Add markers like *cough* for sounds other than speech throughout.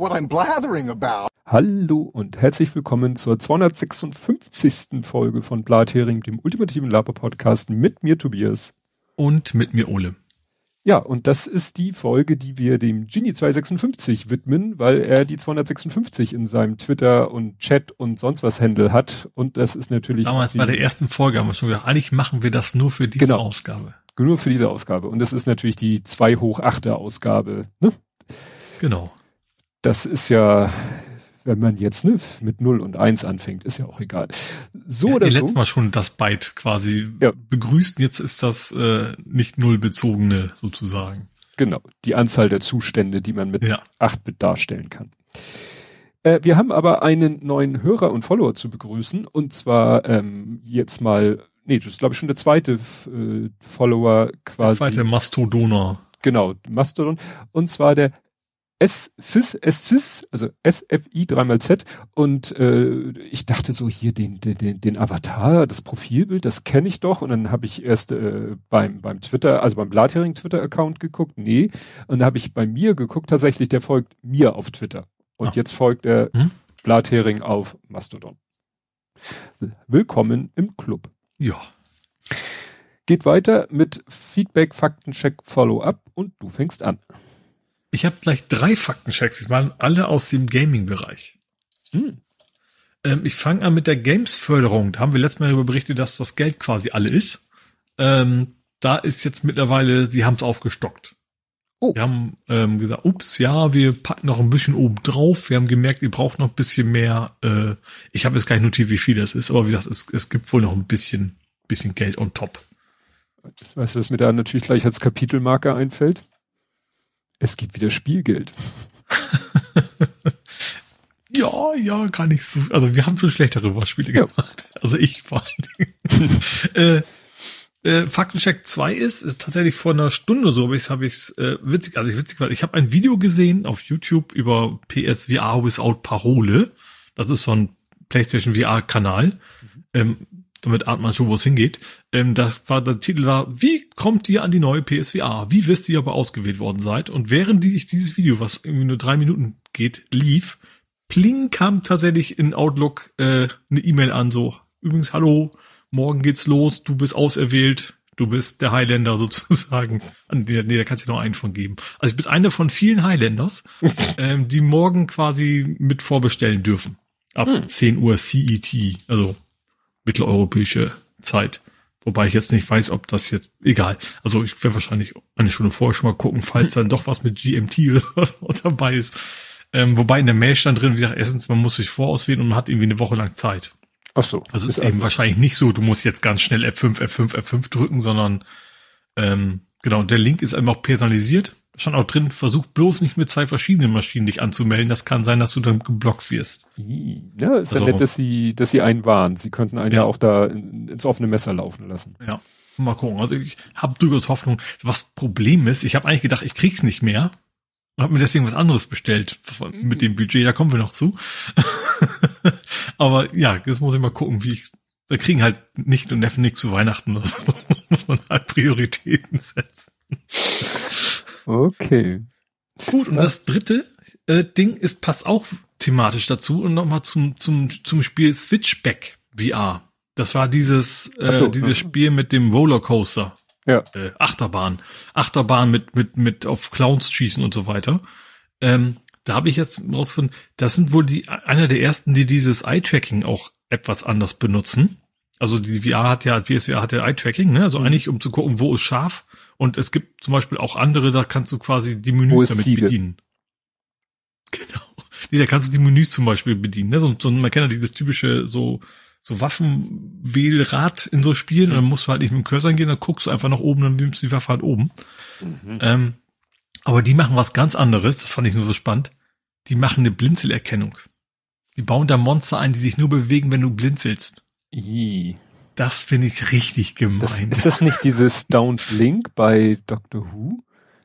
what I'm blathering about. Hallo und herzlich willkommen zur 256. Folge von Blathering, dem ultimativen Laber-Podcast mit mir Tobias. Und mit mir Ole. Ja, und das ist die Folge, die wir dem Genie 256 widmen, weil er die 256 in seinem Twitter und Chat und sonst was Händel hat. Und das ist natürlich. Damals bei der ersten Folge haben wir schon gesagt, eigentlich machen wir das nur für diese genau, Ausgabe. Nur für diese Ausgabe. Und das ist natürlich die 2 hoch 8er Ausgabe. Ne? Genau. Das ist ja, wenn man jetzt ne, mit 0 und 1 anfängt, ist ja auch egal. So ja, oder so. letztes Mal schon das Byte quasi ja. begrüßt, jetzt ist das äh, nicht nullbezogene sozusagen. Genau, die Anzahl der Zustände, die man mit ja. 8-Bit darstellen kann. Äh, wir haben aber einen neuen Hörer und Follower zu begrüßen und zwar ähm, jetzt mal, nee, das ist glaube ich schon der zweite äh, Follower quasi. Der zweite Mastodonor. Genau, Mastodon. Und zwar der S-FIS, S-FIS, also S-F-I dreimal Z und äh, ich dachte so hier den, den, den Avatar, das Profilbild, das kenne ich doch und dann habe ich erst äh, beim, beim Twitter, also beim Blathering Twitter-Account geguckt, nee, und dann habe ich bei mir geguckt, tatsächlich, der folgt mir auf Twitter und ah. jetzt folgt er hm? Blathering auf Mastodon. Willkommen im Club. Ja. Geht weiter mit Feedback, Faktencheck, Follow-up und du fängst an. Ich habe gleich drei Faktenchecks, diesmal alle aus dem Gaming-Bereich. Hm. Ähm, ich fange an mit der Games-Förderung. Da haben wir letztes Mal darüber berichtet, dass das Geld quasi alle ist. Ähm, da ist jetzt mittlerweile, sie haben es aufgestockt. Oh. Wir haben ähm, gesagt, ups, ja, wir packen noch ein bisschen oben drauf. Wir haben gemerkt, ihr braucht noch ein bisschen mehr. Äh, ich habe jetzt gar nicht notiert, wie viel das ist, aber wie gesagt, es, es gibt wohl noch ein bisschen, bisschen Geld on top. Weißt du, was mir da natürlich gleich als Kapitelmarker einfällt? Es gibt wieder Spielgeld. *laughs* ja, ja, gar nicht so. Also wir haben schon schlechtere Wortspiele ja. gemacht. Also ich vor allen Dingen. *laughs* äh, äh, Faktencheck 2 ist, ist tatsächlich vor einer Stunde so, aber ich habe ich äh, witzig, also ich witzig, weil ich habe ein Video gesehen auf YouTube über PSVR Without Parole. Das ist so ein PlayStation VR Kanal. Mhm. Ähm, damit ahnt man schon, wo es hingeht. Ähm, da war der Titel war, wie kommt ihr an die neue PSVR? Wie wisst ihr, ob ihr ausgewählt worden seid? Und während ich dieses Video, was irgendwie nur drei Minuten geht, lief, pling kam tatsächlich in Outlook äh, eine E-Mail an, so, übrigens, hallo, morgen geht's los, du bist auserwählt, du bist der Highlander *laughs* sozusagen. Nee, nee da kannst du noch einen von geben. Also ich bin einer von vielen Highlanders, *laughs* ähm, die morgen quasi mit vorbestellen dürfen. Ab hm. 10 Uhr CET, also mitteleuropäische Zeit. Wobei ich jetzt nicht weiß, ob das jetzt, egal. Also ich werde wahrscheinlich eine Stunde vorher schon mal gucken, falls dann doch was mit GMT *laughs* oder sowas noch dabei ist. Ähm, wobei in der Mail stand drin, wie gesagt, erstens, man muss sich vorauswählen und man hat irgendwie eine Woche lang Zeit. Ach so. Also ist, ist eben also wahrscheinlich nicht so, du musst jetzt ganz schnell F5, F5, F5 drücken, sondern ähm, genau, der Link ist einfach personalisiert stand auch drin, versuch bloß nicht mit zwei verschiedenen Maschinen dich anzumelden. Das kann sein, dass du dann geblockt wirst. Ja, ist also, ja nett, dass sie, dass sie einen warnen. Sie könnten einen ja, ja auch da in, ins offene Messer laufen lassen. Ja. Mal gucken. Also ich habe durchaus Hoffnung. Was Problem ist, ich habe eigentlich gedacht, ich krieg's nicht mehr und habe mir deswegen was anderes bestellt mhm. mit dem Budget. Da kommen wir noch zu. *laughs* Aber ja, jetzt muss ich mal gucken, wie ich. Da kriegen halt nicht und Neffen nichts zu Weihnachten oder so. *laughs* muss man halt Prioritäten setzen. Okay. Gut, und das dritte äh, Ding ist, passt auch thematisch dazu und nochmal zum, zum, zum Spiel Switchback VR. Das war dieses, äh, so, dieses ja. Spiel mit dem Rollercoaster. Ja. Äh, Achterbahn. Achterbahn mit, mit, mit auf Clowns schießen und so weiter. Ähm, da habe ich jetzt rausgefunden, das sind wohl die, einer der ersten, die dieses Eye-Tracking auch etwas anders benutzen. Also die VR hat ja, PSVR hat ja Eye-Tracking, ne? Also mhm. eigentlich, um zu gucken, wo ist scharf und es gibt zum Beispiel auch andere, da kannst du quasi die Menüs damit Ziege? bedienen. *laughs* Genau. Nee, da kannst du die Menüs zum Beispiel bedienen. Ne? So, so, man kennt ja dieses typische so so Waffenwählrad in so Spielen. Mhm. Und dann musst du halt nicht mit dem Cursor gehen, dann guckst du einfach nach oben, dann nimmst du die Waffe halt oben. Mhm. Ähm, aber die machen was ganz anderes. Das fand ich nur so spannend. Die machen eine Blinzelerkennung. Die bauen da Monster ein, die sich nur bewegen, wenn du blinzelst. I. Das finde ich richtig gemein. Das, ist das nicht dieses Don't Blink bei Doctor Who?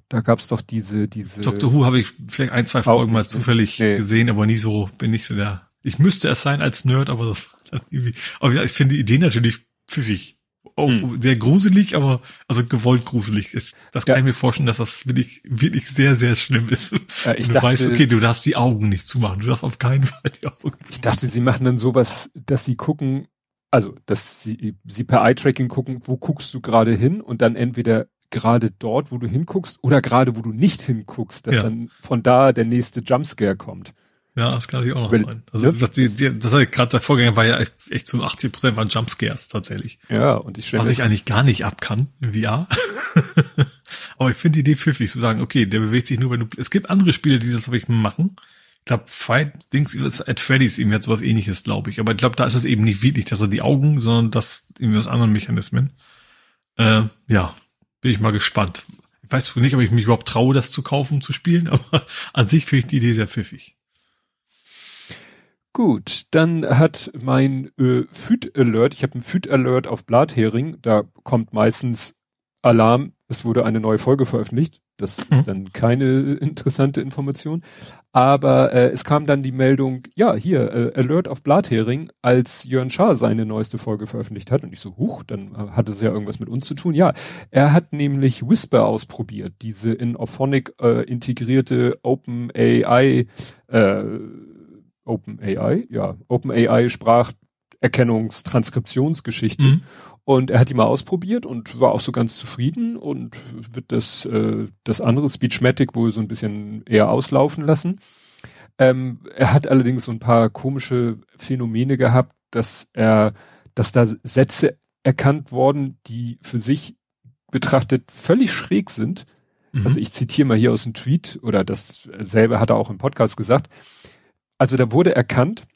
Da gab's doch diese, diese. Doctor Who habe ich vielleicht ein, zwei Folgen mal zufällig nee. gesehen, aber nie so, bin nicht so der. Ich müsste es sein als Nerd, aber das war dann irgendwie. Aber ja, ich finde die Idee natürlich pfiffig. auch hm. sehr gruselig, aber also gewollt gruselig ist. Das kann ich mir vorstellen, dass das wirklich, wirklich sehr, sehr schlimm ist. Ja, ich du dachte, weißt, okay, du darfst die Augen nicht zumachen. Du darfst auf keinen Fall die Augen zumachen. Ich dachte, sie machen dann sowas, dass sie gucken, also, dass sie, sie per Eye-Tracking gucken, wo guckst du gerade hin und dann entweder gerade dort, wo du hinguckst oder gerade wo du nicht hinguckst, dass ja. dann von da der nächste Jumpscare kommt. Ja, das kann ich auch noch Weil, sein. Also ne? das, die, die, das hat gerade der Vorgänger war ja echt zu 80 Prozent waren Jumpscares tatsächlich. Ja, und ich Was ich eigentlich gar nicht ab kann im VR. *laughs* Aber ich finde die Idee pfiffig zu sagen, okay, der bewegt sich nur, wenn du. Es gibt andere Spiele, die das glaube ich machen. Ich glaube, Fight Dings at Freddy's eben jetzt sowas ähnliches, glaube ich. Aber ich glaube, da ist es eben nicht wirklich, dass er die Augen, sondern das irgendwie aus anderen Mechanismen. Äh, ja, bin ich mal gespannt. Ich weiß nicht, ob ich mich überhaupt traue, das zu kaufen, zu spielen, *laughs* aber an sich finde ich die Idee sehr pfiffig. Gut, dann hat mein äh, Food Alert, ich habe einen Food Alert auf Blathering, da kommt meistens Alarm, es wurde eine neue Folge veröffentlicht. Das mhm. ist dann keine interessante Information. Aber äh, es kam dann die Meldung, ja, hier, äh, Alert auf Blathering, als Jörn Schaar seine neueste Folge veröffentlicht hat. Und ich so, huch, dann äh, hat es ja irgendwas mit uns zu tun. Ja, er hat nämlich Whisper ausprobiert, diese in Ophonic äh, integrierte Open AI äh, OpenAI, ja, OpenAI Spracherkennungstranskriptionsgeschichte. Mhm. Und er hat die mal ausprobiert und war auch so ganz zufrieden und wird das, äh, das andere Speechmatic wohl so ein bisschen eher auslaufen lassen. Ähm, er hat allerdings so ein paar komische Phänomene gehabt, dass er, dass da Sätze erkannt worden, die für sich betrachtet völlig schräg sind. Mhm. Also ich zitiere mal hier aus dem Tweet oder das selber hat er auch im Podcast gesagt. Also da wurde erkannt,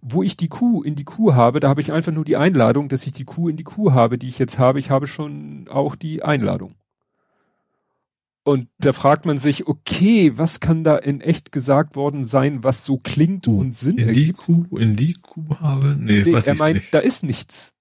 wo ich die Kuh in die Kuh habe, da habe ich einfach nur die Einladung, dass ich die Kuh in die Kuh habe, die ich jetzt habe. Ich habe schon auch die Einladung. Und da fragt man sich, okay, was kann da in echt gesagt worden sein, was so klingt uh, und Sinn in die Kuh, in die Kuh habe? Nee, nee weiß er meint, nicht. da ist nichts.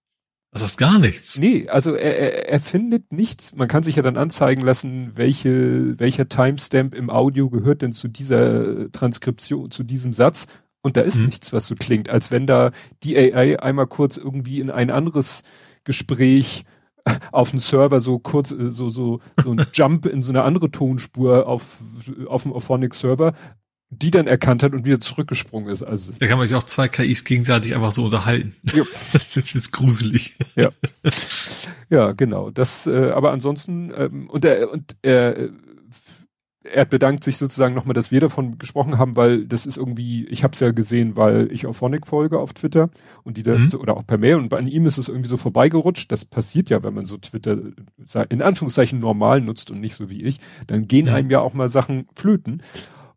Das ist gar nichts. Nee, also er, er, er findet nichts. Man kann sich ja dann anzeigen lassen, welche, welcher Timestamp im Audio gehört denn zu dieser Transkription, zu diesem Satz. Und da ist mhm. nichts, was so klingt, als wenn da die AI einmal kurz irgendwie in ein anderes Gespräch auf dem Server so kurz, äh, so, so, so ein *laughs* Jump in so eine andere Tonspur auf, auf dem Auphonic Server die dann erkannt hat und wieder zurückgesprungen ist. Also da kann man sich auch zwei KIs gegenseitig einfach so unterhalten. Ja. *laughs* Jetzt wird's gruselig. Ja. Ja, genau. Das, äh, aber ansonsten ähm, und er und er er bedankt sich sozusagen nochmal, dass wir davon gesprochen haben, weil das ist irgendwie, ich habe es ja gesehen, weil ich auf Phonic folge auf Twitter und die das, mhm. oder auch per Mail und bei ihm ist es irgendwie so vorbeigerutscht. Das passiert ja, wenn man so Twitter in Anführungszeichen normal nutzt und nicht so wie ich. Dann gehen ja. einem ja auch mal Sachen flöten.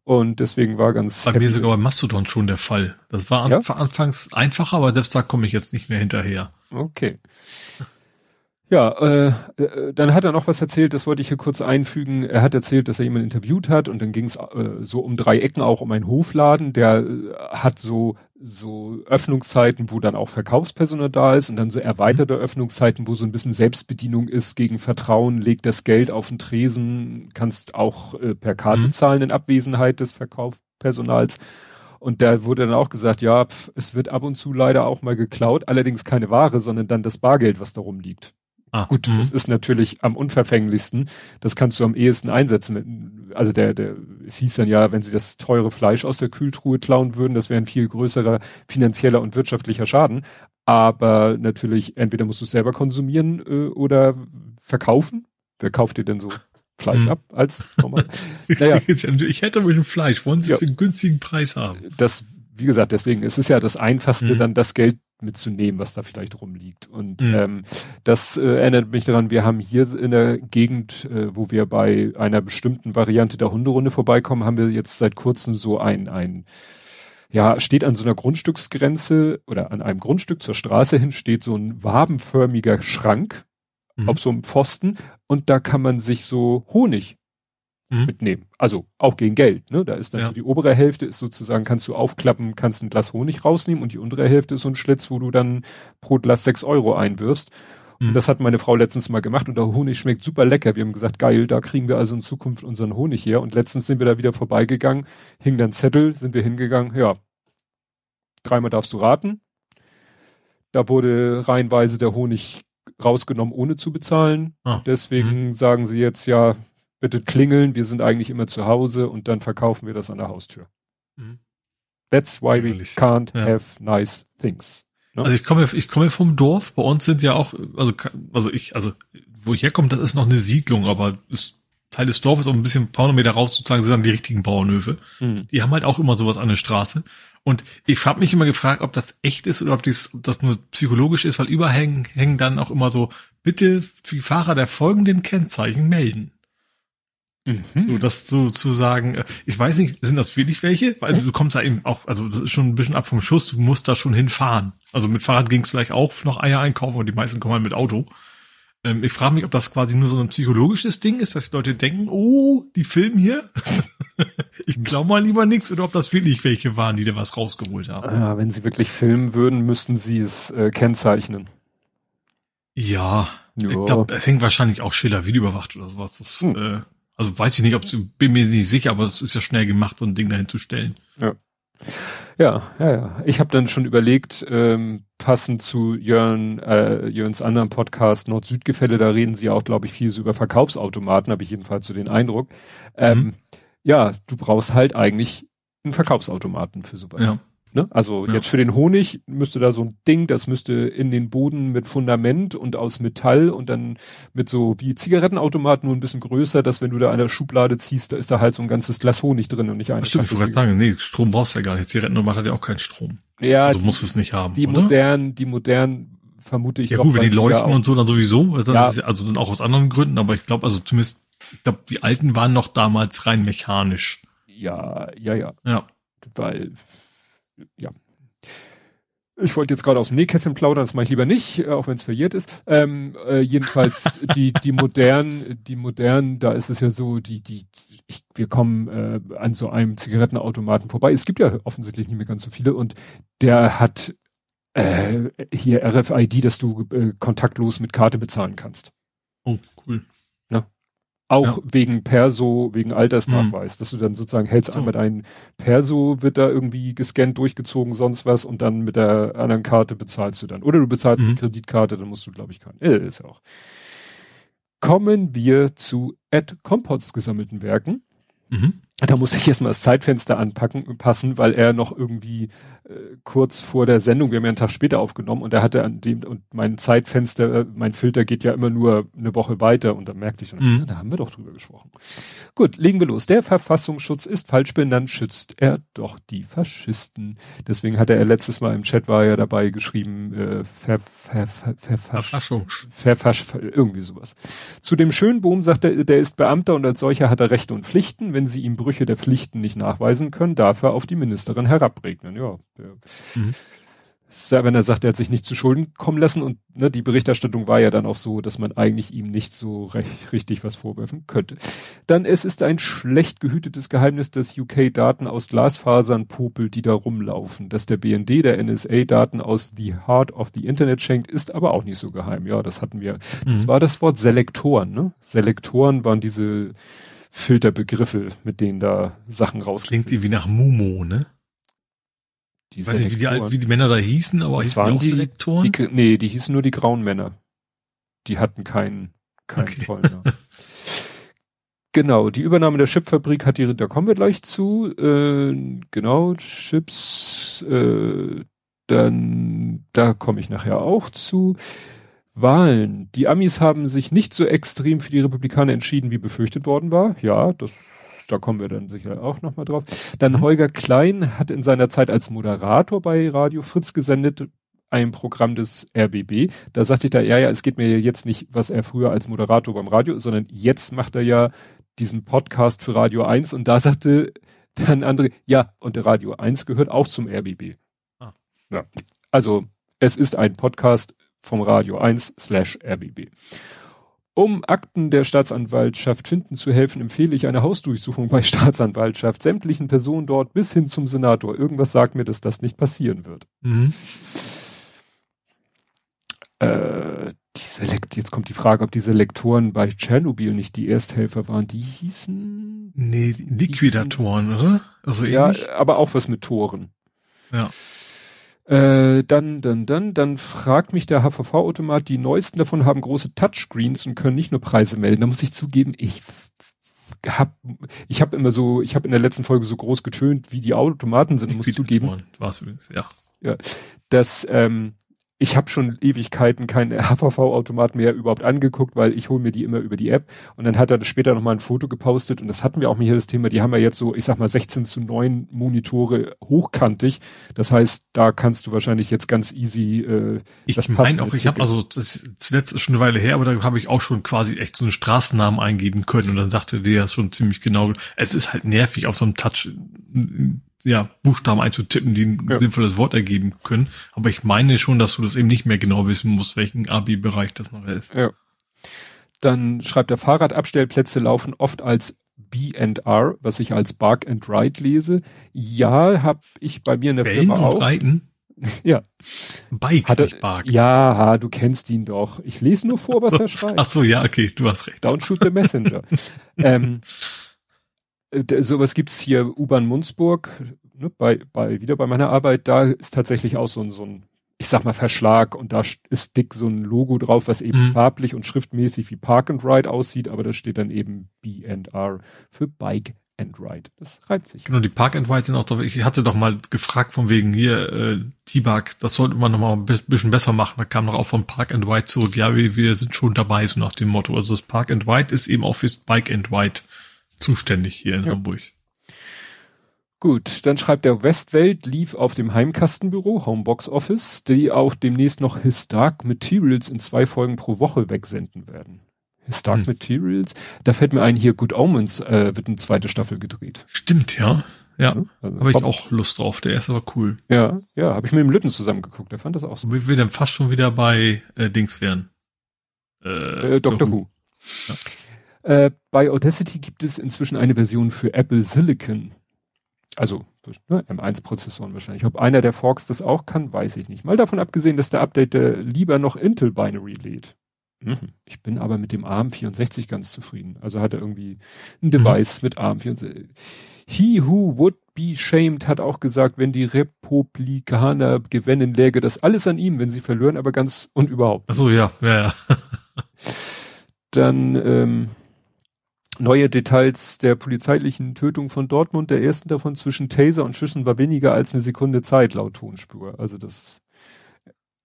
Und deswegen war ganz. Bei mir sogar bei Mastodon schon der Fall. Das war ja? anfangs einfacher, aber selbst da komme ich jetzt nicht mehr hinterher. Okay. Ja, äh, äh, dann hat er noch was erzählt, das wollte ich hier kurz einfügen. Er hat erzählt, dass er jemanden interviewt hat und dann ging es äh, so um drei Ecken auch um einen Hofladen, der äh, hat so so Öffnungszeiten, wo dann auch Verkaufspersonal da ist und dann so erweiterte mhm. Öffnungszeiten, wo so ein bisschen Selbstbedienung ist gegen Vertrauen, legt das Geld auf den Tresen, kannst auch äh, per Karte mhm. zahlen in Abwesenheit des Verkaufspersonals. Und da wurde dann auch gesagt, ja, pf, es wird ab und zu leider auch mal geklaut, allerdings keine Ware, sondern dann das Bargeld, was darum liegt. Ah, Gut, mh. das ist natürlich am unverfänglichsten. Das kannst du am ehesten einsetzen. Also der, der, es hieß dann ja, wenn sie das teure Fleisch aus der Kühltruhe klauen würden, das wäre ein viel größerer finanzieller und wirtschaftlicher Schaden. Aber natürlich, entweder musst du es selber konsumieren äh, oder verkaufen. Wer kauft dir denn so Fleisch hm. ab als normal? *laughs* naja. Ich hätte wohl ein Fleisch. Wollen Sie es ja. für einen günstigen Preis haben? Das, wie gesagt, deswegen, es ist ja das Einfachste, hm. dann das Geld mitzunehmen, was da vielleicht rumliegt. Und mhm. ähm, das äh, erinnert mich daran, wir haben hier in der Gegend, äh, wo wir bei einer bestimmten Variante der Hunderunde vorbeikommen, haben wir jetzt seit kurzem so ein, ein ja, steht an so einer Grundstücksgrenze oder an einem Grundstück zur Straße hin steht so ein wabenförmiger Schrank mhm. auf so einem Pfosten und da kann man sich so Honig mhm. mitnehmen. Also auch gegen Geld. Ne? Da ist dann ja. die obere Hälfte ist sozusagen, kannst du aufklappen, kannst ein Glas Honig rausnehmen und die untere Hälfte ist so ein Schlitz, wo du dann pro Glas sechs Euro einwirfst. Und mhm. das hat meine Frau letztens mal gemacht und der Honig schmeckt super lecker. Wir haben gesagt, geil, da kriegen wir also in Zukunft unseren Honig her. Und letztens sind wir da wieder vorbeigegangen, hing dann Zettel, sind wir hingegangen, ja, dreimal darfst du raten. Da wurde reihenweise der Honig rausgenommen, ohne zu bezahlen. Ah. Deswegen sagen sie jetzt ja, bitte klingeln, wir sind eigentlich immer zu Hause und dann verkaufen wir das an der Haustür. Mhm. That's why we can't Ja. have nice things. Ne? Also ich komme, ich komme vom Dorf. Bei uns sind ja auch, also, also ich, also, wo ich herkomme, das ist noch eine Siedlung, aber ist Teil des Dorfes, auch ein bisschen ein paar Meter raus sozusagen, sind dann die richtigen Bauernhöfe. Hm. Die haben halt auch immer sowas an der Straße. Und ich habe mich immer gefragt, ob das echt ist oder ob, dies, ob das nur psychologisch ist, weil überall hängen, hängen dann auch immer so, bitte die Fahrer der folgenden Kennzeichen melden. So, Mhm. das so zu sagen, äh, ich weiß nicht, sind das wirklich welche? Weil du kommst da eben auch, also das ist schon ein bisschen ab vom Schuss, du musst da schon hinfahren. Also mit Fahrrad ging es vielleicht auch noch Eier einkaufen und die meisten kommen halt mit Auto. Ähm, ich frage mich, ob das quasi nur so ein psychologisches Ding ist, dass die Leute denken, oh, die filmen hier. *laughs* ich glaube mal lieber nichts oder ob das wirklich welche waren, die da was rausgeholt haben. Ja, wenn sie wirklich filmen würden, müssten sie es äh, kennzeichnen. Ja, Ja. ich glaube, es hängt wahrscheinlich auch Schiller videoüberwacht oder sowas. Das, Hm. äh, also weiß ich nicht, ob bin mir nicht sicher, aber es ist ja schnell gemacht, so ein Ding dahin zu stellen. Ja, ja, ja. Ich habe dann schon überlegt, ähm, passend zu Jörn, äh, Jörns anderen Podcast Nord-Süd-Gefälle, da reden sie auch, glaube ich, viel so über Verkaufsautomaten, habe ich jedenfalls so den Eindruck. Ähm, Mhm. Ja, du brauchst halt eigentlich einen Verkaufsautomaten für sowas. Ja. Ne? Also Ja. jetzt für den Honig müsste da so ein Ding, das müsste in den Boden mit Fundament und aus Metall und dann mit so wie Zigarettenautomat nur ein bisschen größer, dass wenn du da eine Schublade ziehst, da ist da halt so ein ganzes Glas Honig drin und nicht eine Stimmt, ich wollte gerade sagen, nee, Strom brauchst du ja gar nicht. Zigarettenautomat hat ja auch keinen Strom. Ja, Also die, muss es nicht haben, die oder? modernen, die modernen vermute ich ja doch, gut, wenn die leuchten und so, dann sowieso. Also, Ja. ist, also dann auch aus anderen Gründen, aber ich glaube, also zumindest, ich glaube, die alten waren noch damals rein mechanisch. Ja, ja, ja, Ja. weil, ja. Ich wollte jetzt gerade aus dem Nähkästchen plaudern, das mache ich lieber nicht, äh, auch wenn es verjährt ist. Ähm, äh, jedenfalls *laughs* die die modernen, die modernen, da ist es ja so, die die ich, wir kommen äh, an so einem Zigarettenautomaten vorbei. Es gibt ja offensichtlich nicht mehr ganz so viele und der hat äh, hier RFID, dass du äh, kontaktlos mit Karte bezahlen kannst. Oh. Auch Ja. wegen Perso, wegen Altersnachweis, dass du dann sozusagen hältst So. einmal dein Perso, wird da irgendwie gescannt, durchgezogen, sonst was und dann mit der anderen Karte bezahlst du dann. Oder du bezahlst Mhm. mit Kreditkarte, dann musst du, glaube ich, keinen. Äh, ist ja auch. Kommen wir zu Ed Compots gesammelten Werken. Mhm. Da muss ich jetzt mal das Zeitfenster anpacken, passen, weil er noch irgendwie äh, kurz vor der Sendung, wir haben ja einen Tag später aufgenommen und er hatte an dem, und mein Zeitfenster, äh, mein Filter geht ja immer nur eine Woche weiter und dann merkte ich so, Mhm. na, da haben wir doch drüber gesprochen. Gut, legen wir los. Der Verfassungsschutz ist falsch benannt, schützt er doch die Faschisten. Deswegen hatte er letztes Mal im Chat war ja dabei geschrieben, äh, ver, ver, ver, ver, Verfassung. Verfasch, irgendwie sowas. Zu dem Schönbohm sagt er, der ist Beamter und als solcher hat er Rechte und Pflichten. Wenn sie ihm Brüche der Pflichten nicht nachweisen können, darf er auf die Ministerin herabregnen. Ja, Mhm. Wenn er sagt, er hat sich nicht zu Schulden kommen lassen und ne, die Berichterstattung war ja dann auch so, dass man eigentlich ihm nicht so recht, richtig was vorwerfen könnte. Dann es ist ein schlecht gehütetes Geheimnis, dass UK Daten aus Glasfasern popelt, die da rumlaufen. Dass der BND der NSA Daten aus the heart of the Internet schenkt, ist aber auch nicht so geheim. Ja, das hatten wir. Das Mhm. war das Wort Selektoren, ne? Selektoren waren diese Filterbegriffe, mit denen da Sachen Klingt rausklingt. irgendwie nach Mumo, ne? Die Ich weiß nicht, wie die, wie die Männer da hießen, aber hießen die auch die? Selektoren? Die, nee, die hießen nur die grauen Männer. Die hatten keinen, keinen Okay. tollen Namen. *laughs* Genau, die Übernahme der Chipfabrik hat die, da kommen wir gleich zu. Äh, genau, Chips, äh, dann, da komme ich nachher auch zu. Wahlen. Die Amis haben sich nicht so extrem für die Republikaner entschieden, wie befürchtet worden war. Ja, das, da kommen wir dann sicher auch nochmal drauf. Dann Mhm. Holger Klein hat in seiner Zeit als Moderator bei Radio Fritz gesendet, ein Programm des RBB. Da sagte ich da, ja, ja, es geht mir jetzt nicht, was er früher als Moderator beim Radio, sondern jetzt macht er ja diesen Podcast für Radio 1 und da sagte dann andere, ja, und der Radio 1 gehört auch zum RBB. Ah. Ja. Also, es ist ein Podcast vom Radio 1 slash RBB. Um Akten der Staatsanwaltschaft finden zu helfen, empfehle ich eine Hausdurchsuchung bei *laughs* Staatsanwaltschaft, sämtlichen Personen dort bis hin zum Senator. Irgendwas sagt mir, dass das nicht passieren wird. Mhm. Äh, jetzt kommt die Frage, ob die Selektoren bei Tschernobyl nicht die Ersthelfer waren. Die hießen. Nee, Liquidatoren, oder? Also Ja, aber auch was mit Toren. Ja. Äh, dann, dann, dann, dann fragt mich der HVV-Automat, die neuesten davon haben große Touchscreens und können nicht nur Preise melden. Da muss ich zugeben, ich hab, ich habe immer so, ich habe in der letzten Folge so groß getönt, wie die Automaten sind, ich muss zugeben. Ja. Ja, dass ähm, ich habe schon Ewigkeiten keinen HVV-Automat mehr überhaupt angeguckt, weil ich hole mir die immer über die App. Und dann hat er später nochmal ein Foto gepostet und das hatten wir auch mal hier das Thema, die haben ja jetzt so, ich sag mal, 16 zu 9 Monitore hochkantig. Das heißt, da kannst du wahrscheinlich jetzt ganz easy äh, Ich meine auch, ich habe also, das, zuletzt ist schon eine Weile her, aber da habe ich auch schon quasi echt so einen Straßennamen eingeben können und dann dachte der ja schon ziemlich genau, es ist halt nervig auf so einem Touch ja, Buchstaben einzutippen, die ein ja. sinnvolles Wort ergeben können. Aber ich meine schon, dass du das eben nicht mehr genau wissen musst, welchen AB-Bereich das noch ist. Ja. Dann schreibt der Fahrradabstellplätze laufen oft als B&R, was ich als Bark and Ride lese. Ja, habe ich bei mir in der Bellen Firma auch. Reiten? *laughs* Ja. Bike, Hat er, Bark. Ja, du kennst ihn doch. Ich lese nur vor, was er *laughs* schreibt. Ach so, ja, okay, du hast recht. Don't shoot the messenger. *laughs* ähm, äh, sowas gibt's hier U-Bahn Munzburg, ne, bei, bei, wieder bei meiner Arbeit, da ist tatsächlich auch so ein, so ein, ich sag mal, Verschlag und da ist dick so ein Logo drauf, was eben mhm. farblich und schriftmäßig wie Park and Ride aussieht, aber da steht dann eben B&R für Bike and Ride. Das reibt sich. Genau, die Park and Ride sind auch drauf. Ich hatte doch mal gefragt von wegen hier, äh, T-Bug, das sollte man noch mal ein bisschen besser machen. Da kam noch auch von Park and Ride zurück. Ja, wir, wir sind schon dabei, so nach dem Motto. Also das Park and Ride ist eben auch fürs Bike and Ride zuständig hier in ja. Hamburg. Gut, dann schreibt der Westwelt lief auf dem Heimkastenbüro, Homebox Office, die auch demnächst noch His Dark Materials in zwei Folgen pro Woche wegsenden werden. His Dark hm. Materials, da fällt mir ein, hier Good Omens äh, wird eine zweite Staffel gedreht. Stimmt, ja. Ja, also, habe ich auch Lust drauf. Der erste war cool. Ja, ja, habe ich mit dem Lütten zusammengeguckt. Der fand das auch so. Wie wir dann fast schon wieder bei äh, Dings wären. Äh, äh Dr. Who. Ja. Äh, bei Audacity gibt es inzwischen eine Version für Apple Silicon. Also ne, M1-Prozessoren wahrscheinlich. Ob einer der Forks das auch kann, weiß ich nicht. Mal davon abgesehen, dass der Update lieber noch Intel Binary lädt. Mhm. Ich bin aber mit dem ARM64 ganz zufrieden. Also hat er irgendwie ein Device mhm. mit ARM64. He who would be shamed hat auch gesagt, wenn die Republikaner gewinnen, läge das alles an ihm, wenn sie verlieren, aber ganz und überhaupt. Ach so, ja, ja, ja. Dann ähm, Neue Details der polizeilichen Tötung von Dortmund, der ersten davon zwischen Taser und Schüssen war weniger als eine Sekunde Zeit laut Tonspur. Also das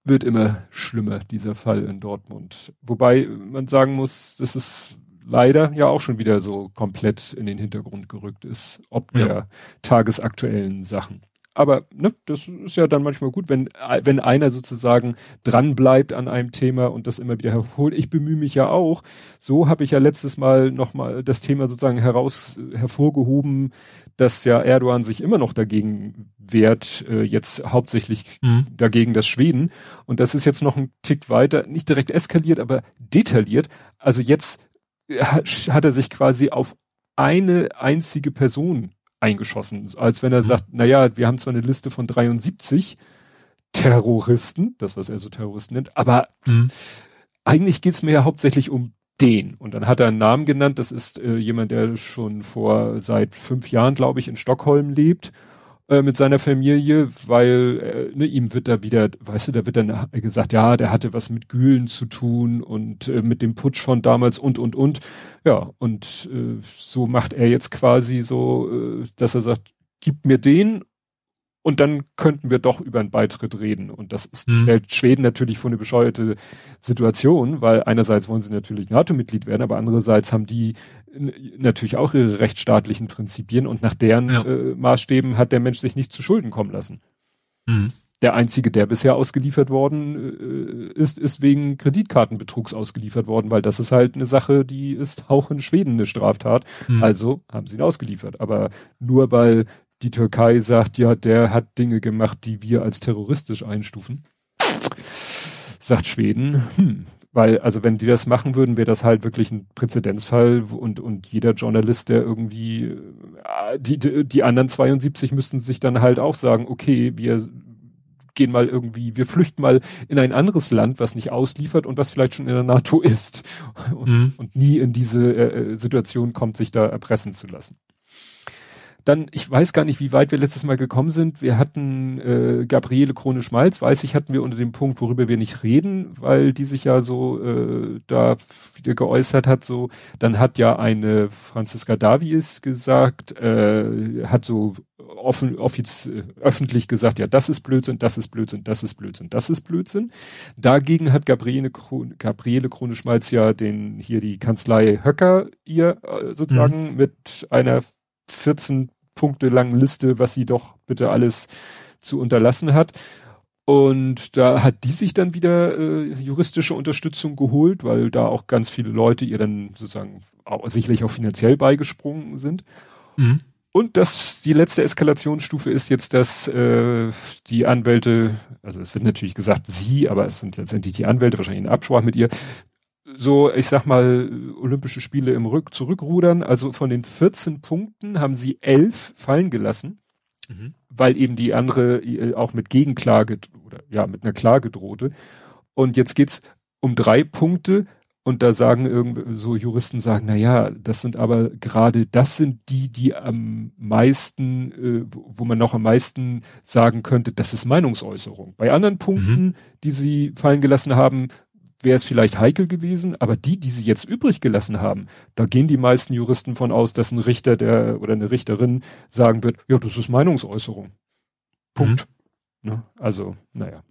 wird immer schlimmer, dieser Fall in Dortmund. Wobei man sagen muss, dass es leider ja auch schon wieder so komplett in den Hintergrund gerückt ist, ob der ja. tagesaktuellen Sachen aber ne, das ist ja dann manchmal gut, wenn, wenn einer sozusagen dran bleibt an einem Thema und das immer wieder herholt. Ich bemühe mich ja auch. So habe ich ja letztes Mal nochmal das Thema sozusagen heraus hervorgehoben, dass ja Erdogan sich immer noch dagegen wehrt, äh, jetzt hauptsächlich mhm. dagegen das Schweden. Und das ist jetzt noch ein Tick weiter, nicht direkt eskaliert, aber detailliert. Also jetzt hat er sich quasi auf eine einzige Person eingeschossen. Als wenn er mhm. sagt, naja, wir haben zwar eine Liste von 73 Terroristen, das was er so Terroristen nennt, aber mhm. eigentlich geht's mir ja hauptsächlich um den. Und dann hat er einen Namen genannt, das ist äh, jemand, der schon vor seit fünf Jahren, glaube ich, in Stockholm lebt äh, mit seiner Familie, weil äh, ne, ihm wird da wieder, weißt du, da wird dann gesagt, ja, der hatte was mit Gülen zu tun und äh, mit dem Putsch von damals und und und. Ja, und äh, so macht er jetzt quasi so, äh, dass er sagt, gib mir den und dann könnten wir doch über einen Beitritt reden. Und das ist, mhm. stellt Schweden natürlich vor eine bescheuerte Situation, weil einerseits wollen sie natürlich NATO-Mitglied werden, aber andererseits haben die natürlich auch ihre rechtsstaatlichen Prinzipien und nach deren ja. äh, Maßstäben hat der Mensch sich nicht zu Schulden kommen lassen. Mhm. Der einzige, der bisher ausgeliefert worden äh, ist, ist wegen Kreditkartenbetrugs ausgeliefert worden, weil das ist halt eine Sache, die ist auch in Schweden eine Straftat. Mhm. Also haben sie ihn ausgeliefert. Aber nur weil die Türkei sagt, ja, der hat Dinge gemacht, die wir als terroristisch einstufen, sagt Schweden, hm, weil, also wenn die das machen würden, wäre das halt wirklich ein Präzedenzfall und, und jeder Journalist, der irgendwie, äh, die, die anderen 72 müssten sich dann halt auch sagen, okay, wir gehen mal irgendwie, wir flüchten mal in ein anderes Land, was nicht ausliefert und was vielleicht schon in der NATO ist und, mhm. und nie in diese äh, äh Situation kommt, sich da erpressen zu lassen. Dann, ich weiß gar nicht, wie weit wir letztes Mal gekommen sind. Wir hatten äh, Gabriele Krone-Schmalz, weiß ich, hatten wir unter dem Punkt, worüber wir nicht reden, weil die sich ja so äh, da wieder geäußert hat. So, dann hat ja eine Franziska Davies gesagt, äh, hat so offen, offiz, äh, öffentlich gesagt, ja, das ist Blödsinn, das ist Blödsinn, das ist Blödsinn, das ist Blödsinn. Dagegen hat Gabriele, Krone, Gabriele Krone-Schmalz ja den hier die Kanzlei Höcker ihr äh, sozusagen mhm. mit einer 14 Punkte langen Liste, was sie doch bitte alles zu unterlassen hat. Und da hat die sich dann wieder äh, juristische Unterstützung geholt, weil da auch ganz viele Leute ihr dann sozusagen auch, sicherlich auch finanziell beigesprungen sind. Mhm. Und das, die letzte Eskalationsstufe ist jetzt, dass äh, die Anwälte, also es wird natürlich gesagt sie, aber es sind letztendlich die Anwälte, wahrscheinlich in Absprache mit ihr, so, ich sag mal, Olympische Spiele im Rück zurückrudern. Also von den 14 Punkten haben sie elf fallen gelassen, mhm. weil eben die andere äh, auch mit Gegenklage oder ja, mit einer Klage drohte. Und jetzt geht's um drei Punkte. Und da sagen irgendwie so Juristen sagen, na ja, das sind aber gerade, das sind die, die am meisten, äh, wo man noch am meisten sagen könnte, das ist Meinungsäußerung. Bei anderen Punkten, mhm. die sie fallen gelassen haben, wäre es vielleicht heikel gewesen, aber die, die sie jetzt übrig gelassen haben, da gehen die meisten Juristen von aus, dass ein Richter der oder eine Richterin sagen wird, ja, das ist Meinungsäußerung. Punkt. Mhm. Ne? Also, naja.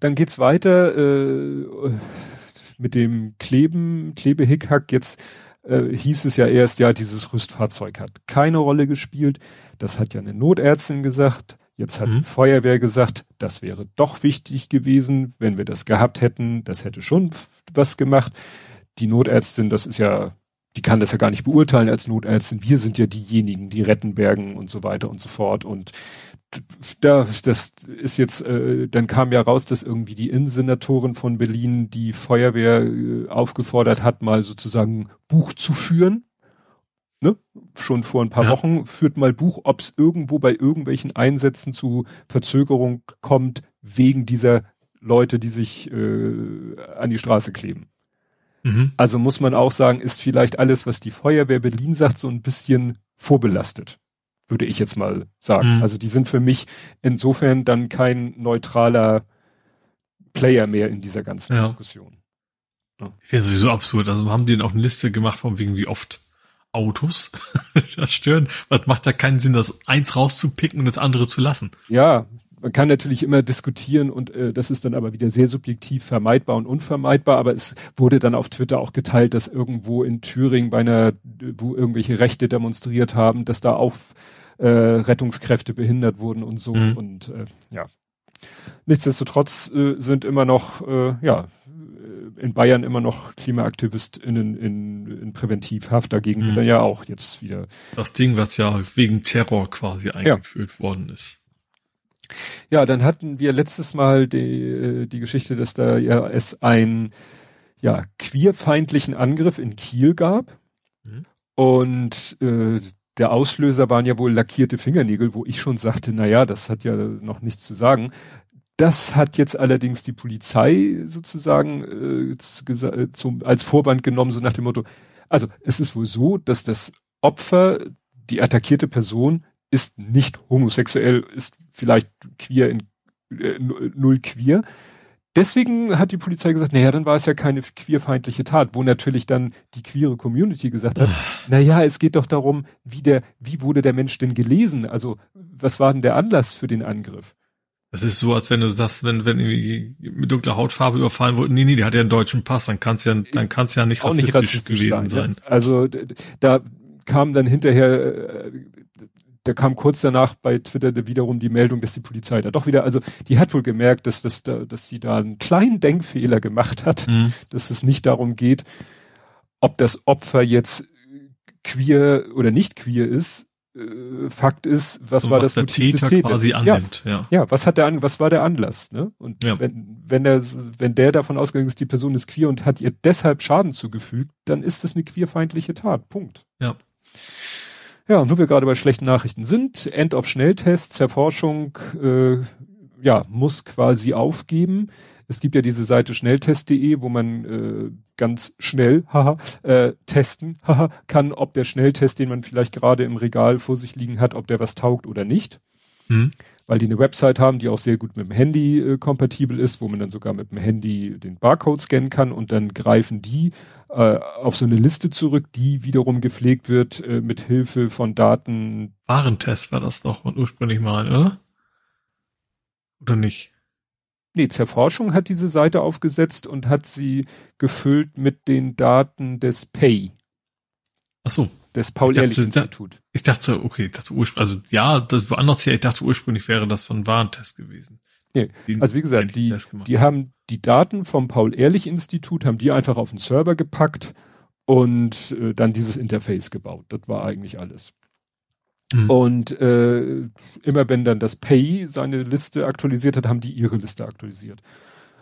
Dann geht's weiter äh, mit dem Kleben, Klebehickhack. Jetzt äh, hieß es ja erst, ja, dieses Rüstfahrzeug hat keine Rolle gespielt. Das hat ja eine Notärztin gesagt. Jetzt hat mhm. die Feuerwehr gesagt, das wäre doch wichtig gewesen, wenn wir das gehabt hätten, das hätte schon was gemacht. Die Notärztin, das ist ja, die kann das ja gar nicht beurteilen als Notärztin. Wir sind ja diejenigen, die retten Bergen und so weiter und so fort. Und da, das ist jetzt, äh, dann kam ja raus, dass irgendwie die Innensenatorin von Berlin die Feuerwehr äh, aufgefordert hat, mal sozusagen Buch zu führen ne, schon vor ein paar ja. Wochen, führt mal Buch, ob es irgendwo bei irgendwelchen Einsätzen zu Verzögerung kommt, wegen dieser Leute, die sich äh, an die Straße kleben. Mhm. Also muss man auch sagen, ist vielleicht alles, was die Feuerwehr Berlin sagt, so ein bisschen vorbelastet, würde ich jetzt mal sagen. Mhm. Also die sind für mich insofern dann kein neutraler Player mehr in dieser ganzen ja. Diskussion. Ja. Ich finde sowieso absurd. Also haben die denn auch eine Liste gemacht von wegen wie oft Autos *laughs* stören. Was macht da keinen Sinn, das eins rauszupicken und das andere zu lassen? Ja, man kann natürlich immer diskutieren und äh, das ist dann aber wieder sehr subjektiv vermeidbar und unvermeidbar, aber es wurde dann auf Twitter auch geteilt, dass irgendwo in Thüringen bei einer, wo irgendwelche Rechte demonstriert haben, dass da auch äh, Rettungskräfte behindert wurden und so mhm. und äh, ja. Nichtsdestotrotz äh, sind immer noch, äh, ja, in Bayern immer noch KlimaaktivistInnen in, in Präventivhaft. Dagegen mhm. wird dann ja auch jetzt wieder. Das Ding, was ja wegen Terror quasi eingeführt ja. worden ist. Ja, dann hatten wir letztes Mal die, die Geschichte, dass da ja es ein ja, queerfeindlichen Angriff in Kiel gab. Mhm. Und äh, der Auslöser waren ja wohl lackierte Fingernägel, wo ich schon sagte, na ja, das hat ja noch nichts zu sagen. Das hat jetzt allerdings die Polizei sozusagen äh, zum, als Vorwand genommen, so nach dem Motto, also es ist wohl so, dass das Opfer, die attackierte Person, ist nicht homosexuell, ist vielleicht queer in äh, null queer. Deswegen hat die Polizei gesagt, naja, dann war es ja keine queerfeindliche Tat, wo natürlich dann die queere Community gesagt hat, naja, es geht doch darum, wie der, wie wurde der Mensch denn gelesen? Also, was war denn der Anlass für den Angriff? Das ist so, als wenn du sagst, wenn, wenn irgendwie mit dunkler Hautfarbe überfallen wurde, nee, nee, die hat ja einen deutschen Pass, dann kann's ja, dann kann's ja nicht rassistisch, nicht rassistisch gewesen sein. Ja. Also, da kam dann hinterher, äh, da kam kurz danach bei Twitter wiederum die Meldung, dass die Polizei da doch wieder, also die hat wohl gemerkt, dass das da, dass sie da einen kleinen Denkfehler gemacht hat, mhm. dass es nicht darum geht, ob das Opfer jetzt queer oder nicht queer ist, äh, Fakt ist, was und war was das Motiv Täter des Täters? quasi annimmt, ja. ja. Ja, was hat der an, was war der Anlass, ne? Und ja. wenn, wenn der, wenn der davon ausgegangen ist, die Person ist queer und hat ihr deshalb Schaden zugefügt, dann ist es eine queerfeindliche Tat. Punkt. Ja. Ja, und wo wir gerade bei schlechten Nachrichten sind, End of Schnelltests, Zerforschung, äh, ja, muss quasi aufgeben. Es gibt ja diese Seite schnelltest.de, wo man äh, ganz schnell haha, äh, testen *laughs* haha, kann, ob der Schnelltest, den man vielleicht gerade im Regal vor sich liegen hat, ob der was taugt oder nicht. Hm. Weil die eine Website haben, die auch sehr gut mit dem Handy äh, kompatibel ist, wo man dann sogar mit dem Handy den Barcode scannen kann und dann greifen die äh, auf so eine Liste zurück, die wiederum gepflegt wird äh, mit Hilfe von Daten. Warentest war das doch ursprünglich mal, oder? Oder nicht? Nee, Zerforschung hat diese Seite aufgesetzt und hat sie gefüllt mit den Daten des PAY. Ach so. Des Paul-Ehrlich-Institut. Ich dachte, okay, ich dachte ursprünglich, also ja, das woanders her, ich dachte ursprünglich wäre das von Warentest gewesen. Nee, also wie gesagt, die, die haben die Daten vom Paul-Ehrlich-Institut, haben die einfach auf den Server gepackt und äh, dann dieses Interface gebaut. Das war eigentlich alles. Mhm. Und äh, immer wenn dann das Pay seine Liste aktualisiert hat, haben die ihre Liste aktualisiert.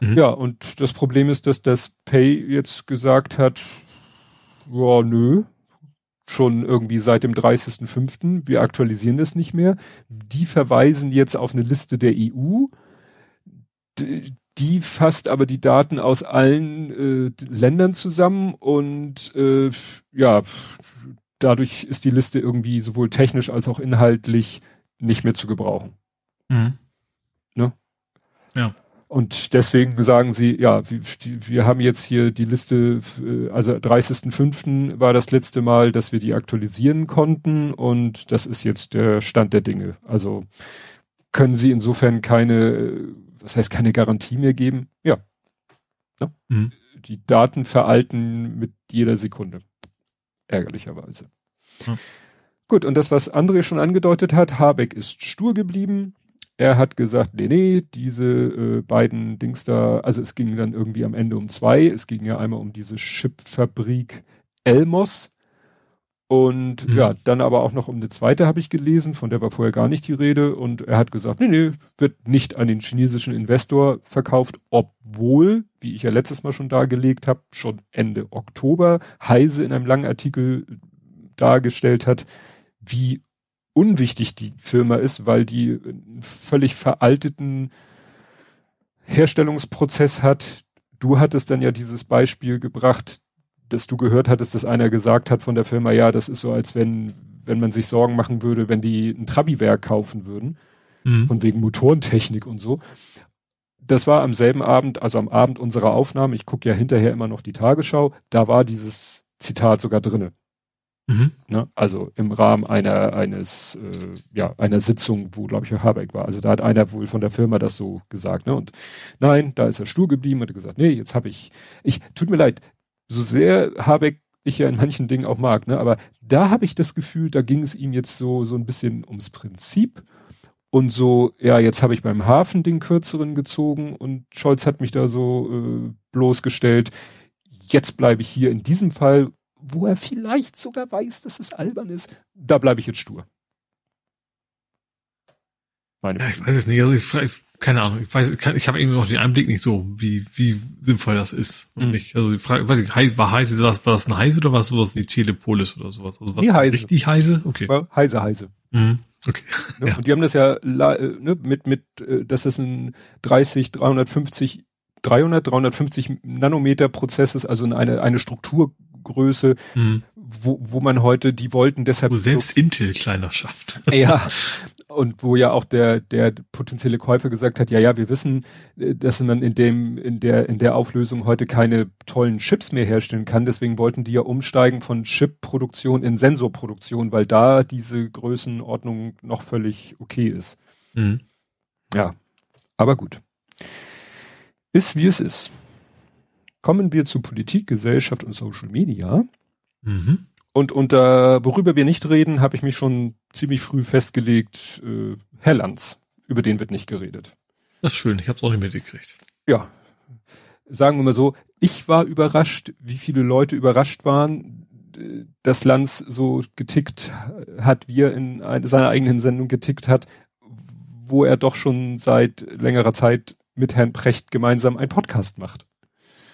Mhm. Ja, und das Problem ist, dass das Pay jetzt gesagt hat, ja, nö, schon irgendwie seit dem 30.05. Wir aktualisieren das nicht mehr. Die verweisen jetzt auf eine Liste der EU. Die fasst aber die Daten aus allen äh, Ländern zusammen und äh, ja, dadurch ist die Liste irgendwie sowohl technisch als auch inhaltlich nicht mehr zu gebrauchen. Mhm. Ne? Ja. Und deswegen sagen sie, ja, wir, haben jetzt hier die Liste, äh, also 30.05. war das letzte Mal, dass wir die aktualisieren konnten und das ist jetzt der Stand der Dinge. Also können sie insofern keine, was heißt keine Garantie mehr geben? Ja. Ne? Mhm. Die Daten veralten mit jeder Sekunde ärgerlicherweise. Hm. Gut, und das, was André schon angedeutet hat, Habeck ist stur geblieben. Er hat gesagt, nee, nee, diese äh, beiden Dings da, also es ging dann irgendwie am Ende um zwei. Es ging ja einmal um diese Chipfabrik Elmos. Und mhm. ja, dann aber auch noch um eine zweite habe ich gelesen, von der war vorher gar nicht die Rede. Und er hat gesagt, nee, nee, wird nicht an den chinesischen Investor verkauft, obwohl, wie ich ja letztes Mal schon dargelegt habe, schon Ende Oktober Heise in einem langen Artikel dargestellt hat, wie unwichtig die Firma ist, weil die einen völlig veralteten Herstellungsprozess hat. Du hattest dann ja dieses Beispiel gebracht, dass du gehört hattest, dass einer gesagt hat von der Firma, ja, das ist so, als wenn, wenn man sich Sorgen machen würde, wenn die ein Trabi-Werk kaufen würden. Mhm. Von wegen Motorentechnik und so. Das war am selben Abend, also am Abend unserer Aufnahme, ich gucke ja hinterher immer noch die Tagesschau, da war dieses Zitat sogar drinne. Mhm. Ne? Also im Rahmen einer eines äh, ja einer Sitzung, wo glaube ich Habeck war. Also da hat einer wohl von der Firma das so gesagt. Ne? Und nein, da ist er stur geblieben und hat gesagt, nee, jetzt habe ich, ich tut mir leid, so sehr Habeck ich ja in manchen Dingen auch mag, ne? aber da habe ich das Gefühl, da ging es ihm jetzt so so ein bisschen ums Prinzip und so, ja, jetzt habe ich beim Hafen den kürzeren gezogen und Scholz hat mich da so äh, bloßgestellt. Jetzt bleibe ich hier in diesem Fall wo er vielleicht sogar weiß, dass es albern ist, da bleibe ich jetzt stur. Meine ja, ich weiß es nicht. Also ich, keine Ahnung. Ich weiß, ich habe irgendwie noch den Einblick nicht so, wie wie sinnvoll das ist und mhm. nicht. Also die Frage, weiß ich, war heiße, war, war das ein heiße oder war es sowas wie Telepolis oder sowas? Also was nee, heiße. Richtig heiße? Okay. Heise, heise. Mhm. Okay. Ne? Ja. Und die haben das ja äh, ne, mit mit, äh, dass es ein 30, 350 300, 350 Nanometer Prozess ist, also eine, eine Struktur Größe, mhm. wo, wo man heute, die wollten deshalb. Wo selbst so, Intel kleiner schafft. Ja. *laughs* Und wo ja auch der, der potenzielle Käufer gesagt hat, ja, ja, wir wissen, äh, dass man in dem, in der, in der Auflösung heute keine tollen Chips mehr herstellen kann. Deswegen wollten die ja umsteigen von Chip-Produktion in Sensorproduktion, weil da diese Größenordnung noch völlig okay ist. Mhm. Ja. Aber gut. Ist wie es ist. Kommen wir zu Politik, Gesellschaft und Social Media. Mhm. Und unter, worüber wir nicht reden, habe ich mich schon ziemlich früh festgelegt, äh, Herr Lanz. Über den wird nicht geredet. Das ist schön, ich habe es auch nicht mitgekriegt. Ja. Sagen wir mal so, ich war überrascht, wie viele Leute überrascht waren, dass Lanz so getickt hat, wie er in eine, seiner eigenen Sendung getickt hat, wo er doch schon seit längerer Zeit mit Herrn Precht gemeinsam einen Podcast macht.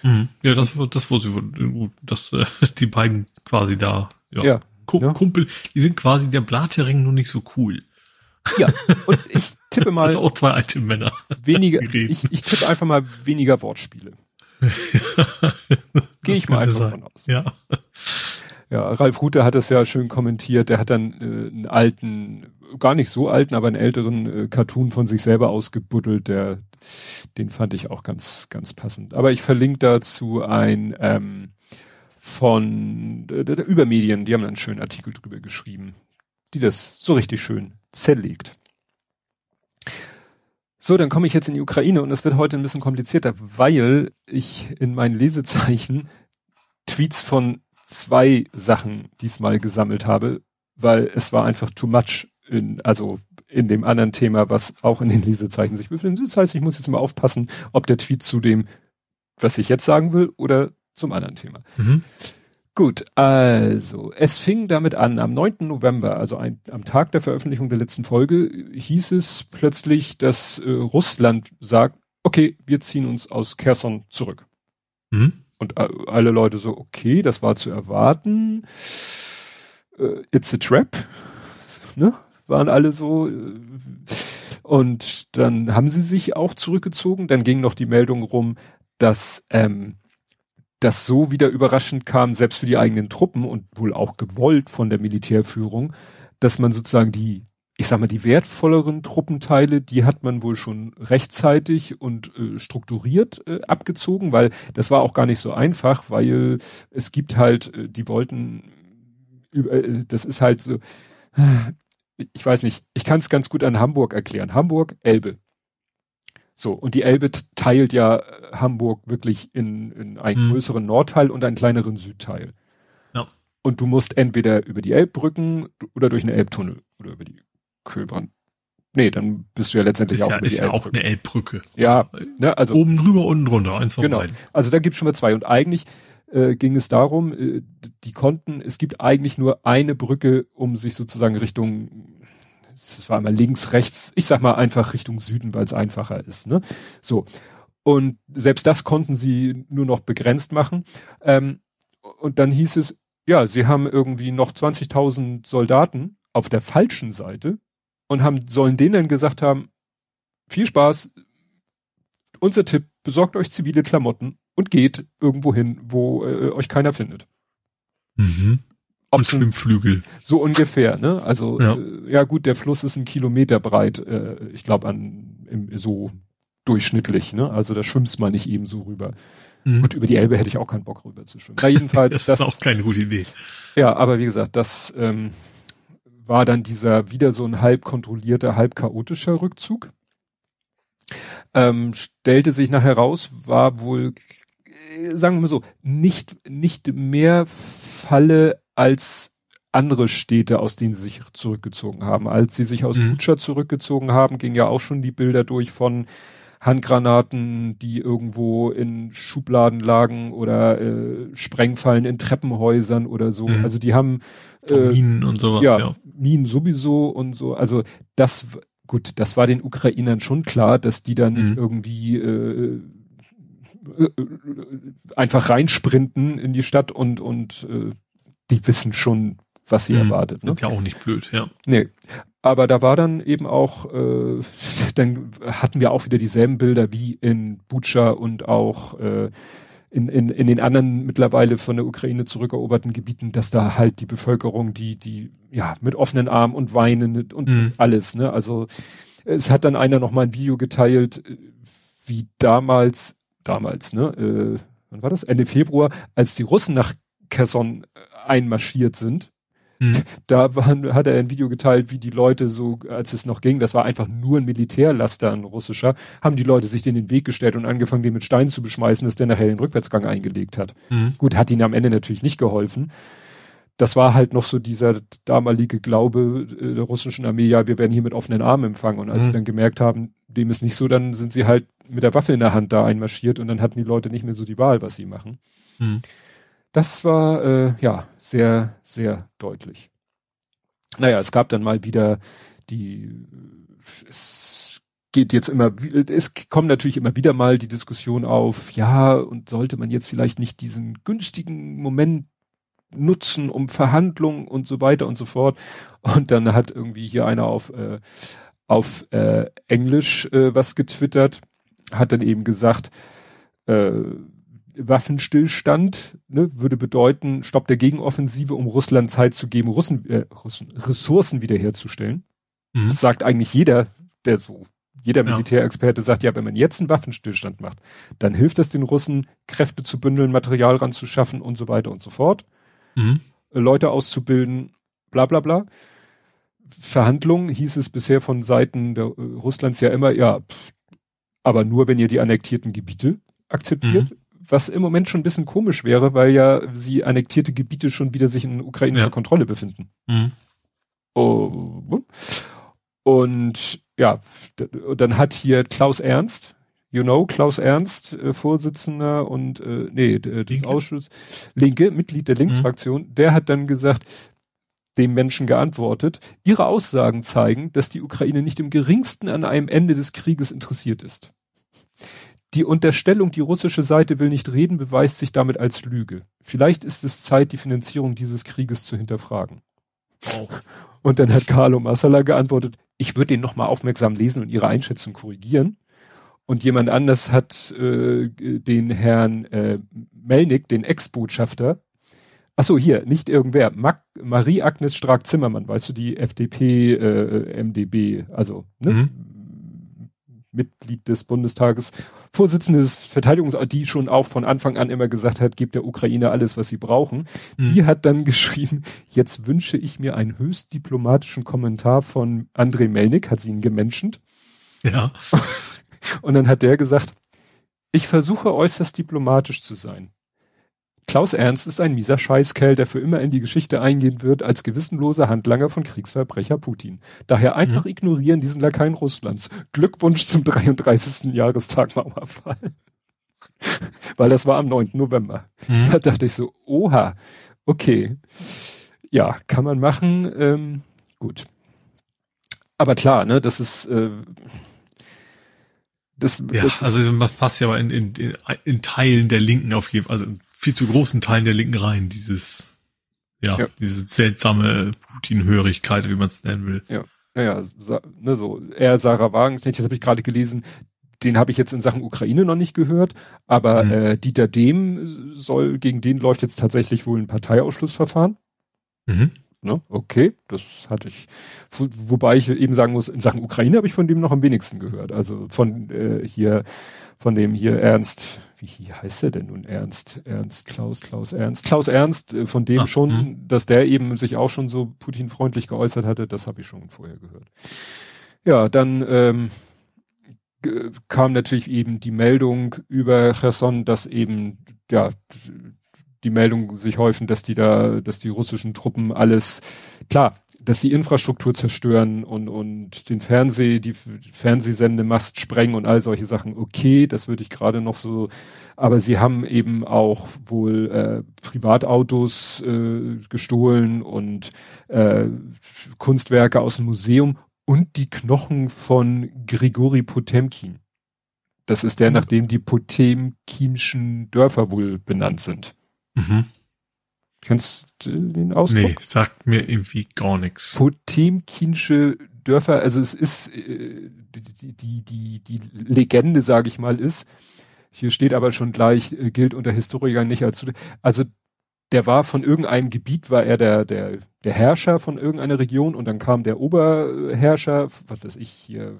Mhm. Ja, das, das wusste ich, dass äh, *laughs* die beiden quasi da, ja, ja, Kumpel, ja. die sind quasi der Blattering nur nicht so cool. Ja, und ich tippe mal. *laughs* Also auch zwei alte Männer. Weniger, *laughs* ich, ich tippe einfach mal weniger Wortspiele. Gehe ich mal einfach davon aus. Ja. Ja, Ralf Rute hat das ja schön kommentiert. Der hat dann äh, einen alten, gar nicht so alten, aber einen älteren äh, Cartoon von sich selber ausgebuddelt. Der, den fand ich auch ganz, ganz passend. Aber ich verlinke dazu ein ähm, von äh, der Übermedien. Die haben einen schönen Artikel drüber geschrieben, die das so richtig schön zerlegt. So, dann komme ich jetzt in die Ukraine und es wird heute ein bisschen komplizierter, weil ich in meinen Lesezeichen Tweets von zwei Sachen diesmal gesammelt habe, weil es war einfach too much in, also in dem anderen Thema, was auch in den Lesezeichen sich befindet. Das heißt, ich muss jetzt mal aufpassen, ob der Tweet zu dem, was ich jetzt sagen will, oder zum anderen Thema. Mhm. Gut, also es fing damit an, am 9. November, also ein, am Tag der Veröffentlichung der letzten Folge, hieß es plötzlich, dass äh, Russland sagt, okay, wir ziehen uns aus Kherson zurück. Mhm. Und alle Leute so, okay, das war zu erwarten. Äh, it's a trap. Ne? Waren alle so. Äh, und dann haben sie sich auch zurückgezogen. Dann ging noch die Meldung rum, dass ähm, das so wieder überraschend kam, selbst für die eigenen Truppen und wohl auch gewollt von der Militärführung, dass man sozusagen die ich sag mal, die wertvolleren Truppenteile, die hat man wohl schon rechtzeitig und äh, strukturiert äh, abgezogen, weil das war auch gar nicht so einfach, weil es gibt halt, äh, die wollten, äh, das ist halt so, ich weiß nicht, ich kann es ganz gut an Hamburg erklären. Hamburg, Elbe. So, und die Elbe teilt ja äh, Hamburg wirklich in, in einen hm. größeren Nordteil und einen kleineren Südteil. Ja. Und du musst entweder über die Elbbrücken oder durch einen Elbtunnel oder über die Kühlbrand. Nee, dann bist du ja letztendlich ist auch ja, ist ja auch eine Elbbrücke. Ja, ne, also oben drüber, unten drunter, eins von genau. beiden. Also da gibt's schon mal zwei und eigentlich äh, ging es darum, äh, die konnten, es gibt eigentlich nur eine Brücke, um sich sozusagen Richtung es war einmal links, rechts, ich sag mal einfach Richtung Süden, weil es einfacher ist, ne? So. Und selbst das konnten sie nur noch begrenzt machen. Ähm, und dann hieß es, ja, sie haben irgendwie noch 20.000 Soldaten auf der falschen Seite und haben, sollen denen dann gesagt haben, viel Spaß, unser Tipp, besorgt euch zivile Klamotten und geht irgendwo hin, wo äh, euch keiner findet. Mhm. Und Schwimmflügel. So ungefähr, ne? Also ja. Äh, ja gut, der Fluss ist ein Kilometer breit, äh, ich glaube an im, so durchschnittlich, ne? Also da schwimmst man nicht eben so rüber. Mhm. Gut, über die Elbe hätte ich auch keinen Bock rüber zu schwimmen. Ja, jedenfalls. das, *laughs* das ist auch keine gute Idee. Ja, aber wie gesagt, das ähm, war dann dieser wieder so ein halb kontrollierter, halb chaotischer Rückzug. Ähm, stellte sich nachher raus, war wohl, sagen wir mal so, nicht, nicht mehr Falle als andere Städte, aus denen sie sich zurückgezogen haben. Als sie sich aus mhm. Butscha zurückgezogen haben, ging ja auch schon die Bilder durch von Handgranaten, die irgendwo in Schubladen lagen oder äh, Sprengfallen in Treppenhäusern oder so. Mhm. Also die haben äh, Minen und sowas. Ja, ja, Minen sowieso und so. Also das, gut, das war den Ukrainern schon klar, dass die da nicht mhm. irgendwie äh, einfach reinsprinten in die Stadt und und äh, die wissen schon, was sie mhm. erwartet. Ne? Sind ja auch nicht blöd, ja. Nee. Aber da war dann eben auch, äh, *laughs* dann hatten wir auch wieder dieselben Bilder wie in Butscha und auch äh, in, in, in den anderen mittlerweile von der Ukraine zurückeroberten Gebieten, dass da halt die Bevölkerung, die, die, ja, mit offenen Armen und weinen und mhm. alles, ne? Also es hat dann einer noch mal ein Video geteilt, wie damals, damals, ne, äh, wann war das? Ende Februar, als die Russen nach Kherson einmarschiert sind hm. *laughs* Da waren, hat er ein Video geteilt, wie die Leute so, als es noch ging, das war einfach nur ein Militärlaster, ein russischer, haben die Leute sich in den Weg gestellt und angefangen, den mit Steinen zu beschmeißen, dass der nachher den Rückwärtsgang eingelegt hat. Hm. Gut, hat ihnen am Ende natürlich nicht geholfen. Das war halt noch so dieser damalige Glaube äh, der russischen Armee, ja, wir werden hier mit offenen Armen empfangen. Und als hm. sie dann gemerkt haben, dem ist nicht so, dann sind sie halt mit der Waffe in der Hand da einmarschiert und dann hatten die Leute nicht mehr so die Wahl, was sie machen. Hm. Das war äh, ja sehr, sehr deutlich. Naja, es gab dann mal wieder die, es geht jetzt immer, es kommt natürlich immer wieder mal die Diskussion auf, ja, und sollte man jetzt vielleicht nicht diesen günstigen Moment nutzen, um Verhandlungen und so weiter und so fort. Und dann hat irgendwie hier einer auf äh, auf äh, Englisch äh, was getwittert, hat dann eben gesagt, äh, Waffenstillstand ne, würde bedeuten, Stopp der Gegenoffensive, um Russland Zeit zu geben, Russen, äh, Russen Ressourcen wiederherzustellen. Mhm. Das sagt eigentlich jeder, der so, jeder Militärexperte sagt, ja, wenn man jetzt einen Waffenstillstand macht, dann hilft es den Russen, Kräfte zu bündeln, Material ranzuschaffen und so weiter und so fort. Mhm. Leute auszubilden, bla bla bla. Verhandlungen hieß es bisher von Seiten der, äh, Russlands ja immer, ja, pff, aber nur wenn ihr die annektierten Gebiete akzeptiert. Mhm was im Moment schon ein bisschen komisch wäre, weil ja sie annektierte Gebiete schon wieder sich in ukrainischer ja. Kontrolle befinden. Mhm. Oh. Und ja, dann hat hier Klaus Ernst, you know, Klaus Ernst, äh, Vorsitzender und äh, nee, des Linke? Ausschusses, Linke, Mitglied der Linksfraktion, mhm. der hat dann gesagt, dem Menschen geantwortet, ihre Aussagen zeigen, dass die Ukraine nicht im geringsten an einem Ende des Krieges interessiert ist. Die Unterstellung, die russische Seite will nicht reden, beweist sich damit als Lüge. Vielleicht ist es Zeit, die Finanzierung dieses Krieges zu hinterfragen. Oh. Und dann hat Carlo Massala geantwortet, ich würde den nochmal aufmerksam lesen und ihre Einschätzung korrigieren. Und jemand anders hat äh, den Herrn äh, Melnik, den Ex-Botschafter, ach so, hier, nicht irgendwer, Marie-Agnes Strack-Zimmermann, weißt du, die FDP, äh, MDB, also, ne? Mhm. Mitglied des Bundestages, Vorsitzende des Verteidigungs, die schon auch von Anfang an immer gesagt hat, gebt der Ukraine alles, was sie brauchen. Mhm. Die hat dann *laughs* geschrieben, jetzt wünsche ich mir einen höchst diplomatischen Kommentar von Andrei Melnik, hat sie ihn gemenschent. Ja. *laughs* Und dann hat der gesagt, ich versuche äußerst diplomatisch zu sein. Klaus Ernst ist ein mieser Scheißkerl, der für immer in die Geschichte eingehen wird als gewissenloser Handlanger von Kriegsverbrecher Putin. Daher einfach mhm. ignorieren diesen Lakaien Russlands. Glückwunsch zum 33. Jahrestag Mauerfall. Weil das war am 9. November. Mhm. Da dachte ich so, oha, okay. Ja, kann man machen. Ähm, gut. Aber klar, ne, das ist äh, das, ja, das also das passt ja aber in, in, in Teilen der Linken auf jeden Fall, also viel zu großen Teilen der linken Reihen dieses, ja, ja. diese seltsame Putin-Hörigkeit, wie man es nennen will. Ja, naja, ne, so, er, Sarah Wagenknecht, das habe ich gerade gelesen, den habe ich jetzt in Sachen Ukraine noch nicht gehört, aber mhm. äh, Dieter Dehm soll, gegen den läuft jetzt tatsächlich wohl ein Parteiausschlussverfahren. Mhm. Ne? Okay, das hatte ich. Wobei ich eben sagen muss, in Sachen Ukraine habe ich von dem noch am wenigsten gehört. Also von äh, hier, von dem hier Ernst, wie heißt der denn nun Ernst? Ernst, Klaus, Klaus Ernst. Klaus Ernst, äh, von dem Ach, schon, mh. dass der eben sich auch schon so Putin-freundlich geäußert hatte, das habe ich schon vorher gehört. Ja, dann ähm, kam natürlich eben die Meldung über Cherson, dass eben, ja, die Meldung sich häufen, dass die da, dass die russischen Truppen alles, klar, dass sie Infrastruktur zerstören und, und den Fernseh, die Fernsehsendemast sprengen und all solche Sachen. Okay, das würde ich gerade noch so, aber sie haben eben auch wohl äh, Privatautos äh, gestohlen und äh, Kunstwerke aus dem Museum und die Knochen von Grigori Potemkin. Das ist der, mhm. nachdem die Potemkinschen Dörfer wohl benannt sind. Mhm. Kennst du den Ausdruck? Nee, sagt mir irgendwie gar nichts. Potemkinsche Dörfer, also es ist äh, die, die, die, die Legende, sage ich mal, ist, hier steht aber schon gleich, äh, gilt unter Historikern nicht als, also der war von irgendeinem Gebiet, war er der, der, der Herrscher von irgendeiner Region und dann kam der Oberherrscher, was weiß ich, hier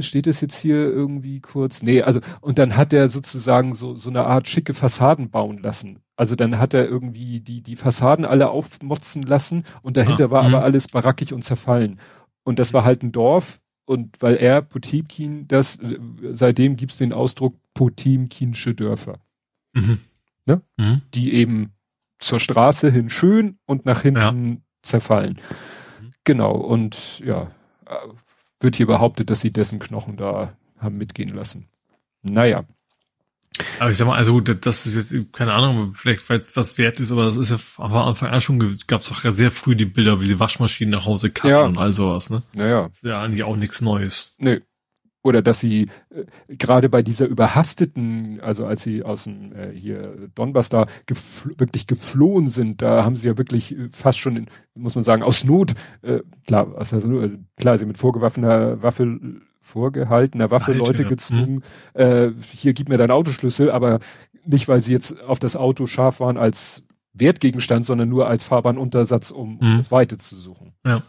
steht es jetzt hier irgendwie kurz? Nee, also, und dann hat er sozusagen so, so eine Art schicke Fassaden bauen lassen. Also dann hat er irgendwie die, die Fassaden alle aufmotzen lassen und dahinter ah, war aber mhm. alles barackig und zerfallen. Und das war halt ein Dorf und weil er Potemkin, das, seitdem gibt's den Ausdruck Potemkinsche Dörfer. Mhm. Ne? Mhm. Die eben zur Straße hin schön und nach hinten ja. zerfallen. Mhm. Genau, und ja, wird hier behauptet, dass sie dessen Knochen da haben mitgehen lassen. Naja. Aber ich sag mal, also das ist jetzt, keine Ahnung, vielleicht weil es was wert ist, aber das ist ja von Anfang an schon, gab es doch sehr früh die Bilder, wie sie Waschmaschinen nach Hause kamen ja. und all sowas, ne? Naja. Ja, eigentlich auch nichts Neues. Nö. Oder dass sie äh, gerade bei dieser überhasteten, also als sie aus dem äh, hier Donbass da gefl wirklich geflohen sind, da haben sie ja wirklich äh, fast schon, in, muss man sagen, aus Not, äh, klar, also, also, klar, sie mit vorgewaffener Waffe, vorgehaltener Waffe Alter, Leute gezwungen, hm. äh, hier gib mir deinen Autoschlüssel, aber nicht, weil sie jetzt auf das Auto scharf waren als Wertgegenstand, sondern nur als Fahrbahnuntersatz, um, um hm. das Weite zu suchen. Ja.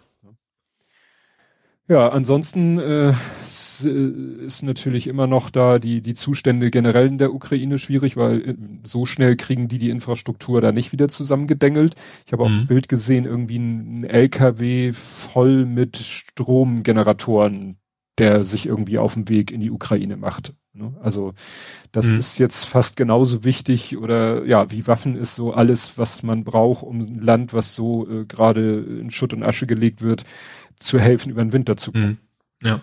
Ja, ansonsten äh, ist natürlich immer noch da die, die Zustände generell in der Ukraine schwierig, weil äh, so schnell kriegen die die Infrastruktur da nicht wieder zusammengedengelt. Ich habe auch mhm. ein Bild gesehen, irgendwie ein, ein LKW voll mit Stromgeneratoren, der sich irgendwie auf dem Weg in die Ukraine macht. Ne? Also das mhm. ist jetzt fast genauso wichtig oder ja, wie Waffen ist so alles, was man braucht, um ein Land, was so äh, gerade in Schutt und Asche gelegt wird, zu helfen, über den Winter zu kommen. Mhm. Ja.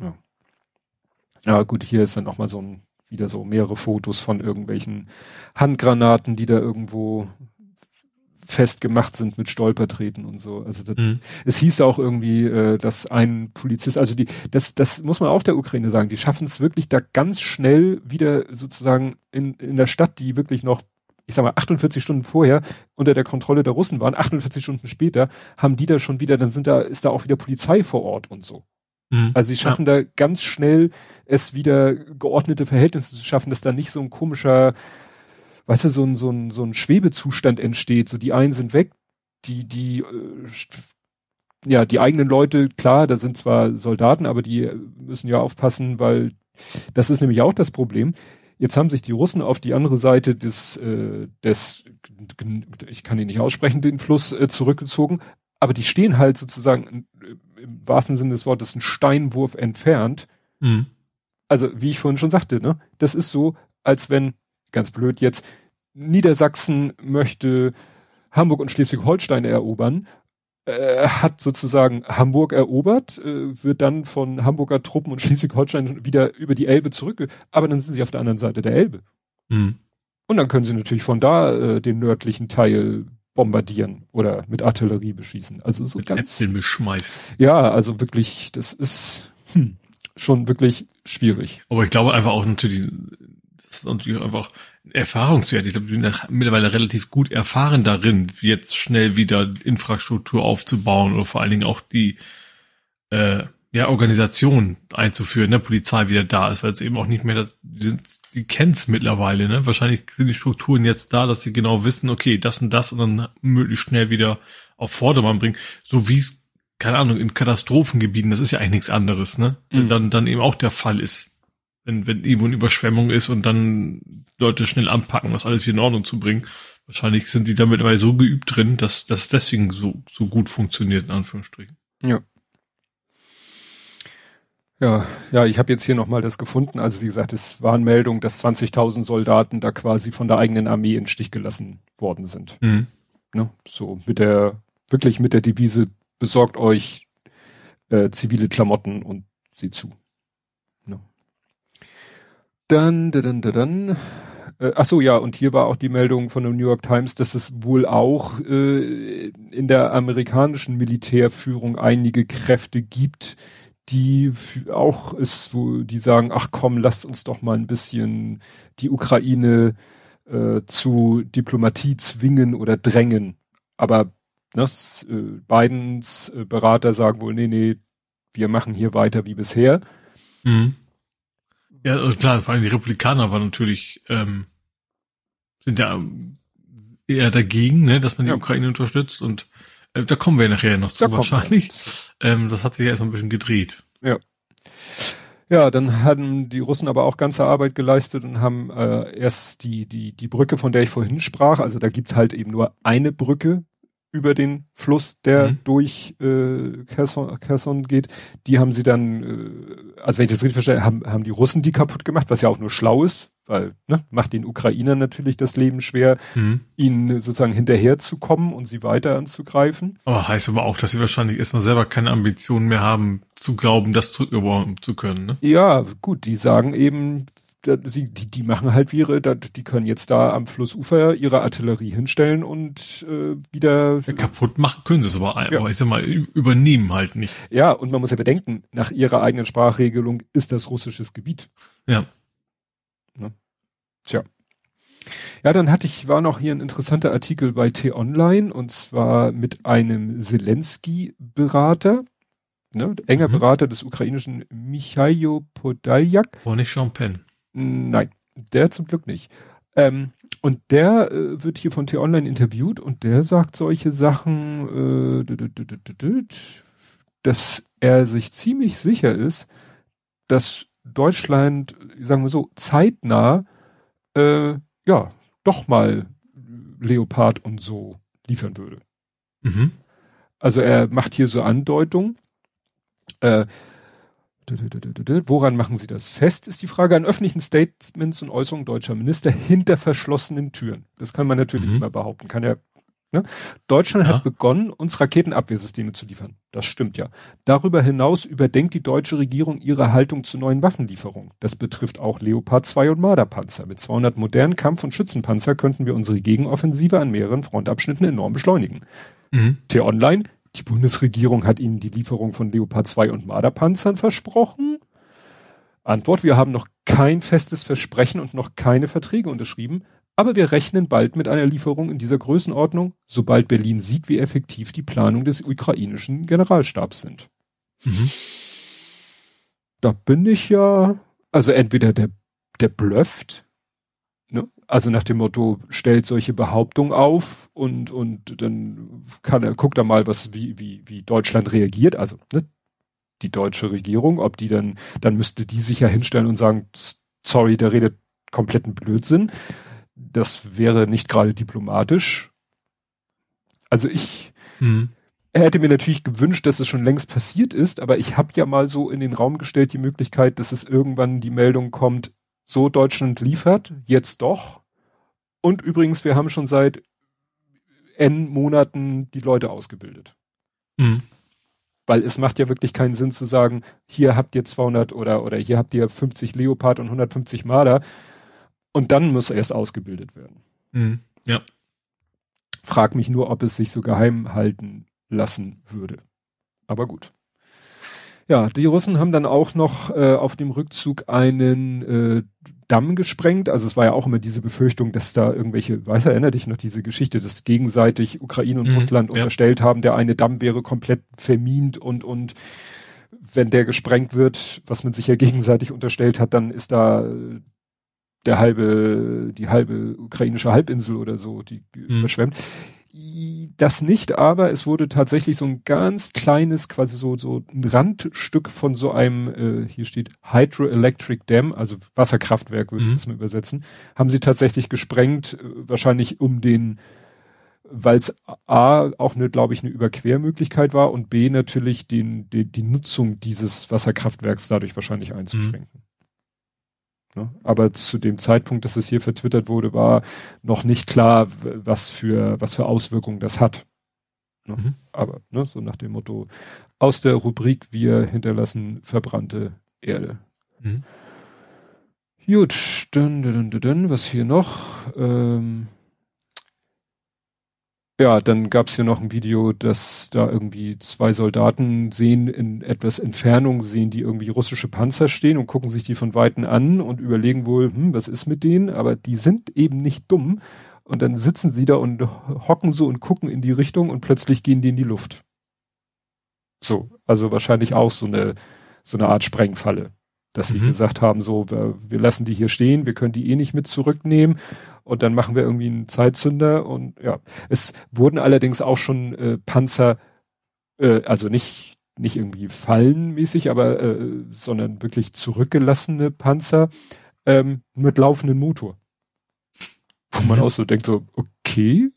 ja. Ja, gut, hier ist dann auch mal so ein, wieder so mehrere Fotos von irgendwelchen Handgranaten, die da irgendwo festgemacht sind mit Stolpertreten und so. Also das, mhm. es hieß auch irgendwie, äh, dass ein Polizist, also die, das, das muss man auch der Ukraine sagen, die schaffen es wirklich da ganz schnell wieder sozusagen in, in der Stadt, die wirklich noch ich sag mal, 48 Stunden vorher unter der Kontrolle der Russen waren, 48 Stunden später haben die da schon wieder, dann sind da, ist da auch wieder Polizei vor Ort und so. Mhm. Also sie schaffen ja. da ganz schnell es wieder geordnete Verhältnisse zu schaffen, dass da nicht so ein komischer, weißt du, so ein, so ein, so ein Schwebezustand entsteht. So die einen sind weg, die, die, äh, ja, die eigenen Leute, klar, da sind zwar Soldaten, aber die müssen ja aufpassen, weil das ist nämlich auch das Problem. Jetzt haben sich die Russen auf die andere Seite des, äh, des ich kann ihn nicht aussprechen, den Fluss äh, zurückgezogen, aber die stehen halt sozusagen äh, im wahrsten Sinne des Wortes einen Steinwurf entfernt. Mhm. Also, wie ich vorhin schon sagte, ne, das ist so, als wenn, ganz blöd jetzt, Niedersachsen möchte Hamburg und Schleswig-Holstein erobern äh, hat sozusagen Hamburg erobert, äh, wird dann von Hamburger Truppen und Schleswig-Holstein wieder über die Elbe zurück, aber dann sind sie auf der anderen Seite der Elbe. Mhm. Und dann können sie natürlich von da äh, den nördlichen Teil bombardieren oder mit Artillerie beschießen. Also so mit ganz. Äpfeln beschmeißen. Ja, also wirklich, das ist hm, schon wirklich schwierig. Aber ich glaube einfach auch natürlich, das ist natürlich einfach Erfahrungswert. Ich glaube, die sind mittlerweile relativ gut erfahren darin, jetzt schnell wieder Infrastruktur aufzubauen oder vor allen Dingen auch die äh, ja, Organisation einzuführen, ne, Polizei wieder da ist, weil es eben auch nicht mehr, die, sind, die kennt's mittlerweile, ne? Wahrscheinlich sind die Strukturen jetzt da, dass sie genau wissen, okay, das und das und dann möglichst schnell wieder auf Vordermann bringen. So wie es, keine Ahnung, in Katastrophengebieten, das ist ja eigentlich nichts anderes, ne? Mhm. Dann, dann eben auch der Fall ist wenn, wenn irgendwo eine Überschwemmung ist und dann Leute schnell anpacken, das alles wieder in Ordnung zu bringen. Wahrscheinlich sind die damit aber so geübt drin, dass das deswegen so, so gut funktioniert, in Anführungsstrichen. Ja. Ja, ja, ich habe jetzt hier nochmal das gefunden. Also wie gesagt, es waren Meldungen, dass 20.000 Soldaten da quasi von der eigenen Armee in Stich gelassen worden sind. Mhm. Ne? So mit der, wirklich mit der Devise, besorgt euch äh, zivile Klamotten und sieh zu. Dann, dann, dann, dann. Äh, ach so, ja, und hier war auch die Meldung von der New York Times, dass es wohl auch äh, in der amerikanischen Militärführung einige Kräfte gibt, die auch ist, wo die sagen, ach komm, lasst uns doch mal ein bisschen die Ukraine äh, zu Diplomatie zwingen oder drängen. Aber das, äh, Bidens äh, Berater sagen wohl, nee, nee, wir machen hier weiter wie bisher. Mhm. Ja, also klar, vor allem die Republikaner waren natürlich, ähm, sind ja eher dagegen, ne, dass man die ja. Ukraine unterstützt und äh, da kommen wir nachher noch zu da wahrscheinlich. Ähm, das hat sich ja erst ein bisschen gedreht. Ja. Ja, dann hatten die Russen aber auch ganze Arbeit geleistet und haben äh, erst die, die, die Brücke, von der ich vorhin sprach, also da gibt's halt eben nur eine Brücke über den Fluss, der mhm. durch äh, Kherson, Kherson geht. Die haben sie dann, äh, also wenn ich das richtig verstehe, haben, haben die Russen die kaputt gemacht, was ja auch nur schlau ist, weil ne, macht den Ukrainern natürlich das Leben schwer, mhm. ihnen sozusagen hinterherzukommen und sie weiter anzugreifen. Aber heißt aber auch, dass sie wahrscheinlich erstmal selber keine Ambitionen mehr haben, zu glauben, das zurückerobern zu können. Ne? Ja, gut, die sagen eben, die, die machen halt ihre, die können jetzt da am Flussufer ihre Artillerie hinstellen und äh, wieder ja, kaputt machen können sie es aber, ja. aber ich sag mal übernehmen halt nicht. Ja, und man muss ja bedenken, nach ihrer eigenen Sprachregelung ist das russisches Gebiet. Ja. Ne? Tja. Ja, dann hatte ich, war noch hier ein interessanter Artikel bei T-Online und zwar mit einem Zelensky-Berater, ne, enger mhm. Berater des ukrainischen Michailo Podaljak. War nicht Champagne. Nein, der zum Glück nicht. Ähm, und der äh, wird hier von T-Online interviewt und der sagt solche Sachen, äh, dass er sich ziemlich sicher ist, dass Deutschland, sagen wir so, zeitnah äh, ja doch mal Leopard und so liefern würde. Mhm. Also er macht hier so Andeutungen. Äh, Woran machen Sie das fest, ist die Frage an öffentlichen Statements und Äußerungen deutscher Minister hinter verschlossenen Türen. Das kann man natürlich mhm. immer behaupten. Kann ja, ne? Deutschland ja. hat begonnen, uns Raketenabwehrsysteme zu liefern. Das stimmt ja. Darüber hinaus überdenkt die deutsche Regierung ihre Haltung zu neuen Waffenlieferungen. Das betrifft auch Leopard 2 und Marderpanzer. Mit 200 modernen Kampf- und Schützenpanzer könnten wir unsere Gegenoffensive an mehreren Frontabschnitten enorm beschleunigen. Mhm. T-Online, die Bundesregierung hat ihnen die Lieferung von Leopard 2 und Marderpanzern versprochen. Antwort, wir haben noch kein festes Versprechen und noch keine Verträge unterschrieben, aber wir rechnen bald mit einer Lieferung in dieser Größenordnung, sobald Berlin sieht, wie effektiv die Planung des ukrainischen Generalstabs sind. Mhm. Da bin ich ja, also entweder der, der blöfft, Ne? Also nach dem Motto, stellt solche Behauptungen auf und, und dann kann er, guckt er mal, was, wie, wie, wie Deutschland reagiert, also ne? die deutsche Regierung, ob die dann, dann müsste die sich ja hinstellen und sagen, sorry, der redet kompletten Blödsinn. Das wäre nicht gerade diplomatisch. Also ich, mhm. hätte mir natürlich gewünscht, dass es schon längst passiert ist, aber ich habe ja mal so in den Raum gestellt die Möglichkeit, dass es irgendwann die Meldung kommt, so Deutschland liefert, jetzt doch. Und übrigens, wir haben schon seit N Monaten die Leute ausgebildet. Mhm. Weil es macht ja wirklich keinen Sinn zu sagen, hier habt ihr 200 oder, oder hier habt ihr 50 Leopard und 150 Marder und dann muss erst ausgebildet werden. Mhm. Ja. Frag mich nur, ob es sich so geheim halten lassen würde. Aber gut. Ja, die Russen haben dann auch noch äh, auf dem Rückzug einen äh, Damm gesprengt. Also es war ja auch immer diese Befürchtung, dass da irgendwelche, weiß erinnert dich noch diese Geschichte, dass gegenseitig Ukraine und mhm, Russland ja. unterstellt haben, der eine Damm wäre komplett vermint und und wenn der gesprengt wird, was man sich ja gegenseitig unterstellt hat, dann ist da der halbe, die halbe ukrainische Halbinsel oder so, die mhm. überschwemmt das nicht, aber es wurde tatsächlich so ein ganz kleines, quasi so, so ein Randstück von so einem, äh, hier steht Hydroelectric Dam, also Wasserkraftwerk würde mhm. ich das mal übersetzen, haben sie tatsächlich gesprengt, äh, wahrscheinlich um den, weil es A auch eine, glaube ich, eine Überquermöglichkeit war und B natürlich den, den, die Nutzung dieses Wasserkraftwerks dadurch wahrscheinlich einzuschränken. Mhm. Ne? Aber zu dem Zeitpunkt, dass es hier vertwittert wurde, war noch nicht klar, was für, was für Auswirkungen das hat. Ne? Mhm. Aber ne, so nach dem Motto, aus der Rubrik wir hinterlassen verbrannte Erde. Mhm. Gut, dann, dann, dann, dann, was hier noch? Ähm, ja, dann gab's hier noch ein Video, dass da irgendwie zwei Soldaten sehen in etwas Entfernung, sehen die irgendwie russische Panzer stehen und gucken sich die von Weitem an und überlegen wohl, hm, was ist mit denen? Aber die sind eben nicht dumm. Und dann sitzen sie da und hocken so und gucken in die Richtung und plötzlich gehen die in die Luft. So, also wahrscheinlich auch so eine, so eine Art Sprengfalle dass sie mhm. gesagt haben, so, wir, wir, lassen die hier stehen, wir können die eh nicht mit zurücknehmen und dann machen wir irgendwie einen Zeitzünder und ja, es wurden allerdings auch schon äh, Panzer, äh, also nicht nicht irgendwie fallenmäßig, aber äh, sondern wirklich zurückgelassene Panzer ähm, mit laufendem Motor. Wo man auch so denkt, so, okay,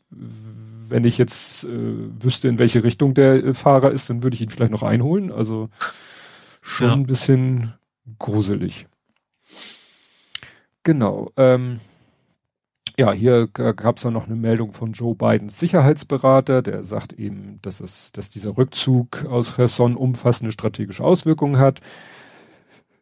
wenn ich jetzt äh, wüsste, in welche Richtung der äh, Fahrer ist, dann würde ich ihn vielleicht noch einholen. Also schon ja. ein bisschen gruselig. Genau. Ähm, ja, hier gab es dann noch eine Meldung von Joe Bidens Sicherheitsberater, der sagt eben, dass es, dass dieser Rückzug aus Cherson umfassende strategische Auswirkungen hat.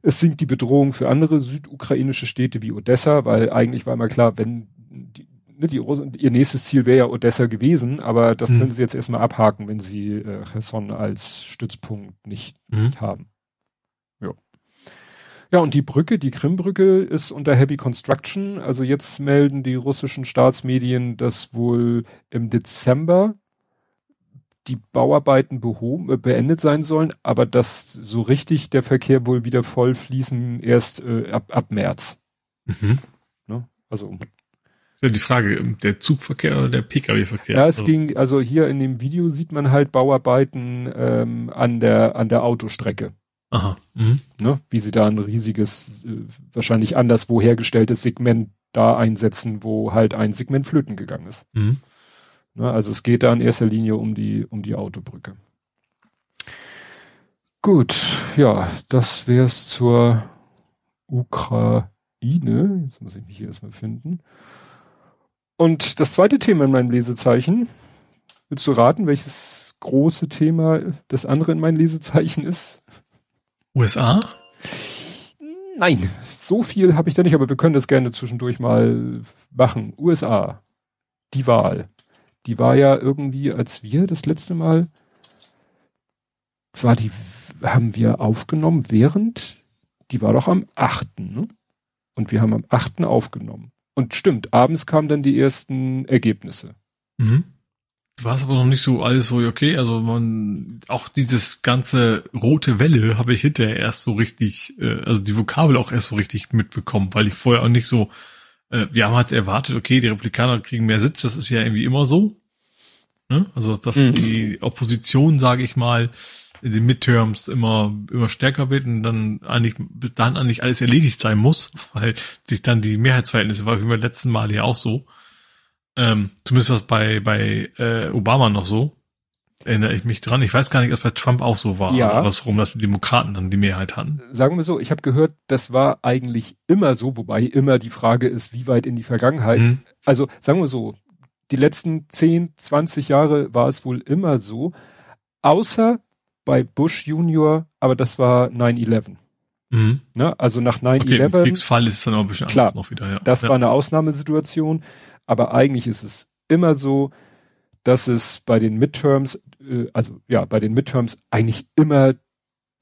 Es sinkt die Bedrohung für andere südukrainische Städte wie Odessa, weil eigentlich war immer klar, wenn die, ne, die Russen, ihr nächstes Ziel wäre ja Odessa gewesen, aber das mhm. können sie jetzt erstmal abhaken, wenn sie äh, Cherson als Stützpunkt nicht, mhm. nicht haben. Ja. Und die Brücke, die Krimbrücke ist unter Heavy Construction. Also jetzt melden die russischen Staatsmedien, dass wohl im Dezember die Bauarbeiten behoben, äh, beendet sein sollen, aber dass so richtig der Verkehr wohl wieder voll fließen erst äh, ab, ab März. Mhm. Ne? Also ja, die Frage, der Zugverkehr oder der Pkw-Verkehr? Ja, es also. ging, also hier in dem Video sieht man halt Bauarbeiten ähm, an der an der Autostrecke. Aha. Mhm. Ne? Wie sie da ein riesiges, äh, wahrscheinlich anderswo hergestelltes Segment da einsetzen, wo halt ein Segment flöten gegangen ist. Mhm. Ne, also es geht da in erster Linie um die, um die Autobrücke. Gut, ja, das wär's zur Ukraine. Jetzt muss ich mich hier erstmal finden. Und das zweite Thema in meinem Lesezeichen. Willst du raten, welches große Thema das andere in meinem Lesezeichen ist? USA? Nein, so viel habe ich da nicht, aber wir können das gerne zwischendurch mal machen. USA. Die Wahl die war ja irgendwie, als wir das letzte Mal, war die, haben wir aufgenommen während, die war doch am 8. Ne? Und wir haben am 8. aufgenommen. Und stimmt, abends kamen dann die ersten Ergebnisse. Mhm. War es aber noch nicht so alles so okay. Also man, auch dieses ganze rote Welle habe ich hinterher erst so richtig, äh, also die Vokabel auch erst so richtig mitbekommen, weil ich vorher auch nicht so äh, wir haben halt erwartet, okay, die Republikaner kriegen mehr Sitz, das ist ja irgendwie immer so. Ne? Also, dass mhm. die Opposition, sage ich mal, in den Midterms immer, immer stärker wird und dann eigentlich, bis dann eigentlich alles erledigt sein muss, *laughs* weil sich dann die Mehrheitsverhältnisse, war wie beim letzten Mal ja auch so. Ähm, zumindest was bei, bei äh, Obama noch so. Erinnere ich mich dran. Ich weiß gar nicht, ob bei Trump auch so war. Ja. Also andersrum, dass die Demokraten dann die Mehrheit hatten. Sagen wir so, ich habe gehört, das war eigentlich immer so, wobei immer die Frage ist, wie weit in die Vergangenheit. Mhm. Also sagen wir so, die letzten 10, 20 Jahre war es wohl immer so, außer bei Bush Junior, aber das war 9-11. Mhm. Ne? Also nach 9-11. Okay, Kriegsfall ist dann auch ein bisschen klar, noch wieder. Ja. Das ja. war eine Ausnahmesituation, aber eigentlich ist es immer so, dass es bei den Midterms, äh, also ja, bei den Midterms eigentlich immer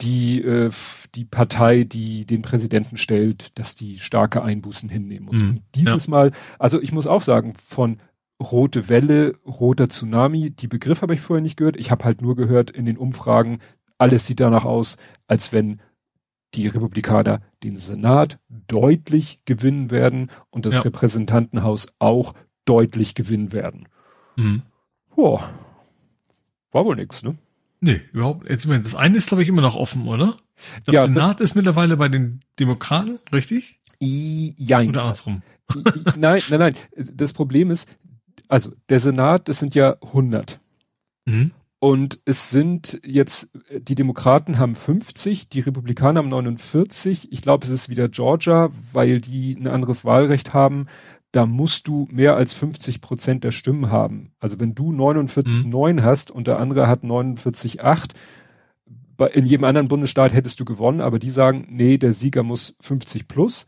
die, äh, die Partei, die den Präsidenten stellt, dass die starke Einbußen hinnehmen muss. Mhm. Dieses ja. Mal, also ich muss auch sagen, von rote Welle, roter Tsunami, die Begriffe habe ich vorher nicht gehört. Ich habe halt nur gehört in den Umfragen, alles sieht danach aus, als wenn die Republikaner den Senat deutlich gewinnen werden und das ja. Repräsentantenhaus auch deutlich gewinnen werden. Mhm. Boah. War wohl nix, ne? Nee, überhaupt. Jetzt, das eine ist, glaube ich, immer noch offen, oder? Der ja, Senat ist mittlerweile bei den Demokraten, richtig? Ja. Oder andersrum. nein, nein, nein. Das Problem ist, also der Senat, das sind ja 100. Mhm. Und es sind jetzt, die Demokraten haben 50, die Republikaner haben 49. Ich glaube, es ist wieder Georgia, weil die ein anderes Wahlrecht haben. Da musst du mehr als 50 Prozent der Stimmen haben. Also wenn du 49,9 mhm. hast und der andere hat 49,8, in jedem anderen Bundesstaat hättest du gewonnen, aber die sagen, nee, der Sieger muss 50 plus.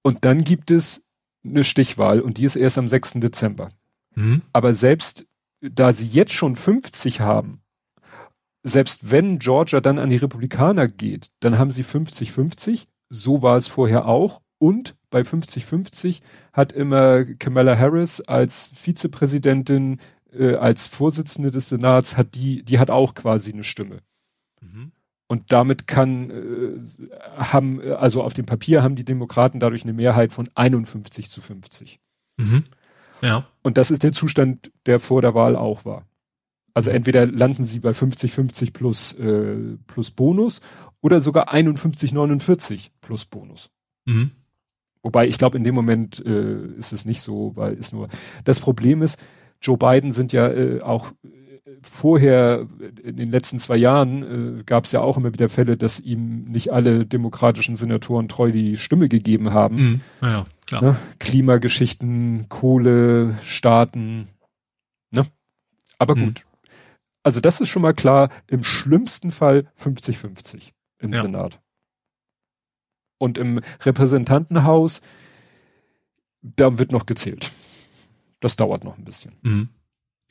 Und dann gibt es eine Stichwahl und die ist erst am 6. Dezember. Mhm. Aber selbst da sie jetzt schon 50 haben, selbst wenn Georgia dann an die Republikaner geht, dann haben sie 50-50. So war es vorher auch. Und bei 50-50 hat immer Kamala Harris als Vizepräsidentin, äh, als Vorsitzende des Senats, hat die, die hat auch quasi eine Stimme. Mhm. Und damit kann, äh, haben, also auf dem Papier haben die Demokraten dadurch eine Mehrheit von 51 zu 50. Mhm. Ja. Und das ist der Zustand, der vor der Wahl auch war. Also mhm. entweder landen sie bei 50-50 plus, äh, plus Bonus oder sogar 51-49 plus Bonus. Mhm. Wobei ich glaube, in dem Moment äh, ist es nicht so, weil ist nur. Das Problem ist, Joe Biden sind ja äh, auch vorher, in den letzten zwei Jahren, äh, gab es ja auch immer wieder Fälle, dass ihm nicht alle demokratischen Senatoren treu die Stimme gegeben haben. Mhm. Ja, klar. Ne? Klimageschichten, Kohle, Staaten. Ne? Aber mhm. gut. Also das ist schon mal klar, im schlimmsten Fall 50-50 im ja. Senat. Und im Repräsentantenhaus, da wird noch gezählt. Das dauert noch ein bisschen. Mhm.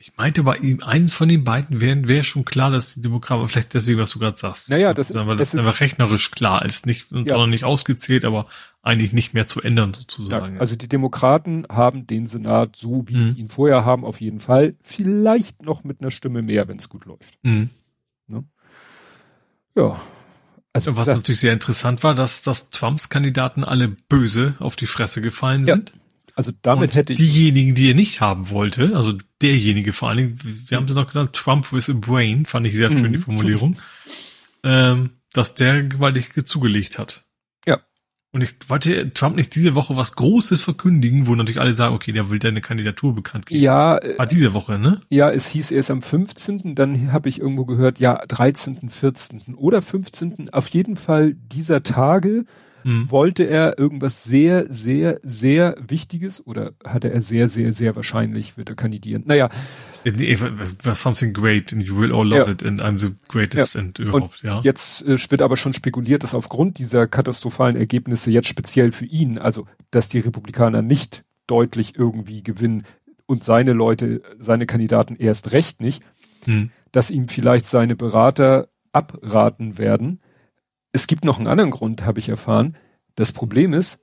Ich meinte bei ihm, eins von den beiden wäre wär schon klar, dass die Demokraten, vielleicht deswegen, was du gerade sagst. Naja, das, das, das ist einfach rechnerisch klar, ist nicht, ja. sondern nicht ausgezählt, aber eigentlich nicht mehr zu ändern sozusagen. Ja, also die Demokraten haben den Senat so, wie mhm. sie ihn vorher haben, auf jeden Fall. Vielleicht noch mit einer Stimme mehr, wenn es gut läuft. Mhm. Ne? Ja. Also was natürlich sehr interessant war, dass, dass Trumps Kandidaten alle böse auf die Fresse gefallen sind. Ja. Also damit und hätte ich. Diejenigen, die er nicht haben wollte, also derjenige vor allen Dingen, wir haben sie noch genannt, Trump with a Brain, fand ich sehr schön, mhm, die Formulierung, ähm, dass der gewaltig zugelegt hat. Ja. Und ich wollte Trump nicht diese Woche was Großes verkündigen, wo natürlich alle sagen, okay, der will deine Kandidatur bekannt geben. Ja. War diese Woche, ne? Ja, es hieß erst am 15., dann habe ich irgendwo gehört, ja, 13., 14. oder 15. Auf jeden Fall dieser Tage mhm. wollte er irgendwas sehr, sehr, sehr Wichtiges oder hatte er sehr, sehr, sehr wahrscheinlich wird er kandidieren. Naja. Was something great and you will all love ja. it and I'm the greatest ja. and überhaupt, und ja. Jetzt äh, wird aber schon spekuliert, dass aufgrund dieser katastrophalen Ergebnisse jetzt speziell für ihn, also dass die Republikaner nicht deutlich irgendwie gewinnen und seine Leute, seine Kandidaten erst recht nicht, mhm. dass ihm vielleicht seine Berater abraten werden, es gibt noch einen anderen Grund, habe ich erfahren. Das Problem ist,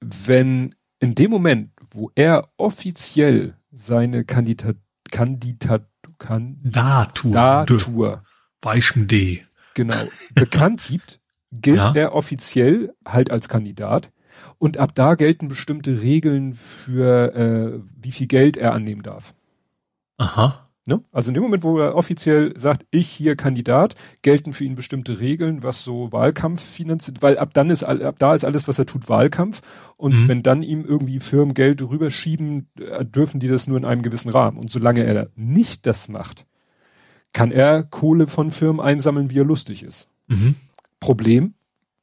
wenn in dem Moment, wo er offiziell seine Kandidat, Kandidat, kan, Datur, Datur, Weichem D, genau, bekannt gibt, *laughs* gilt ja. er offiziell halt als Kandidat und ab da gelten bestimmte Regeln für äh, wie viel Geld er annehmen darf. Aha. Ne? Also in dem Moment, wo er offiziell sagt, ich hier Kandidat, gelten für ihn bestimmte Regeln, was so Wahlkampf finanziert, weil ab dann ist ab da ist alles, was er tut, Wahlkampf. Und mhm. wenn dann ihm irgendwie Firmen Geld rüberschieben, äh, dürfen die das nur in einem gewissen Rahmen. Und solange er nicht das macht, kann er Kohle von Firmen einsammeln, wie er lustig ist. Mhm. Problem,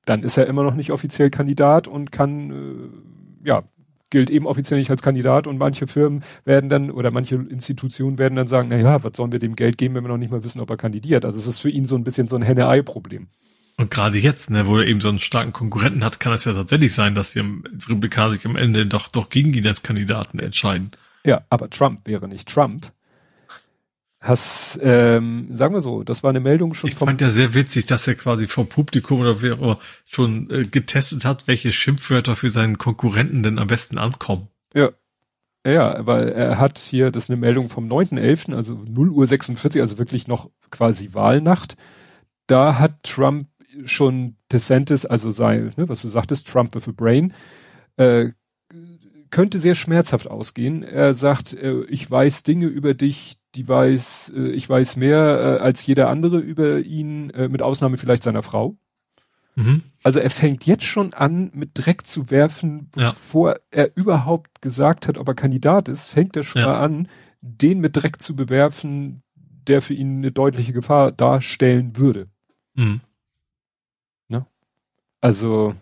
dann ist er immer noch nicht offiziell Kandidat und kann äh, ja gilt eben offiziell nicht als Kandidat und manche Firmen werden dann oder manche Institutionen werden dann sagen, na ja, was sollen wir dem Geld geben, wenn wir noch nicht mal wissen, ob er kandidiert. Also es ist für ihn so ein bisschen so ein Henne-Ei-Problem. Und gerade jetzt, ne, wo er eben so einen starken Konkurrenten hat, kann es ja tatsächlich sein, dass die Republikaner sich am Ende doch, doch gegen ihn als Kandidaten entscheiden. Ja, aber Trump wäre nicht Trump. Hast, ähm, sagen wir so, das war eine Meldung schon ich vom. Ich fand ja sehr witzig, dass er quasi vor Publikum oder wer auch schon äh, getestet hat, welche Schimpfwörter für seinen Konkurrenten denn am besten ankommen. Ja. Ja, weil er hat hier, das ist eine Meldung vom 9.11., also 0 Uhr 46, also wirklich noch quasi Wahlnacht. Da hat Trump schon DeSantis, also sein, ne, was du sagtest, Trump with a Brain, äh, könnte sehr schmerzhaft ausgehen. Er sagt, äh, ich weiß Dinge über dich, die weiß, äh, ich weiß mehr äh, als jeder andere über ihn, äh, mit Ausnahme vielleicht seiner Frau. Mhm. Also er fängt jetzt schon an, mit Dreck zu werfen, ja. bevor er überhaupt gesagt hat, ob er Kandidat ist, fängt er schon ja. mal an, den mit Dreck zu bewerfen, der für ihn eine deutliche Gefahr darstellen würde. Mhm. Ne? Also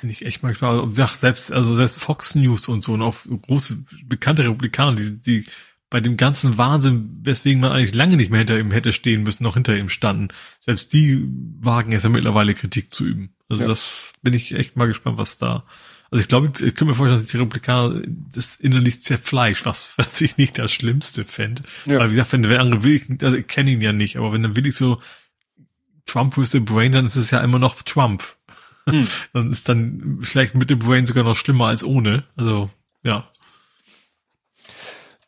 Finde ich echt manchmal, ach, selbst, also selbst Fox News und so und auch große, bekannte Republikaner, die, die bei dem ganzen Wahnsinn, weswegen man eigentlich lange nicht mehr hinter ihm hätte stehen müssen, noch hinter ihm standen. Selbst die wagen es ja mittlerweile Kritik zu üben. Also ja. das bin ich echt mal gespannt, was da. Also ich glaube, ich könnte mir vorstellen, dass die Republikaner das innerlich zerfleischt, was, *laughs* was ich nicht das Schlimmste fände. Ja. Weil wie gesagt, wenn der andere will, ich, also ich kenne ihn ja nicht, aber wenn dann will ich so Trump with the Brain, dann ist es ja immer noch Trump. Hm. *laughs* dann ist dann vielleicht mit dem Brain sogar noch schlimmer als ohne. Also, ja.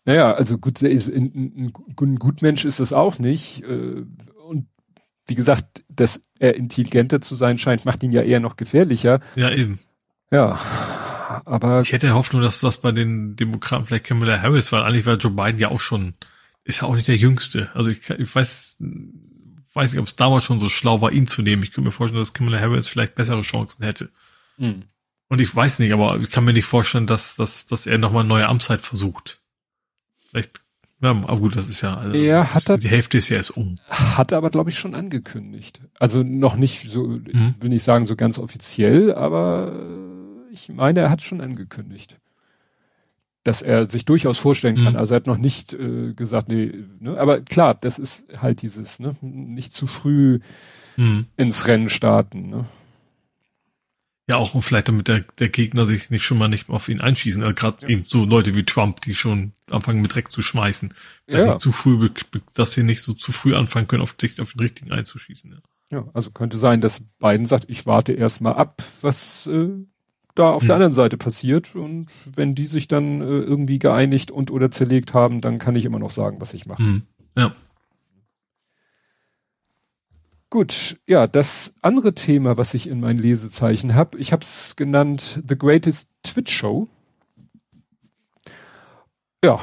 Naja, also gut, ein, ein Gutmensch ist das auch nicht. Äh, und wie gesagt, dass er intelligenter zu sein scheint, macht ihn ja eher noch gefährlicher. Ja, eben. Ja, aber. Ich hätte Hoffnung, dass das bei den Demokraten vielleicht Kamala Harris, weil eigentlich war Joe Biden ja auch schon, ist ja auch nicht der Jüngste. Also ich, ich weiß, weiß nicht, ob es damals schon so schlau war, ihn zu nehmen. Ich könnte mir vorstellen, dass Kamala Harris vielleicht bessere Chancen hätte. Hm. Und ich weiß nicht, aber ich kann mir nicht vorstellen, dass, dass, dass er nochmal eine neue Amtszeit versucht. Vielleicht, ja, aber gut, das ist ja, also, ja hat er, die Hälfte ist ja erst um. Hat er aber, glaube ich, schon angekündigt. Also noch nicht so, hm. will nicht sagen so ganz offiziell, aber ich meine, er hat schon angekündigt. Dass er sich durchaus vorstellen kann. Hm. Also er hat noch nicht äh, gesagt, nee, ne? aber klar, das ist halt dieses, ne, nicht zu früh hm. ins Rennen starten, ne? Ja, auch vielleicht damit der, der Gegner sich nicht schon mal nicht auf ihn einschießen. Also gerade ja. eben so Leute wie Trump, die schon anfangen mit Dreck zu schmeißen. Ja. Nicht zu früh, dass sie nicht so zu früh anfangen können, auf sich auf den richtigen einzuschießen. Ja. ja, also könnte sein, dass Biden sagt, ich warte erst mal ab, was äh, da auf hm. der anderen Seite passiert. Und wenn die sich dann äh, irgendwie geeinigt und oder zerlegt haben, dann kann ich immer noch sagen, was ich mache. Hm. Ja. Gut, ja, das andere Thema, was ich in meinen Lesezeichen habe, ich habe es genannt The Greatest Twitch Show. Ja,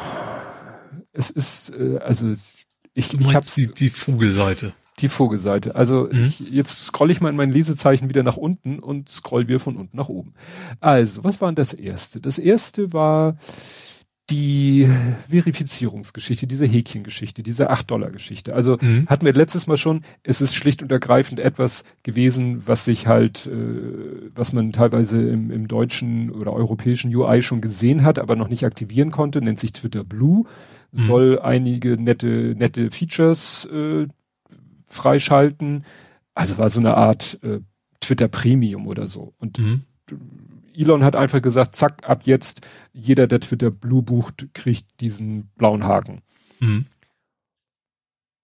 es ist, äh, also ich, du ich habe die, die Vogelseite. Die Vogelseite. Also mhm. ich, jetzt scrolle ich mal in meinen Lesezeichen wieder nach unten und scroll wir von unten nach oben. Also, was war denn das erste? Das erste war die Verifizierungsgeschichte, diese Häkchengeschichte, diese 8-Dollar-Geschichte. Also mhm. hatten wir letztes Mal schon, es ist schlicht und ergreifend etwas gewesen, was sich halt, äh, was man teilweise im, im deutschen oder europäischen UI schon gesehen hat, aber noch nicht aktivieren konnte, nennt sich Twitter Blue, mhm. soll einige nette, nette Features äh, freischalten. Also war so eine Art äh, Twitter Premium oder so. Und mhm Elon hat einfach gesagt, zack, ab jetzt, jeder, der Twitter Blue bucht, kriegt diesen blauen Haken. Mhm.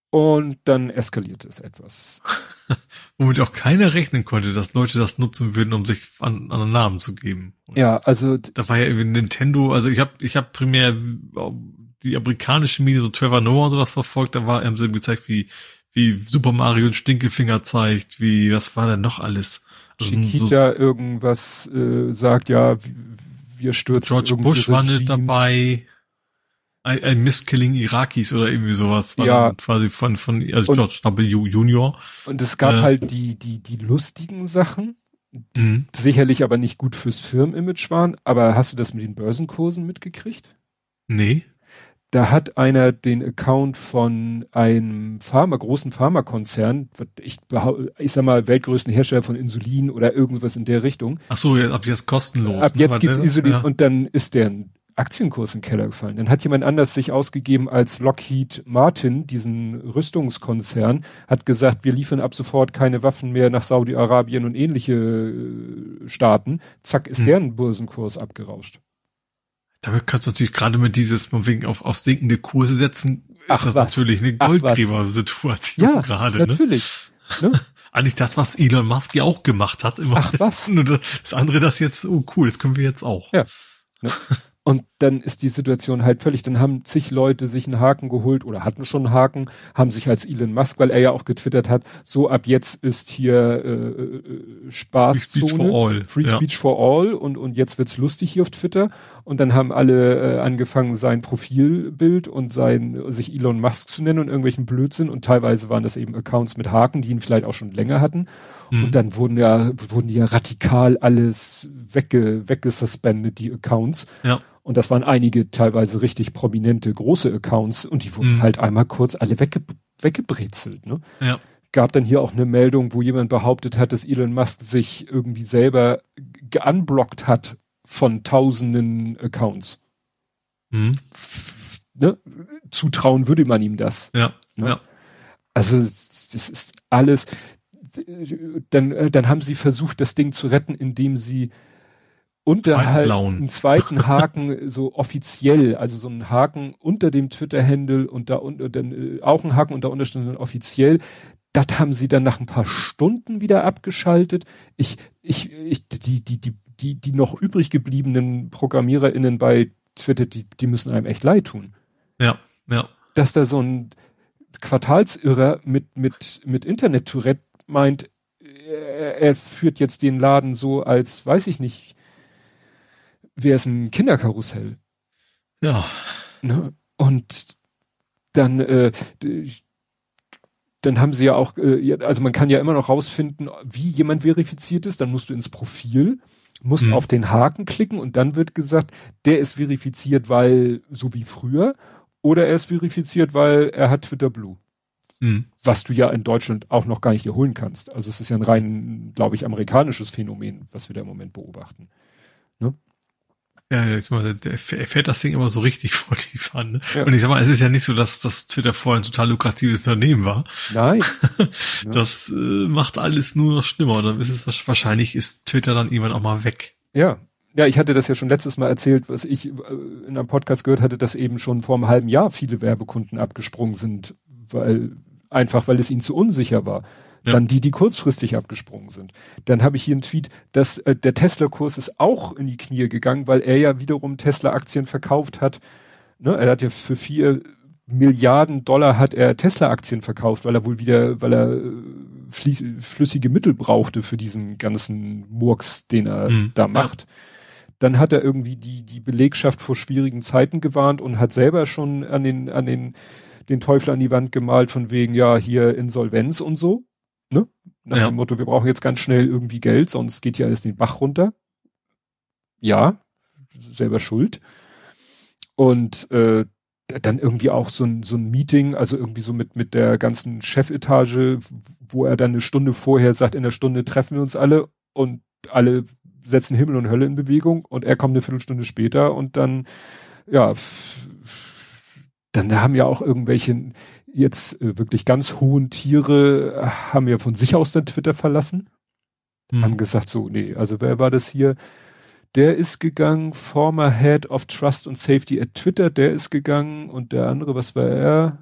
Und dann eskaliert es etwas. *laughs* Womit auch keiner rechnen konnte, dass Leute das nutzen würden, um sich an, an einen Namen zu geben. Und ja, also da war ja irgendwie Nintendo, also ich habe ich hab primär die amerikanische Medien, so Trevor Noah und sowas verfolgt, da war haben sie gezeigt, wie wie Super Mario und Stinkefinger zeigt, wie was war denn noch alles? Chiquita so, irgendwas äh, sagt, ja, wir stürzen. George Bush war nicht dabei. Ein, ein Misskilling Irakis oder irgendwie sowas. War ja. quasi von, von, also und, George W. Junior. Und es gab äh, halt die, die, die lustigen Sachen, die mhm. sicherlich aber nicht gut fürs Firmenimage waren. Aber hast du das mit den Börsenkursen mitgekriegt? Nee da hat einer den Account von einem Pharma, großen Pharmakonzern, ich, ich sag mal, weltgrößten Hersteller von Insulin oder irgendwas in der Richtung. Ach so, ab jetzt kostenlos. Ab jetzt gibt Insulin ja. und dann ist der Aktienkurs in den Keller gefallen. Dann hat jemand anders sich ausgegeben als Lockheed Martin, diesen Rüstungskonzern, hat gesagt, wir liefern ab sofort keine Waffen mehr nach Saudi-Arabien und ähnliche äh, Staaten. Zack, ist hm. deren Börsenkurs abgerauscht. Damit kannst du natürlich gerade mit dieses, von wegen auf, auf sinkende Kurse setzen, Ach, ist das was? natürlich eine Goldgräber-Situation ja, gerade. Ne? Natürlich. Ne? *laughs* Eigentlich das, was Elon Musk ja auch gemacht hat. Immer Ach was? *laughs* das andere, das jetzt, oh cool, das können wir jetzt auch. Ja. *laughs* Ne? Und dann ist die Situation halt völlig, dann haben zig Leute sich einen Haken geholt oder hatten schon einen Haken, haben sich als Elon Musk, weil er ja auch getwittert hat, so ab jetzt ist hier äh, äh Spaßzone, Free Speech for All, Free ja. Speech for All und, und jetzt wird's lustig hier auf Twitter. Und dann haben alle äh, angefangen, sein Profilbild und sein, sich Elon Musk zu nennen und irgendwelchen Blödsinn. Und teilweise waren das eben Accounts mit Haken, die ihn vielleicht auch schon länger hatten. Mhm. Und dann wurden ja, wurden ja radikal alles wegge, weggesuspendet, die Accounts. Ja. Und das waren einige teilweise richtig prominente große Accounts und die wurden mhm. halt einmal kurz alle wegge weggebrezelt. Ne? Ja. Gab dann hier auch eine Meldung, wo jemand behauptet hat, dass Elon Musk sich irgendwie selber geunblockt hat von tausenden Accounts. Mhm. Ne? Zutrauen würde man ihm das. Ja. Ne? ja. Also das ist alles. Dann, äh, dann haben sie versucht, das Ding zu retten, indem sie unterhalb einen zweiten Haken so offiziell, also so einen Haken unter dem Twitter-Handle und da unter dann äh, auch einen Haken und da unterstützen offiziell. Das haben sie dann nach ein paar Stunden wieder abgeschaltet. Ich, ich, ich, die, die, die, die, die noch übrig gebliebenen ProgrammiererInnen bei Twitter, die, die müssen einem echt leid tun. Ja, ja. Dass da so ein Quartalsirrer mit, mit, mit Internet-Tourette meint, er, er führt jetzt den Laden so als, weiß ich nicht, wäre es ein Kinderkarussell. Ja. Ne? Und dann, äh, dann haben sie ja auch, äh, also man kann ja immer noch rausfinden, wie jemand verifiziert ist. Dann musst du ins Profil, musst mhm. auf den Haken klicken und dann wird gesagt, der ist verifiziert, weil so wie früher, oder er ist verifiziert, weil er hat Twitter Blue. Mhm. Was du ja in Deutschland auch noch gar nicht erholen kannst. Also es ist ja ein rein, glaube ich, amerikanisches Phänomen, was wir da im Moment beobachten. Ne? Ja, er fährt das Ding immer so richtig *laughs* vor die Pfanne. Ja. Und ich sag mal, es ist ja nicht so, dass das Twitter vorher ein total lukratives Unternehmen war. Nein. *laughs* das äh, macht alles nur noch schlimmer. Und dann ist es wahrscheinlich ist Twitter dann irgendwann auch mal weg. Ja. Ja, ich hatte das ja schon letztes Mal erzählt, was ich äh, in einem Podcast gehört hatte, dass eben schon vor einem halben Jahr viele Werbekunden abgesprungen sind, weil einfach weil es ihnen zu unsicher war. Ja. Dann die, die kurzfristig abgesprungen sind. Dann habe ich hier einen Tweet, dass äh, der Tesla-Kurs ist auch in die Knie gegangen, weil er ja wiederum Tesla-Aktien verkauft hat. Ne? Er hat ja für vier Milliarden Dollar hat er Tesla-Aktien verkauft, weil er wohl wieder, weil er äh, flüssige Mittel brauchte für diesen ganzen Murks, den er mhm. da macht. Ja. Dann hat er irgendwie die, die Belegschaft vor schwierigen Zeiten gewarnt und hat selber schon an den, an den, den Teufel an die Wand gemalt von wegen, ja, hier Insolvenz und so. Nach ja. dem Motto, wir brauchen jetzt ganz schnell irgendwie Geld, sonst geht ja alles den Bach runter. Ja, selber schuld. Und äh, dann irgendwie auch so ein, so ein Meeting, also irgendwie so mit, mit der ganzen Chefetage, wo er dann eine Stunde vorher sagt, in der Stunde treffen wir uns alle und alle setzen Himmel und Hölle in Bewegung und er kommt eine Viertelstunde später und dann, ja, dann haben ja auch irgendwelche jetzt äh, wirklich ganz hohen Tiere äh, haben ja von sich aus den Twitter verlassen. Hm. Haben gesagt so, nee, also wer war das hier? Der ist gegangen, former Head of Trust and Safety at Twitter, der ist gegangen und der andere, was war er?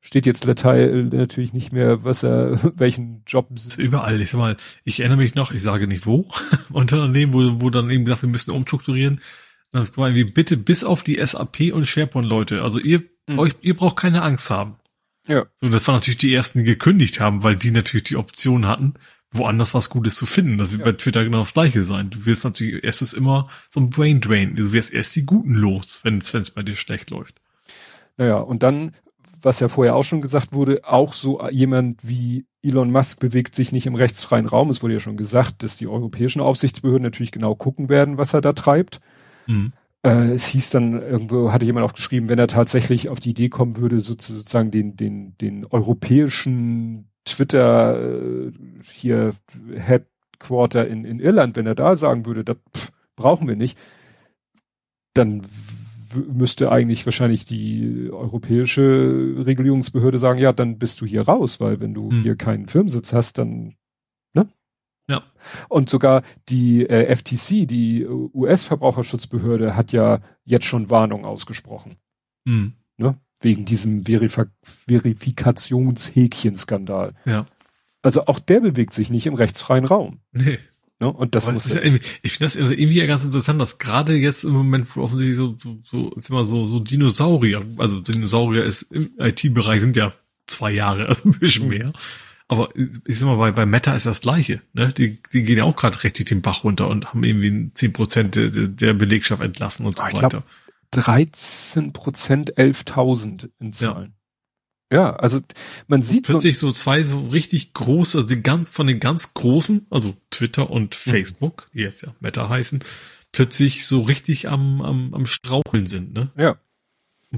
Steht jetzt Detail natürlich nicht mehr, was er, *laughs* welchen Job. Überall, ich sag mal, ich erinnere mich noch, ich sage nicht wo, *laughs* Unternehmen, wo, wo dann eben gesagt, wir müssen umstrukturieren. Das war wie bitte bis auf die SAP und SharePoint Leute. Also ihr, mhm. euch, ihr braucht keine Angst haben. Ja. So, das waren natürlich die ersten, die gekündigt haben, weil die natürlich die Option hatten, woanders was Gutes zu finden. Das wird ja. bei Twitter genau das gleiche sein. Du wirst natürlich erstes immer so ein Brain Drain. Du wirst erst die Guten los, wenn es bei dir schlecht läuft. Naja, und dann, was ja vorher auch schon gesagt wurde, auch so jemand wie Elon Musk bewegt sich nicht im rechtsfreien Raum. Es wurde ja schon gesagt, dass die europäischen Aufsichtsbehörden natürlich genau gucken werden, was er da treibt. Mhm. Äh, es hieß dann, irgendwo hatte jemand auch geschrieben, wenn er tatsächlich auf die Idee kommen würde, sozusagen den, den, den europäischen Twitter äh, hier Headquarter in, in Irland, wenn er da sagen würde, das pff, brauchen wir nicht, dann müsste eigentlich wahrscheinlich die europäische Regulierungsbehörde sagen, ja, dann bist du hier raus, weil wenn du hm. hier keinen Firmensitz hast, dann ja. Und sogar die äh, FTC, die US-Verbraucherschutzbehörde, hat ja jetzt schon Warnung ausgesprochen. Mhm. Ne? Wegen diesem Verif Verifikationshäkchen-Skandal. Ja. Also auch der bewegt sich nicht im rechtsfreien Raum. Nee. Ne? Und das muss ja ich finde das irgendwie ja ganz interessant, dass gerade jetzt im Moment offensichtlich so, so, so, immer so, so Dinosaurier, also Dinosaurier ist im IT-Bereich sind ja zwei Jahre, also ein bisschen mehr. Aber ich sag mal, bei, bei Meta ist das Gleiche. Ne? Die, die gehen ja auch gerade richtig den Bach runter und haben irgendwie zehn Prozent der, der Belegschaft entlassen und so ich weiter. Glaub, 13 Prozent 11.000 in Zahlen. Ja. ja. also man sieht plötzlich so, so zwei so richtig große, also die ganz von den ganz großen, also Twitter und mhm. Facebook, die jetzt ja Meta heißen, plötzlich so richtig am, am, am Straucheln sind, ne? Ja.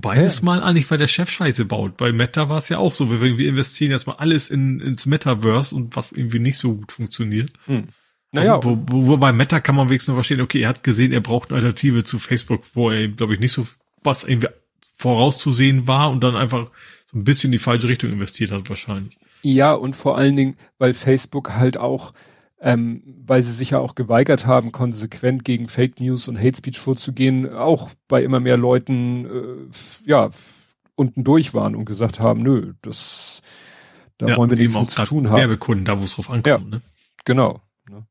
Beides ja. Mal eigentlich, weil der Chef Scheiße baut. Bei Meta war es ja auch so. Wir, wir investieren erstmal alles in, ins Metaverse und was irgendwie nicht so gut funktioniert. Hm. Naja. Wo, wo, wo bei Meta kann man wenigstens verstehen, okay, er hat gesehen, er braucht eine Alternative zu Facebook, wo er, glaube ich, nicht so was irgendwie vorauszusehen war und dann einfach so ein bisschen in die falsche Richtung investiert hat, wahrscheinlich. Ja, und vor allen Dingen, weil Facebook halt auch ähm, weil sie sich ja auch geweigert haben, konsequent gegen Fake News und Hate Speech vorzugehen, auch bei immer mehr Leuten äh, ja unten durch waren und gesagt haben, nö, das da ja, wollen wir nichts mit zu tun haben. Werbekunden, da wo es drauf ankommt. Ja, ne? Genau. Ne?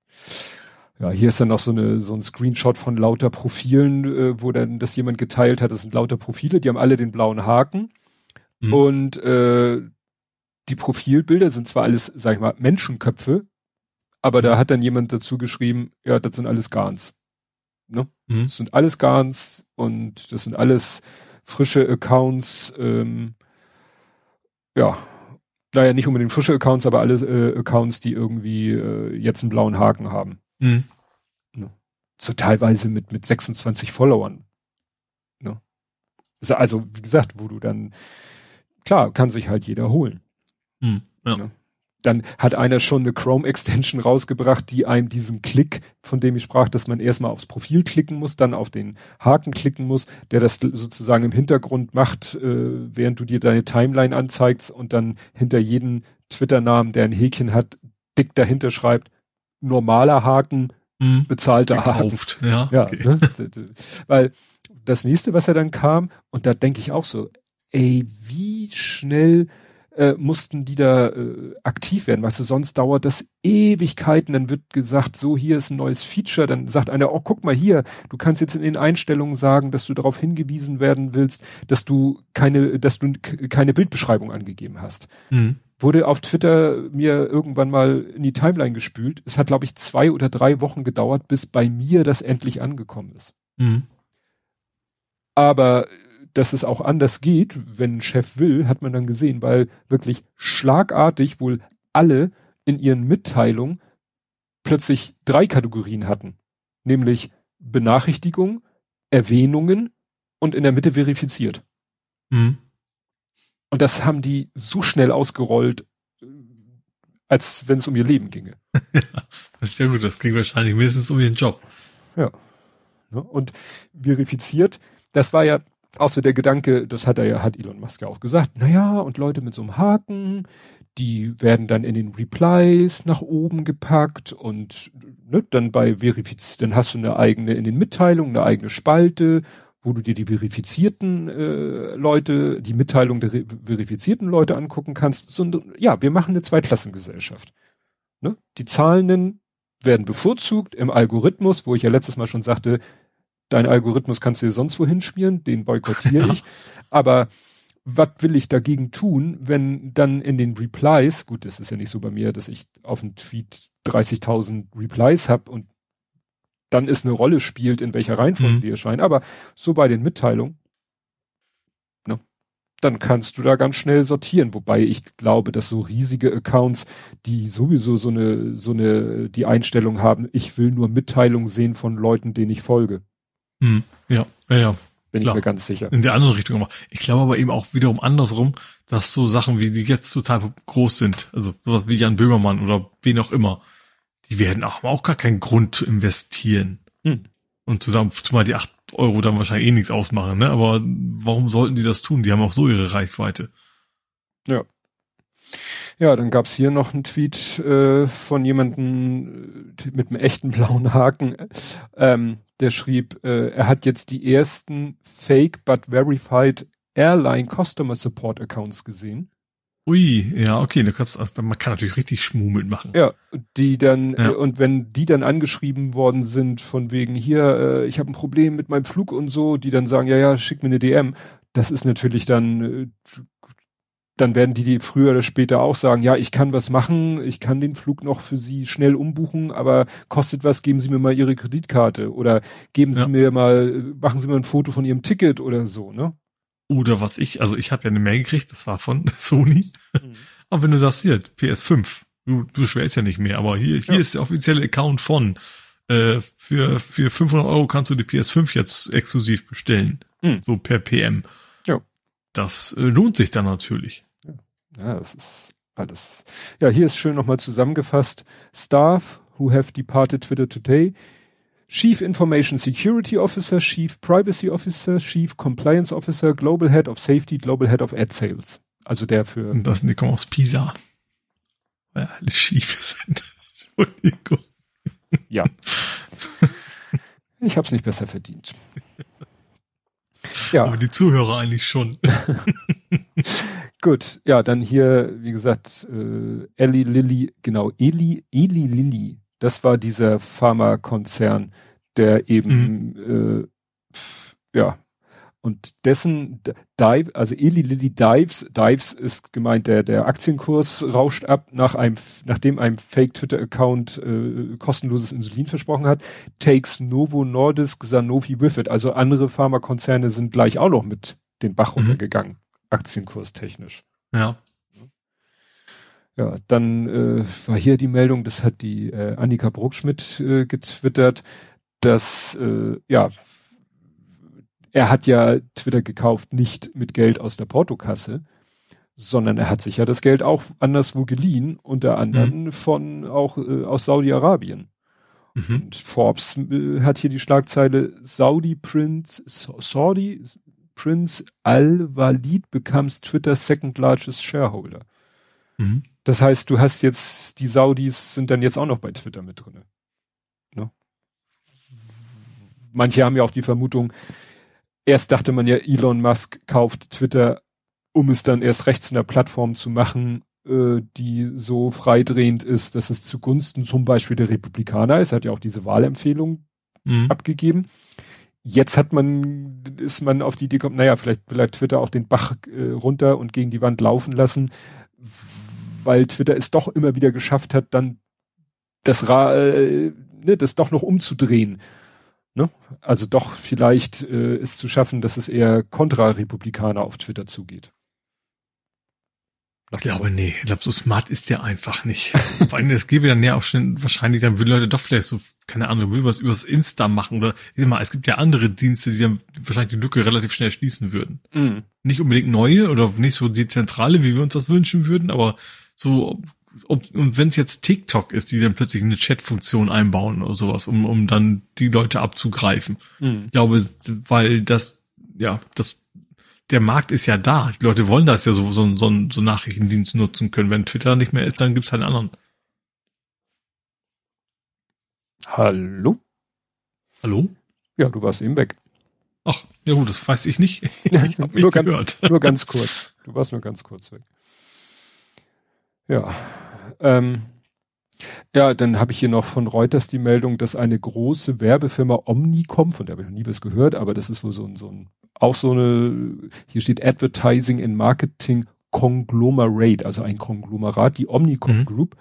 Ja, hier ist dann noch so eine so ein Screenshot von lauter Profilen, äh, wo dann das jemand geteilt hat. Das sind lauter Profile, die haben alle den blauen Haken mhm. und äh, die Profilbilder sind zwar alles, sag ich mal, Menschenköpfe, aber da hat dann jemand dazu geschrieben, ja, das sind alles Gans. Ne? Mhm. Das sind alles Gans und das sind alles frische Accounts, ähm, ja, naja, nicht unbedingt frische Accounts, aber alle äh, Accounts, die irgendwie äh, jetzt einen blauen Haken haben. Mhm. Ne? So teilweise mit, mit 26 Followern. Ne? Also, wie gesagt, wo du dann, klar, kann sich halt jeder holen. Mhm. Ja. Ne? Dann hat einer schon eine Chrome-Extension rausgebracht, die einem diesen Klick, von dem ich sprach, dass man erstmal aufs Profil klicken muss, dann auf den Haken klicken muss, der das sozusagen im Hintergrund macht, äh, während du dir deine Timeline anzeigst und dann hinter jedem Twitter-Namen, der ein Häkchen hat, dick dahinter schreibt, normaler Haken, mhm. bezahlter Gekauft. Haken. Ja, ja okay. ne? weil das nächste, was er dann kam, und da denke ich auch so, ey, wie schnell äh, mussten die da äh, aktiv werden. Weißt du, sonst dauert das Ewigkeiten. Dann wird gesagt, so hier ist ein neues Feature. Dann sagt einer, oh guck mal hier, du kannst jetzt in den Einstellungen sagen, dass du darauf hingewiesen werden willst, dass du keine, dass du keine Bildbeschreibung angegeben hast. Mhm. Wurde auf Twitter mir irgendwann mal in die Timeline gespült. Es hat, glaube ich, zwei oder drei Wochen gedauert, bis bei mir das endlich angekommen ist. Mhm. Aber dass es auch anders geht, wenn ein Chef will, hat man dann gesehen, weil wirklich schlagartig wohl alle in ihren Mitteilungen plötzlich drei Kategorien hatten. Nämlich Benachrichtigung, Erwähnungen und in der Mitte verifiziert. Mhm. Und das haben die so schnell ausgerollt, als wenn es um ihr Leben ginge. *laughs* ja, das ist ja gut, das ging wahrscheinlich mindestens um ihren Job. Ja. Ne, und verifiziert, das war ja so der Gedanke, das hat er ja, hat Elon Musk ja auch gesagt, naja, und Leute mit so einem Haken, die werden dann in den Replies nach oben gepackt und ne, dann bei verifiz, dann hast du eine eigene, in den Mitteilungen eine eigene Spalte, wo du dir die verifizierten äh, Leute, die Mitteilung der verifizierten Leute angucken kannst. So, ja, wir machen eine Zweiklassengesellschaft. Ne? Die Zahlenden werden bevorzugt im Algorithmus, wo ich ja letztes Mal schon sagte, dein Algorithmus kannst du dir sonst wohin spielen, den boykottiere ich. Aber was will ich dagegen tun, wenn dann in den Replies, gut, das ist ja nicht so bei mir, dass ich auf einen Tweet 30.000 Replies habe und dann ist eine Rolle spielt, in welcher Reihenfolge mhm. die erscheinen, aber so bei den Mitteilungen, ne, dann kannst du da ganz schnell sortieren, wobei ich glaube, dass so riesige Accounts, die sowieso so eine, so eine, die Einstellung haben, ich will nur Mitteilungen sehen von Leuten, denen ich folge. Hm, ja, ja, ja. Bin klar. ich mir ganz sicher. In der anderen Richtung aber. Ich glaube aber eben auch wiederum andersrum, dass so Sachen wie die jetzt total groß sind, also sowas wie Jan Böhmermann oder wen auch immer, die werden auch, auch gar keinen Grund zu investieren. Hm. Und zusammen, zumal die acht Euro dann wahrscheinlich eh nichts ausmachen, ne? Aber warum sollten die das tun? Die haben auch so ihre Reichweite. Ja. Ja, dann gab's hier noch einen Tweet äh, von jemandem äh, mit einem echten blauen Haken. Ähm, der schrieb, äh, er hat jetzt die ersten fake but verified Airline Customer Support Accounts gesehen. Ui, ja, okay, du kannst, also man kann natürlich richtig Schmummel machen. Ja, die dann, ja. äh, und wenn die dann angeschrieben worden sind von wegen hier, äh, ich habe ein Problem mit meinem Flug und so, die dann sagen, ja, ja, schick mir eine DM, das ist natürlich dann, äh, dann werden die, die früher oder später auch sagen, ja, ich kann was machen, ich kann den Flug noch für Sie schnell umbuchen, aber kostet was, geben Sie mir mal Ihre Kreditkarte oder geben Sie ja. mir mal, machen Sie mir ein Foto von Ihrem Ticket oder so, ne? Oder was ich, also ich habe ja eine Mail gekriegt, das war von *laughs* Sony. Mhm. Aber wenn du sagst, hier, PS5, du, du beschwerst ja nicht mehr, aber hier, hier ja. ist der offizielle Account von, äh, für, für 500 Euro kannst du die PS5 jetzt exklusiv bestellen. Mhm. So per PM. Ja. Das äh, lohnt sich dann natürlich. Ja, das ist alles. Ja, hier ist schön nochmal zusammengefasst. Staff who have departed Twitter today. Chief Information Security Officer, Chief Privacy Officer, Chief Compliance Officer, Global Head of Safety, Global Head of Ad Sales. Also der für. Und das sind die kommen aus Pisa. Weil ja, alle *laughs* schief sind. Entschuldigung. Ja. Ich hab's nicht besser verdient. Ja. Aber die Zuhörer eigentlich schon. *laughs* Gut, ja, dann hier, wie gesagt, äh, Eli Lilly, genau, Eli, Eli Lilly, das war dieser Pharmakonzern, der eben, mhm. äh, ja, und dessen Dive, also Eli Lilly Dives, Dives ist gemeint, der, der Aktienkurs rauscht ab, nach einem, nachdem einem Fake-Twitter-Account äh, kostenloses Insulin versprochen hat, takes Novo Nordisk Sanofi with it. Also andere Pharmakonzerne sind gleich auch noch mit den Bach mhm. runtergegangen, aktienkurstechnisch. Ja. Ja, dann äh, war hier die Meldung, das hat die äh, Annika Bruckschmidt äh, getwittert, dass äh, ja er hat ja Twitter gekauft, nicht mit Geld aus der Portokasse, sondern er hat sich ja das Geld auch anderswo geliehen, unter anderem mhm. von auch äh, aus Saudi-Arabien. Mhm. Und Forbes äh, hat hier die Schlagzeile Saudi Prince, Saudi Prince Al-Walid becomes Twitter's second largest shareholder. Mhm. Das heißt, du hast jetzt, die Saudis sind dann jetzt auch noch bei Twitter mit drin. Ne? Manche haben ja auch die Vermutung, erst dachte man ja, Elon Musk kauft Twitter, um es dann erst recht zu einer Plattform zu machen, äh, die so freidrehend ist, dass es zugunsten zum Beispiel der Republikaner ist. Er hat ja auch diese Wahlempfehlung mhm. abgegeben. Jetzt hat man, ist man auf die Idee gekommen, naja, vielleicht will er Twitter auch den Bach äh, runter und gegen die Wand laufen lassen, weil Twitter es doch immer wieder geschafft hat, dann das, Ra äh, ne, das doch noch umzudrehen. Ne? Also doch vielleicht äh, es zu schaffen, dass es eher Kontrarepublikaner auf Twitter zugeht. Ich glaube, nee, ich glaube, so smart ist der einfach nicht. *laughs* Vor allem, es gäbe dann ja auch schon wahrscheinlich, dann würden Leute doch vielleicht so, keine Ahnung, würden was übers Insta machen oder, ich sag mal, es gibt ja andere Dienste, die dann wahrscheinlich die Lücke relativ schnell schließen würden. Mm. Nicht unbedingt neue oder nicht so die zentrale, wie wir uns das wünschen würden, aber so, ob, und wenn es jetzt TikTok ist, die dann plötzlich eine Chat-Funktion einbauen oder sowas, um, um dann die Leute abzugreifen. Mm. Ich glaube, weil das, ja, das der Markt ist ja da. Die Leute wollen das ja so, so, so, so Nachrichtendienst nutzen können. Wenn Twitter nicht mehr ist, dann gibt's halt einen anderen. Hallo? Hallo? Ja, du warst eben weg. Ach, ja gut, das weiß ich nicht. *laughs* Ich hab *laughs* nur, ganz, nur ganz kurz. Du warst nur ganz kurz weg. Ja. Ähm, ja, dann habe ich hier noch von Reuters die Meldung, dass eine große Werbefirma Omnicom, von der habe ich noch nie was gehört, aber das ist wohl so ein, so ein auch so eine, hier steht Advertising and Marketing Conglomerate, also ein Konglomerat, die Omnicom mhm. Group,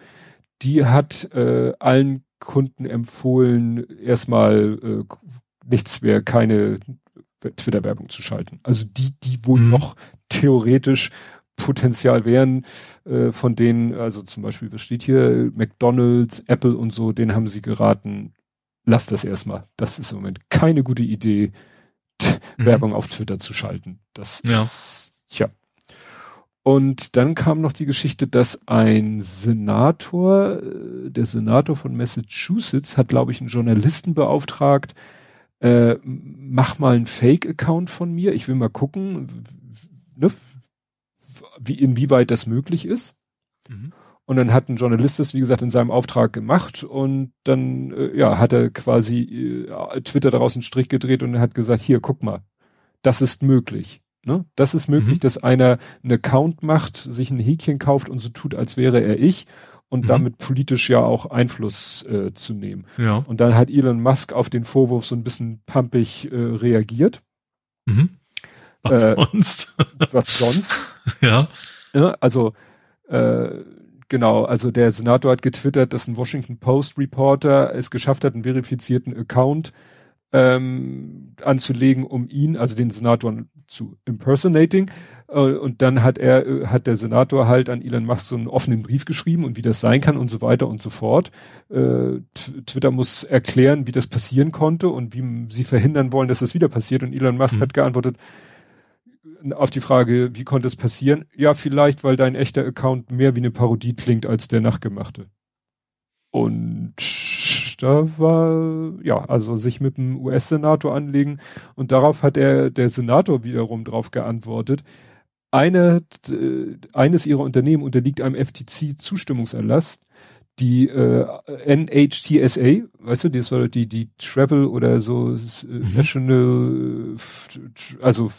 die hat äh, allen Kunden empfohlen, erstmal äh, nichts mehr, keine Twitter-Werbung zu schalten. Also die, die wohl mhm. noch theoretisch Potenzial wären, äh, von denen, also zum Beispiel, was steht hier, McDonalds, Apple und so, denen haben sie geraten, lass das erstmal. Das ist im Moment keine gute Idee, mhm. Werbung auf Twitter zu schalten. Das ja. ist, tja. Und dann kam noch die Geschichte, dass ein Senator, äh, der Senator von Massachusetts, hat, glaube ich, einen Journalisten beauftragt, äh, mach mal einen Fake-Account von mir. Ich will mal gucken, ne, wie, inwieweit das möglich ist. Mhm. Und dann hat ein Journalist das, wie gesagt, in seinem Auftrag gemacht und dann, äh, ja, hat er quasi äh, Twitter daraus einen Strich gedreht und hat gesagt, hier, guck mal, das ist möglich. Ne? Das ist möglich, mhm. dass einer einen Account macht, sich ein Häkchen kauft und so tut, als wäre er ich und mhm. damit politisch ja auch Einfluss äh, zu nehmen. Ja. Und dann hat Elon Musk auf den Vorwurf so ein bisschen pumpig äh, reagiert. Mhm. Was äh, sonst? Was sonst? *laughs* ja. ja. Also äh, Genau, also der Senator hat getwittert, dass ein Washington Post Reporter es geschafft hat, einen verifizierten Account ähm, anzulegen, um ihn, also den Senator zu impersonating. Äh, und dann hat er, äh, hat der Senator halt an Elon Musk so einen offenen Brief geschrieben und wie das sein kann und so weiter und so fort. Äh, Twitter muss erklären, wie das passieren konnte und wie sie verhindern wollen, dass das wieder passiert. Und Elon Musk mhm. hat geantwortet, auf die Frage, wie konnte es passieren? Ja, vielleicht, weil dein echter Account mehr wie eine Parodie klingt als der nachgemachte. Und da war, ja, also sich mit dem US-Senator anlegen. Und darauf hat er, der Senator wiederum drauf geantwortet. Eine, eines ihrer Unternehmen unterliegt einem FTC-Zustimmungserlass. Die äh, NHTSA, weißt du, das war die, die Travel oder so äh, mhm. National, also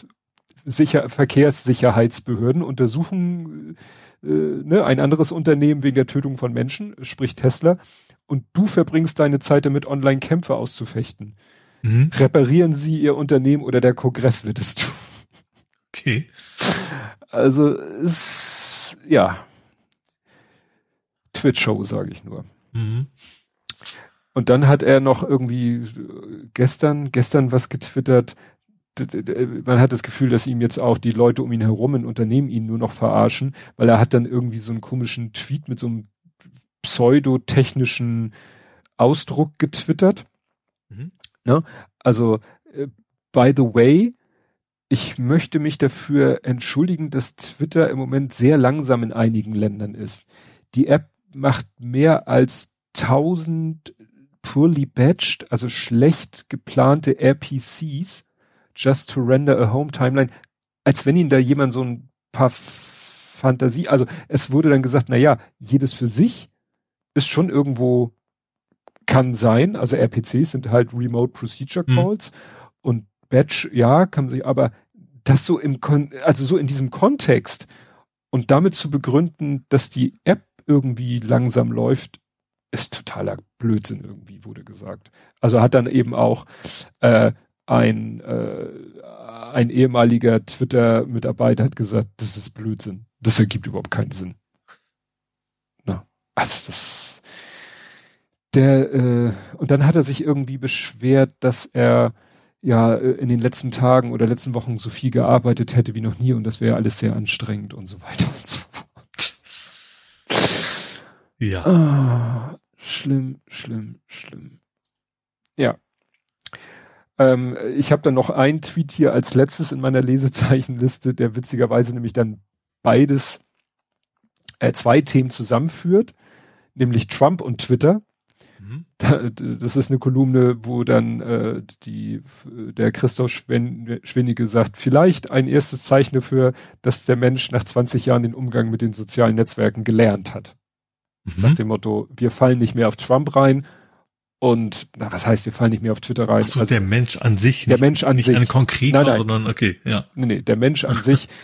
Sicher Verkehrssicherheitsbehörden untersuchen äh, ne, ein anderes Unternehmen wegen der Tötung von Menschen, sprich Tesla, und du verbringst deine Zeit damit, Online-Kämpfe auszufechten. Mhm. Reparieren sie ihr Unternehmen oder der Kongress wird es tun. Okay. Also ist ja Twitch-Show, sage ich nur. Mhm. Und dann hat er noch irgendwie gestern, gestern was getwittert, man hat das Gefühl, dass ihm jetzt auch die Leute um ihn herum in Unternehmen ihn nur noch verarschen, weil er hat dann irgendwie so einen komischen Tweet mit so einem pseudotechnischen Ausdruck getwittert. Mhm. Ne? Also, äh, by the way, ich möchte mich dafür entschuldigen, dass Twitter im Moment sehr langsam in einigen Ländern ist. Die App macht mehr als 1000 poorly badged, also schlecht geplante RPCs, just to render a home timeline, als wenn ihnen da jemand so ein paar Fantasie, also es wurde dann gesagt, na ja, jedes für sich ist schon irgendwo kann sein, also RPCs sind halt Remote Procedure hm. Calls mhm. und Batch, ja, kann man sich, aber das so im, Kon also so in diesem Kontext und damit zu begründen, dass die App irgendwie langsam läuft, ist totaler Blödsinn irgendwie, wurde gesagt. Also hat dann eben auch äh, ein, äh, ein ehemaliger Twitter-Mitarbeiter hat gesagt, das ist Blödsinn. Das ergibt überhaupt keinen Sinn. Na, also das der äh, und dann hat er sich irgendwie beschwert, dass er ja in den letzten Tagen oder letzten Wochen so viel gearbeitet hätte wie noch nie und das wäre alles sehr anstrengend und so weiter und so fort. Ja. Ah, schlimm, schlimm, schlimm. Ja. Ähm, ich habe dann noch einen Tweet hier als letztes in meiner Lesezeichenliste, der witzigerweise nämlich dann beides, äh, zwei Themen zusammenführt, nämlich Trump und Twitter. Mhm. das ist eine Kolumne, wo dann äh, die, der Christoph Schwen sagt, vielleicht ein erstes Zeichen dafür, dass der Mensch nach 20 Jahren den Umgang mit den sozialen Netzwerken gelernt hat. Mhm. Nach dem Motto, wir fallen nicht mehr auf Trump rein und, na, was heißt, wir fallen nicht mehr auf Twitter rein? Ach so, also, der Mensch an sich. Der Mensch an nicht sich. Nicht ein konkreter, nein, nein. sondern, okay, ja. Nee, nee, der Mensch an sich. *laughs*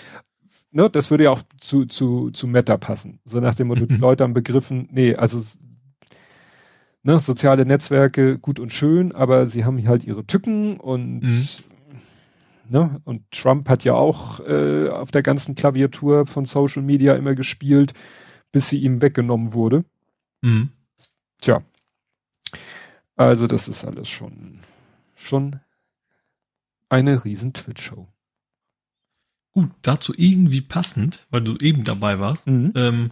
Ne, das würde ja auch zu, zu, zu Meta passen. So nach dem Motto, die Leute haben begriffen, nee, also ne, soziale Netzwerke gut und schön, aber sie haben halt ihre Tücken und mhm. ne, und Trump hat ja auch äh, auf der ganzen Klaviatur von Social Media immer gespielt, bis sie ihm weggenommen wurde. Mhm. Tja. Also das ist alles schon schon eine riesen Twitch-Show. Gut, dazu irgendwie passend, weil du eben dabei warst. Mhm. Ähm,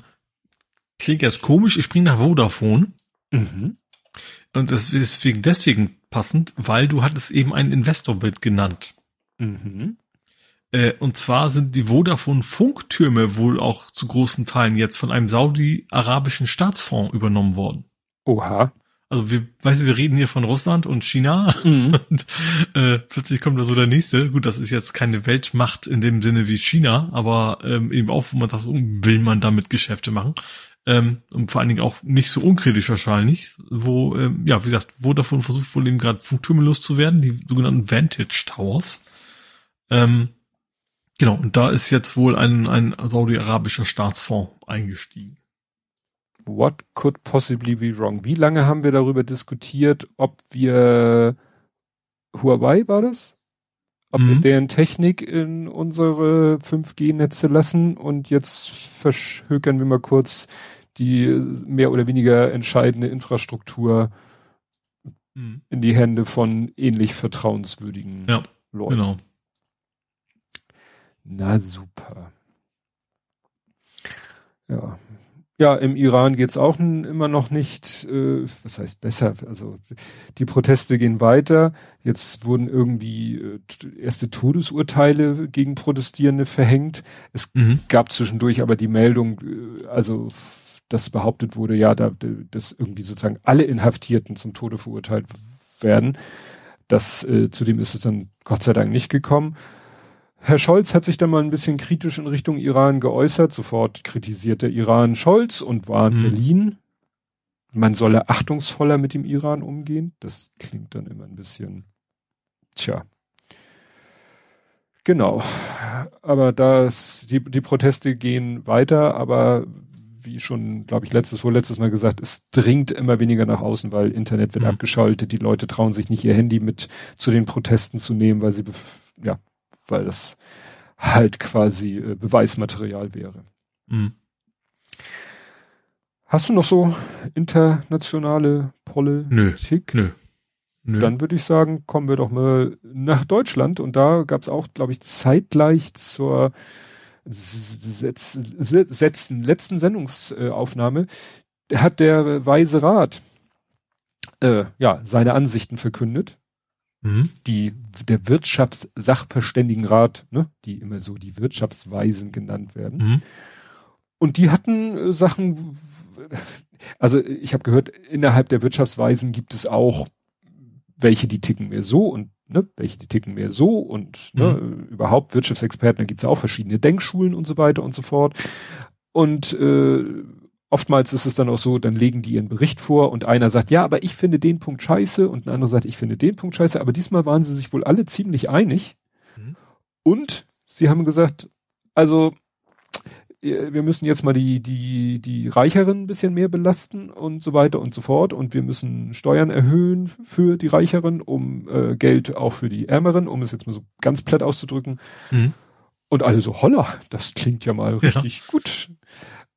klingt jetzt komisch, ich springe nach Vodafone. Mhm. Und das ist deswegen, passend, weil du hattest eben ein Investorbild genannt. Mhm. Äh, und zwar sind die Vodafone Funktürme wohl auch zu großen Teilen jetzt von einem saudi-arabischen Staatsfonds übernommen worden. Oha. Also wir, weißt du, wir reden hier von Russland und China *laughs* mhm. und äh, plötzlich kommt da so der nächste. Gut, das ist jetzt keine Weltmacht in dem Sinne wie China, aber ähm, eben auch, wo man das, will man damit Geschäfte machen. Ähm, und vor allen Dingen auch nicht so unkritisch wahrscheinlich, wo, ähm, ja, wie gesagt, wo davon versucht wohl eben gerade Funktürme loszuwerden, die sogenannten Vantage Towers. Ähm, genau, und da ist jetzt wohl ein, ein saudi-arabischer Staatsfonds eingestiegen. What could possibly be wrong? Wie lange haben wir darüber diskutiert, ob wir Huawei war das? Ob mhm. wir deren Technik in unsere 5G-Netze lassen und jetzt verschhökern wir mal kurz die mehr oder weniger entscheidende Infrastruktur mhm. in die Hände von ähnlich vertrauenswürdigen ja, Leuten. Genau. Na super. Ja, ja, im Iran geht's auch immer noch nicht, äh, was heißt besser, also die Proteste gehen weiter. Jetzt wurden irgendwie äh, erste Todesurteile gegen Protestierende verhängt. Es mhm. gab zwischendurch aber die Meldung, äh, also dass behauptet wurde, ja, da, dass irgendwie sozusagen alle Inhaftierten zum Tode verurteilt werden. Das, äh, zudem ist es dann Gott sei Dank nicht gekommen. Herr Scholz hat sich dann mal ein bisschen kritisch in Richtung Iran geäußert. Sofort kritisiert der Iran Scholz und war in mhm. Berlin. Man solle achtungsvoller mit dem Iran umgehen. Das klingt dann immer ein bisschen, tja. Genau. Aber das, die, die Proteste gehen weiter, aber wie schon, glaube ich, letztes, vorletztes Mal gesagt, es dringt immer weniger nach außen, weil Internet wird mhm. abgeschaltet, die Leute trauen sich nicht ihr Handy mit zu den Protesten zu nehmen, weil sie ja weil das halt quasi äh, Beweismaterial wäre. Mhm. Hast du noch so internationale Politik? Nö. Nö. Nö. Dann würde ich sagen, kommen wir doch mal nach Deutschland und da gab es auch, glaube ich, zeitgleich zur letzten, letzten Sendungsaufnahme hat der Weise Rat äh, ja seine Ansichten verkündet Mhm. Die, der Wirtschaftssachverständigenrat, ne, die immer so die Wirtschaftsweisen genannt werden. Mhm. Und die hatten äh, Sachen, also ich habe gehört, innerhalb der Wirtschaftsweisen gibt es auch welche, die ticken mehr so und ne, welche die ticken mehr so und ne, mhm. überhaupt Wirtschaftsexperten, da gibt es auch verschiedene Denkschulen und so weiter und so fort. Und äh, oftmals ist es dann auch so, dann legen die ihren Bericht vor und einer sagt, ja, aber ich finde den Punkt scheiße und ein anderer sagt, ich finde den Punkt scheiße. Aber diesmal waren sie sich wohl alle ziemlich einig. Mhm. Und sie haben gesagt, also wir müssen jetzt mal die, die, die Reicheren ein bisschen mehr belasten und so weiter und so fort. Und wir müssen Steuern erhöhen für die Reicheren, um äh, Geld auch für die Ärmeren, um es jetzt mal so ganz platt auszudrücken. Mhm. Und alle so, holla, das klingt ja mal richtig ja. gut.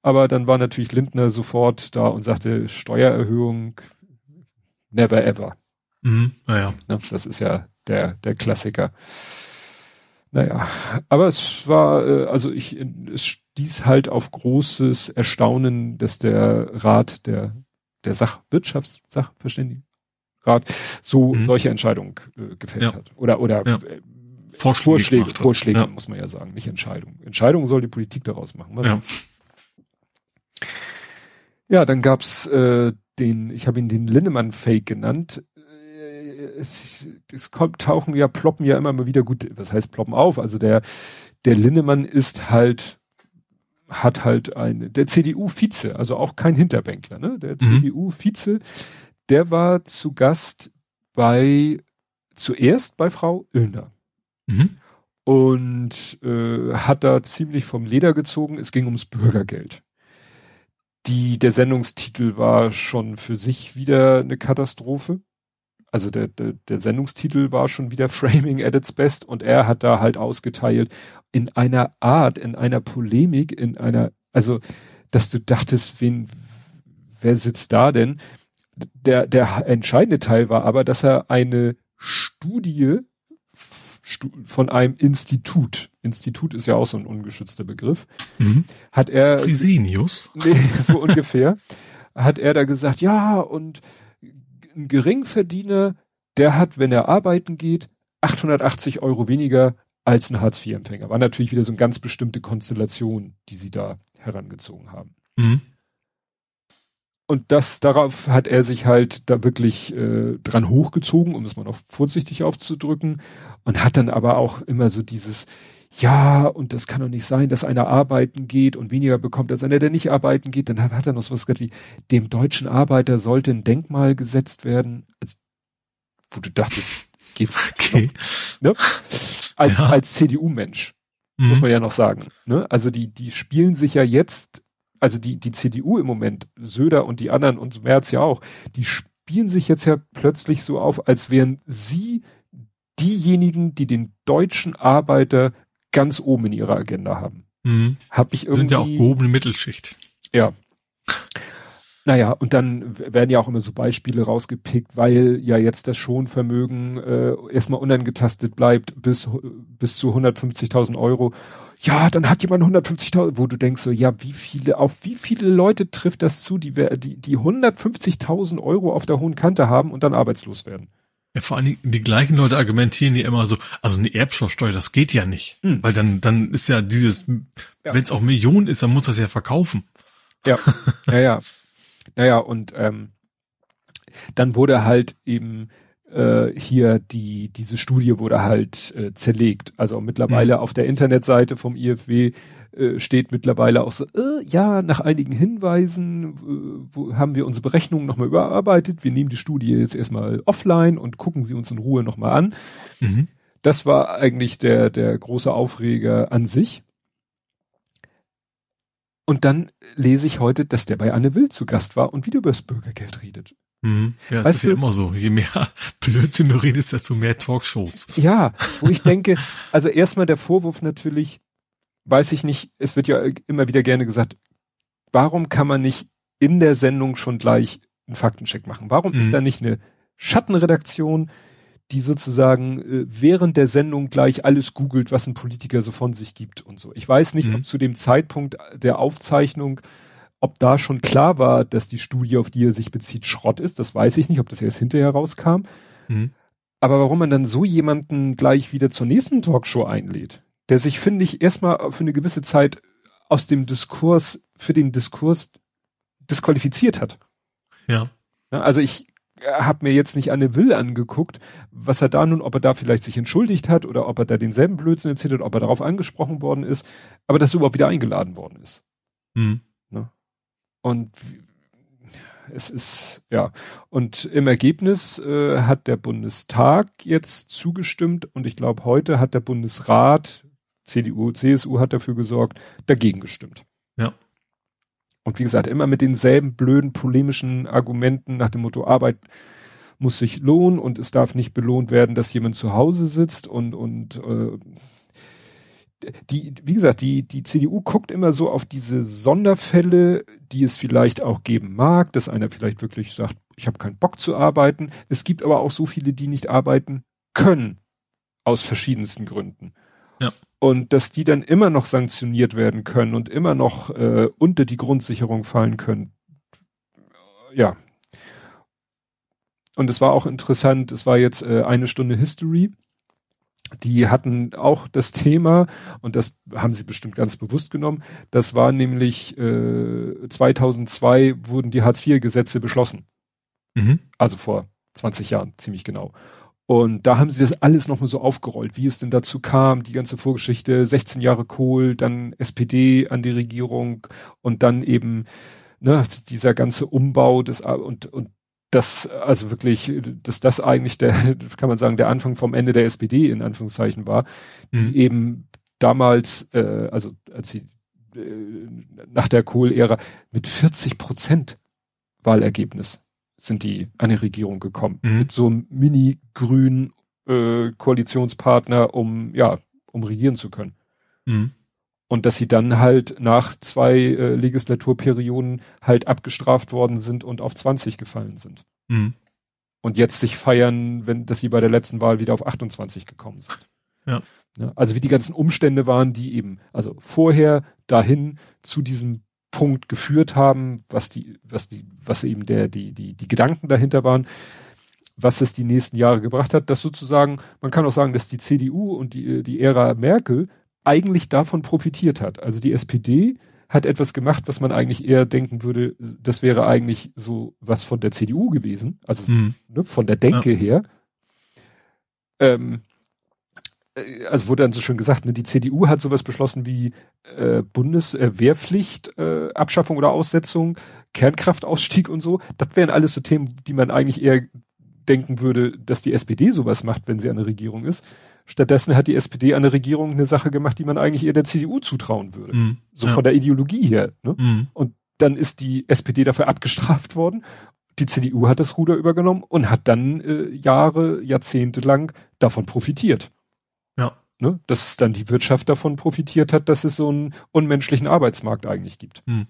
Aber dann war natürlich Lindner sofort da und sagte, Steuererhöhung, never ever. Mhm, naja. Ne, das ist ja der, der Klassiker. Naja, aber es war, äh, also ich, es stieß halt auf großes Erstaunen, dass der Rat, der, der Sachwirtschafts, Sachverständigenrat so mhm. solche Entscheidungen äh, gefällt ja. hat. Oder, oder ja. äh, Vorschläge, Vorschläge, Vorschläge ja. muss man ja sagen, nicht Entscheidungen. Entscheidungen soll die Politik daraus machen. Was? Ja. Ja, dann gab's äh, den, ich habe ihn den Linnemann-Fake genannt. Äh, es, es kommt, tauchen ja, ploppen ja immer mal wieder gut, was heißt ploppen auf? Also der, der Linnemann ist halt, hat halt eine, der CDU-Vize, also auch kein Hinterbänkler, ne? Der mhm. CDU-Vize, der war zu Gast bei, zuerst bei Frau Illner. Mhm. Und äh, hat da ziemlich vom Leder gezogen. Es ging ums Bürgergeld. Die, der Sendungstitel war schon für sich wieder eine Katastrophe. Also der, der, der Sendungstitel war schon wieder Framing at its best und er hat da halt ausgeteilt in einer Art, in einer Polemik, in einer, also, dass du dachtest, wen, wer sitzt da denn? Der, der entscheidende Teil war aber, dass er eine Studie von einem Institut, Institut ist ja auch so ein ungeschützter Begriff, mhm. hat er. Frisenius? Nee, *laughs* so ungefähr. Hat er da gesagt, ja, und ein Geringverdiener, der hat, wenn er arbeiten geht, 880 Euro weniger als ein Hartz-IV-Empfänger. War natürlich wieder so eine ganz bestimmte Konstellation, die sie da herangezogen haben. Mhm. Und das, darauf hat er sich halt da wirklich äh, dran hochgezogen, um es mal noch vorsichtig aufzudrücken. Und hat dann aber auch immer so dieses, ja, und das kann doch nicht sein, dass einer arbeiten geht und weniger bekommt als einer, der nicht arbeiten geht. Dann hat er noch so was gesagt wie, dem deutschen Arbeiter sollte ein Denkmal gesetzt werden. Also, wo du dachtest, geht's *laughs* okay. Noch, ne? Als, ja. als CDU-Mensch, mhm. muss man ja noch sagen. Ne? Also die, die spielen sich ja jetzt also die, die CDU im Moment, Söder und die anderen und Merz ja auch, die spielen sich jetzt ja plötzlich so auf, als wären sie diejenigen, die den deutschen Arbeiter ganz oben in ihrer Agenda haben. Mhm. Hab ich irgendwie. Sind ja auch gehobene Mittelschicht. Ja. Naja, und dann werden ja auch immer so Beispiele rausgepickt, weil ja jetzt das Schonvermögen äh, erstmal unangetastet bleibt bis, bis zu 150.000 Euro. Ja, dann hat jemand 150.000, wo du denkst so, ja, wie viele, auf wie viele Leute trifft das zu, die, die, die 150.000 Euro auf der hohen Kante haben und dann arbeitslos werden? Ja, vor allen Dingen, die gleichen Leute argumentieren ja immer so, also eine Erbschaftssteuer, das geht ja nicht. Hm. Weil dann, dann ist ja dieses, ja. wenn es auch Millionen ist, dann muss das ja verkaufen. Ja, *laughs* ja, ja. Naja, und ähm, dann wurde halt eben äh, hier die diese Studie wurde halt äh, zerlegt. Also mittlerweile mhm. auf der Internetseite vom IFW äh, steht mittlerweile auch so, äh, ja, nach einigen Hinweisen äh, wo, haben wir unsere Berechnungen nochmal überarbeitet. Wir nehmen die Studie jetzt erstmal offline und gucken sie uns in Ruhe nochmal an. Mhm. Das war eigentlich der, der große Aufreger an sich. Und dann lese ich heute, dass der bei Anne Will zu Gast war und wieder über das Bürgergeld redet. Mhm. Ja, weißt das ist du, ja immer so. Je mehr *laughs* Blödsinn du redest, desto mehr Talkshows. Ja, wo ich *laughs* denke, also erstmal der Vorwurf natürlich, weiß ich nicht, es wird ja immer wieder gerne gesagt, warum kann man nicht in der Sendung schon gleich einen Faktencheck machen? Warum mhm. ist da nicht eine Schattenredaktion, die sozusagen äh, während der Sendung gleich alles googelt, was ein Politiker so von sich gibt und so. Ich weiß nicht, mhm. ob zu dem Zeitpunkt der Aufzeichnung, ob da schon klar war, dass die Studie, auf die er sich bezieht, Schrott ist. Das weiß ich nicht, ob das erst hinterher rauskam. Mhm. Aber warum man dann so jemanden gleich wieder zur nächsten Talkshow einlädt, der sich, finde ich, erstmal für eine gewisse Zeit aus dem Diskurs, für den Diskurs disqualifiziert hat. Ja. Also ich habe mir jetzt nicht Anne Will angeguckt, was er da nun, ob er da vielleicht sich entschuldigt hat oder ob er da denselben Blödsinn erzählt hat, ob er darauf angesprochen worden ist, aber dass er überhaupt wieder eingeladen worden ist. Mhm. Und es ist, ja, und im Ergebnis äh, hat der Bundestag jetzt zugestimmt und ich glaube, heute hat der Bundesrat, CDU, CSU hat dafür gesorgt, dagegen gestimmt. Ja. Und wie gesagt, immer mit denselben blöden polemischen Argumenten nach dem Motto Arbeit muss sich lohnen und es darf nicht belohnt werden, dass jemand zu Hause sitzt und und äh, die, wie gesagt, die, die CDU guckt immer so auf diese Sonderfälle, die es vielleicht auch geben mag, dass einer vielleicht wirklich sagt, ich habe keinen Bock zu arbeiten. Es gibt aber auch so viele, die nicht arbeiten können, aus verschiedensten Gründen. Ja. Und dass die dann immer noch sanktioniert werden können und immer noch äh, unter die Grundsicherung fallen können. Ja. Und es war auch interessant, es war jetzt äh, eine Stunde History die hatten auch das Thema, und das haben sie bestimmt ganz bewusst genommen, das war nämlich äh, 2002 wurden die Hartz-IV-Gesetze beschlossen. Mhm. Also vor 20 Jahren, ziemlich genau. Und da haben sie das alles nochmal so aufgerollt, wie es denn dazu kam, die ganze Vorgeschichte, 16 Jahre Kohl, dann SPD an die Regierung und dann eben ne, dieser ganze Umbau des und, und dass also wirklich, dass das eigentlich der, *laughs* kann man sagen, der Anfang vom Ende der SPD in Anführungszeichen war, die Mhm. eben damals, äh, also als sie äh, nach der Kohl-Ära mit 40 Prozent Wahlergebnis sind die an die Regierung gekommen. Mhm. Mit so einem mini-grünen äh, Koalitionspartner, um ja, um regieren zu können. Mhm. Und dass sie dann halt nach zwei äh, Legislaturperioden halt abgestraft worden sind und auf 20 gefallen sind. Mhm. Und jetzt sich feiern, wenn, dass sie bei der letzten Wahl wieder auf 28 gekommen sind. Ja. Ja, also wie die ganzen Umstände waren, die eben, also vorher dahin zu diesem Punkt geführt haben, was die, was die, was eben der, die, die, die Gedanken dahinter waren, was es die nächsten Jahre gebracht hat, dass sozusagen, man kann auch sagen, dass die CDU und die, die Ära Merkel eigentlich davon profitiert hat. Also die SPD hat etwas gemacht, was man eigentlich eher denken würde, das wäre eigentlich so was von der CDU gewesen, also Mhm. ne, von der Denke her. Ähm, äh, also wurde dann so schön gesagt, ne, die CDU hat sowas beschlossen wie äh, Bundeswehrpflicht, äh, Abschaffung oder Aussetzung, Kernkraftausstieg und so. Das wären alles so Themen, die man eigentlich eher denken würde, dass die SPD sowas macht, wenn sie an der Regierung ist. Stattdessen hat die SPD an der Regierung eine Sache gemacht, die man eigentlich eher der CDU zutrauen würde. Mhm. So ja. von der Ideologie her. Ne? Mhm. Und dann ist die SPD dafür abgestraft worden. Die CDU hat das Ruder übergenommen und hat dann äh, Jahre, Jahrzehnte lang davon profitiert. Ja. Ne? Dass dann die Wirtschaft davon profitiert hat, dass es so einen unmenschlichen Arbeitsmarkt eigentlich gibt. Hm.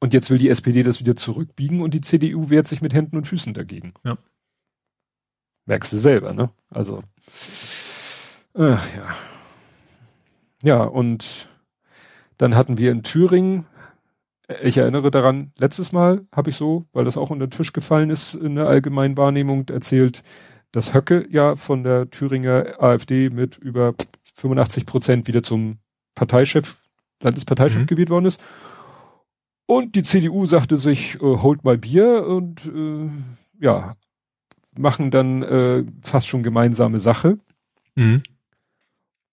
Und jetzt will die SPD das wieder zurückbiegen und die CDU wehrt sich mit Händen und Füßen dagegen. Ja. Merkst du selber, ne? Also, ach ja. Ja, und dann hatten wir in Thüringen, ich erinnere daran, letztes Mal habe ich so, weil das auch unter den Tisch gefallen ist in der allgemeinen Wahrnehmung, erzählt, dass Höcke ja von der Thüringer AfD mit über 85 Prozent wieder zum Parteichef, Landesparteichef Mhm. gewählt worden ist. Und die CDU sagte sich, äh, holt mal Bier und äh, ja, machen dann äh, fast schon gemeinsame Sache Mhm.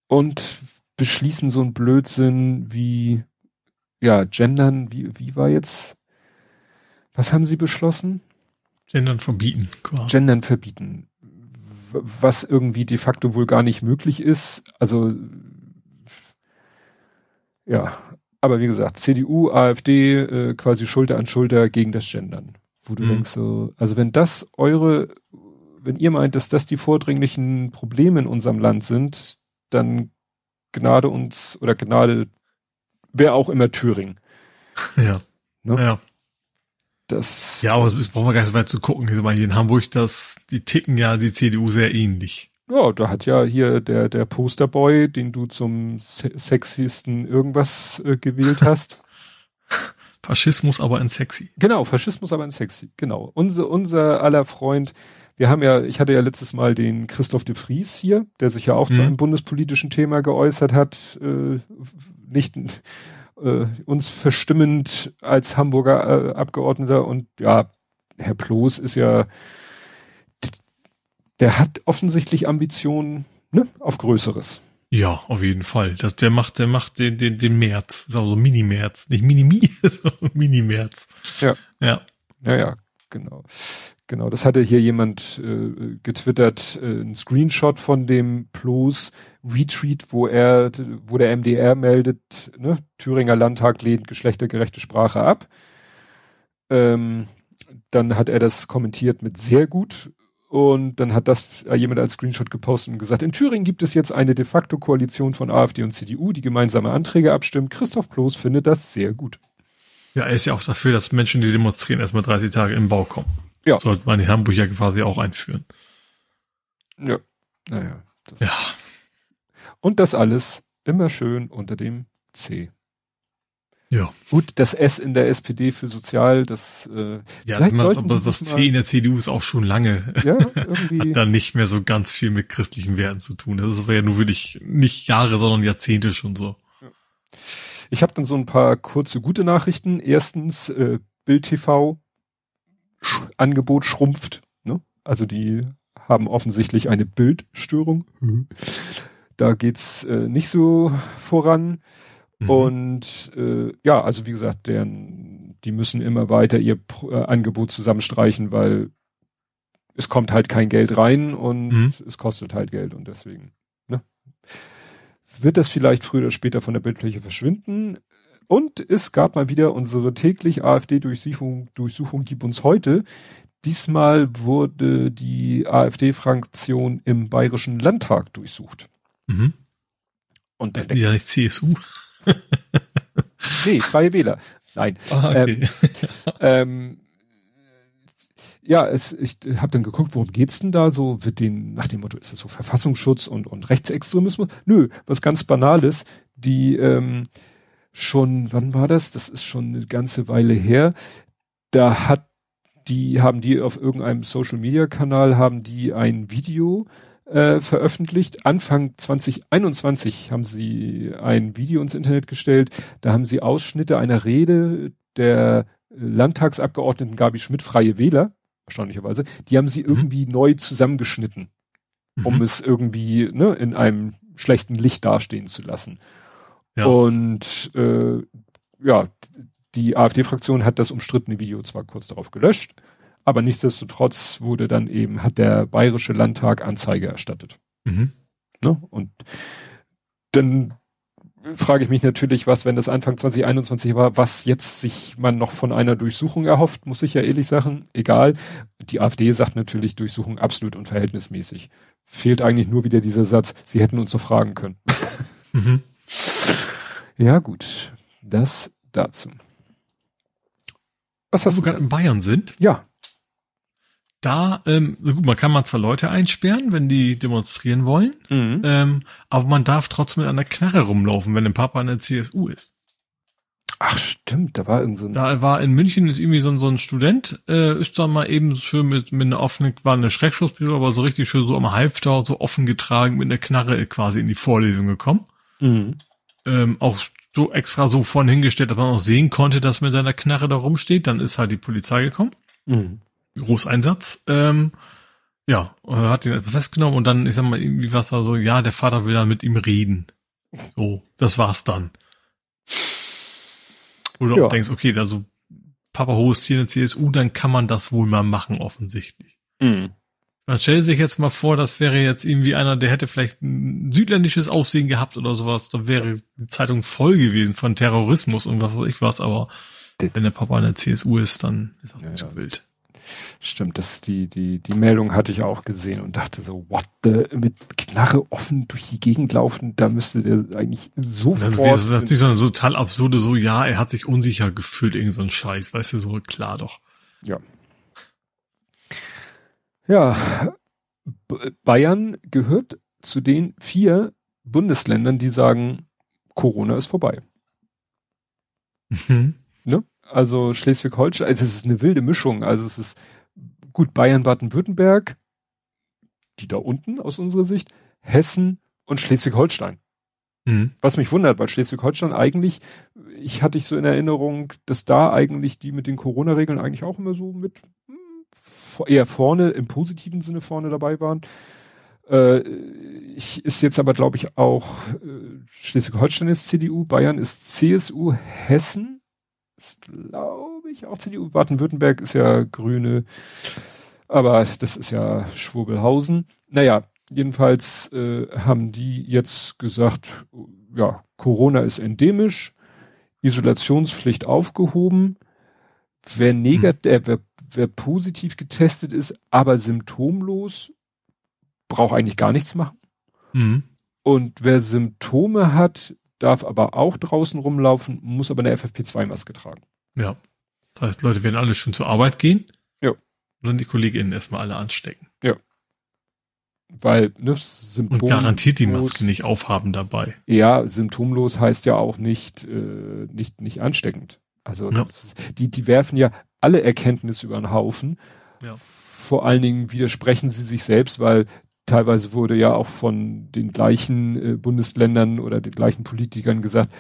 Und beschließen so einen Blödsinn wie, ja, gendern, wie, wie war jetzt, was haben sie beschlossen? Gendern verbieten. Quasi. Gendern verbieten. Was irgendwie de facto wohl gar nicht möglich ist. Also, ja. Aber wie gesagt, CDU, AfD, äh, quasi Schulter an Schulter gegen das Gendern. Wo du Mhm. denkst so, also wenn das eure, wenn ihr meint, dass das die vordringlichen Probleme in unserem Land sind, dann Gnade uns oder Gnade, wer auch immer Thüringen. Ja. Ne? Ja. Das, Ja, aber es brauchen wir gar nicht so weit zu gucken. Ich meine, hier in Hamburg, das, die ticken ja die CDU sehr ähnlich. Ja, da hat ja hier der, der Posterboy, den du zum se sexiesten irgendwas äh, gewählt hast. *laughs* Faschismus aber in sexy. genau, Faschismus aber ein sexy. Genau. Unser, unser aller Freund, wir haben ja, ich hatte ja letztes Mal den Christoph de Vries hier, der sich ja auch mhm. zu einem bundespolitischen Thema geäußert hat, äh, nicht äh, uns verstimmend als Hamburger äh, Abgeordneter und ja, Herr Ploß ist ja, der hat offensichtlich Ambitionen ne, auf Größeres. Ja, auf jeden Fall. Das, der macht, der macht den, den, den März. Das ist auch so Mini-März. Nicht Mini-Mi, *laughs* Mini-März. Ja. Ja. Ja, ja, genau. Genau, das hatte hier jemand äh, getwittert, äh, ein Screenshot von dem Plus Retweet, wo er, wo der MDR meldet, ne, Thüringer Landtag lehnt geschlechtergerechte Sprache ab. Ähm, dann hat er das kommentiert mit sehr gut und dann hat das jemand als Screenshot gepostet und gesagt, in Thüringen gibt es jetzt eine de facto Koalition von AfD und CDU, die gemeinsame Anträge abstimmen. Christoph Kloß findet das sehr gut. Ja, er ist ja auch dafür, dass Menschen, die demonstrieren, erstmal 30 Tage im Bau kommen. Ja. Sollte man in Hamburg ja quasi auch einführen. Ja. Naja. ja. Und das alles immer schön unter dem C. Ja. Gut, das S in der SPD für sozial, das äh, ja, aber das C in der CDU ist auch schon lange ja, *laughs* irgendwie. hat dann nicht mehr so ganz viel mit christlichen Werten zu tun. Das ist ja nur wirklich nicht Jahre, sondern Jahrzehnte schon so. Ich habe dann so ein paar kurze gute Nachrichten. Erstens, äh, Bild TV Angebot schrumpft. Ne? Also die haben offensichtlich eine Bildstörung. Da geht's äh, nicht so voran. Mhm. Und äh, ja, also wie gesagt, deren, die müssen immer weiter ihr äh, Angebot zusammenstreichen, weil es kommt halt kein Geld rein und mhm. es kostet halt Geld und deswegen ne? wird das vielleicht früher oder später von der Bildfläche verschwinden. Und es gab mal wieder unsere täglich AfD-Durchsuchung, Durchsuchung gibt uns heute. Diesmal wurde die AfD-Fraktion im Bayerischen Landtag durchsucht. Mhm. Und dann ja nicht CSU. *laughs* nee, Freie Wähler. Nein. Ah, okay. ähm, ähm, ja, es, ich habe dann geguckt, worum geht's denn da? So wird den nach dem Motto ist es so Verfassungsschutz und und Rechtsextremismus? Nö, was ganz Banales. Die ähm, schon, wann war das? Das ist schon eine ganze Weile her. Da hat die, haben die auf irgendeinem Social Media Kanal, haben die ein Video äh, veröffentlicht. Anfang 2021 haben sie ein Video ins Internet gestellt. Da haben sie Ausschnitte einer Rede der Landtagsabgeordneten Gabi Schmidt, Freie Wähler, erstaunlicherweise. Die haben sie mhm. irgendwie neu zusammengeschnitten, um mhm. es irgendwie ne, in einem schlechten Licht dastehen zu lassen. Ja. Und äh, ja, die AfD-Fraktion hat das umstrittene Video zwar kurz darauf gelöscht, aber nichtsdestotrotz wurde dann eben, hat der Bayerische Landtag Anzeige erstattet. Mhm. Ne? Und dann frage ich mich natürlich, was, wenn das Anfang 2021 war, was jetzt sich man noch von einer Durchsuchung erhofft, muss ich ja ehrlich sagen. Egal. Die AfD sagt natürlich Durchsuchung absolut unverhältnismäßig. Fehlt eigentlich nur wieder dieser Satz, sie hätten uns doch fragen können. Mhm. Ja, gut. Das dazu. Was hast Wo du gerade in Bayern sind? Ja. Da, ähm, so gut, man kann mal zwar Leute einsperren, wenn die demonstrieren wollen, mhm. ähm, aber man darf trotzdem mit einer Knarre rumlaufen, wenn ein Papa in der CSU ist. Ach stimmt, da war irgend so ein Da war in München ist irgendwie so, ein so ein Student, äh, ist da mal eben schön mit, mit einer offenen, war eine Schreckschusspistole, aber so richtig schön so am Halfter, so offen getragen, mit einer Knarre quasi in die Vorlesung gekommen. Mhm ähm, auch so extra so vorne hingestellt, dass man auch sehen konnte, dass mit seiner Knarre da rumsteht. Dann ist halt die Polizei gekommen. Mhm. Großeinsatz. Ähm, ja, hat ihn festgenommen und dann, ich sag mal, irgendwie was war so, ja, der Vater will dann mit ihm reden. So, das war's dann. Du ja. auch denkst, okay, also Papa Host hier in der CSU, dann kann man das wohl mal machen, offensichtlich. Mhm. Man stellt sich jetzt mal vor, das wäre jetzt irgendwie einer, der hätte vielleicht ein südländisches Aussehen gehabt oder sowas. Da wäre die Zeitung voll gewesen von Terrorismus und was weiß ich was. Aber wenn der Papa in der CSU ist, dann ist das ja, nicht so wild. Stimmt, das die die die Meldung hatte ich auch gesehen und dachte so, what the mit Knarre offen durch die Gegend laufen, da müsste der eigentlich sofort. Das ist natürlich so eine total absurde so, ja, er hat sich unsicher gefühlt, irgend so ein Scheiß, weißt du, so klar doch. Ja, ja, Bayern gehört zu den vier Bundesländern, die sagen, Corona ist vorbei. Mhm. Ne? Also Schleswig-Holstein, also es ist eine wilde Mischung. Also es ist gut Bayern, Baden-Württemberg, die da unten aus unserer Sicht, Hessen und Schleswig-Holstein. Mhm. Was mich wundert, weil Schleswig-Holstein eigentlich, ich hatte ich so in Erinnerung, dass da eigentlich die mit den Corona-Regeln eigentlich auch immer so mit hm, eher vorne, im positiven Sinne vorne dabei waren. Äh, ich, ist jetzt aber, glaube ich, auch äh, Schleswig-Holstein ist CDU, Bayern ist CSU, Hessen ist, glaube ich, auch CDU, Baden-Württemberg ist ja Grüne, aber das ist ja Schwurbelhausen. Naja, jedenfalls äh, haben die jetzt gesagt, ja, Corona ist endemisch, Isolationspflicht aufgehoben. Wer negativ, hm. äh, wer, wer positiv getestet ist, aber symptomlos, braucht eigentlich gar nichts machen. Mhm. Und wer Symptome hat, darf aber auch draußen rumlaufen, muss aber eine FFP2-Maske tragen. Ja. Das heißt, Leute werden alle schon zur Arbeit gehen. Ja. Und dann die KollegInnen erstmal alle anstecken. Ja. Weil, ne, Symptom. Und garantiert die Maske nicht aufhaben dabei. Ja, symptomlos heißt ja auch nicht, äh, nicht, nicht ansteckend. Also, ja. das, die, die werfen ja alle Erkenntnisse über den Haufen. Ja. Vor allen Dingen widersprechen sie sich selbst, weil teilweise wurde ja auch von den gleichen äh, Bundesländern oder den gleichen Politikern gesagt,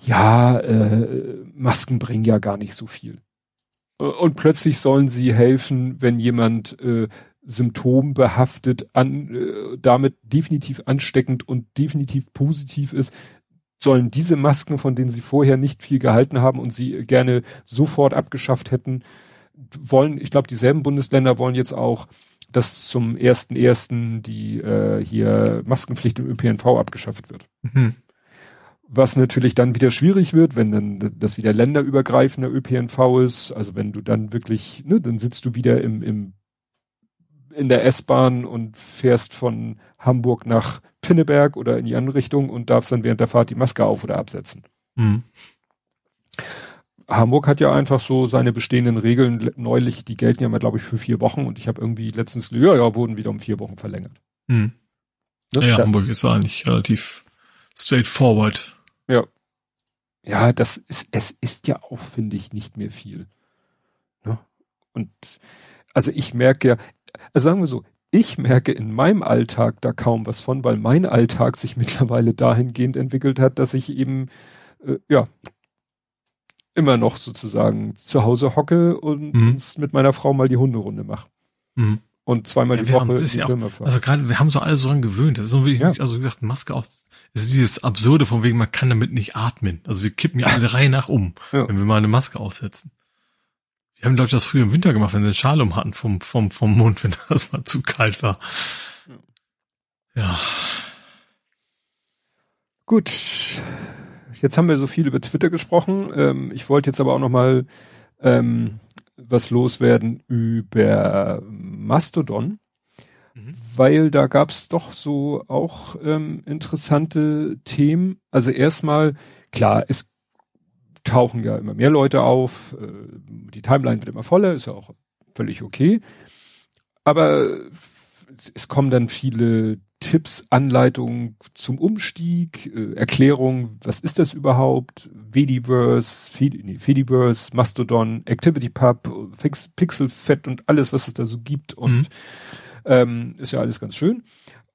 ja, äh, Masken bringen ja gar nicht so viel. Und plötzlich sollen sie helfen, wenn jemand äh, symptombehaftet, an, äh, damit definitiv ansteckend und definitiv positiv ist, sollen diese Masken, von denen sie vorher nicht viel gehalten haben und sie gerne sofort abgeschafft hätten, wollen, ich glaube, dieselben Bundesländer wollen jetzt auch, dass zum ersten ersten die äh, hier Maskenpflicht im ÖPNV abgeschafft wird. Mhm. Was natürlich dann wieder schwierig wird, wenn dann das wieder länderübergreifender ÖPNV ist. Also wenn du dann wirklich, ne, dann sitzt du wieder im, im in der S-Bahn und fährst von Hamburg nach Pinneberg oder in die andere Richtung und darfst dann während der Fahrt die Maske auf oder absetzen. Mhm. Hamburg hat ja einfach so seine bestehenden Regeln neulich, die gelten ja mal, glaube ich, für vier Wochen und ich habe irgendwie letztens, ja, ja, wurden wieder um vier Wochen verlängert. Mhm. Ne? Ja, da, Hamburg ist eigentlich relativ straightforward. Ja. Ja, das ist, es ist ja auch, finde ich, nicht mehr viel. Ne? Und also ich merke ja, also sagen wir so, ich merke in meinem Alltag da kaum was von, weil mein Alltag sich *laughs* mittlerweile dahingehend entwickelt hat, dass ich eben, äh, ja, immer noch sozusagen zu Hause hocke und mhm. mit meiner Frau mal die Hunderunde mache. Mhm. Und zweimal ja, die Woche in die ja Firma fahre. Also gerade, wir haben so alle so dran gewöhnt. Das ist so wie, ja. also wie gesagt, Maske auf. Es ist dieses Absurde von wegen, man kann damit nicht atmen. Also wir kippen ja alle Reihe nach um, wenn wir mal eine Maske aufsetzen. Wir haben, glaube ich, das früher im Winter gemacht, wenn wir eine Schale um hatten vom, vom, vom Mund, *laughs* wenn das mal zu kalt war. Ja. Gut. Jetzt haben wir so viel über Twitter gesprochen. Ähm, ich wollte jetzt aber auch noch mal ähm, was loswerden über Mastodon, mhm. weil da gab es doch so auch ähm, interessante Themen. Also erstmal, klar, es tauchen ja immer mehr Leute auf, äh, die Timeline wird immer voller, ist ja auch völlig okay. Aber es kommen dann viele Tipps, Anleitungen zum Umstieg, äh, Erklärungen, was ist das überhaupt, Vediverse, Fed, nee, Fediverse, Mastodon, ActivityPub, Pixelfett und alles, was es da so gibt und mhm. ähm, ist ja alles ganz schön.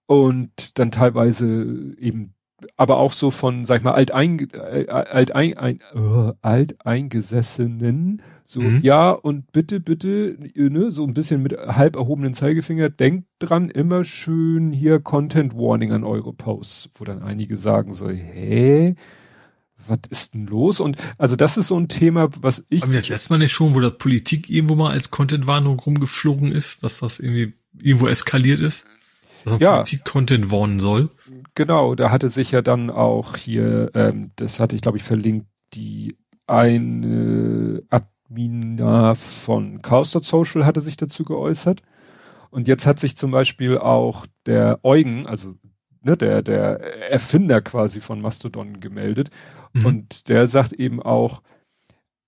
Und dann teilweise eben aber auch so von, sag ich mal, altein, äh, altein, ein, uh, alteingesessenen, so, mhm. ja, und bitte, bitte, ne, so ein bisschen mit halb erhobenen Zeigefinger, denkt dran, immer schön hier Content Warning an eure Posts, wo dann einige sagen so, hä? Was ist denn los? Und also das ist so ein Thema, was ich. Haben wir das letzte Mal nicht schon, wo das Politik irgendwo mal als Content-Warnung rumgeflogen ist, dass das irgendwie irgendwo eskaliert ist? Dass man ja. Politik-Content warnen soll? Genau, da hatte sich ja dann auch hier, ähm, das hatte ich glaube ich verlinkt, die eine Admina von Chaos Social hatte sich dazu geäußert. Und jetzt hat sich zum Beispiel auch der Eugen, also ne, der, der Erfinder quasi von Mastodon gemeldet. Mhm. Und der sagt eben auch,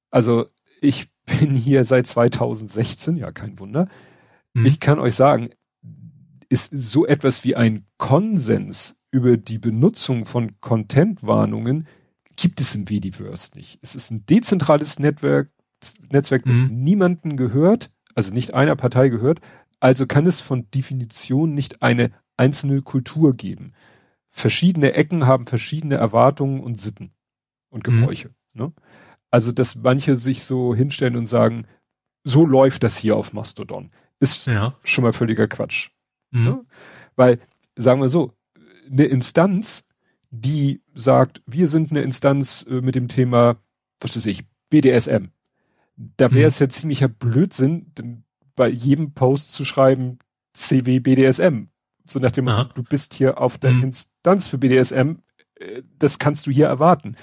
also ich bin hier seit 2016, ja kein Wunder. Mhm. Ich kann euch sagen, ist so etwas wie ein Konsens über die Benutzung von Content-Warnungen gibt es im Vediverse nicht. Es ist ein dezentrales Netzwerk, Netzwerk, das mhm. niemanden gehört, also nicht einer Partei gehört, Also kann es von Definition nicht eine einzelne Kultur geben. Verschiedene Ecken haben verschiedene Erwartungen und Sitten und mhm. Gebräuche. Mhm. Ne? Also, dass manche sich so hinstellen und sagen, so läuft das hier auf Mastodon, ist ja. schon mal völliger Quatsch. Mhm. Ne? Weil, sagen wir so, eine Instanz, die sagt, wir sind eine Instanz äh, mit dem Thema, was weiß ich, BDSM. Da wäre es mhm. ja ziemlicher Blödsinn, denn bei jedem Post zu schreiben, CW BDSM. So nach dem, Aha. du bist hier auf der mhm. Instanz für BDSM, äh, das kannst du hier erwarten.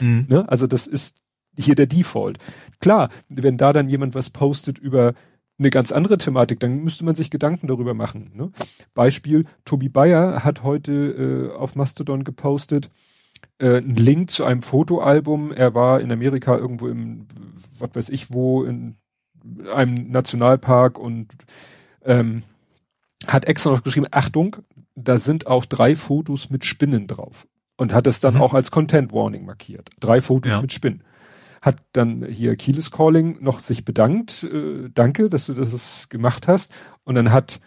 Mhm. *laughs* Ne? Also das ist hier der Default. Klar, wenn da dann jemand was postet über eine ganz andere Thematik, dann müsste man sich Gedanken darüber machen. Ne? Beispiel, Tobi Bayer hat heute äh, auf Mastodon gepostet, äh, einen Link zu einem Fotoalbum. Er war in Amerika irgendwo im, was weiß ich wo, in einem Nationalpark und ähm, hat extra noch geschrieben, Achtung, da sind auch drei Fotos mit Spinnen drauf. Und hat es dann mhm. auch als Content Warning markiert. Drei Fotos ja. mit Spinnen hat dann hier Keyless Calling noch sich bedankt, äh, danke, dass du das gemacht hast. Und dann hat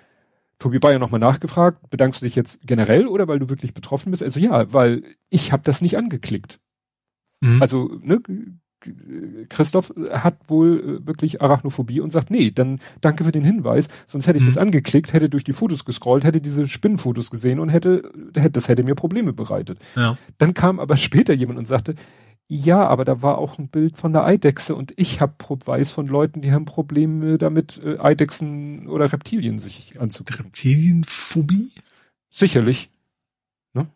Tobi Bayer nochmal nachgefragt, bedankst du dich jetzt generell oder weil du wirklich betroffen bist? Also ja, weil ich habe das nicht angeklickt. Mhm. Also, ne, Christoph hat wohl äh, wirklich Arachnophobie und sagt, nee, dann danke für den Hinweis, sonst hätte ich mhm. das angeklickt, hätte durch die Fotos gescrollt, hätte diese Spinnenfotos gesehen und hätte, das hätte mir Probleme bereitet. Ja. Dann kam aber später jemand und sagte, ja, aber da war auch ein Bild von der Eidechse und ich habe weiß von Leuten, die haben Probleme damit, äh, Eidechsen oder Reptilien sich anzugucken. Reptilienphobie? Sicherlich. Ne?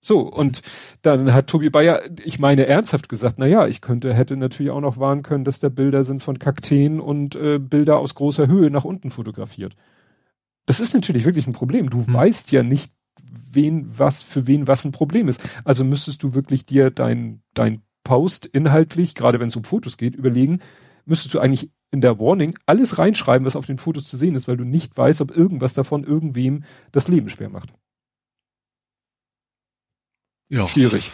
So, und dann hat Tobi Bayer, ich meine ernsthaft gesagt, na ja, ich könnte, hätte natürlich auch noch warnen können, dass da Bilder sind von Kakteen und äh, Bilder aus großer Höhe nach unten fotografiert. Das ist natürlich wirklich ein Problem. Du hm. weißt ja nicht, wen was, für wen was ein Problem ist. Also müsstest du wirklich dir dein, dein Post inhaltlich, gerade wenn es um Fotos geht, überlegen, müsstest du eigentlich in der Warning alles reinschreiben, was auf den Fotos zu sehen ist, weil du nicht weißt, ob irgendwas davon irgendwem das Leben schwer macht. Ja. Schwierig.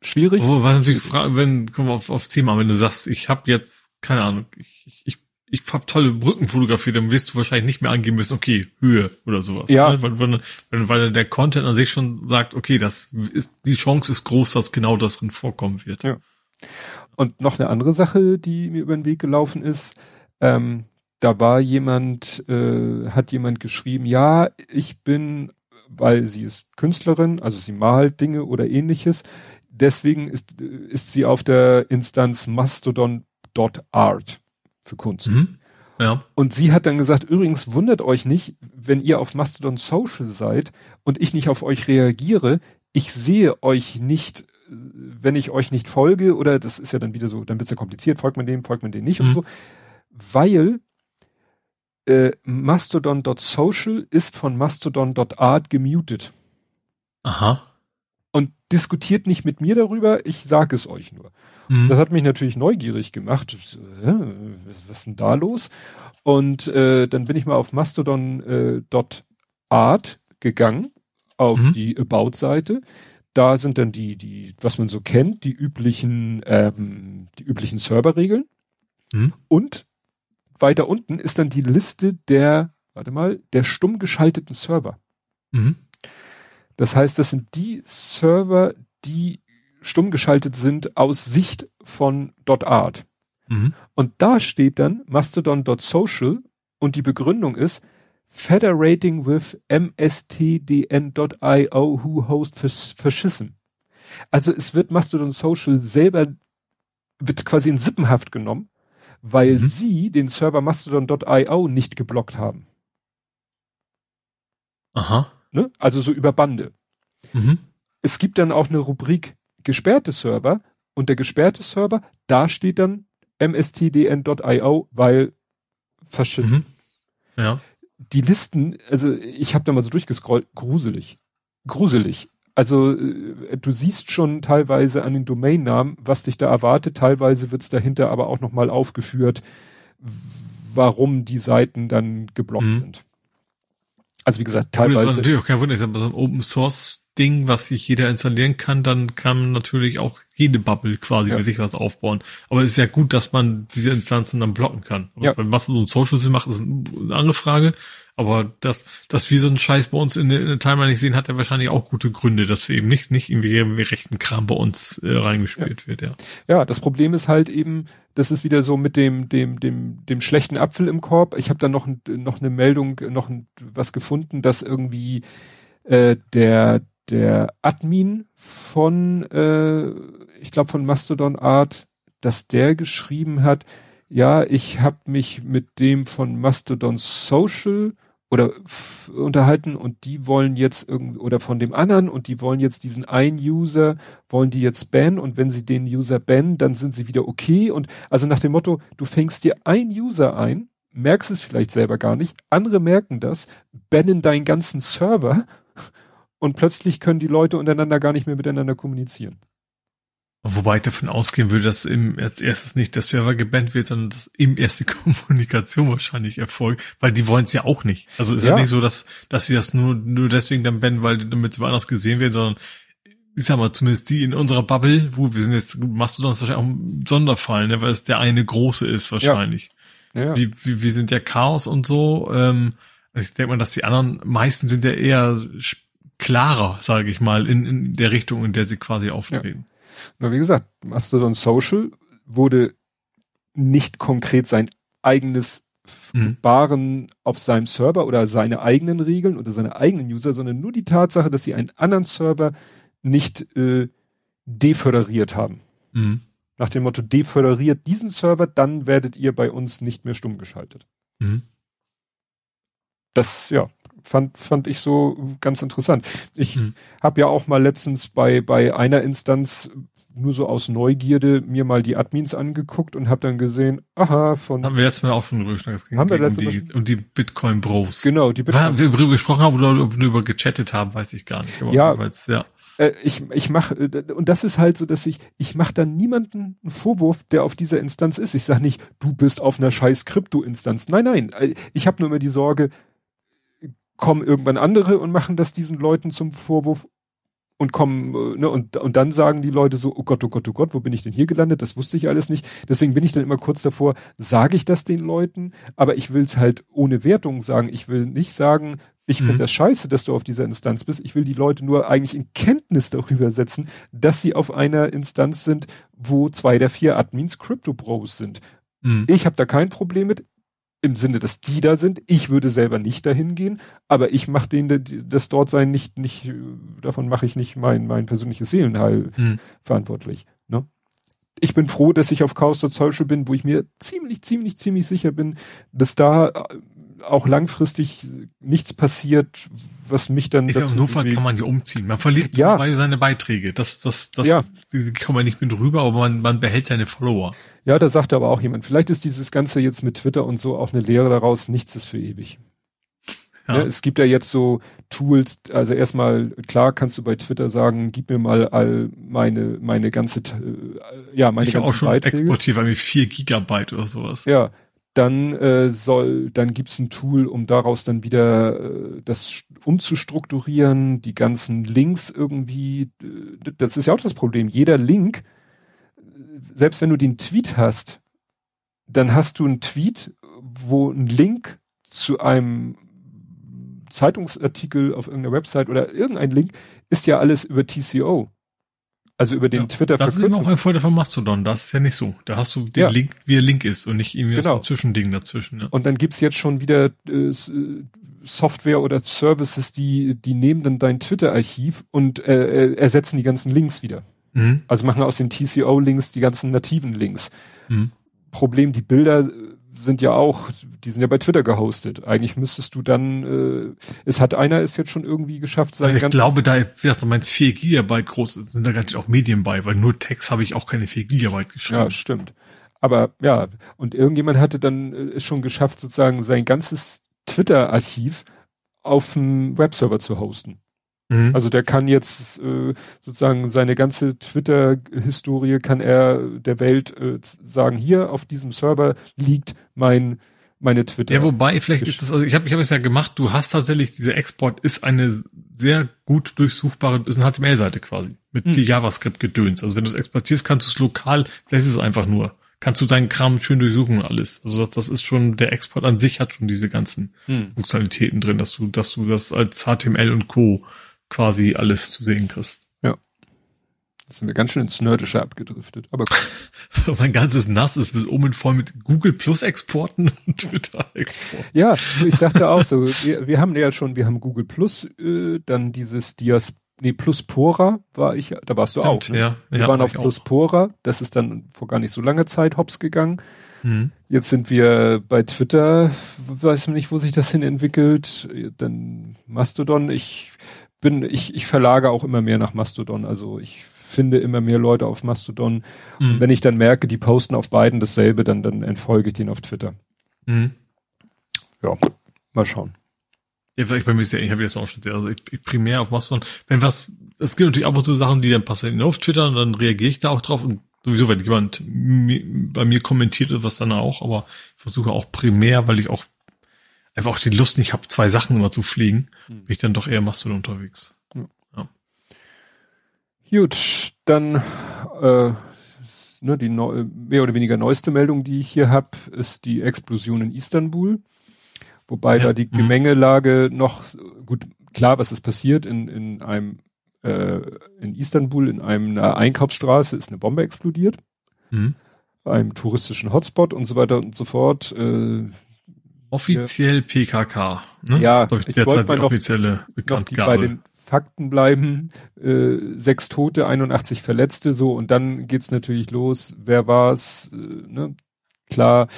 Schwierig. Oh, was natürlich wenn, kommen wir auf, aufs Thema, wenn du sagst, ich habe jetzt, keine Ahnung, ich, ich ich hab tolle Brücken fotografiert, dann wirst du wahrscheinlich nicht mehr angeben müssen, okay, Höhe oder sowas. Ja. Weil, weil, weil der Content an sich schon sagt, okay, das ist, die Chance ist groß, dass genau das drin vorkommen wird. Ja. Und noch eine andere Sache, die mir über den Weg gelaufen ist, ähm, da war jemand, äh, hat jemand geschrieben, ja, ich bin, weil sie ist Künstlerin, also sie malt Dinge oder ähnliches, deswegen ist, ist sie auf der Instanz mastodon.art für Kunst. Mhm. Ja. Und sie hat dann gesagt, übrigens wundert euch nicht, wenn ihr auf Mastodon Social seid und ich nicht auf euch reagiere, ich sehe euch nicht, wenn ich euch nicht folge, oder das ist ja dann wieder so, dann wird's ja kompliziert, folgt man dem, folgt man dem nicht mhm. und so, weil äh, Mastodon.social ist von Mastodon.art gemutet. Aha und diskutiert nicht mit mir darüber, ich sage es euch nur. Mhm. Das hat mich natürlich neugierig gemacht. Äh, was, was ist denn da los? Und äh, dann bin ich mal auf mastodon.art äh, gegangen, auf mhm. die About-Seite. Da sind dann die, die, was man so kennt, die üblichen, ähm, die üblichen Serverregeln. Mhm. Und weiter unten ist dann die Liste der, warte mal, der stumm geschalteten Server. Mhm. Das heißt, das sind die Server, die stumm geschaltet sind aus Sicht von .art. Mhm. Und da steht dann mastodon.social und die Begründung ist federating with mstdn.io who host verschissen. Also es wird Mastodon Social selber wird quasi in Sippenhaft genommen, weil mhm. sie den Server mastodon.io nicht geblockt haben. Aha. Ne? Also so über Bande. Mhm. Es gibt dann auch eine Rubrik gesperrte Server und der gesperrte Server, da steht dann mstdn.io, weil verschissen. Mhm. Ja. Die Listen, also ich habe da mal so durchgescrollt, gruselig. Gruselig. Also äh, du siehst schon teilweise an den Domainnamen, was dich da erwartet. Teilweise wird's dahinter aber auch nochmal aufgeführt, warum die Seiten dann geblockt mhm. sind. Also wie gesagt, teilweise. Das ist natürlich auch kein Wunder, sag mal, so ein Open Source Ding, was sich jeder installieren kann, dann kann natürlich auch jede Bubble quasi ja. für sich was aufbauen. Aber es ist ja gut, dass man diese Instanzen dann blocken kann. Ja. Was so ein Social Sinn macht, ist eine andere Frage. Aber dass, dass wir so einen Scheiß bei uns in der, in der Timeline nicht sehen, hat ja wahrscheinlich auch gute Gründe, dass wir eben nicht, nicht irgendwie, irgendwie rechten Kram bei uns äh, reingespielt ja. wird, ja. Ja, das Problem ist halt eben, das ist wieder so mit dem, dem, dem, dem schlechten Apfel im Korb. Ich habe da noch, noch eine Meldung, noch ein, was gefunden, dass irgendwie äh, der, der Admin von, äh, ich glaube von Mastodon Art, dass der geschrieben hat, ja, ich habe mich mit dem von Mastodon Social oder unterhalten und die wollen jetzt irgendwie oder von dem anderen und die wollen jetzt diesen einen User wollen die jetzt bannen und wenn sie den User bannen, dann sind sie wieder okay und also nach dem Motto, du fängst dir ein User ein, merkst es vielleicht selber gar nicht, andere merken das, bannen deinen ganzen Server *laughs* und plötzlich können die Leute untereinander gar nicht mehr miteinander kommunizieren. Wobei ich davon ausgehen würde, dass im, als erstes nicht der Server gebannt wird, sondern dass eben erst die Kommunikation wahrscheinlich erfolgt, weil die wollen es ja auch nicht. Also ist ja. ja, nicht so, dass, dass sie das nur, nur deswegen dann bannen, weil damit woanders gesehen wird, sondern ich sag mal, zumindest die in unserer Bubble, wo wir sind jetzt, machst du sonst wahrscheinlich auch einen Sonderfall, ne, weil es der eine große ist wahrscheinlich. Ja. ja. Wie, wie, wir sind ja Chaos und so, ähm, ich denke mal, dass die anderen meisten sind ja eher klarer, sage ich mal, in, in der Richtung, in der sie quasi auftreten. Ja. Wie gesagt, Mastodon Social wurde nicht konkret sein eigenes mhm. Baren auf seinem Server oder seine eigenen Regeln oder seine eigenen User, sondern nur die Tatsache, dass sie einen anderen Server nicht äh, deföderiert haben. Mhm. Nach dem Motto, deföderiert diesen Server, dann werdet ihr bei uns nicht mehr stumm geschaltet. Mhm. Das, ja, fand, fand ich so ganz interessant. Ich mhm. habe ja auch mal letztens bei, bei einer Instanz nur so aus Neugierde mir mal die Admins angeguckt und habe dann gesehen, aha, von. Haben wir jetzt mal auch schon drüber gesprochen. Haben wir letztes um die, um die Bitcoin Bros. Genau, die Bitcoin. Wir darüber gesprochen haben oder ob wir über gechattet haben, weiß ich gar nicht. Aber ja, ja. Äh, ich ich mache äh, und das ist halt so, dass ich ich mache dann niemanden einen Vorwurf, der auf dieser Instanz ist. Ich sage nicht, du bist auf einer scheiß Krypto-Instanz. Nein, nein. Äh, ich habe nur immer die Sorge, kommen irgendwann andere und machen das diesen Leuten zum Vorwurf und kommen, äh, ne, und, und dann sagen die Leute so, oh Gott, oh Gott, oh Gott, wo bin ich denn hier gelandet? Das wusste ich alles nicht. Deswegen bin ich dann immer kurz davor, sage ich das den Leuten, aber ich will es halt ohne Wertung sagen. Ich will nicht sagen, ich mhm. finde das scheiße, dass du auf dieser Instanz bist. Ich will die Leute nur eigentlich in Kenntnis darüber setzen, dass sie auf einer Instanz sind, wo zwei der vier Admins Crypto Bros sind. Mhm. Ich habe da kein Problem mit im Sinne, dass die da sind. Ich würde selber nicht dahin gehen, aber ich mache denen das dort sein nicht, nicht, davon mache ich nicht mein, mein persönliches Seelenheil hm. verantwortlich. Ne? Ich bin froh, dass ich auf Chaos.social bin, wo ich mir ziemlich, ziemlich, ziemlich sicher bin, dass da äh, auch langfristig nichts passiert, was mich dann. Ich dazu Notfall kann man ja umziehen. Man verliert ja. seine Beiträge. Das, das, das, ja. die kann man nicht mit rüber, aber man, man behält seine Follower. Ja, da sagte aber auch jemand, vielleicht ist dieses Ganze jetzt mit Twitter und so auch eine Lehre daraus, nichts ist für ewig. Ja. Ne, es gibt ja jetzt so Tools, also erstmal, klar kannst du bei Twitter sagen, gib mir mal all meine, meine ganze, äh, ja, meine ich ganzen auch schon Beiträge. exportiert, weil mir vier Gigabyte oder sowas. Ja, dann äh, soll, dann gibt's ein Tool, um daraus dann wieder äh, das umzustrukturieren, die ganzen Links irgendwie, das ist ja auch das Problem. Jeder Link selbst wenn du den Tweet hast, dann hast du einen Tweet, wo ein Link zu einem Zeitungsartikel auf irgendeiner Website oder irgendein Link ist ja alles über TCO. Also über den ja, Twitter Das ist immer auch ein Vorteil von Mastodon. Das ist ja nicht so. Da hast du den ja. Link, wie er Link ist und nicht irgendwie genau. so ein Zwischending dazwischen. Ja. Und dann gibt's jetzt schon wieder äh, Software oder Services, die, die nehmen dann dein Twitter-Archiv und äh, äh ersetzen die ganzen Links wieder. Mhm. Also machen aus den TCO-Links die ganzen nativen Links. Mhm. Problem, die Bilder sind ja auch, die sind ja bei Twitter gehostet. Eigentlich müsstest du dann, äh, es hat einer es jetzt schon irgendwie geschafft, sein also Ich glaube, da, wie gesagt, du meinst 4 Gigabyte groß, sind da gar nicht auch Medien bei, weil nur Text habe ich auch keine 4 Gigabyte geschrieben. Ja, stimmt. Aber ja, und irgendjemand hatte dann äh, es schon geschafft, sozusagen sein ganzes Twitter-Archiv auf dem Webserver zu hosten. Mhm. Also der kann jetzt äh, sozusagen seine ganze Twitter-Historie kann er der Welt äh, sagen, hier auf diesem Server liegt mein meine Twitter. Ja, wobei, vielleicht ist das, also ich habe ich hab es ja gemacht, du hast tatsächlich, dieser Export ist eine sehr gut durchsuchbare, ist eine HTML-Seite quasi, mit hm. JavaScript-Gedöns. Also wenn du es exportierst, kannst du es lokal, vielleicht ist es einfach nur, kannst du deinen Kram schön durchsuchen und alles. Also das, das ist schon, der Export an sich hat schon diese ganzen hm. Funktionalitäten drin, dass du, dass du das als HTML und Co. quasi alles zu sehen kriegst. Jetzt sind wir ganz schön ins Nerdische abgedriftet. Aber *laughs* mein ganzes Nass ist bis oben voll mit Google Plus Exporten und Twitter Exporten. Ja, ich dachte auch so. Wir, wir haben ja schon, wir haben Google Plus, äh, dann dieses Dias, nee, Pluspora war ich, da warst du Stimmt, auch. Ne? Ja, wir ja, waren auf Pluspora. Das ist dann vor gar nicht so langer Zeit hops gegangen. Mhm. Jetzt sind wir bei Twitter, weiß nicht, wo sich das hin entwickelt. Dann Mastodon. Ich bin, ich, ich verlage auch immer mehr nach Mastodon. Also ich finde immer mehr Leute auf Mastodon. Mhm. Und wenn ich dann merke, die posten auf beiden dasselbe, dann, dann entfolge ich denen auf Twitter. Mhm. Ja, mal schauen. Ja, vielleicht bei mir ist ja, ich habe jetzt auch schon, also ich, ich primär auf Mastodon. Wenn was, es gibt natürlich ab und zu Sachen, die dann passieren auf Twitter und dann reagiere ich da auch drauf und sowieso, wenn jemand bei mir kommentiert oder was dann auch, aber ich versuche auch primär, weil ich auch einfach auch die Lust nicht habe, zwei Sachen immer zu fliegen, mhm. bin ich dann doch eher Mastodon unterwegs. Gut, dann äh, ne, die neu, mehr oder weniger neueste Meldung, die ich hier habe, ist die Explosion in Istanbul. Wobei ja. da die mhm. Gemengelage noch, gut, klar, was ist passiert in, in einem, äh, in Istanbul, in einer Einkaufsstraße ist eine Bombe explodiert. Mhm. Einem touristischen Hotspot und so weiter und so fort. Äh, Offiziell. PKK. Ne? Ja, ich, ich wollte mal noch, offizielle noch bei den Fakten bleiben, äh, sechs Tote, 81 Verletzte, so und dann geht's natürlich los, wer war's, äh, ne? Klar,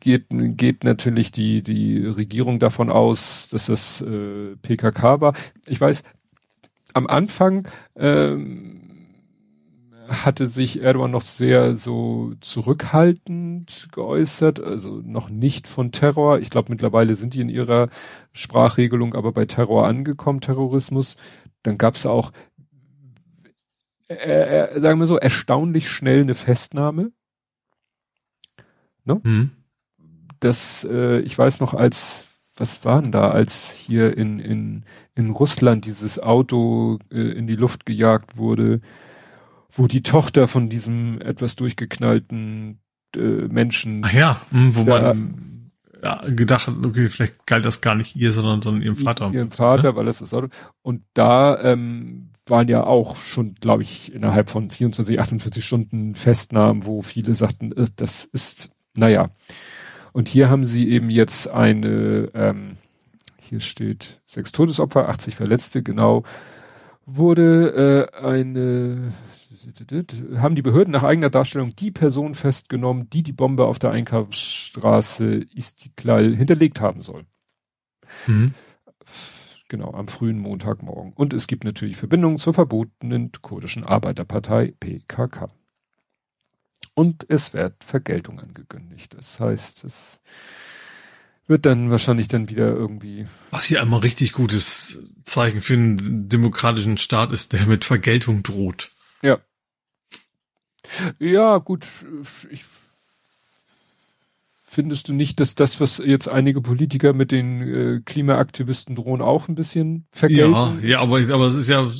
geht, geht natürlich die, die Regierung davon aus, dass das äh, PKK war. Ich weiß, am Anfang ähm, hatte sich Erdogan noch sehr so zurückhaltend geäußert, also noch nicht von Terror. Ich glaube, mittlerweile sind die in ihrer Sprachregelung aber bei Terror angekommen, Terrorismus. Dann gab es auch, äh, äh, sagen wir so, erstaunlich schnell eine Festnahme. Ne? Mhm. Das, äh, ich weiß noch, als was war denn da, als hier in, in, in Russland dieses Auto äh, in die Luft gejagt wurde, wo die Tochter von diesem etwas durchgeknallten äh, Menschen. Ach ja, mh, wo da, man ja, gedacht hat, okay, vielleicht galt das gar nicht ihr, sondern, sondern ihrem Vater. Ihrem Vater, ne? weil das das Auto. Und da ähm, waren ja auch schon, glaube ich, innerhalb von 24, 48 Stunden Festnahmen, wo viele sagten, äh, das ist, naja. Und hier haben sie eben jetzt eine, ähm, hier steht sechs Todesopfer, 80 Verletzte, genau, wurde äh, eine haben die Behörden nach eigener Darstellung die Person festgenommen, die die Bombe auf der Einkaufsstraße Istiklal hinterlegt haben soll. Mhm. Genau, am frühen Montagmorgen. Und es gibt natürlich Verbindungen zur verbotenen kurdischen Arbeiterpartei PKK. Und es wird Vergeltung angekündigt. Das heißt, es wird dann wahrscheinlich dann wieder irgendwie. Was hier einmal richtig gutes Zeichen für einen demokratischen Staat ist, der mit Vergeltung droht. Ja. Ja, gut, ich findest du nicht, dass das, was jetzt einige Politiker mit den äh, Klimaaktivisten drohen, auch ein bisschen vergelten? Ja, ja, aber, aber es ist ja,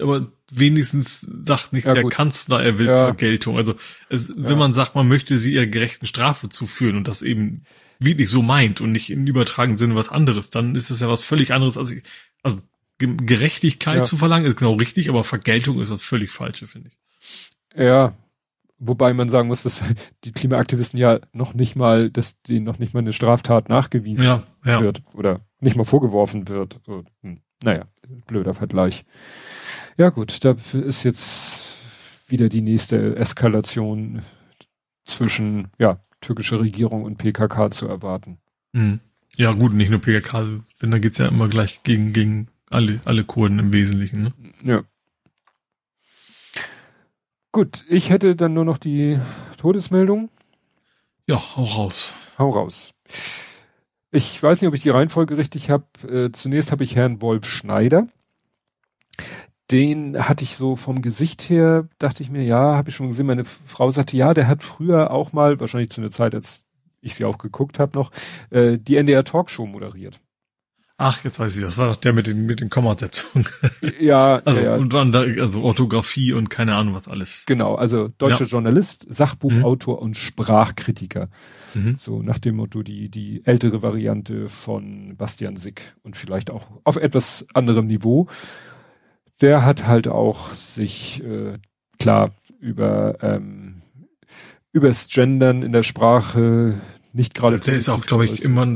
aber wenigstens sagt nicht ja, der gut. Kanzler, er will ja. Vergeltung. Also es, ja. wenn man sagt, man möchte sie ihrer gerechten Strafe zuführen und das eben wirklich so meint und nicht im übertragenen Sinne was anderes, dann ist es ja was völlig anderes als ich, also Gerechtigkeit zu verlangen ist genau richtig, aber Vergeltung ist das völlig falsche, finde ich. Ja, wobei man sagen muss, dass *laughs* die Klimaaktivisten ja noch nicht mal, dass denen noch nicht mal eine Straftat nachgewiesen ja, ja. wird oder nicht mal vorgeworfen wird. Hm, naja, blöder Vergleich. Ja gut, da ist jetzt wieder die nächste Eskalation zwischen ja türkischer Regierung und PKK zu erwarten. Mhm. Ja gut, nicht nur PKK, denn da geht's ja immer gleich gegen gegen alle alle Kurden im Wesentlichen. Ne? Ja. Gut, ich hätte dann nur noch die Todesmeldung. Ja, hau raus. Hau raus. Ich weiß nicht, ob ich die Reihenfolge richtig habe. Äh, zunächst habe ich Herrn Wolf Schneider. Den hatte ich so vom Gesicht her, dachte ich mir, ja, habe ich schon gesehen. Meine Frau sagte, ja, der hat früher auch mal, wahrscheinlich zu einer Zeit, als ich sie auch geguckt habe noch, äh, die NDR Talkshow moderiert. Ach, jetzt weiß ich, das war doch der mit den, mit den Kommasetzungen. Ja, *laughs* also, ja, und dann da, also Orthographie und keine Ahnung was alles. genau, also deutscher Ja. Journalist, Sachbuchautor und Sprachkritiker. Mhm. So nach dem Motto die, die ältere Variante von Bastian Sick und vielleicht auch auf etwas anderem Niveau. Der hat halt auch sich äh, klar über ähm, übers Gendern in der Sprache nicht gerade. Der ist auch, glaube ich, immer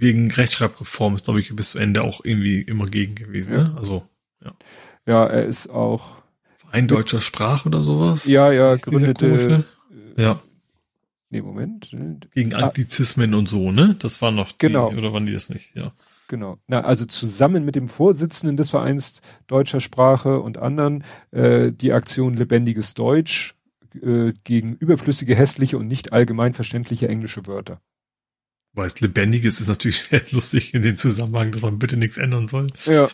gegen Rechtschreibreform, ist, glaube ich, bis zu Ende auch irgendwie immer gegen gewesen. Ja. Ne? Also Ja, er ist auch. Verein deutscher Sprache oder sowas. Ja, ja, gründete. komische? Ja, Nee, Moment. äh, gegen Ah. Anglizismen und so, ne? Das war noch die, Genau. oder waren die das nicht? Ja. Genau. Na, also zusammen mit dem Vorsitzenden des Vereins deutscher Sprache und anderen äh, die Aktion Lebendiges Deutsch äh, gegen überflüssige, hässliche und nicht allgemein verständliche englische Wörter. Weil es lebendiges ist natürlich *laughs* sehr lustig in dem Zusammenhang, dass man bitte nichts ändern soll. Ja.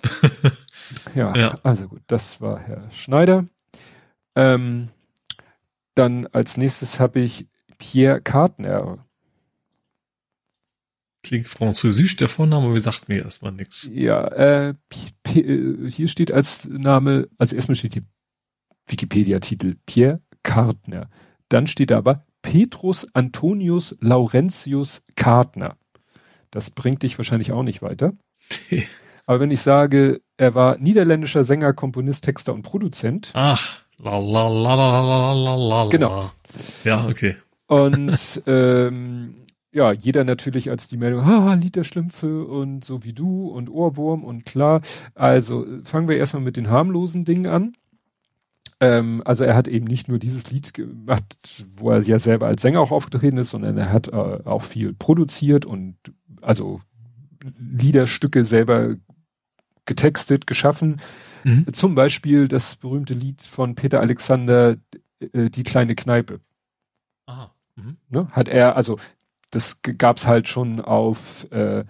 *laughs* ja, Ja. also gut, das war Herr Schneider. Ähm, dann als nächstes habe ich Pierre Kartner. Klingt französisch, der Vorname, aber wie sagt mir erstmal nichts. Ja, äh, äh, hier steht als Name, also erstmal steht hier Wikipedia-Titel Pierre Kartner. Dann steht da aber Petrus Antonius Laurentius Kartner. Das bringt dich wahrscheinlich auch nicht weiter. *laughs* Aber wenn ich sage, er war niederländischer Sänger, Komponist, Texter und Produzent. Ach, la la la la la la. Genau. Ja, okay. Und ähm, ja, jeder natürlich als die Meldung, haha, Lied der Schlümpfe und so wie du und Ohrwurm und klar. Also fangen wir erstmal mit den harmlosen Dingen an. Ähm, also er hat eben nicht nur dieses Lied gemacht, wo er ja selber als Sänger auch aufgetreten ist, sondern er hat äh, auch viel produziert und also Liederstücke selber getextet, geschaffen. Mhm. Zum Beispiel das berühmte Lied von Peter Alexander, äh, Die kleine Kneipe. Aha. Mhm. Ne? Hat er, also das g- gab's halt schon auf äh,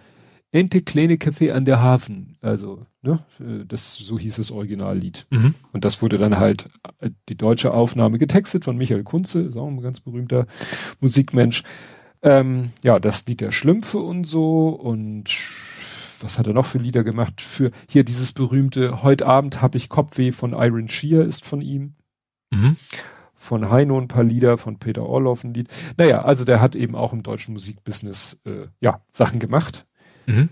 Ente kleine Café an der Hafen. Also, ne, äh, das so hieß das Originallied. Mhm. Und das wurde dann halt äh, die deutsche Aufnahme getextet von Michael Kunze, ist auch ein ganz berühmter Musikmensch. Ähm, ja, das Lied der Schlümpfe und so und was hat er noch für Lieder gemacht? Für hier dieses berühmte Heute Abend hab ich Kopfweh von Iron Shear ist von ihm Mhm. von Heino ein paar Lieder, von Peter Orloff ein Lied. Naja, also der hat eben auch im deutschen Musikbusiness äh, ja Sachen gemacht. Mhm.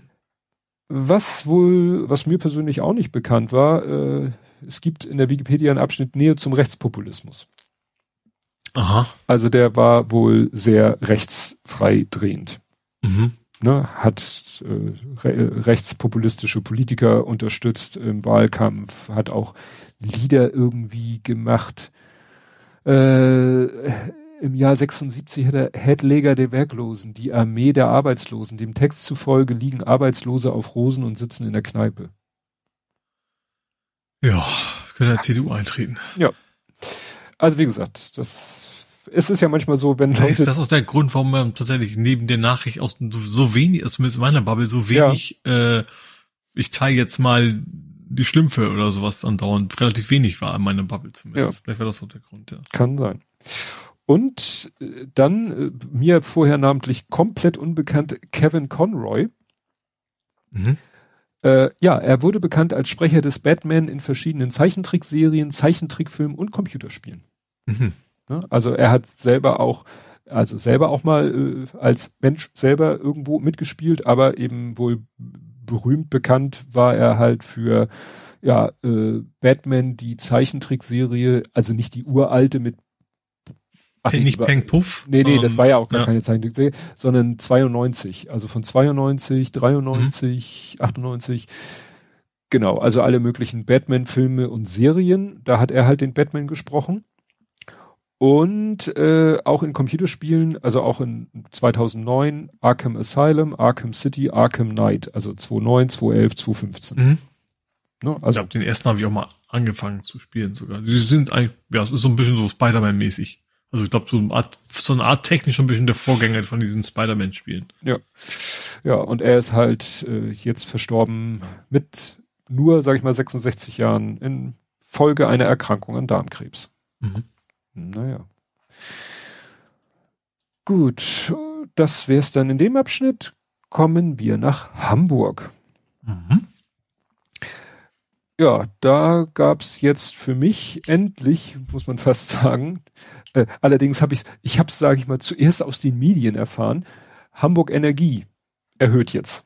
Was wohl, was mir persönlich auch nicht bekannt war, äh, es gibt in der Wikipedia einen Abschnitt Nähe zum Rechtspopulismus. Aha. Also der war wohl sehr rechtsfrei drehend. Mhm. Ne, hat äh, re rechtspopulistische Politiker unterstützt im Wahlkampf, hat auch Lieder irgendwie gemacht. Äh, Im Jahr 76 hat er Headleger der Werklosen, die Armee der Arbeitslosen. Dem Text zufolge liegen Arbeitslose auf Rosen und sitzen in der Kneipe. Ja, können der CDU eintreten. Also wie gesagt, das es ist ja manchmal so, wenn Vielleicht ist Leute das auch der Grund, warum man tatsächlich neben der Nachricht aus so, wenig, also zumindest in meiner Bubble, so wenig, äh, ich teile jetzt mal die Schlümpfe oder sowas andauernd relativ wenig war in meiner Bubble zumindest. Ja. Vielleicht war das so der Grund, ja. Kann sein. Und äh, dann äh, mir vorher namentlich komplett unbekannt Kevin Conroy. Mhm. Äh, ja, er wurde bekannt als Sprecher des Batman in verschiedenen Zeichentrickserien, Zeichentrickfilmen und Computerspielen. Mhm. Ne? Also er hat selber auch, also selber auch mal äh, als Mensch selber irgendwo mitgespielt, aber eben wohl berühmt bekannt war er halt für ja äh, Batman die Zeichentrickserie, also nicht die uralte mit Ach, nee, nicht Peng Puff. Nee, nee, das ähm, war ja auch gar ja. keine Zeichentrickserie, sondern 92, also von 92, 93, 98. Genau, also alle möglichen Batman-Filme und Serien. Da hat er halt den Batman gesprochen. Und äh, auch in Computerspielen, also auch in 2009 Arkham Asylum, Arkham City, Arkham Knight, also 2009, 2011, 2015. Mhm. Ne? Ich Also glaube, den ersten habe ich auch mal angefangen zu spielen sogar. Die sind eigentlich, ja, so ein bisschen so Spider-Man-mäßig. Also ich glaube, so eine Art, so eine Art technisch ein bisschen der Vorgänger von diesen Spider-Man-Spielen. Ja, und er ist halt äh, jetzt verstorben mit nur, sag ich mal, 66 Jahren in Folge einer Erkrankung an Darmkrebs. Mhm. Naja. Gut, das wär's dann in dem Abschnitt. Kommen wir nach Hamburg. Mhm. Ja, da gab's jetzt für mich endlich, muss man fast sagen, äh, allerdings habe ich, ich habe es, sage ich mal, zuerst aus den Medien erfahren. Hamburg Energie erhöht jetzt.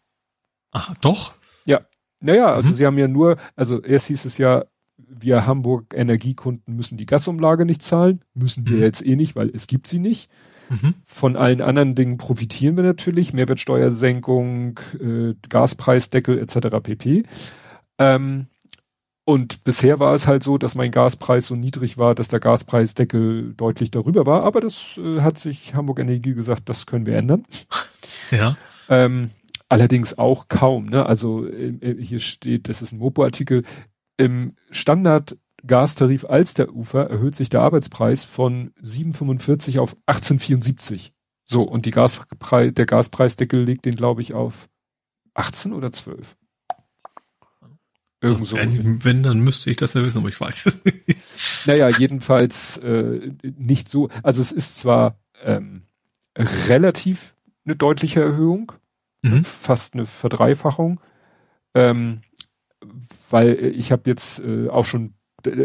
Ah, doch? Ja. Naja, also mhm. sie haben ja nur, also erst hieß es ja, wir Hamburg Energiekunden müssen die Gasumlage nicht zahlen, müssen wir mhm. jetzt eh nicht, weil es gibt sie nicht. Mhm. Von allen anderen Dingen profitieren wir natürlich, Mehrwertsteuersenkung, äh, Gaspreisdeckel etc. pp. Ähm, und bisher war es halt so, dass mein Gaspreis so niedrig war, dass der Gaspreisdeckel deutlich darüber war. Aber das äh, hat sich Hamburg Energie gesagt, das können wir ändern. *laughs* Ja. Ähm, allerdings auch kaum. Ne? Also äh, hier steht, das ist ein Mopo-Artikel, im Standard-Gastarif Alster-Ufer erhöht sich der Arbeitspreis von 7,45 auf 18,74. So, und die Gaspreis, der Gaspreisdeckel legt den, glaube ich, auf 18 oder 12. Irgend so. Also, wenn, dann müsste ich das ja wissen, aber ich weiß es nicht. Naja, jedenfalls äh, nicht so. Also es ist zwar ähm, relativ eine deutliche Erhöhung, mhm. fast eine Verdreifachung, ähm, weil ich habe jetzt äh, auch schon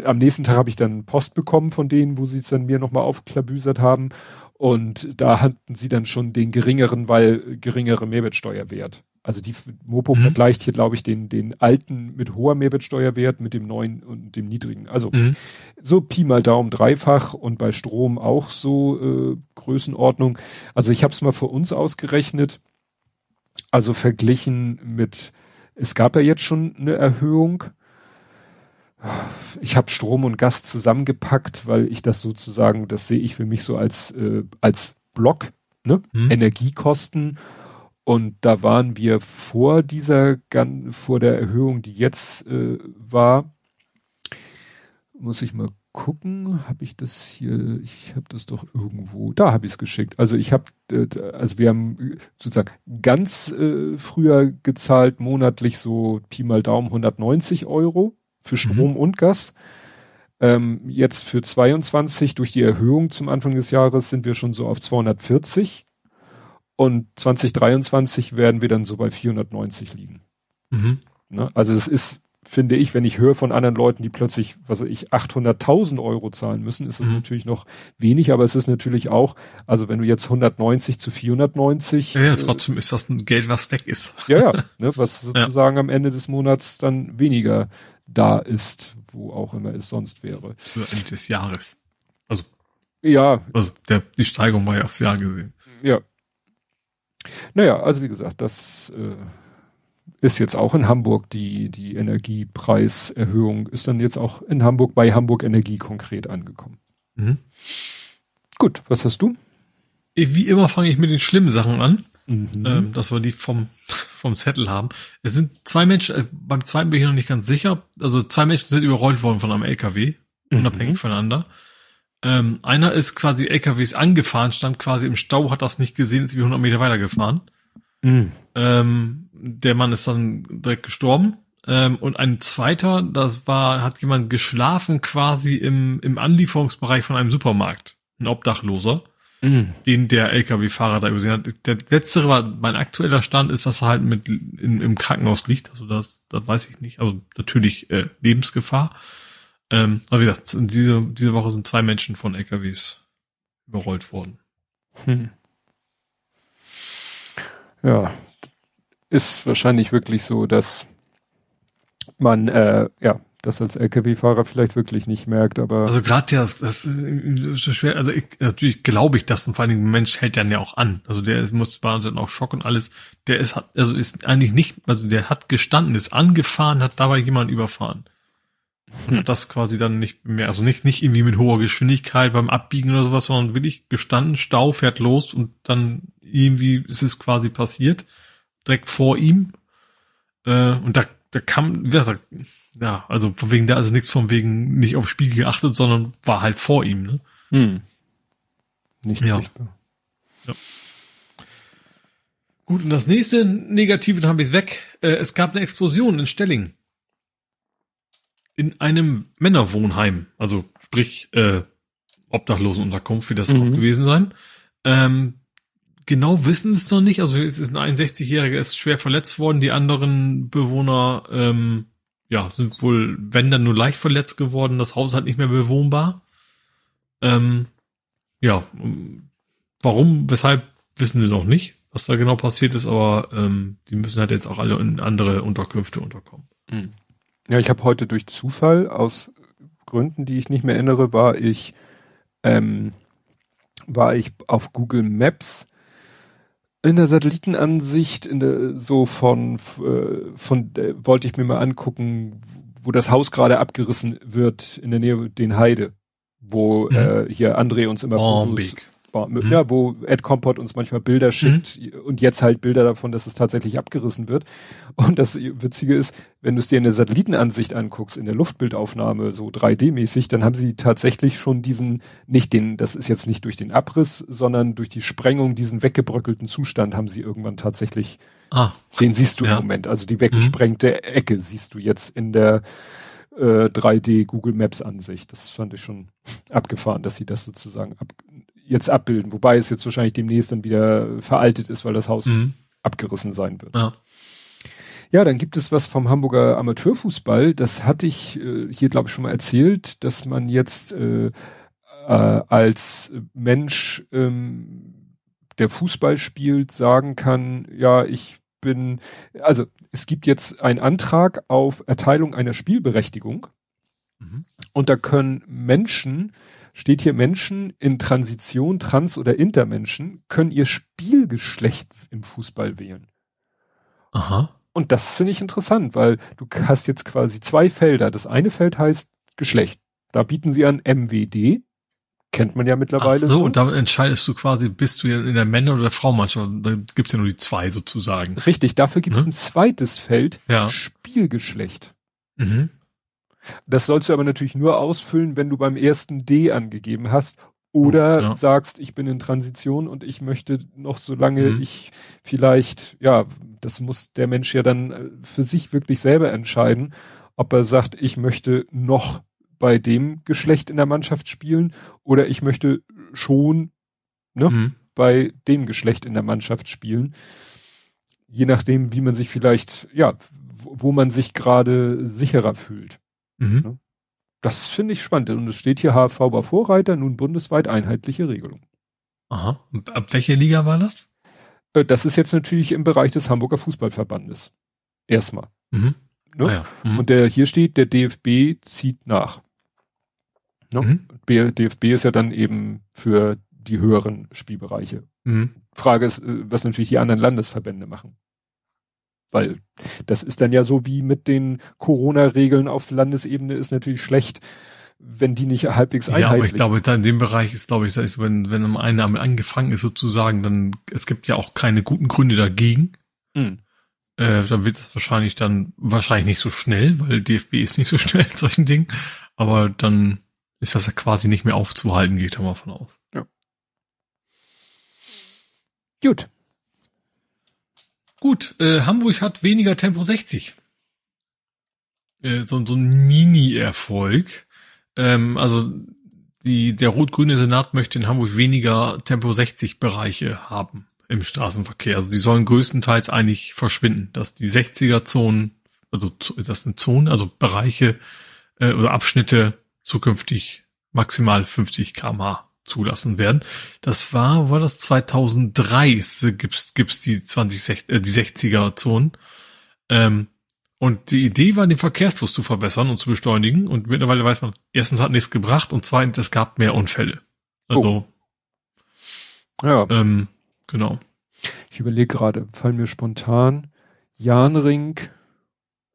am nächsten Tag habe ich dann Post bekommen von denen, wo sie es dann mir nochmal aufklabüsert haben. Und da hatten sie dann schon den geringeren, weil geringere Mehrwertsteuerwert. Also die Mopo mhm. vergleicht hier, glaube ich, den, den alten mit hoher Mehrwertsteuerwert mit dem neuen und dem niedrigen. Also mhm. so Pi mal Daumen dreifach und bei Strom auch so äh, Größenordnung. Also ich habe es mal für uns ausgerechnet. Also verglichen mit es gab ja jetzt schon eine Erhöhung. Ich habe Strom und Gas zusammengepackt, weil ich das sozusagen, das sehe ich für mich so als äh, als Block, ne? Hm. Energiekosten. Und da waren wir vor dieser, vor der Erhöhung, die jetzt äh, war, muss ich mal gucken, habe ich das hier, ich habe das doch irgendwo, da habe ich es geschickt. Also ich habe, äh, also wir haben sozusagen ganz äh, früher gezahlt, monatlich so Pi mal Daumen 190 Euro für Strom mhm. und Gas. Ähm, jetzt für 22 durch die Erhöhung zum Anfang des Jahres sind wir schon so auf 240 und 2023 werden wir dann so bei 490 liegen. Mhm. Ne? Also es ist finde ich, wenn ich höre von anderen Leuten, die plötzlich, was weiß ich, 800.000 Euro zahlen müssen, ist es mhm. natürlich noch wenig, aber es ist natürlich auch, also wenn du jetzt 190 zu 490. Ja, ja trotzdem äh, ist das ein Geld, was weg ist. Ja, ja, *laughs* ne, was sozusagen ja. am Ende des Monats dann weniger da ist, wo auch immer es sonst wäre. Für Ende des Jahres. Also. Ja. Also, der, die Steigerung war ja aufs Jahr gesehen. Ja. Naja, also wie gesagt, das, äh, ist jetzt auch in Hamburg die, die Energiepreiserhöhung, ist dann jetzt auch in Hamburg bei Hamburg Energie konkret angekommen. Mhm. Gut, was hast du? Wie immer fange ich mit den schlimmen Sachen an, mhm. ähm, dass wir die vom, *laughs* vom Zettel haben. Es sind zwei Menschen, äh, beim zweiten bin ich noch nicht ganz sicher, also zwei Menschen sind überrollt worden von einem LKW, mhm. unabhängig voneinander. Ähm, einer ist quasi LKWs angefahren, stand quasi im Stau, hat das nicht gesehen, ist wie 100 Meter weitergefahren. Mhm. Ähm, der Mann ist dann direkt gestorben. Ähm, und ein zweiter, das war, hat jemand geschlafen quasi im, im Anlieferungsbereich von einem Supermarkt. Ein Obdachloser. Mhm. Den der LKW-Fahrer da übersehen hat. Der letztere war, mein aktueller Stand ist, dass er halt mit in, im Krankenhaus liegt. Also das, das weiß ich nicht. Also natürlich äh, Lebensgefahr. Ähm, aber wie gesagt, diese, diese Woche sind zwei Menschen von LKWs überrollt worden. Hm. Ja, ist wahrscheinlich wirklich so, dass man äh, ja das als LKW-Fahrer vielleicht wirklich nicht merkt, aber also gerade der, das ist so schwer. Also ich, natürlich glaube ich das und vor allen Dingen Mensch hält dann ja auch an. Also der ist, muss war dann auch Schock und alles. Der ist also ist eigentlich nicht, also der hat gestanden, ist angefahren, hat dabei jemanden überfahren hm. das quasi dann nicht mehr, also nicht nicht irgendwie mit hoher Geschwindigkeit beim Abbiegen oder sowas, sondern wirklich gestanden, Stau fährt los und dann irgendwie ist es quasi passiert direkt vor ihm. Äh, und da, da kam, ja, also von wegen da, also nichts von wegen nicht auf Spiegel geachtet, sondern war halt vor ihm, ne? Hm. Nicht ja. ja. Gut, und das nächste Negative, dann habe ich es weg. Äh, es gab eine Explosion in Stelling. In einem Männerwohnheim. Also sprich, äh, Obdachlosenunterkunft, wie das mhm. auch gewesen sein. Ähm, genau wissen es noch nicht. Also es ist ein 61-Jähriger ist schwer verletzt worden. Die anderen Bewohner ähm, ja sind wohl, wenn dann nur leicht verletzt geworden. Das Haus halt nicht mehr bewohnbar. Ähm, ja, warum, weshalb wissen sie noch nicht, was da genau passiert ist. Aber ähm, die müssen halt jetzt auch alle in andere Unterkünfte unterkommen. Hm. Ja, ich habe heute durch Zufall aus Gründen, die ich nicht mehr erinnere, war ich ähm, war ich auf Google Maps in der Satellitenansicht, in der, so von, äh, von, äh, wollte ich mir mal angucken, wo das Haus gerade abgerissen wird in der Nähe den Heide, wo mhm. äh, hier André uns immer Fotos, mhm. ja, wo Ed Compot uns manchmal Bilder schickt mhm. und jetzt halt Bilder davon, dass es tatsächlich abgerissen wird. Und das Witzige ist, wenn du es dir in der Satellitenansicht anguckst, in der Luftbildaufnahme, so 3D-mäßig, dann haben sie tatsächlich schon diesen, nicht den, das ist jetzt nicht durch den Abriss, sondern durch die Sprengung, diesen weggebröckelten Zustand haben sie irgendwann tatsächlich, ah. den siehst du ja. im Moment. Also die weggesprengte mhm. Ecke siehst du jetzt in der äh, 3D Google Maps Ansicht. Das fand ich schon abgefahren, dass sie das sozusagen ab, jetzt abbilden, wobei es jetzt wahrscheinlich demnächst dann wieder veraltet ist, weil das Haus mhm. abgerissen sein wird. Ja. Ja, dann gibt es was vom Hamburger Amateurfußball. Das hatte ich äh, hier, glaube ich, schon mal erzählt, dass man jetzt äh, äh, als Mensch, ähm, der Fußball spielt, sagen kann, ja, ich bin, also es gibt jetzt einen Antrag auf Erteilung einer Spielberechtigung. Mhm. Und da können Menschen steht hier Menschen in Transition, Trans- oder Intermenschen, können ihr Spielgeschlecht im Fußball wählen. Aha. Und das finde ich interessant, weil du hast jetzt quasi zwei Felder. Das eine Feld heißt Geschlecht. Da bieten sie an MWD. Kennt man ja mittlerweile. Ach so, und da entscheidest du quasi, bist du in der Männer- oder Frauenmannschaft. Da gibt's ja nur die zwei sozusagen. Richtig, dafür gibt's hm? ein zweites Feld, ja. Spielgeschlecht. Mhm. Das sollst du aber natürlich nur ausfüllen, wenn du beim ersten D angegeben hast oder ja. sagst, ich bin in Transition und ich möchte noch, solange mhm. ich vielleicht, ja, das muss der Mensch ja dann äh, für sich wirklich selber entscheiden, ob er sagt, ich möchte noch bei dem Geschlecht in der Mannschaft spielen oder ich möchte schon ne, mhm. bei dem Geschlecht in der Mannschaft spielen. Je nachdem, wie man sich vielleicht, ja, wo man sich gerade sicherer fühlt. Mhm. Ne? Das finde ich spannend. Und es steht hier HV war Vorreiter, nun bundesweit einheitliche Regelung. Aha. Und ab welcher Liga war das? Äh, das ist jetzt natürlich im Bereich des Hamburger Fußballverbandes. Erstmal. Mhm. Ne? Ah ja. mhm. Und der hier steht, der DFB zieht nach. Ne? Mhm. DFB ist ja dann eben für die höheren Spielbereiche. Mhm. Frage ist, äh, was natürlich die anderen Landesverbände machen. Weil das ist dann ja so wie mit den Corona-Regeln auf Landesebene ist natürlich schlecht, wenn die nicht halbwegs einheitlich Ja, aber ich glaube, da in dem Bereich ist, glaube ich, ist, wenn, wenn einer damit angefangen ist sozusagen, dann, es gibt ja auch keine guten Gründe dagegen. Mhm. Äh, dann wird das wahrscheinlich dann, wahrscheinlich nicht so schnell, weil DFB ist nicht so *laughs* schnell in solchen Dingen. Aber dann ist das ja quasi nicht mehr aufzuhalten, geht da mal von aus. Ja. Gut. Gut, äh, Hamburg hat weniger Tempo 60. Äh, so, so ein Mini-Erfolg. Ähm, also die, der rot-grüne Senat möchte in Hamburg weniger Tempo 60 Bereiche haben im Straßenverkehr. Also die sollen größtenteils eigentlich verschwinden, dass die 60er Zonen, also ist das eine Zone, also Bereiche äh, oder Abschnitte zukünftig maximal 50 kmh zulassen werden. Das war, war das 2003 gibt's, gibt's die 20, äh, die 60er Zonen. Ähm, und die Idee war, den Verkehrsfluss zu verbessern und zu beschleunigen. Und mittlerweile weiß man, erstens hat nichts gebracht und zweitens, es gab mehr Unfälle. Also, oh. ja. Ähm, genau. Ich überlege gerade, fallen mir spontan Jahnring,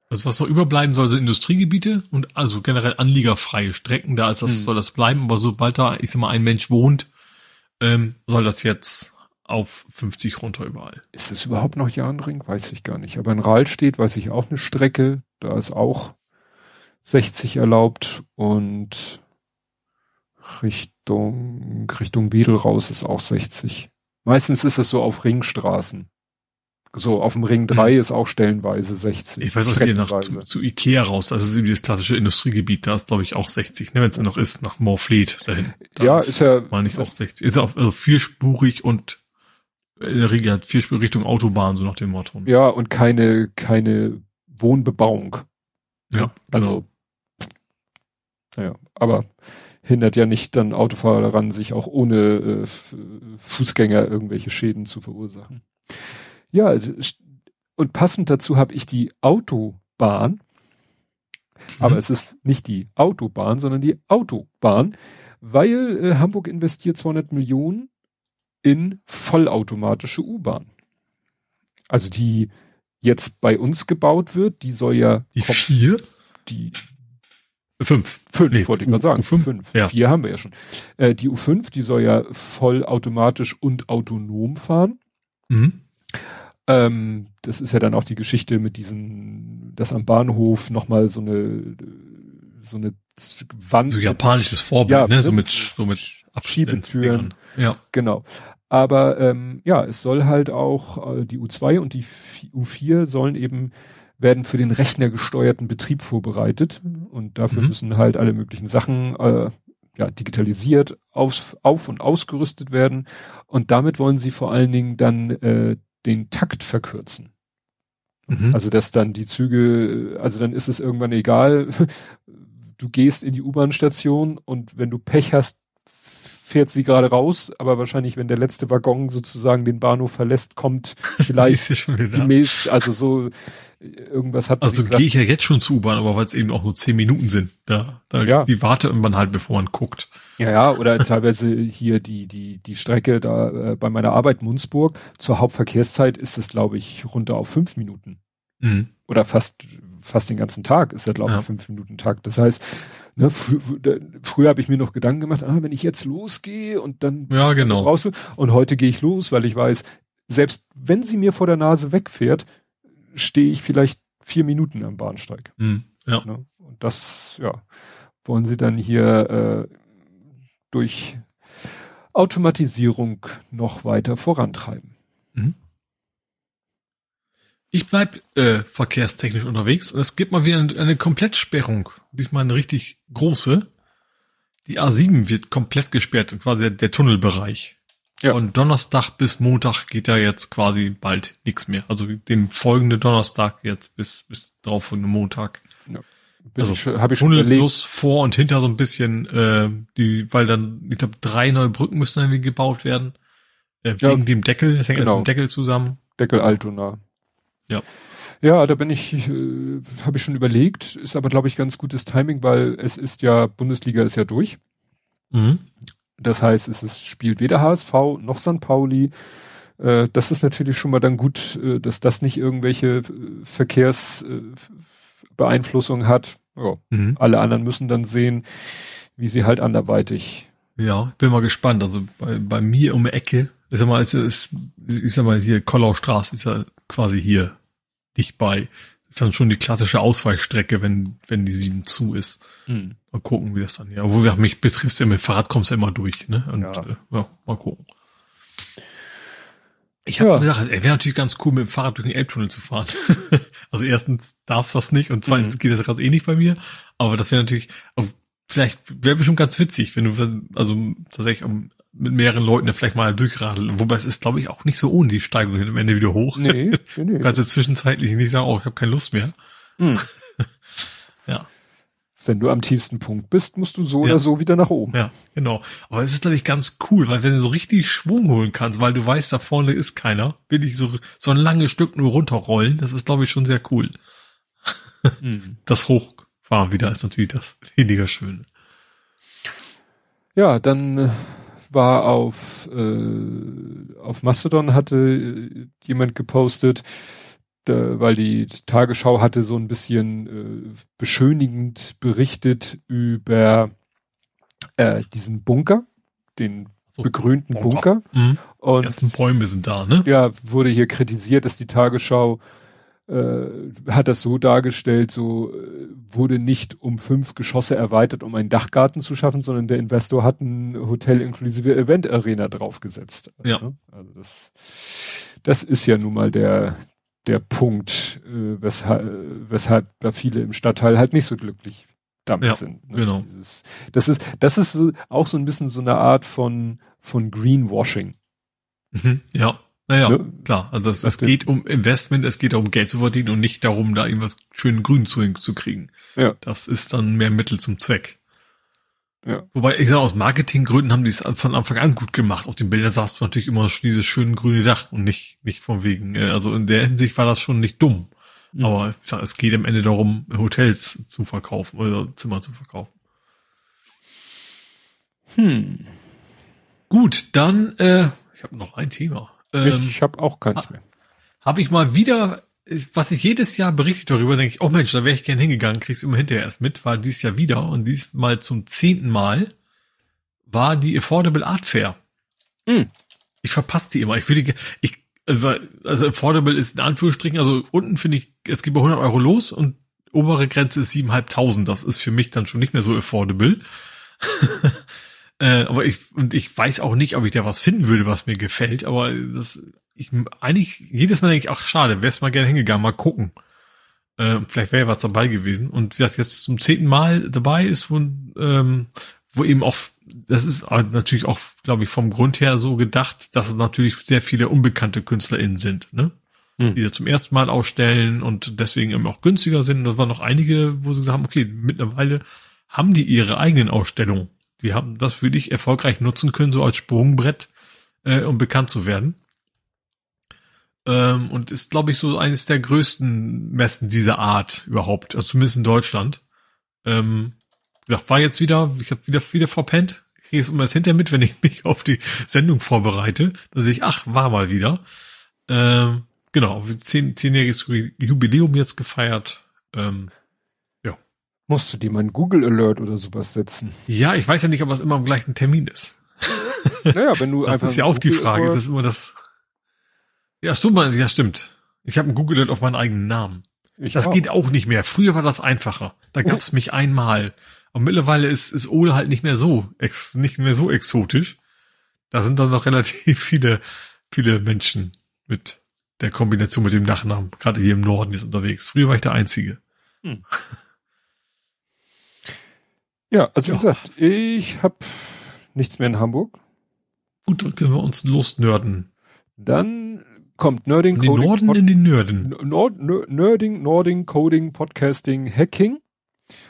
also was noch überbleiben soll, sind Industriegebiete und also generell anliegerfreie Strecken, da ist das, hm. soll das bleiben, aber sobald da, ich sag mal, ein Mensch wohnt, ähm, soll das jetzt auf 50 runter überall. Ist es überhaupt noch Jahnring? Weiß ich gar nicht. Aber in Rahl steht, weiß ich auch eine Strecke, da ist auch 60 erlaubt und Richtung, Richtung Wedel raus ist auch 60. Meistens ist es so auf Ringstraßen. So, auf dem Ring 3 mhm. ist auch stellenweise 60. Ich weiß auch nicht, nach zu, zu, Ikea raus, das ist irgendwie das klassische Industriegebiet, da ist glaube ich auch 60, ne, wenn es noch ist, nach Morfleet dahin. Da ja, ist, ist ja. Meine ich auch 60. Ist auch also vierspurig und in der Regel hat Vierspur Richtung Autobahn, so nach dem Motto. Ja, und keine, keine Wohnbebauung. Ja, Also, naja, aber hindert ja nicht dann Autofahrer daran, sich auch ohne äh, Fußgänger irgendwelche Schäden zu verursachen. Ja, also, und passend dazu habe ich die Autobahn, aber es ist nicht die Autobahn, sondern die Autobahn, weil äh, Hamburg investiert 200 Millionen in vollautomatische U-Bahn. Also die jetzt bei uns gebaut wird, die soll ja Die vier? die Fünf. Fünf, Nee, wollte ich gerade sagen. U5? Fünf. Ja. Vier haben wir ja schon. Äh, die U5, die soll ja vollautomatisch und autonom fahren. Mhm. Ähm, das ist ja dann auch die Geschichte mit diesen, dass am Bahnhof nochmal so eine, so eine Wand. So japanisches Vorbild, Ja, ne? So mit, so mit Schiebetüren. Ja. Genau. Aber ähm, ja, es soll halt auch äh, die U2 und die F- U4 sollen eben werden für den rechnergesteuerten Betrieb vorbereitet und dafür Mhm. müssen halt alle möglichen Sachen äh, ja, digitalisiert auf, auf und ausgerüstet werden und damit wollen sie vor allen Dingen dann äh, den Takt verkürzen. Mhm. Also dass dann die Züge, also dann ist es irgendwann egal, *laughs* du gehst in die U-Bahn-Station und wenn du Pech hast, fährt sie gerade raus, aber wahrscheinlich, wenn der letzte Waggon sozusagen den Bahnhof verlässt, kommt *laughs* vielleicht die. Milch, also so irgendwas hat Also gehe ich ja jetzt schon zu U-Bahn, aber weil es eben auch nur zehn Minuten sind. Da, da Ja. die wartet man halt, bevor man guckt. Ja, ja, oder teilweise hier die, die, die Strecke da äh, bei meiner Arbeit Munzburg zur Hauptverkehrszeit ist es, glaube ich, runter auf fünf Minuten. Mhm. oder fast fast den ganzen Tag ist ja glaube ich Ja. fünf Minuten Tag. Das heißt, ne, fr früher habe ich mir noch Gedanken gemacht, ah, wenn ich jetzt losgehe und dann Ja, genau. brauchst du und heute gehe ich los, weil ich weiß, selbst wenn sie mir vor der Nase wegfährt, stehe ich vielleicht vier Minuten am Bahnsteig. Mhm. Ja. Ne? Und das, ja, wollen sie dann hier äh, durch Automatisierung noch weiter vorantreiben. Ich bleib äh, verkehrstechnisch unterwegs und es gibt mal wieder eine, eine Komplettsperrung. Diesmal eine richtig große. Die A7 wird komplett gesperrt, quasi der, der Tunnelbereich. Ja. Und Donnerstag bis Montag geht da jetzt quasi bald nichts mehr. Also den folgenden Donnerstag jetzt bis, bis drauf von Montag. Bin Also, ich schon- habe ich schon Tunnel überlegt. plus vor und hinter so ein bisschen, äh, die, weil dann, ich glaube, drei neue Brücken müssen irgendwie gebaut werden. Äh, Ja, wegen dem Deckel, das hängt genau. mit dem Deckel zusammen. Deckel Altona. Ja. Ja, da bin ich, äh, habe ich schon überlegt, ist aber glaube ich ganz gutes Timing, weil es ist ja, Bundesliga ist ja durch. Mhm. Das heißt, es ist, spielt weder HSV noch St. Pauli. Äh, das ist natürlich schon mal dann gut, äh, dass das nicht irgendwelche Verkehrsbeeinflussungen äh, Beeinflussung hat. Ja, Mhm. alle anderen müssen dann sehen, wie sie halt anderweitig. Ja, bin mal gespannt. Also bei, bei mir um die Ecke, ich sag mal, es ist, ich sag mal, hier Kollaustraße ist ja quasi hier dicht bei. Ist dann schon die klassische Ausweichstrecke, wenn, wenn die sieben zu ist. Mal gucken, wie das dann, ja. Obwohl, mich betrifft's ja, mit Fahrrad kommst du immer durch, ne? Und, Ja. äh, ja mal gucken. Ich habe Ja. gesagt, wäre natürlich ganz cool, mit dem Fahrrad durch den Elbtunnel zu fahren. *laughs* also erstens darf's das nicht und zweitens Mhm. geht das gerade eh nicht bei mir. Aber das wäre natürlich, vielleicht wäre bestimmt ganz witzig, wenn du also tatsächlich um, mit mehreren Leuten da vielleicht mal durchradeln. Wobei es ist, glaube ich, auch nicht so ohne die Steigung am Ende wieder hoch. Nee, nee, *laughs* nee. Du kannst ja zwischenzeitlich nicht sagen, oh, ich habe keine Lust mehr. Hm. *laughs* Ja. Wenn du am tiefsten Punkt bist, musst du so Ja. oder so wieder nach oben. Ja, genau. Aber es ist, glaube ich, ganz cool, weil wenn du so richtig Schwung holen kannst, weil du weißt, da vorne ist keiner, will ich so, so ein langes Stück nur runterrollen, das ist, glaube ich, schon sehr cool. *laughs* Hm. Das Hochfahren wieder ist natürlich das weniger Schöne. Ja, dann äh, war auf, äh, auf Mastodon hatte äh, jemand gepostet, da, weil die Tagesschau hatte so ein bisschen äh, beschönigend berichtet über äh, diesen Bunker, den So, begrünten Bunker. Bunker. Mhm. Die Und ersten Bäume sind da, ne? ja, wurde hier kritisiert, dass die Tagesschau hat das so dargestellt, so äh, wurde nicht um fünf Geschosse erweitert, um einen Dachgarten zu schaffen, sondern der Investor hat ein Hotel inklusive Event Arena draufgesetzt. Ja. Ne? Also das, das ist ja nun mal der der Punkt, äh, weshalb, weshalb da viele im Stadtteil halt nicht so glücklich damit Ja, sind. Ne? genau. Dieses, das ist das ist so, auch so ein bisschen so eine Art von von Greenwashing. Mhm. Ja, Naja, ne? klar. Also es, es geht um Investment, es geht um Geld zu verdienen und nicht darum, da irgendwas schön grün zu, zu kriegen. Ja. Das ist dann mehr Mittel zum Zweck. Ja. Wobei, ich sage, aus Marketinggründen haben die es von Anfang an gut gemacht. Auf den Bildern sahst du natürlich immer dieses schöne grüne Dach und nicht, nicht von wegen, äh, also in der Hinsicht war das schon nicht dumm. Mhm. Aber ich sag, es geht am Ende darum, Hotels zu verkaufen oder Zimmer zu verkaufen. Hm. Gut, dann, äh, ich habe noch ein Thema. Ähm, ich habe auch keins mehr. Habe ich mal wieder, was ich jedes Jahr berichte darüber, denke ich, oh Mensch, da wäre ich gern hingegangen, kriegst immer hinterher erst mit, war dieses Jahr wieder und diesmal zum zehnten Mal war die Affordable Art Fair. Hm. Ich verpasse die immer. Ich würde, ich, also, also Affordable ist in Anführungsstrichen, also unten finde ich, es geht bei 100 Euro los und obere Grenze ist 7.500. Das ist für mich dann schon nicht mehr so affordable. *laughs* Äh, aber ich, und ich weiß auch nicht, ob ich da was finden würde, was mir gefällt, aber das, ich, eigentlich, jedes Mal denke ich, ach, schade, wär's mal gerne hingegangen, mal gucken. Äh, vielleicht wäre was dabei gewesen. Und wie gesagt, jetzt zum zehnten Mal dabei ist, wo, ähm, wo eben auch, das ist natürlich auch, glaube ich, vom Grund her so gedacht, dass es natürlich sehr viele unbekannte KünstlerInnen sind, ne? Hm. Die zum ersten Mal ausstellen und deswegen eben auch günstiger sind. Und das waren noch einige, wo sie gesagt haben, okay, mittlerweile haben die ihre eigenen Ausstellungen die haben das für dich erfolgreich nutzen können, so als Sprungbrett, äh, um bekannt zu werden. Ähm, und ist, glaube ich, so eines der größten Messen dieser Art überhaupt, also zumindest in Deutschland. Ähm, gesagt, war jetzt wieder, ich habe wieder wieder verpennt. Kriege es immer das hinter mit, wenn ich *laughs* mich auf die Sendung vorbereite. Dann sehe ich, ach, war mal wieder. Ähm, genau, zehn, zehnjähriges Jubiläum jetzt gefeiert. Ähm, Musst du dir mal einen Google Alert oder sowas setzen? Ja, ich weiß ja nicht, ob es immer am gleichen Termin ist. *laughs* Naja, wenn du das einfach. Das ist ja auch die Frage. Das ist immer das. Ja, stimmt, ja, stimmt. Ich habe einen Google Alert auf meinen eigenen Namen. Ich das auch. geht auch nicht mehr. Früher war das einfacher. Da gab es mich einmal. Und mittlerweile ist, ist Ole halt nicht mehr so, ex, nicht mehr so exotisch. Da sind dann noch relativ *laughs* viele, viele Menschen mit der Kombination mit dem Nachnamen, gerade hier im Norden ist unterwegs. Früher war ich der Einzige. Hm. Ja, also wie gesagt, ich habe nichts mehr in Hamburg. Gut, dann können wir uns losnörden. Dann kommt Nerding, in Coding. Norden Pod in den Nörden. Nord, Nerding, Nording, Coding, Podcasting, Hacking.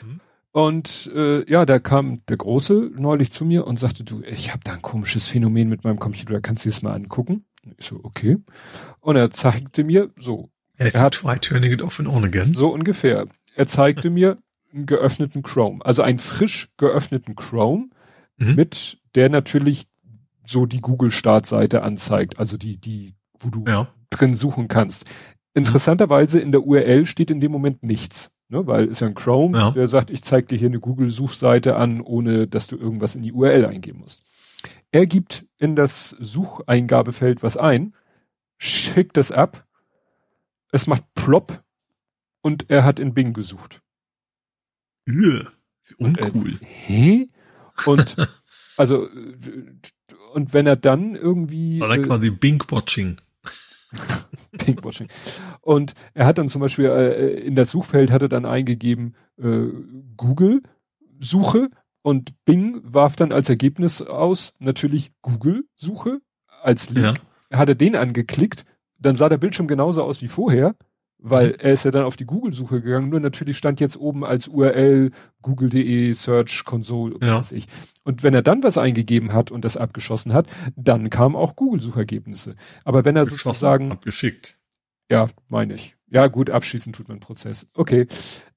Mhm. Und äh, ja, da kam der Große neulich zu mir und sagte, du, ich habe da ein komisches Phänomen mit meinem Computer, kannst du das mal angucken? Ich so, okay. Und er zeigte mir so. Er hat try turning it off and on again. So ungefähr. Er zeigte mir, geöffneten Chrome. Also einen frisch geöffneten Chrome mhm. mit, der natürlich so die Google-Startseite anzeigt. Also die, die, wo du ja. drin suchen kannst. Interessanterweise in der URL steht in dem Moment nichts. Ne, weil ist ja ein Chrome, ja. der sagt, ich zeige dir hier eine Google-Suchseite an, ohne dass du irgendwas in die URL eingeben musst. Er gibt in das Sucheingabefeld was ein, schickt das ab, es macht plopp und er hat in Bing gesucht. Üh, uncool. Und, äh, hä? Und *laughs* also und wenn er dann irgendwie. War dann äh, quasi Bing-Watching. *laughs* Bing-Watching. Und er hat dann zum Beispiel äh, in das Suchfeld hat er dann eingegeben äh, Google Suche und Bing warf dann als Ergebnis aus natürlich Google Suche als Link. Ja. Hat er den angeklickt, dann sah der Bildschirm genauso aus wie vorher weil mhm. er ist ja dann auf die Google-Suche gegangen, nur natürlich stand jetzt oben als URL google.de Search Console, ja. weiß ich. Und wenn er dann was eingegeben hat und das abgeschossen hat, dann kamen auch Google-Suchergebnisse. Aber wenn er sozusagen. Abgeschickt. Ja, meine ich. Ja, gut, abschließen tut man Prozess. Okay.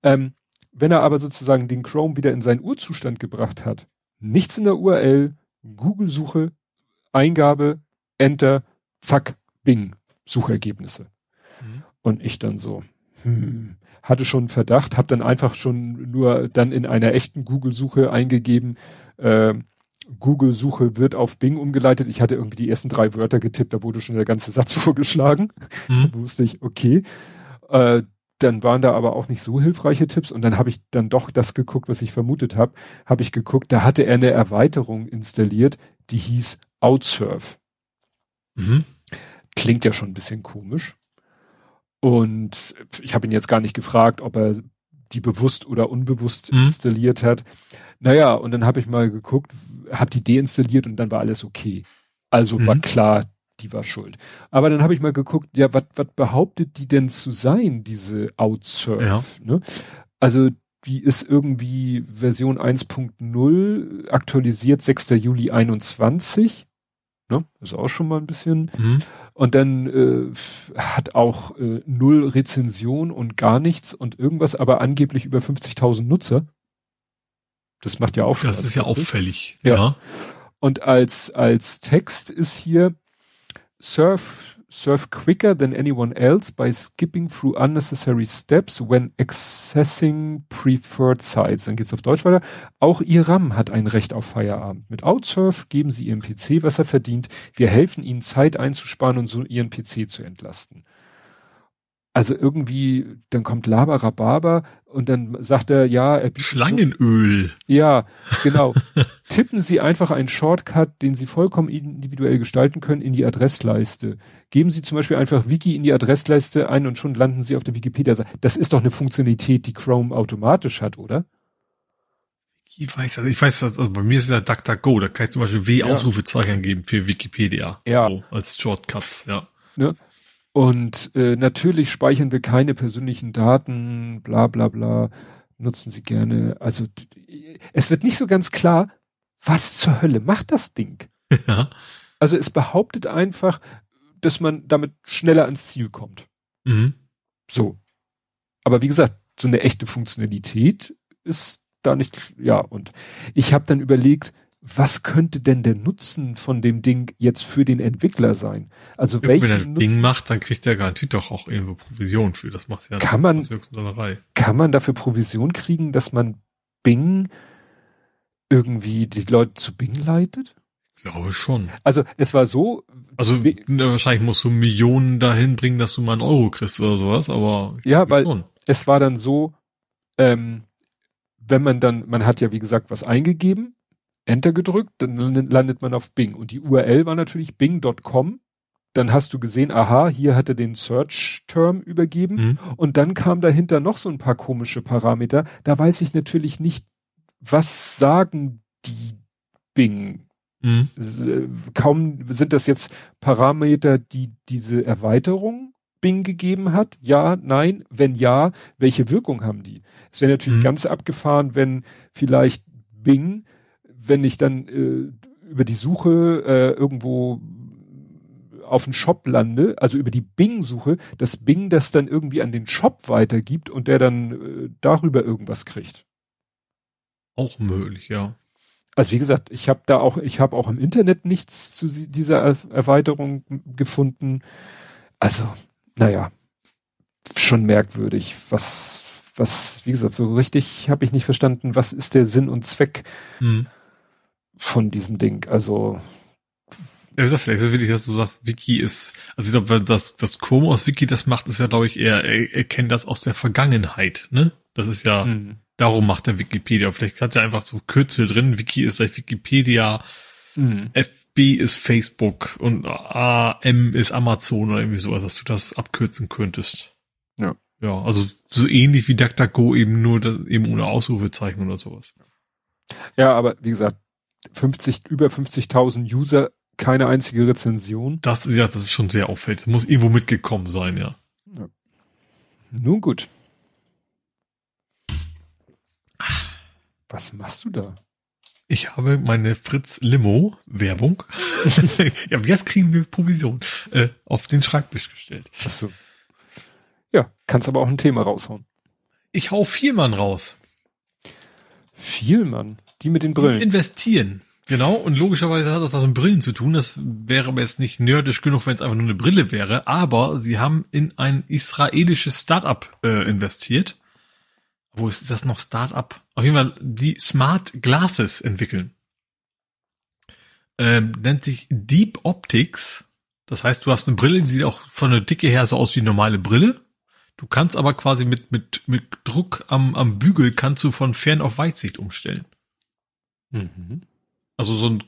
Ähm, wenn er aber sozusagen den Chrome wieder in seinen Urzustand gebracht hat, nichts in der URL, Google-Suche, Eingabe, Enter, zack, Bing, Suchergebnisse. Mhm. Und ich dann so, hm, hatte schon einen Verdacht, habe dann einfach schon nur dann in einer echten Google-Suche eingegeben, äh, Google-Suche wird auf Bing umgeleitet. Ich hatte irgendwie die ersten drei Wörter getippt, da wurde schon der ganze Satz *laughs* vorgeschlagen. Mhm. Da wusste ich, okay. Äh, dann waren da aber auch nicht so hilfreiche Tipps und dann habe ich dann doch das geguckt, was ich vermutet habe. Habe ich geguckt, da hatte er eine Erweiterung installiert, die hieß Outsurf. Mhm. Klingt ja schon ein bisschen komisch. Und ich habe ihn jetzt gar nicht gefragt, ob er die bewusst oder unbewusst mhm. installiert hat. Naja, und dann habe ich mal geguckt, habe die deinstalliert und dann war alles okay. Also mhm. war klar, die war schuld. Aber dann habe ich mal geguckt, ja, was behauptet die denn zu sein, diese Outsurf? Ja. Ne? Also die ist irgendwie Version 1.0, aktualisiert 6. Juli 21. Ne? Ist auch schon mal ein bisschen. Mhm. Und dann äh, hat auch äh, null Rezension und gar nichts und irgendwas, aber angeblich über 50.000 Nutzer. Das macht ja auch schon. Das ist ja auffällig. Ja. ja. Und als, als Text ist hier Surf, surf quicker than anyone else by skipping through unnecessary steps when accessing preferred sites. Dann geht's auf Deutsch weiter. Auch Ihr RAM hat ein Recht auf Feierabend. Mit Outsurf geben Sie Ihrem PC, was er verdient. Wir helfen Ihnen Zeit einzusparen und so Ihren PC zu entlasten. Also irgendwie, dann kommt Labarababa und dann sagt er, ja, er Schlangenöl. Ja, genau. *laughs* Tippen Sie einfach einen Shortcut, den Sie vollkommen individuell gestalten können, in die Adressleiste. Geben Sie zum Beispiel einfach Wiki in die Adressleiste ein und schon landen Sie auf der Wikipedia. Das ist doch eine Funktionalität, die Chrome automatisch hat, oder? Ich weiß, also ich weiß, also bei mir ist es ja DuckDuckGo, da kann ich zum Beispiel W-Ausrufezeichen ja. geben für Wikipedia. Ja. So, als Shortcuts, ja. Ne? Und äh, natürlich speichern wir keine persönlichen Daten, bla bla bla, nutzen sie gerne. Also es wird nicht so ganz klar, was zur Hölle macht das Ding? *laughs* Ja. Also es behauptet einfach, dass man damit schneller ans Ziel kommt. Mhm. So. Aber wie gesagt, so eine echte Funktionalität ist da nicht, ja, und ich habe dann überlegt, was könnte denn der Nutzen von dem Ding jetzt für den Entwickler sein? Also ja, welchen Wenn er ein Ding macht, dann kriegt er garantiert doch auch irgendwo Provision für. Das macht ja kann man, kann man dafür Provision kriegen, dass man Bing irgendwie die Leute zu Bing leitet? Ich glaube schon. Also es war so. Also wahrscheinlich musst du Millionen dahin bringen, dass du mal einen Euro kriegst oder sowas, aber ja, weil schon. es war dann so, ähm, wenn man dann, man hat ja wie gesagt was eingegeben, Enter gedrückt, dann landet man auf Bing. Und die URL war natürlich bing.com. Dann hast du gesehen, aha, hier hat er den Search-Term übergeben. Mhm. Und dann kam dahinter noch so ein paar komische Parameter. Da weiß ich natürlich nicht, was sagen die Bing? Mhm. Kaum sind das jetzt Parameter, die diese Erweiterung Bing gegeben hat? Ja, nein. Wenn ja, welche Wirkung haben die? Es wäre natürlich mhm. ganz abgefahren, wenn vielleicht Bing wenn ich dann äh, über die Suche äh, irgendwo auf den Shop lande, also über die Bing-Suche, dass Bing das dann irgendwie an den Shop weitergibt und der dann äh, darüber irgendwas kriegt. Auch möglich, ja. Also wie gesagt, ich habe da auch, ich habe auch im Internet nichts zu dieser Erweiterung gefunden. Also, naja, schon merkwürdig, was, was, wie gesagt, so richtig habe ich nicht verstanden, was ist der Sinn und Zweck. Hm von diesem Ding. Also ja, wie gesagt, vielleicht ist es wirklich, dass du sagst, Wiki ist, also ich glaube, das, das Chrome aus Wiki das macht, ist ja, glaube ich, eher, er, er kennt das aus der Vergangenheit, ne? Das ist ja, mhm. darum macht er Wikipedia. Vielleicht hat er einfach so Kürzel drin, Wiki ist seit Wikipedia, mhm. FB ist Facebook und AM ist Amazon oder irgendwie sowas, dass du das abkürzen könntest. Ja. Ja, also so ähnlich wie DuckDuckGo eben nur, eben ohne Ausrufezeichen oder sowas. Ja, aber wie gesagt, 50, über 50.000 User, keine einzige Rezension. Das ist ja, das ist schon sehr auffällig. Muss irgendwo mitgekommen sein, ja. ja. Nun gut. Was machst du da? Ich habe meine Fritz Limo Werbung. *laughs* ja, jetzt kriegen wir Provision äh, auf den Schreibtisch gestellt. Ach so. Ja, kannst aber auch ein Thema raushauen. Ich hau Vielmann raus. Vielmann? Die mit den Brillen. Die investieren. Genau, und logischerweise hat das was mit Brillen zu tun. Das wäre aber jetzt nicht nerdisch genug, wenn es einfach nur eine Brille wäre. Aber sie haben in ein israelisches Startup äh, investiert. Wo ist das noch Startup? Auf jeden Fall die Smart Glasses entwickeln. Ähm, nennt sich Deep Optics. Das heißt, du hast eine Brille, die sieht auch von der Dicke her so aus wie eine normale Brille. Du kannst aber quasi mit, mit, mit Druck am, am Bügel kannst du von Fern auf Weitsicht umstellen. Mhm. Also so ein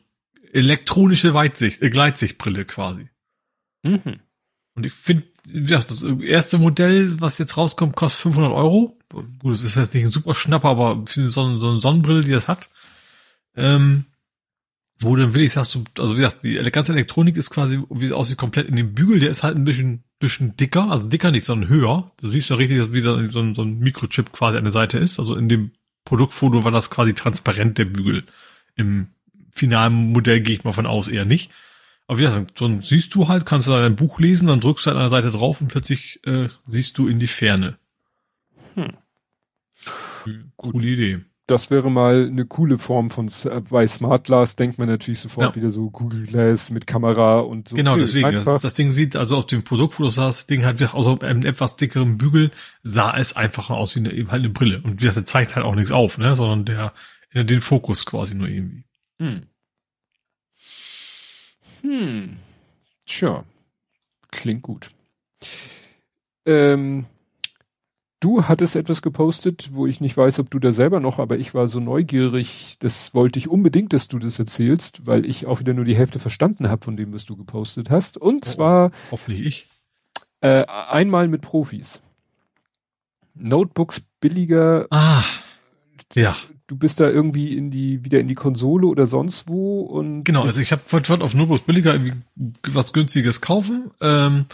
elektronische Weitsicht, äh, Gleitsichtbrille quasi. Mhm. Und ich finde, das erste Modell, was jetzt rauskommt, kostet 500 Euro. Gut, das ist jetzt nicht ein super Schnapper, aber so, so eine Sonnenbrille, die das hat. Ähm, wo dann will ich sagst du, also wie gesagt, die ganze Elektronik ist quasi, wie es aussieht, komplett in dem Bügel, der ist halt ein bisschen, bisschen dicker, also dicker nicht, sondern höher. Du siehst ja richtig, dass wieder so ein, so ein Mikrochip quasi an der Seite ist. Also in dem Produktfoto war das quasi transparent, der Bügel. Im finalen Modell gehe ich mal von aus eher nicht. Aber wie gesagt, dann siehst du halt, kannst du dein Buch lesen, dann drückst du halt an der Seite drauf und plötzlich äh, siehst du in die Ferne. Hm. Coole Idee das wäre mal eine coole Form von, bei Smart Glass denkt man natürlich sofort ja. wieder so Google Glass mit Kamera und so. Genau, okay, deswegen. Das, das, Ding sieht, also auf dem Produktfoto sah das Ding halt außer einem etwas dickeren Bügel sah es einfacher aus wie eine, eben halt eine Brille. Und wie gesagt, der zeigt halt auch nichts auf, ne, sondern der, den Fokus quasi nur irgendwie. Hm. Hm. Tja. Klingt gut. Ähm, Du hattest etwas gepostet, wo ich nicht weiß, ob du da selber noch, aber ich war so neugierig, das wollte ich unbedingt, dass du das erzählst, weil ich auch wieder nur die Hälfte verstanden habe von dem, was du gepostet hast. Und oh, zwar hoffentlich ich. Äh, einmal mit Profis. Notebooks billiger. Ah, ja. Du bist da irgendwie in die wieder in die Konsole oder sonst wo und genau. Also ich habe wollte auf Notebooks billiger irgendwie was günstiges kaufen. Ähm,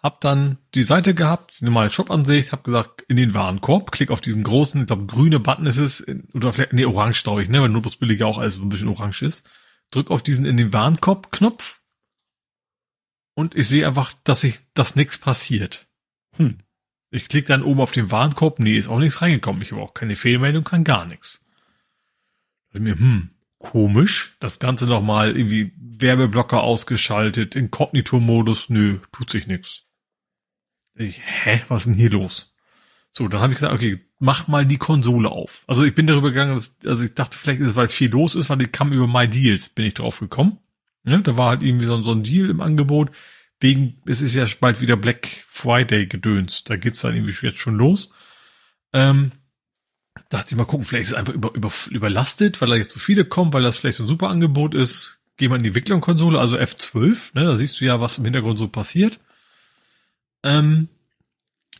hab dann die Seite gehabt, die normale Shop-Ansicht, hab gesagt, in den Warenkorb, klick auf diesen großen, ich glaube, grüne Button ist es, oder vielleicht, nee, orange glaube ich, ne, weil nur bloß billig auch alles so ein bisschen orange ist. Drück auf diesen in den Warenkorb-Knopf und ich sehe einfach, dass ich, dass nichts passiert. Hm. Ich klick dann oben auf den Warenkorb, nee, ist auch nichts reingekommen. Ich habe auch keine Fehlmeldung, kann gar nichts. Mir, hm, komisch. Das Ganze nochmal irgendwie Werbeblocker ausgeschaltet, Inkognito-Modus, nö, tut sich nichts. Ich, hä, was ist denn hier los? So, dann habe ich gesagt, okay, mach mal die Konsole auf. Also ich bin darüber gegangen, dass, also ich dachte, vielleicht ist es, weil viel los ist, weil die kam über My Deals, bin ich drauf gekommen. Ja, da war halt irgendwie so, so ein Deal im Angebot. Wegen, es ist ja bald wieder Black Friday gedöns. Da geht's dann irgendwie jetzt schon los. Ähm, dachte ich mal gucken, vielleicht ist es einfach über, über, überlastet, weil da jetzt so viele kommen, weil das vielleicht so ein super Angebot ist. Geh mal in die Entwicklungskonsole, also F12, ne, da siehst du ja, was im Hintergrund so passiert. Ähm,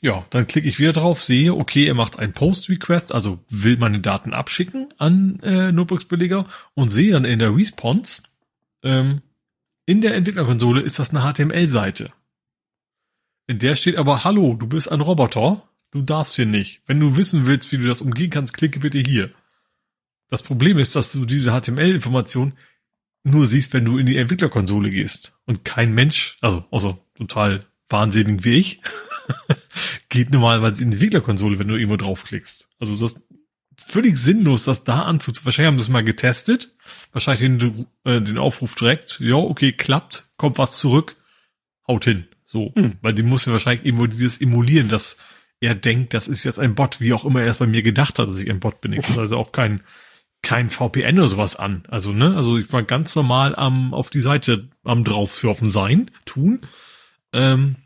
ja, dann klicke ich wieder drauf, sehe, okay, er macht ein Post-Request, also will meine Daten abschicken an äh, Notebooks-Billiger und sehe dann in der Response, ähm, in der Entwicklerkonsole ist das eine HTML-Seite. In der steht aber, hallo, du bist ein Roboter, du darfst hier nicht. Wenn du wissen willst, wie du das umgehen kannst, klicke bitte hier. Das Problem ist, dass du diese HTML-Information nur siehst, wenn du in die Entwicklerkonsole gehst. Und kein Mensch, also außer total wahnsinnig wie ich, *laughs* geht normalerweise in die Entwicklerkonsole, wenn du irgendwo draufklickst. Also das ist völlig sinnlos, das da anzuziehen. Wahrscheinlich haben sie es mal getestet. Wahrscheinlich den, äh, den Aufruf direkt. Ja, okay, klappt, kommt was zurück, haut hin. So. Hm. Weil die muss ja wahrscheinlich irgendwo dieses emulieren, dass er denkt, das ist jetzt ein Bot, wie auch immer er es bei mir gedacht hat, dass ich ein Bot bin. Ich muss also auch kein, kein VPN oder sowas an. Also, ne, also ich war ganz normal am, auf die Seite am draufsurfen sein, tun. Ähm,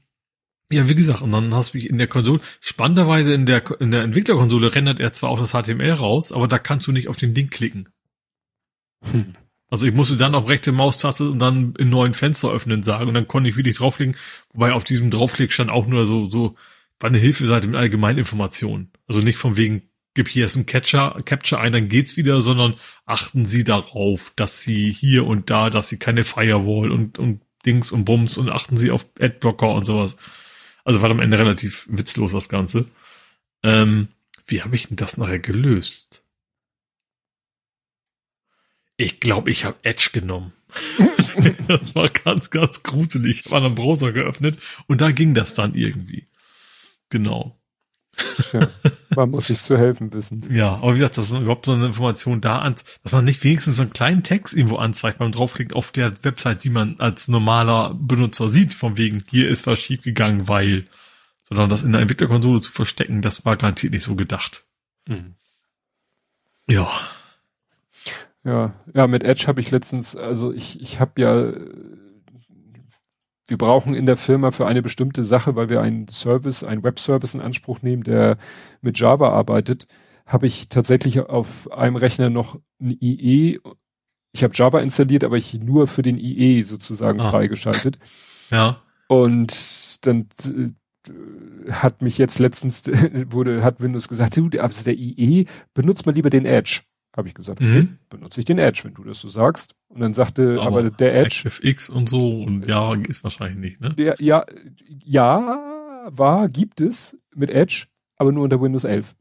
ja, wie gesagt, und dann hast du mich in der Konsole, spannenderweise in der, in der Entwicklerkonsole rendert er zwar auch das HTML raus, aber da kannst du nicht auf den Link klicken. Hm. Also ich musste dann auf rechte Maustaste und dann in neuen Fenster öffnen sagen und dann konnte ich wirklich draufklicken, wobei auf diesem Draufklick stand auch nur so, so, war eine Hilfeseite mit Allgemeininformationen. Also nicht von wegen, gib hier jetzt ein Capture, Capture ein, dann geht's wieder, sondern achten Sie darauf, dass Sie hier und da, dass Sie keine Firewall und, und Dings und Bums und achten Sie auf Adblocker und sowas. Also war am Ende relativ witzlos das Ganze. Ähm, wie habe ich denn das nachher gelöst? Ich glaube, ich habe Edge genommen. *laughs* das war ganz, ganz gruselig. Ich habe einen Browser geöffnet und da ging das dann irgendwie. Genau. Man muss sich zu helfen wissen. Ja, aber wie gesagt, dass man überhaupt so eine Information da an, dass man nicht wenigstens so einen kleinen Text irgendwo anzeigt beim draufklicken auf der Website, die man als normaler Benutzer sieht, von wegen, hier ist was schiefgegangen, weil, sondern das in der Entwicklerkonsole zu verstecken, das war garantiert nicht so gedacht. Mhm. Ja. Ja, ja, mit Edge habe ich letztens, also ich, ich habe ja wir brauchen in der Firma für eine bestimmte Sache, weil wir einen Service, einen Webservice in Anspruch nehmen, der mit Java arbeitet, habe ich tatsächlich auf einem Rechner noch ein IE. Ich habe Java installiert, aber ich nur für den IE sozusagen ah. freigeschaltet. *laughs* Ja. Und dann äh, hat mich jetzt letztens *laughs* wurde hat Windows gesagt, du, also der IE benutzt mal lieber den Edge. Habe ich gesagt, okay, Mhm. benutze ich den Edge, wenn du das so sagst. Und dann sagte aber, Aber der Edge, ActiveX und so und ja, ist wahrscheinlich nicht, ne? der, ja, ja, war, gibt es mit Edge, aber nur unter Windows 11.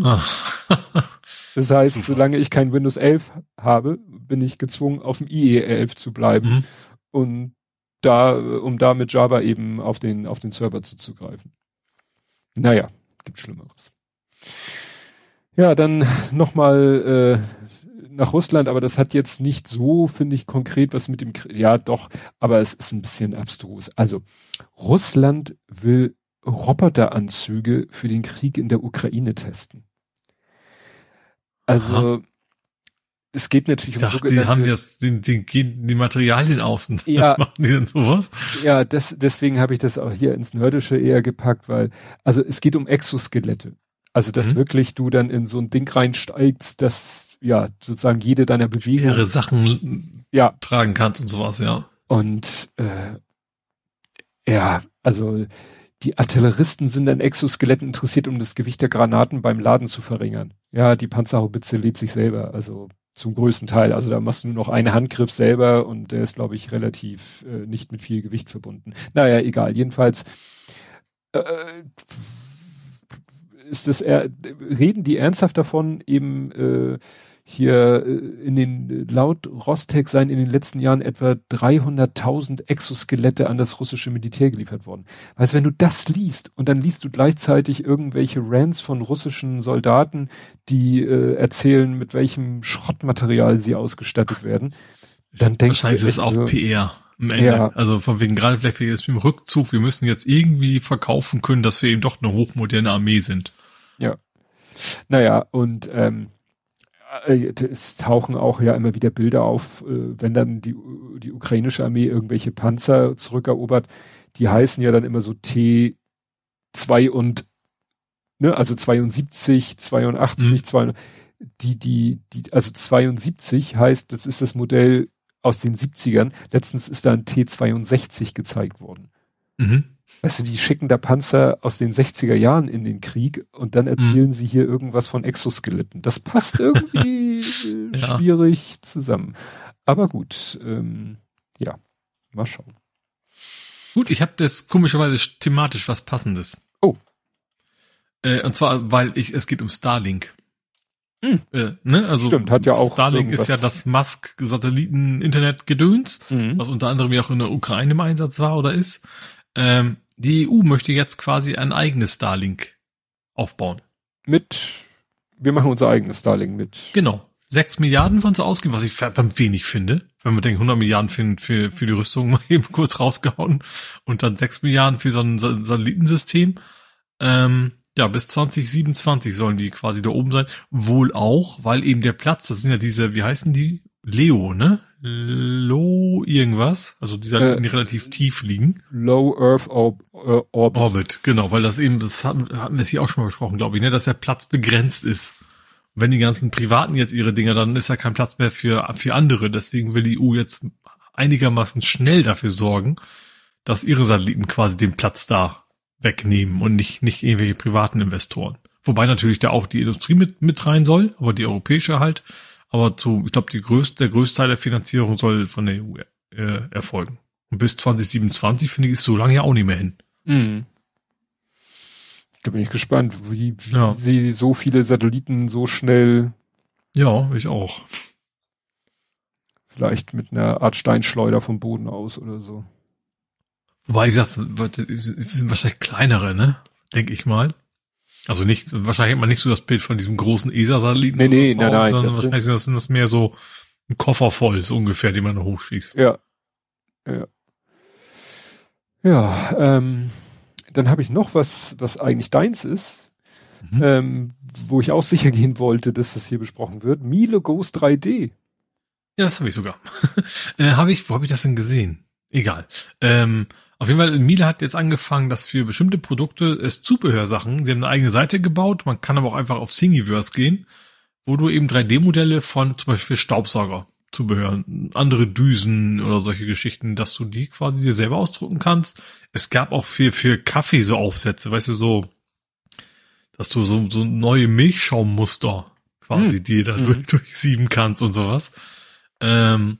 Ah. *laughs* Das heißt, Super. solange ich kein Windows 11 habe, bin ich gezwungen, auf dem IE 11 zu bleiben Mhm. und da, um da mit Java eben auf den, auf den Server zuzugreifen. Naja, gibt Schlimmeres. Ja, dann *laughs* nochmal äh, nach Russland, aber das hat jetzt nicht so, finde ich, konkret was mit dem, Krie- ja doch, aber es ist ein bisschen abstrus. Also, Russland will Roboteranzüge für den Krieg in der Ukraine testen. Also, es geht natürlich Ich dachte, die haben die, die gehen die Materialien aus und Ja. *laughs* machen die denn sowas? Ja, das, deswegen habe ich das auch hier ins Nerdische eher gepackt, weil, also es geht um Exoskelette. Also, dass Mhm. wirklich du dann in so ein Ding reinsteigst, dass, ja, sozusagen jede deiner Bewegungen. Ihre Sachen Ja, tragen kannst und sowas, ja. und, äh, ja, also, die Artilleristen sind an Exoskeletten interessiert, um das Gewicht der Granaten beim Laden zu verringern. Ja, die Panzerhaubitze lädt sich selber, also zum größten Teil. Also da machst du nur noch einen Handgriff selber und der ist, glaube ich, relativ äh, nicht mit viel Gewicht verbunden. Naja, egal. Jedenfalls äh, ist das eher, reden die ernsthaft davon, eben äh, hier äh, in den, laut Rostec seien in den letzten Jahren etwa 300.000 Exoskelette an das russische Militär geliefert worden. Weißt, wenn du das liest und dann liest du gleichzeitig irgendwelche Rants von russischen Soldaten, die äh, erzählen, mit welchem Schrottmaterial sie ausgestattet werden, dann denkst du Wahrscheinlich ist es auch so- PR. Ja. Also von wegen gerade vielleicht jetzt mit dem Rückzug, wir müssen jetzt irgendwie verkaufen können, dass wir eben doch eine hochmoderne Armee sind. Naja, und ähm, äh, es tauchen auch ja immer wieder Bilder auf, äh, wenn dann die, die ukrainische Armee irgendwelche Panzer zurückerobert, die heißen ja dann immer so T2 und, ne, also 72, 82, Mhm. 200, die, die, die, also 72 heißt, das ist das Modell aus den 70ern. Letztens ist da ein T62 gezeigt worden. Mhm. Weißt du, die schicken da Panzer aus den 60er Jahren in den Krieg und dann erzählen sie hier irgendwas von Exoskeletten. Das passt irgendwie *laughs* äh, Ja. schwierig zusammen. Aber gut, ähm, ja, mal schauen. Gut, ich habe das komischerweise thematisch was Passendes. Oh. Äh, und zwar, weil ich, es geht um Starlink. Hm. Äh, ne? Also Stimmt, hat ja auch Starlink ist ja das Musk-Satelliten-Internet-Gedöns, Mhm. was unter anderem ja auch in der Ukraine im Einsatz war oder ist. Ähm, die EU möchte jetzt quasi ein eigenes Starlink aufbauen. Mit, wir machen unser eigenes Starlink mit. Genau. Sechs Milliarden von so ausgeben, was ich verdammt wenig finde. Wenn man denkt, 100 Milliarden für, für, für die Rüstung *laughs* mal eben kurz rausgehauen und dann sechs Milliarden für so ein Sa- Satellitensystem. Ähm, ja, bis 2027 sollen die quasi da oben sein. Wohl auch, weil eben der Platz, das sind ja diese, wie heißen die? Leo, ne? Lo irgendwas. Also die Satelliten, Äh, die relativ tief liegen. Low Earth Orb, äh, Orbit. Orbit, genau, weil das eben, das hatten, hatten wir es hier auch schon mal besprochen, glaube ich, ne, dass der Platz begrenzt ist. Und wenn die ganzen Privaten jetzt ihre Dinger, dann ist ja kein Platz mehr für, für andere. Deswegen will die EU jetzt einigermaßen schnell dafür sorgen, dass ihre Satelliten quasi den Platz da wegnehmen und nicht, nicht irgendwelche privaten Investoren. Wobei natürlich da auch die Industrie mit, mit rein soll, aber die europäische halt. Aber zu, ich glaube, die größte, der größte Teil der Finanzierung soll von der EU äh, erfolgen. Und bis 2027 finde ich, ist so lange ja auch nicht mehr hin. Mhm. Da bin ich gespannt, wie, wie Ja. sie so viele Satelliten so schnell Ja, ich auch. vielleicht mit einer Art Steinschleuder vom Boden aus oder so. Wobei, wie gesagt, sind wahrscheinlich kleinere, ne? Denke ich mal. Also nicht, wahrscheinlich hat man nicht so das Bild von diesem großen ESA-Satelliten. Nee, nee, nein, nein, Sondern das wahrscheinlich sind das, sind das mehr so ein Koffer voll, so ungefähr, den man da hochschießt. Ja. Ja. Ja, ähm, dann habe ich noch was, was eigentlich deins ist, Mhm. ähm, wo ich auch sicher gehen wollte, dass das hier besprochen wird. Miele Ghost 3D. Ja, das habe ich sogar. *laughs* äh, habe ich, wo habe ich das denn gesehen? Egal. Ähm, auf jeden Fall, Miele hat jetzt angefangen, dass für bestimmte Produkte es Zubehörsachen, sie haben eine eigene Seite gebaut, man kann aber auch einfach auf Thingiverse gehen, wo du eben 3D-Modelle von zum Beispiel Staubsauger Zubehör, andere Düsen oder solche Geschichten, dass du die quasi dir selber ausdrucken kannst. Es gab auch für, für Kaffee so Aufsätze, weißt du, so, dass du so, so neue Milchschaummuster quasi, mhm. die da mhm. durch, durchsieben kannst und sowas. Ähm,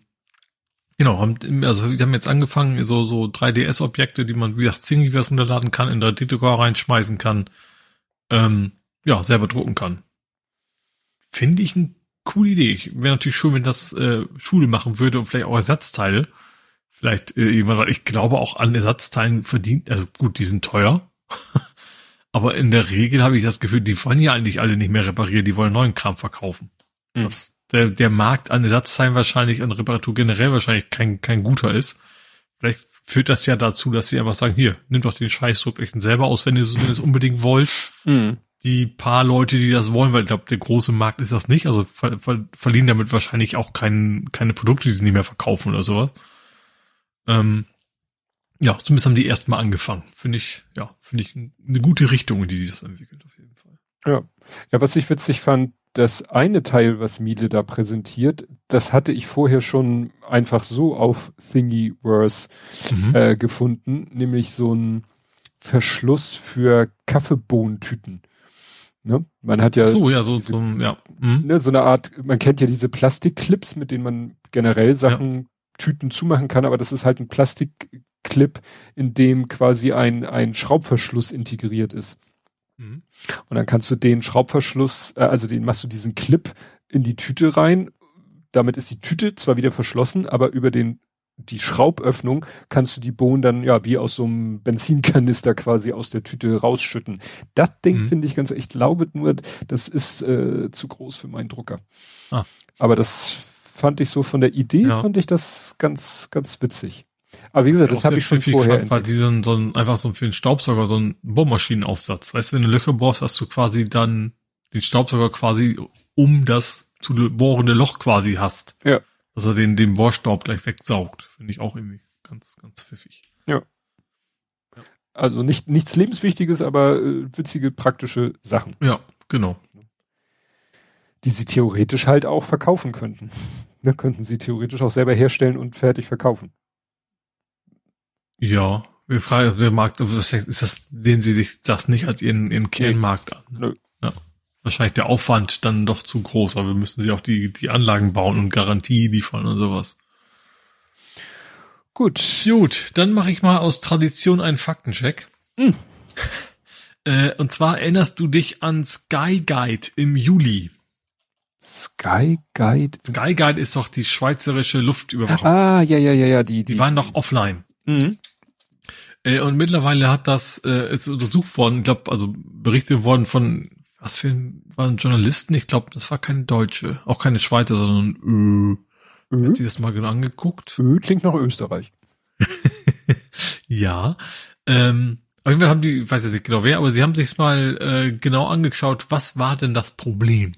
genau, haben, also wir haben jetzt angefangen, so, so 3DS-Objekte, die man, wie gesagt, Thingiverse runterladen kann, in 3D-Drucker reinschmeißen kann, ähm, ja, selber drucken kann. Finde ich eine coole Idee. Wäre natürlich schön, wenn das äh, Schule machen würde und vielleicht auch Ersatzteile. Vielleicht äh, jemand, ich glaube auch an Ersatzteilen verdient, also gut, die sind teuer. *laughs* Aber in der Regel habe ich das Gefühl, die wollen ja eigentlich alle nicht mehr reparieren, die wollen neuen Kram verkaufen. Mhm. Das, der, der Markt an Ersatzteilen wahrscheinlich, an Reparatur generell wahrscheinlich kein, kein guter ist. Vielleicht führt das ja dazu, dass sie einfach sagen, hier, nimm doch den Scheißdruck echt selber aus, wenn ihr es unbedingt wollt. Mhm. Die paar Leute, die das wollen, weil ich glaube, der große Markt ist das nicht, also ver ver verlieren damit wahrscheinlich auch kein, keine Produkte, die sie nicht mehr verkaufen oder sowas. Ähm, ja, zumindest haben die erstmal angefangen. Finde ich, ja, finde ich eine gute Richtung, in die sich das entwickelt, auf jeden Fall. Ja. Ja, was ich witzig fand, das eine Teil, was Miele da präsentiert, das hatte ich vorher schon einfach so auf Thingiverse mhm. äh, gefunden, nämlich so ein Verschluss für Kaffeebohnentüten. Ne? Man hat ja so ja so diese, so ja mhm. ne, so eine Art. Man kennt ja diese Plastikclips, mit denen man generell Sachen ja. Tüten zumachen kann, aber das ist halt ein Plastikclip, in dem quasi ein ein Schraubverschluss integriert ist. Mhm. Und dann kannst du den Schraubverschluss, äh, also den machst du diesen Clip in die Tüte rein. Damit ist die Tüte zwar wieder verschlossen, aber über den die Schrauböffnung kannst du die Bohnen dann ja wie aus so einem Benzinkanister quasi aus der Tüte rausschütten. Das Ding mhm. finde ich ganz, ich glaube nur, das ist äh, zu groß für meinen Drucker. Ah. Aber das fand ich so von der Idee, ja. fand ich das ganz, ganz witzig. Aber wie gesagt, das, das habe ich schon vorher. War diesen, so ein, einfach so für den Staubsauger so ein Bohrmaschinenaufsatz. Weißt du, wenn du Löcher bohrst, hast du quasi dann den Staubsauger quasi um das zu bohrende Loch quasi hast. Ja. Dass er den, den Bohrstaub gleich wegsaugt. Finde ich auch irgendwie ganz, ganz pfiffig. Ja. ja. Also nicht, nichts lebenswichtiges, aber äh, witzige, praktische Sachen. Ja, genau. Die sie theoretisch halt auch verkaufen könnten. Ne, könnten sie theoretisch auch selber herstellen und fertig verkaufen. Ja, wir fragen, der Markt, ist das, den sie sich das nicht als ihren, ihren Kernmarkt an. Nö. Ja. Wahrscheinlich der Aufwand dann doch zu groß, aber wir müssen sie auch die, die Anlagen bauen und Garantie liefern und sowas. Gut. Gut, dann mache ich mal aus Tradition einen Faktencheck. Hm. *laughs* Äh, und zwar erinnerst du dich an Sky Guide im Juli. Sky Guide? Sky Guide ist doch die schweizerische Luftüberwachung. Ah, ja, ja, ja, ja, die, die, die waren doch offline. Mhm. Äh, und mittlerweile hat das äh, ist untersucht worden, ich glaube, also berichtet worden von was für ein, waren Journalisten, ich glaube, das war keine Deutsche, auch keine Schweizer, sondern äh, äh. hat sie das mal genau angeguckt? Ö klingt nach Österreich. *laughs* ja. Ähm, auf jeden Fall haben die, ich weiß jetzt nicht genau wer, aber sie haben sich mal äh, genau angeschaut, was war denn das Problem?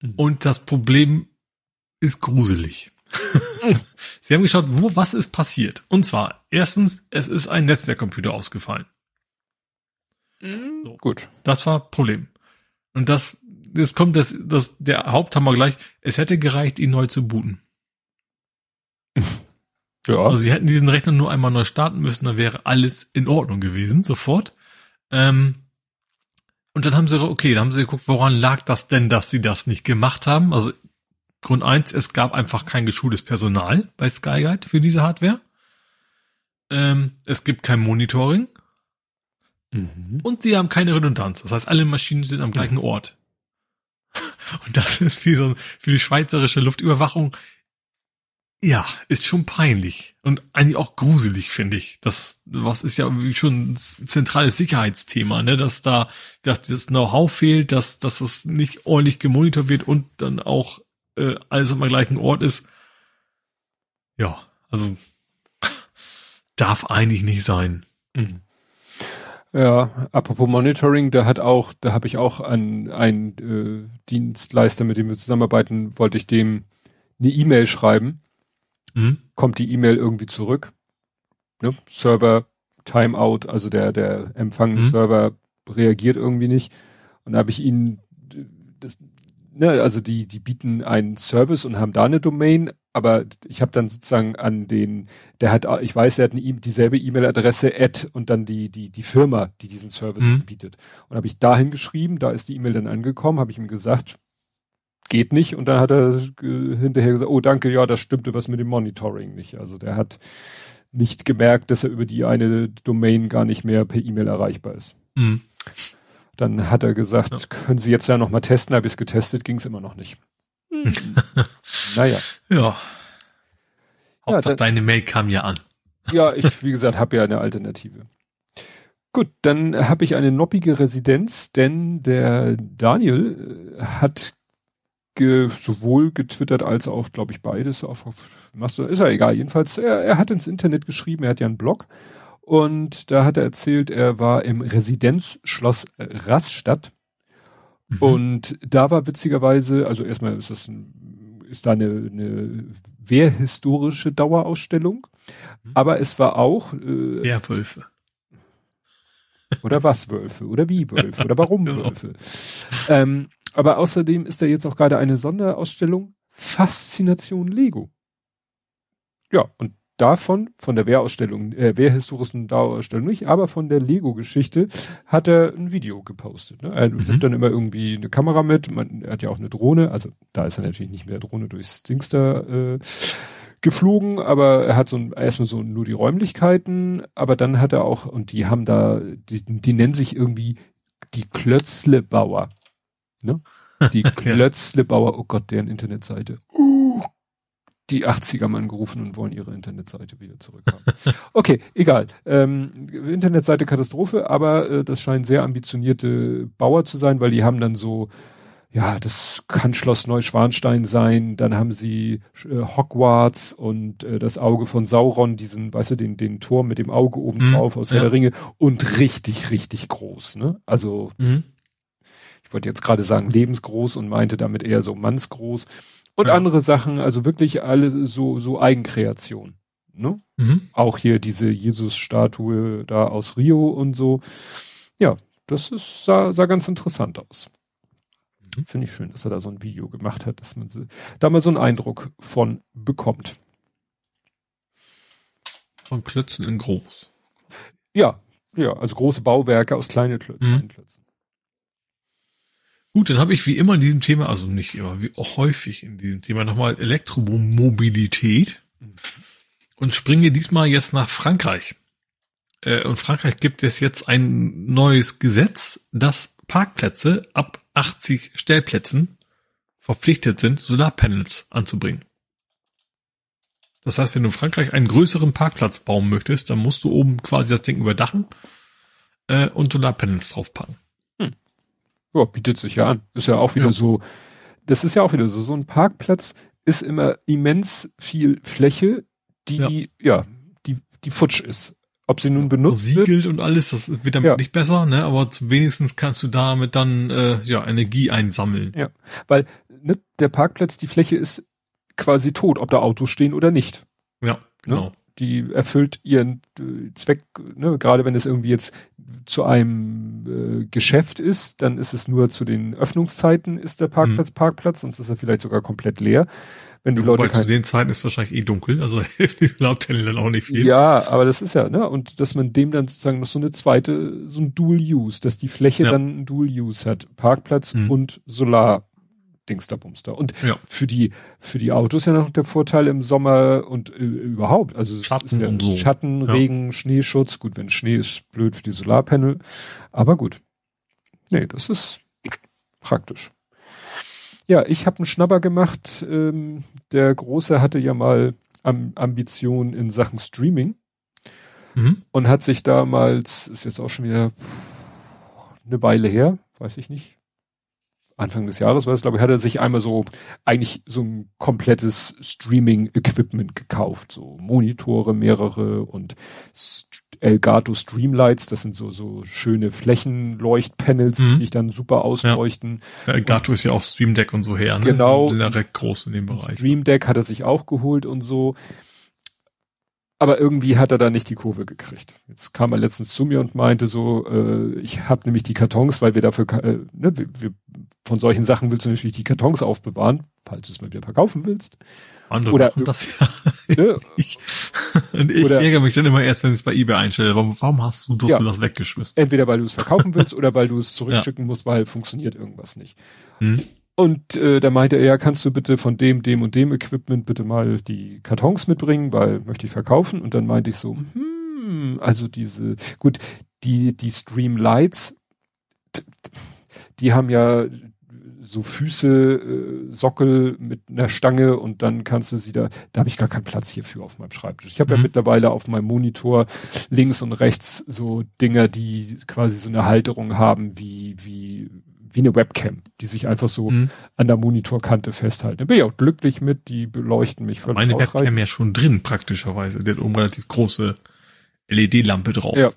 Mhm. Und das Problem ist gruselig. *laughs* Sie haben geschaut, wo was ist passiert. Und zwar, erstens, es ist ein Netzwerkcomputer ausgefallen. Mhm. So. Gut. Das war Problem. Und das, das kommt das, das, der Haupthammer gleich. Es hätte gereicht, ihn neu zu booten. *laughs* ja. Also sie hätten diesen Rechner nur einmal neu starten müssen, dann wäre alles in Ordnung gewesen, sofort. Ähm, und dann haben sie, okay, dann haben sie geguckt, woran lag das denn, dass sie das nicht gemacht haben? Also Grund eins, es gab einfach kein geschultes Personal bei Skyguide für diese Hardware. Ähm, es gibt kein Monitoring. Mhm. Und sie haben keine Redundanz. Das heißt, alle Maschinen sind am gleichen mhm. Ort. *laughs* Und das ist wie so für die schweizerische Luftüberwachung. Ja, ist schon peinlich und eigentlich auch gruselig, finde ich. Das, was ist ja schon ein zentrales Sicherheitsthema, ne, dass da, dass das Know-how fehlt, dass, dass es nicht ordentlich gemonitort wird und dann auch äh, alles am gleichen Ort ist. Ja, also darf eigentlich nicht sein. Mhm. Ja, apropos Monitoring, da hat auch, da habe ich auch an einen äh, Dienstleister, mit dem wir zusammenarbeiten, wollte ich dem eine E-Mail schreiben. Mhm. Kommt die E-Mail irgendwie zurück? Ne? Server Timeout, also der der Empfang-Server mhm. reagiert irgendwie nicht. Und da habe ich ihnen das, ne, also die, die bieten einen Service und haben da eine Domain, aber ich habe dann sozusagen an den, der hat, ich weiß, er hat eine, dieselbe E-Mail-Adresse at und dann die die die Firma, die diesen Service mhm. bietet. Und habe ich dahin geschrieben, da ist die E-Mail dann angekommen, habe ich ihm gesagt, geht nicht. Und dann hat er hinterher gesagt, oh danke, ja, das stimmte was mit dem Monitoring nicht. Also der hat nicht gemerkt, dass er über die eine Domain gar nicht mehr per E-Mail erreichbar ist. Mhm. Dann hat er gesagt, ja. können Sie jetzt ja noch mal testen, habe ich es getestet, ging es immer noch nicht. *laughs* Naja. Ja. Hauptsache ja, deine Mail kam ja an. Ja, ich, wie gesagt, habe ja eine Alternative. Gut, dann habe ich eine noppige Residenz, denn der Daniel äh, hat ge, sowohl getwittert als auch, glaube ich, beides auf, auf Master, ist ja egal. Jedenfalls, er, er hat ins Internet geschrieben, er hat ja einen Blog und da hat er erzählt, er war im Residenzschloss Rastatt mhm. und da war witzigerweise, also erstmal ist das ein, ist da eine, eine wehrhistorische Dauerausstellung, mhm. aber es war auch äh, Wehrwölfe. Oder was Wölfe? Oder wie Wölfe? Oder warum *laughs* genau. Wölfe? Ähm, aber außerdem ist da jetzt auch gerade eine Sonderausstellung Faszination Lego. Ja, und davon, von der Wehrausstellung, äh, Wehrhistorischen Dauerausstellung nicht, aber von der Lego-Geschichte hat er ein Video gepostet. Ne? Er mhm. nimmt dann immer irgendwie eine Kamera mit, man, er hat ja auch eine Drohne, also da ist er natürlich nicht mehr Drohne durchs Dingster äh, geflogen, aber er hat so ein, erstmal so nur die Räumlichkeiten, aber dann hat er auch, und die haben da, die, die nennen sich irgendwie die Klötzlebauer. Ne? *laughs* Die Klötzlebauer, oh Gott, deren Internetseite. Uh, die 80er mal angerufen und wollen ihre Internetseite wieder zurückhaben. *laughs* okay, egal. Ähm, Internetseite Katastrophe, aber äh, das scheinen sehr ambitionierte Bauer zu sein, weil die haben dann so, ja, das kann Schloss Neuschwanstein sein, dann haben sie äh, Hogwarts und äh, das Auge von Sauron, diesen, weißt du, den, den Turm mit dem Auge oben mhm, drauf aus ja. der Ringe und richtig, richtig groß, ne? Also mhm ich wollte jetzt gerade sagen lebensgroß und meinte damit eher so mannsgroß und ja. andere Sachen, also wirklich alle so, so Eigenkreation. Ne? Mhm. Auch hier diese Jesus-Statue da aus Rio und so. Ja, das ist, sah, sah ganz interessant aus. Mhm. Finde ich schön, dass er da so ein Video gemacht hat, dass man da mal so einen Eindruck von bekommt. Von Klötzen in groß. Ja, ja, also große Bauwerke aus kleinen Klötzen. Mhm. Gut, dann habe ich wie immer in diesem Thema, also nicht immer, wie auch häufig in diesem Thema nochmal Elektromobilität und springe diesmal jetzt nach Frankreich. Äh, und Frankreich gibt es jetzt ein neues Gesetz, dass Parkplätze ab 80 Stellplätzen verpflichtet sind, Solarpanels anzubringen. Das heißt, wenn du in Frankreich einen größeren Parkplatz bauen möchtest, dann musst du oben quasi das Ding überdachen äh, und Solarpanels draufpacken. Ja, bietet sich ja an. Ist ja auch wieder ja. so, das ist ja auch wieder so, so ein Parkplatz ist immer immens viel Fläche, die, ja, ja die, die futsch ist. Ob sie nun benutzt Siegelt wird. und alles, das wird damit ja. nicht besser, ne? Aber wenigstens kannst du damit dann äh, ja Energie einsammeln. Ja, weil ne, der Parkplatz, die Fläche ist quasi tot, ob da Autos stehen oder nicht. Ja, ne? genau. Ne? Die erfüllt ihren äh, Zweck, ne? gerade wenn es irgendwie jetzt zu einem äh, Geschäft ist, dann ist es nur zu den Öffnungszeiten ist der Parkplatz mhm. Parkplatz, sonst ist er vielleicht sogar komplett leer. Wenn die ja, Leute zu den Zeiten ist wahrscheinlich eh dunkel, also *laughs* hilft die Lautpelle dann auch nicht viel. Ja, aber das ist ja, ne, und dass man dem dann sozusagen noch so eine zweite, so ein Dual Use, dass die Fläche ja. dann ein Dual Use hat, Parkplatz mhm. und Solar Dingsterbumster. Und ja. für die für die Autos ja noch der Vorteil im Sommer und äh, überhaupt. Also Schatten ja und so. Schatten, ja. Regen, Schneeschutz. Gut, wenn Schnee ist, blöd für die Solarpanel. Aber gut. Nee, das ist praktisch. Ja, ich habe einen Schnapper gemacht. Ähm, der Große hatte ja mal Am Ambitionen in Sachen Streaming mhm. und hat sich damals, ist jetzt auch schon wieder eine Weile her, weiß ich nicht, Anfang des Jahres war es, glaube ich, hat er sich einmal so eigentlich so ein komplettes Streaming-Equipment gekauft. So Monitore, mehrere und Elgato Streamlights, das sind so, so schöne Flächenleuchtpanels, mhm. die dich dann super ausleuchten. Ja. Elgato ist ja auch Stream Deck und so her, ne? Genau. Sind ja recht groß in dem Bereich. Stream Deck hat er sich auch geholt und so aber irgendwie hat er da nicht die Kurve gekriegt. Jetzt kam er letztens zu mir und meinte so, äh, ich habe nämlich die Kartons, weil wir dafür, äh, ne, wir, wir, von solchen Sachen willst du natürlich die Kartons aufbewahren, falls du es mal wieder verkaufen willst. Andere Oder- machen das ja. *laughs* Ne? *laughs* Ich, und ich Oder- ärgere mich dann immer erst, wenn ich es bei eBay einstelle. Warum, warum hast du, du Ja. das weggeschmissen? Entweder weil du es verkaufen willst *laughs* oder weil du es zurückschicken musst, weil funktioniert irgendwas nicht. Hm? Und äh, da meinte er, ja, kannst du bitte von dem, dem und dem Equipment bitte mal die Kartons mitbringen, weil möchte ich verkaufen. Und dann meinte ich so, hm, also diese, gut, die, die Streamlights, die haben ja so Füße, äh, Sockel mit einer Stange und dann kannst du sie da, da habe ich gar keinen Platz hierfür auf meinem Schreibtisch. Ich habe ja Mhm. mittlerweile auf meinem Monitor links und rechts so Dinger, die quasi so eine Halterung haben wie, wie, wie eine Webcam, die sich einfach so Hm? an der Monitorkante festhalten. Da bin ich auch glücklich mit, die beleuchten mich völlig Meine ausreichend. Webcam ja schon drin, praktischerweise. Der hat oben relativ große LED-Lampe drauf. Ja.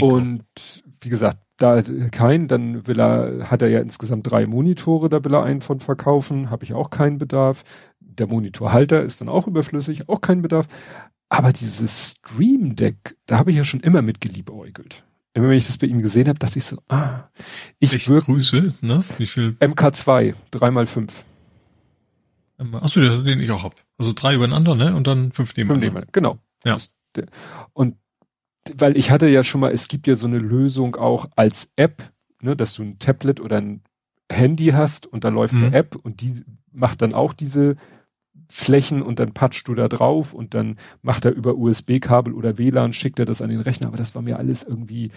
Und wie gesagt, da kein, dann will er, hat er ja insgesamt drei Monitore, da will er einen von verkaufen, habe ich auch keinen Bedarf. Der Monitorhalter ist dann auch überflüssig, auch keinen Bedarf. Aber dieses Stream Deck, da habe ich ja schon immer mit geliebäugelt. Immer wenn ich das bei ihm gesehen habe, dachte ich so, ah, ich ich würde grüße, ne? Wie viel? MK2, 3x5. Achso, das ist den ich auch hab. Also drei übereinander, ne? Und dann fünf Fünf nebeneinander. nebeneinander, genau. Ja. Und weil ich hatte ja schon mal, es gibt ja so eine Lösung auch als App, ne, dass du ein Tablet oder ein Handy hast und da läuft Mhm. eine App und die macht dann auch diese Flächen und dann patschst du da drauf und dann macht er über USB-Kabel oder WLAN, schickt er das an den Rechner, aber das war mir alles irgendwie,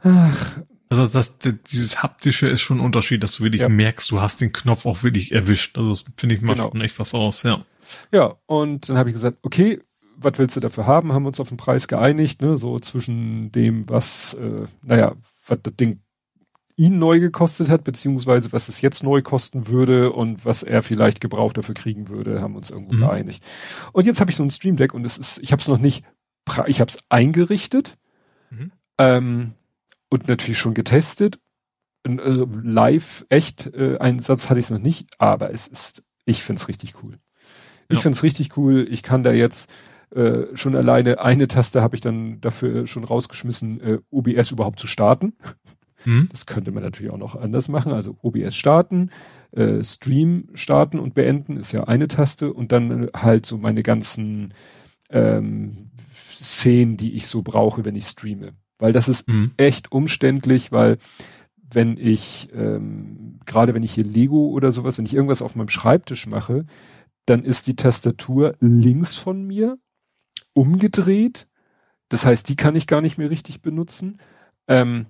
ach, Also das, das, dieses haptische ist schon ein Unterschied, dass du wirklich Ja. merkst, du hast den Knopf auch wirklich erwischt. Also das finde ich macht Genau. schon echt was aus, ja. Ja, und dann habe ich gesagt, okay, was willst du dafür haben? Haben wir uns auf den Preis geeinigt, ne? So zwischen dem, was, äh, naja, was das Ding ihn neu gekostet hat, beziehungsweise was es jetzt neu kosten würde und was er vielleicht gebraucht dafür kriegen würde, haben wir uns irgendwo Mhm. geeinigt. Und jetzt habe ich so ein Stream Deck und es ist, ich habe es noch nicht, ich habe es eingerichtet Mhm. ähm, und natürlich schon getestet. In, äh, live echt äh, Einsatz hatte ich es noch nicht, aber es ist, ich finde es richtig cool. Ich Ja. finde es richtig cool. Ich kann da jetzt äh, schon alleine eine Taste habe ich dann dafür schon rausgeschmissen, äh, OBS überhaupt zu starten. Hm? Das könnte man natürlich auch noch anders machen. Also OBS starten, äh, Stream starten und beenden ist ja eine Taste und dann äh, halt so meine ganzen ähm, Szenen, die ich so brauche, wenn ich streame. Weil das ist Hm? echt umständlich, weil wenn ich, ähm, gerade wenn ich hier Lego oder sowas, wenn ich irgendwas auf meinem Schreibtisch mache, dann ist die Tastatur links von mir umgedreht. Das heißt, die kann ich gar nicht mehr richtig benutzen. Ähm,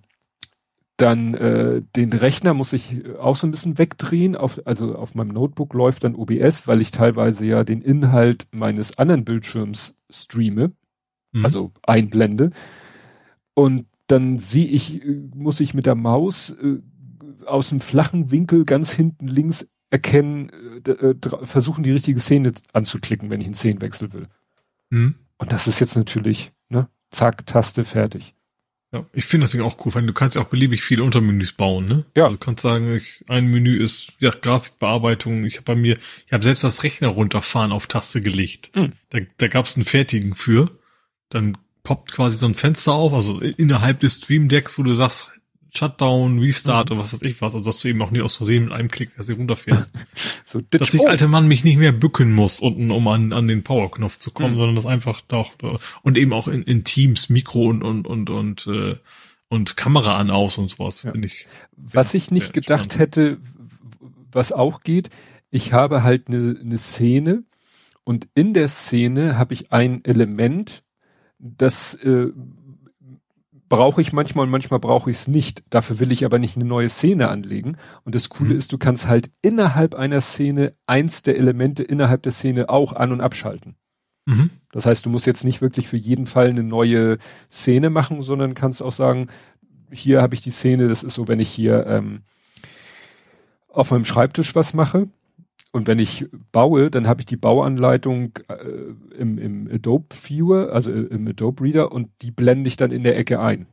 dann äh, den Rechner muss ich äh, auch so ein bisschen wegdrehen. Auf, also auf meinem Notebook läuft dann OBS, weil ich teilweise ja den Inhalt meines anderen Bildschirms streame Hm? also einblende. Und dann sehe ich, äh, muss ich mit der Maus äh, aus dem flachen Winkel ganz hinten links erkennen, äh, äh, versuchen die richtige Szene anzuklicken, wenn ich einen Szenenwechsel will. Hm? Und das ist jetzt natürlich, ne, zack, Taste, fertig. Ja, ich finde das Ding auch cool, weil du kannst ja auch beliebig viele Untermenüs bauen, ne? Ja. Also du kannst sagen, ich, ein Menü ist ja Grafikbearbeitung. Ich habe bei mir, ich habe selbst das Rechner runterfahren auf Taste gelegt. Mhm. Da, da gab es einen fertigen für. Dann poppt quasi so ein Fenster auf, also innerhalb des Stream Decks, wo du sagst Shutdown, Restart Mhm. oder was weiß ich was, also dass du eben auch nicht aus Versehen mit einem Klick, dass du runterfährst. *laughs* So, dass sich alter Mann mich nicht mehr bücken muss unten, um an, an den Powerknopf zu kommen, Mhm. sondern das einfach doch und eben auch in, in Teams Mikro und und und und äh, und Kamera an aus und sowas Ja. finde ich. was ich nicht gedacht spannend. hätte, was auch geht, ich habe halt eine eine Szene und in der Szene habe ich ein Element, das äh, brauche ich manchmal und manchmal brauche ich es nicht. Dafür will ich aber nicht eine neue Szene anlegen. Und das Coole Mhm. ist, du kannst halt innerhalb einer Szene eins der Elemente innerhalb der Szene auch an- und abschalten. Mhm. Das heißt, du musst jetzt nicht wirklich für jeden Fall eine neue Szene machen, sondern kannst auch sagen, hier habe ich die Szene, das ist so, wenn ich hier ähm, auf meinem Schreibtisch was mache und wenn ich baue, dann habe ich die Bauanleitung äh, im, im Adobe Viewer, also im Adobe Reader und die blende ich dann in der Ecke ein.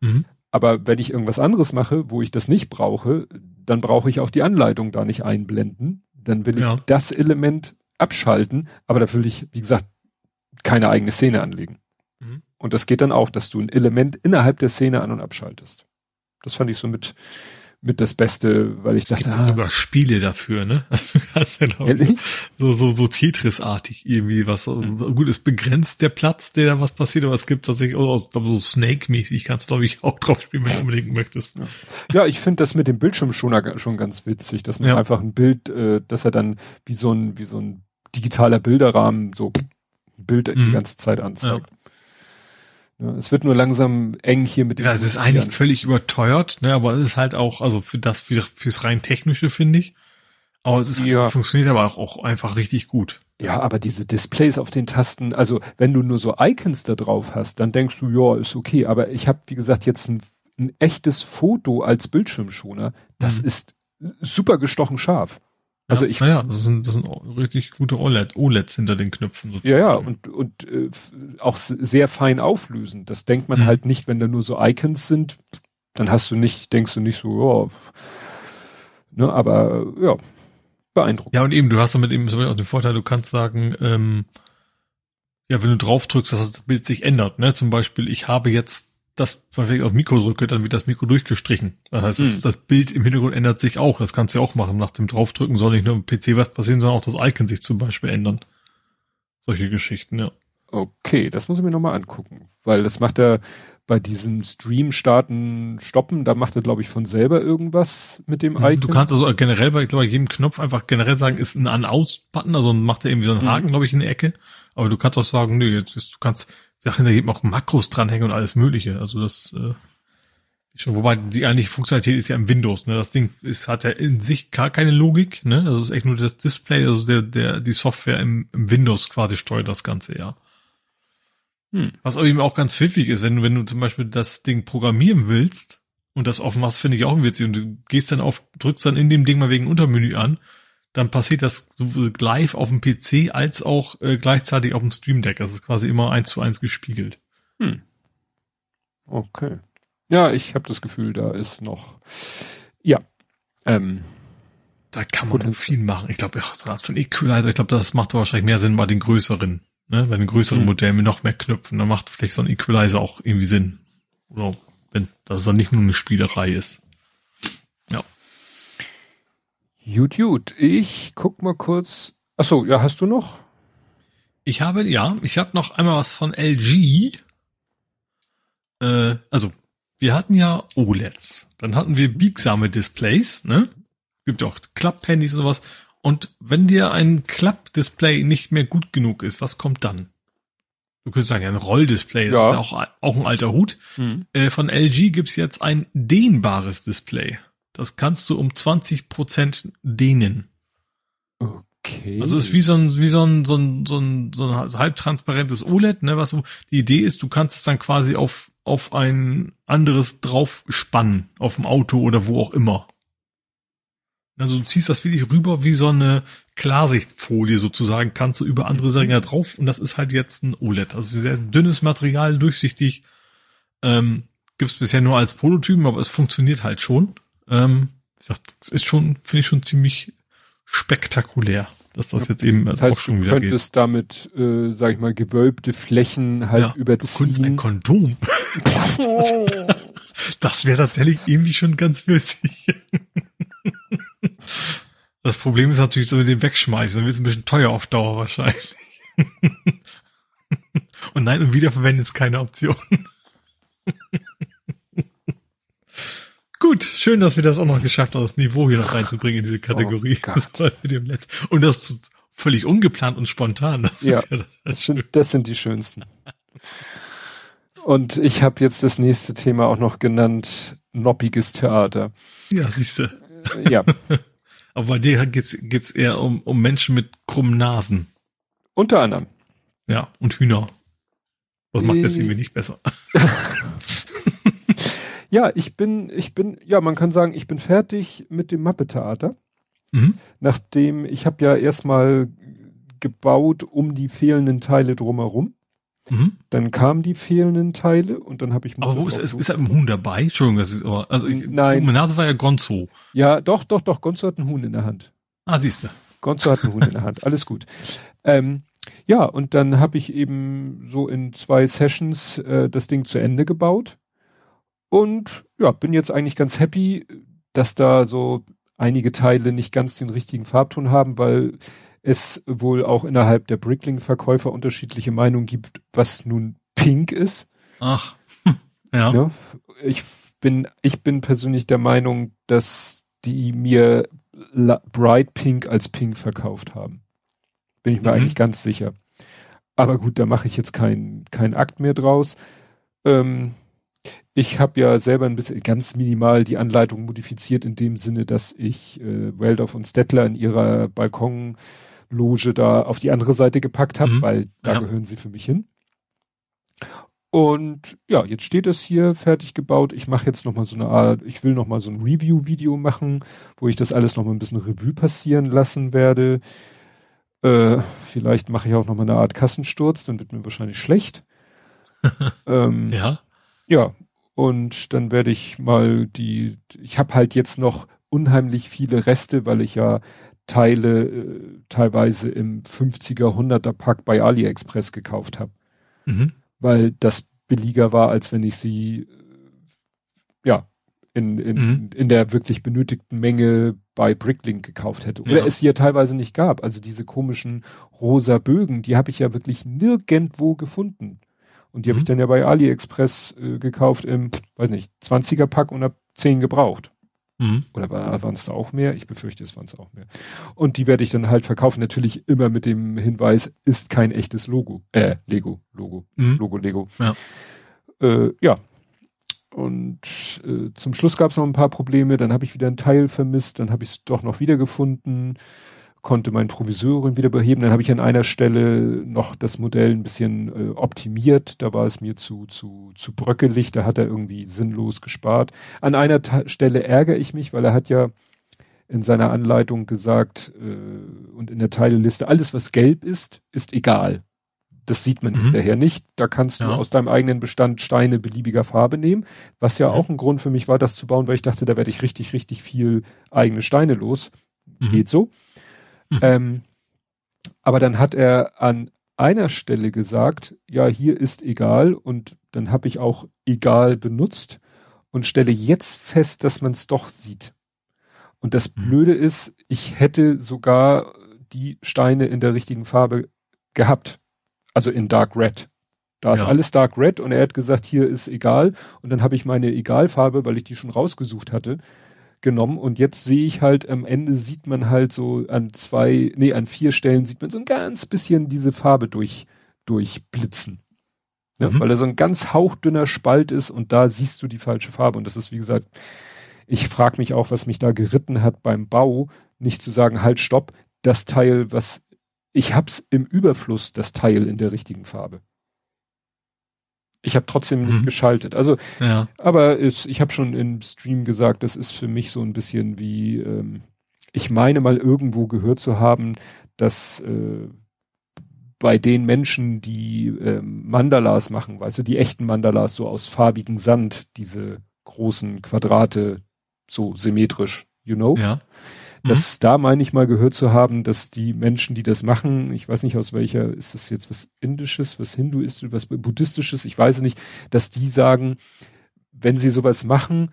Mhm. Aber wenn ich irgendwas anderes mache, wo ich das nicht brauche, dann brauche ich auch die Anleitung da nicht einblenden. Dann will ich Ja. das Element abschalten, aber da will ich, wie gesagt, keine eigene Szene anlegen. Mhm. Und das geht dann auch, dass du ein Element innerhalb der Szene an- und abschaltest. Das fand ich so mit, mit das Beste, weil ich Es dachte, gibt ja ah, sogar Spiele dafür, ne? *laughs* Also ja noch ehrlich? so, so, so Tetris-artig irgendwie was. so- Gut, es begrenzt der Platz, der da was passiert, aber es gibt tatsächlich auch so Snake-mäßig kannst du, glaube ich, auch drauf spielen, wenn du unbedingt möchtest. Ja, ich finde das mit dem Bildschirm schon, schon ganz witzig, dass man Ja. einfach ein Bild, äh, dass er dann wie so ein, wie so ein digitaler Bilderrahmen so ein Bild die Mhm. ganze Zeit anzeigt. Ja. Es wird nur langsam eng hier mit Ja, es ist eigentlich völlig überteuert, ne, aber es ist halt auch, also für das, für, fürs rein technische finde ich. Aber es ist, Ja. funktioniert aber auch, auch einfach richtig gut. Ja, aber diese Displays auf den Tasten, also wenn du nur so Icons da drauf hast, dann denkst du, ja, ist okay. Aber ich habe, wie gesagt, jetzt ein, ein echtes Foto als Bildschirmschoner. Das Mhm. ist super gestochen scharf. Also ja, ich- naja, das sind, das sind richtig gute OLED, OLEDs hinter den Knöpfen. sozusagen. Ja, ja, und, und äh, auch sehr fein auflösend. Das denkt man Mhm. halt nicht, wenn da nur so Icons sind, dann hast du nicht, denkst du nicht so, ja, ne, aber ja, beeindruckend. Ja, und eben, du hast damit eben auch den Vorteil, du kannst sagen, ähm, ja, wenn du drauf drückst, dass das Bild sich ändert, ne? Zum Beispiel, ich habe jetzt das, wenn ich auf Mikro drücke, dann wird das Mikro durchgestrichen. Das heißt, Mhm. das Bild im Hintergrund ändert sich auch. Das kannst du ja auch machen. Nach dem Draufdrücken soll nicht nur im PC was passieren, sondern auch das Icon sich zum Beispiel ändern. Solche Geschichten, ja. Okay, das muss ich mir nochmal angucken, weil das macht er bei diesem Stream starten, stoppen, da macht er, glaube ich, von selber irgendwas mit dem Icon. Mhm. Du kannst also generell bei, ich glaube, bei jedem Knopf einfach generell sagen, ist ein An-Aus-Button, also macht er irgendwie so einen Mhm. Haken, glaube ich, in der Ecke. Aber du kannst auch sagen, nö, jetzt du kannst Sachen, da eben auch Makros dranhängen und alles Mögliche. Also das äh, schon, wobei die eigentliche Funktionalität ist ja im Windows, ne? Das Ding ist, hat ja in sich gar keine Logik, ne? Also es ist echt nur das Display, also der, der, die Software im, im Windows quasi steuert das Ganze, ja. Hm. Was aber eben auch ganz pfiffig ist, wenn du, wenn du zum Beispiel das Ding programmieren willst und das offen machst, finde ich auch witzig und du gehst dann auf, drückst dann in dem Ding mal wegen Untermenü an, dann passiert das sowohl live auf dem PC als auch äh, gleichzeitig auf dem Stream Deck. Das ist quasi immer eins zu eins gespiegelt. Hm. Okay. Ja, ich habe das Gefühl, da ist noch, ja, ähm, Da kann man Gut. noch viel machen. Ich glaube, so Art von Equalizer, ich glaube, das macht wahrscheinlich mehr Sinn bei den größeren, ne? Bei den größeren Mhm. Modellen mit noch mehr Knöpfen, dann macht vielleicht so ein Equalizer auch irgendwie Sinn. Oder wenn, dass es dann nicht nur eine Spielerei ist. Gut, gut. Ich guck mal kurz. Ach so, ja, hast du noch? Ich habe, ja, ich habe noch einmal was von LG. Äh, also, wir hatten ja OLEDs. Dann hatten wir biegsame Displays, ne? Gibt ja auch Klapphandys und sowas. Und wenn dir ein Klappdisplay nicht mehr gut genug ist, was kommt dann? Du könntest sagen, ja, ein Rolldisplay, das Ja. ist ja auch, auch ein alter Hut. Äh, von LG gibt's jetzt ein dehnbares Display. Das kannst du um 20% dehnen. Okay. Also ist wie so ein, wie so ein, so ein, so ein, so ein halbtransparentes OLED, ne, was so, die Idee ist, du kannst es dann quasi auf, auf ein anderes drauf spannen, auf dem Auto oder wo auch immer. Also du ziehst das wirklich rüber wie so eine Klarsichtfolie sozusagen, kannst du über andere Sachen da drauf und das ist halt jetzt ein OLED. Also sehr dünnes Material, durchsichtig. Ähm, Gibt es bisher nur als Prototypen, aber es funktioniert halt schon. Ähm, wie gesagt, es ist schon, finde ich schon ziemlich spektakulär, dass das Ja. jetzt eben das auch heißt, schon du wieder geht. könntest damit, äh, sag ich mal, gewölbte Flächen halt Ja, Du könntest ein überziehen. Kondom. *laughs* Das wäre tatsächlich irgendwie schon ganz witzig. Das Problem ist natürlich so mit dem Wegschmeißen. Dann wird es ein bisschen teuer auf Dauer wahrscheinlich. Und nein, und wiederverwenden ist keine Option. Gut, schön, dass wir das auch noch geschafft haben, das Niveau hier noch reinzubringen in diese Kategorie. Oh. Das. Und das völlig ungeplant und spontan. Das Ja, ja das Das sind, das sind die schönsten. Und ich habe jetzt das nächste Thema auch noch genannt, noppiges Theater. Ja, siehst du. Äh, ja, *laughs* Aber bei dir geht's geht's eher um, um Menschen mit krummen Nasen. unter anderem. Ja, und Hühner. Das macht das Äh. irgendwie nicht besser. *laughs* Ja, ich bin, ich bin, ja, man kann sagen, ich bin fertig mit dem Mappe-Theater. Mhm. Nachdem, ich habe ja erstmal gebaut um die fehlenden Teile drumherum. Mhm. Dann kamen die fehlenden Teile und dann habe ich Aber wo ist, ist, ist da ein Huhn dabei? Entschuldigung, das ist aber, also ich, Nein. Krumme Nase war ja Gonzo. Ja, doch, doch, doch, Gonzo hat einen Huhn in der Hand. Ah, siehst du. Gonzo hat einen Hund in der Hand, alles gut. Ähm, ja, und dann habe ich eben so in zwei Sessions äh, das Ding zu Ende gebaut. Und ja, bin jetzt eigentlich ganz happy. dass da so einige Teile nicht ganz den richtigen Farbton haben, weil es wohl auch innerhalb der Brickling-Verkäufer unterschiedliche Meinungen gibt, was nun pink ist. Ach, ja. ja. Ich bin, ich bin persönlich der Meinung, dass die mir Bright Pink als Pink verkauft haben. Bin ich mir mhm. eigentlich ganz sicher. Aber gut, da mache ich jetzt keinen kein Akt mehr draus. Ähm, ich habe ja selber ein bisschen ganz minimal die Anleitung modifiziert in dem Sinne, dass ich äh, Waldorf und Stettler in ihrer Balkonloge da auf die andere Seite gepackt habe, mhm. weil da ja. gehören sie für mich hin. Und ja, jetzt steht es hier fertig gebaut. Ich mache jetzt noch mal so eine Art, ich will noch mal so ein Review-Video machen, wo ich das alles noch mal ein bisschen Revue passieren lassen werde. Äh, vielleicht mache ich auch noch mal eine Art Kassensturz, dann wird mir wahrscheinlich schlecht. *laughs* ähm, ja. Ja, und dann werde ich mal die, ich habe halt jetzt noch unheimlich viele Reste, weil ich ja Teile äh, teilweise im 50er, 100er Pack bei AliExpress gekauft habe. Mhm. Weil das billiger war, als wenn ich sie äh, ja in, in, mhm. in der wirklich benötigten Menge bei Bricklink gekauft hätte. Oder ja. es sie ja teilweise nicht gab. Also diese komischen rosa Bögen, die habe ich ja wirklich nirgendwo gefunden. Und die mhm. habe ich dann ja bei AliExpress äh, gekauft im, weiß nicht, 20er Pack und habe 10 gebraucht. Mhm. Oder waren es da auch mehr? Ich befürchte, es waren es auch mehr. Und die werde ich dann halt verkaufen. Natürlich immer mit dem Hinweis, ist kein echtes Logo. Äh, Lego, Logo, mhm. Logo, Lego. Ja. Äh, ja. Und äh, zum Schluss gab es noch ein paar Probleme. Dann habe ich wieder ein Teil vermisst. Dann habe ich es doch noch wiedergefunden konnte mein Provisorium wieder beheben. Dann habe ich an einer Stelle noch das Modell ein bisschen äh, optimiert. Da war es mir zu, zu, zu bröckelig. Da hat er irgendwie sinnlos gespart. An einer Ta Stelle ärgere ich mich, weil er hat ja in seiner Anleitung gesagt äh, und in der Teileliste, alles was gelb ist, ist egal. Das sieht man mhm. hinterher nicht. Da kannst du ja. aus deinem eigenen Bestand Steine beliebiger Farbe nehmen, was ja, ja, auch ein Grund für mich war, das zu bauen, weil ich dachte, da werde ich richtig, richtig viel eigene Steine los. Mhm. Geht so. Mhm. Ähm, aber dann hat er an einer Stelle gesagt, ja, hier ist egal und dann habe ich auch egal benutzt und stelle jetzt fest, dass man es doch sieht. Und das mhm. Blöde ist, ich hätte sogar die Steine in der richtigen Farbe gehabt. Also in Dark Red. Da ja. ist alles Dark Red und er hat gesagt, hier ist egal. Und dann habe ich meine Egalfarbe, weil ich die schon rausgesucht hatte, genommen und jetzt sehe ich halt am Ende sieht man halt so an zwei, nee, an vier Stellen sieht man so ein ganz bisschen diese Farbe durch, durchblitzen. Ja, mhm. Weil da so ein ganz hauchdünner Spalt ist und da siehst du die falsche Farbe. Und das ist, wie gesagt, ich frage mich auch, was mich da geritten hat beim Bau, nicht zu sagen, halt, stopp, das Teil, was ich hab's im Überfluss, das Teil in der richtigen Farbe. Ich habe trotzdem nicht mhm. geschaltet. Also, ja. aber es, ich habe schon im Stream gesagt, das ist für mich so ein bisschen wie, ähm, ich meine mal irgendwo gehört zu haben, dass äh, bei den Menschen, die äh, Mandalas machen, weißt du, die echten Mandalas so aus farbigem Sand, diese großen Quadrate, so symmetrisch, you know? Ja. Mhm. Das da meine ich mal gehört zu haben, dass die Menschen, die das machen, ich weiß nicht aus welcher, ist das jetzt was Indisches, was Hinduistisches, was Buddhistisches, ich weiß nicht, dass die sagen, wenn sie sowas machen,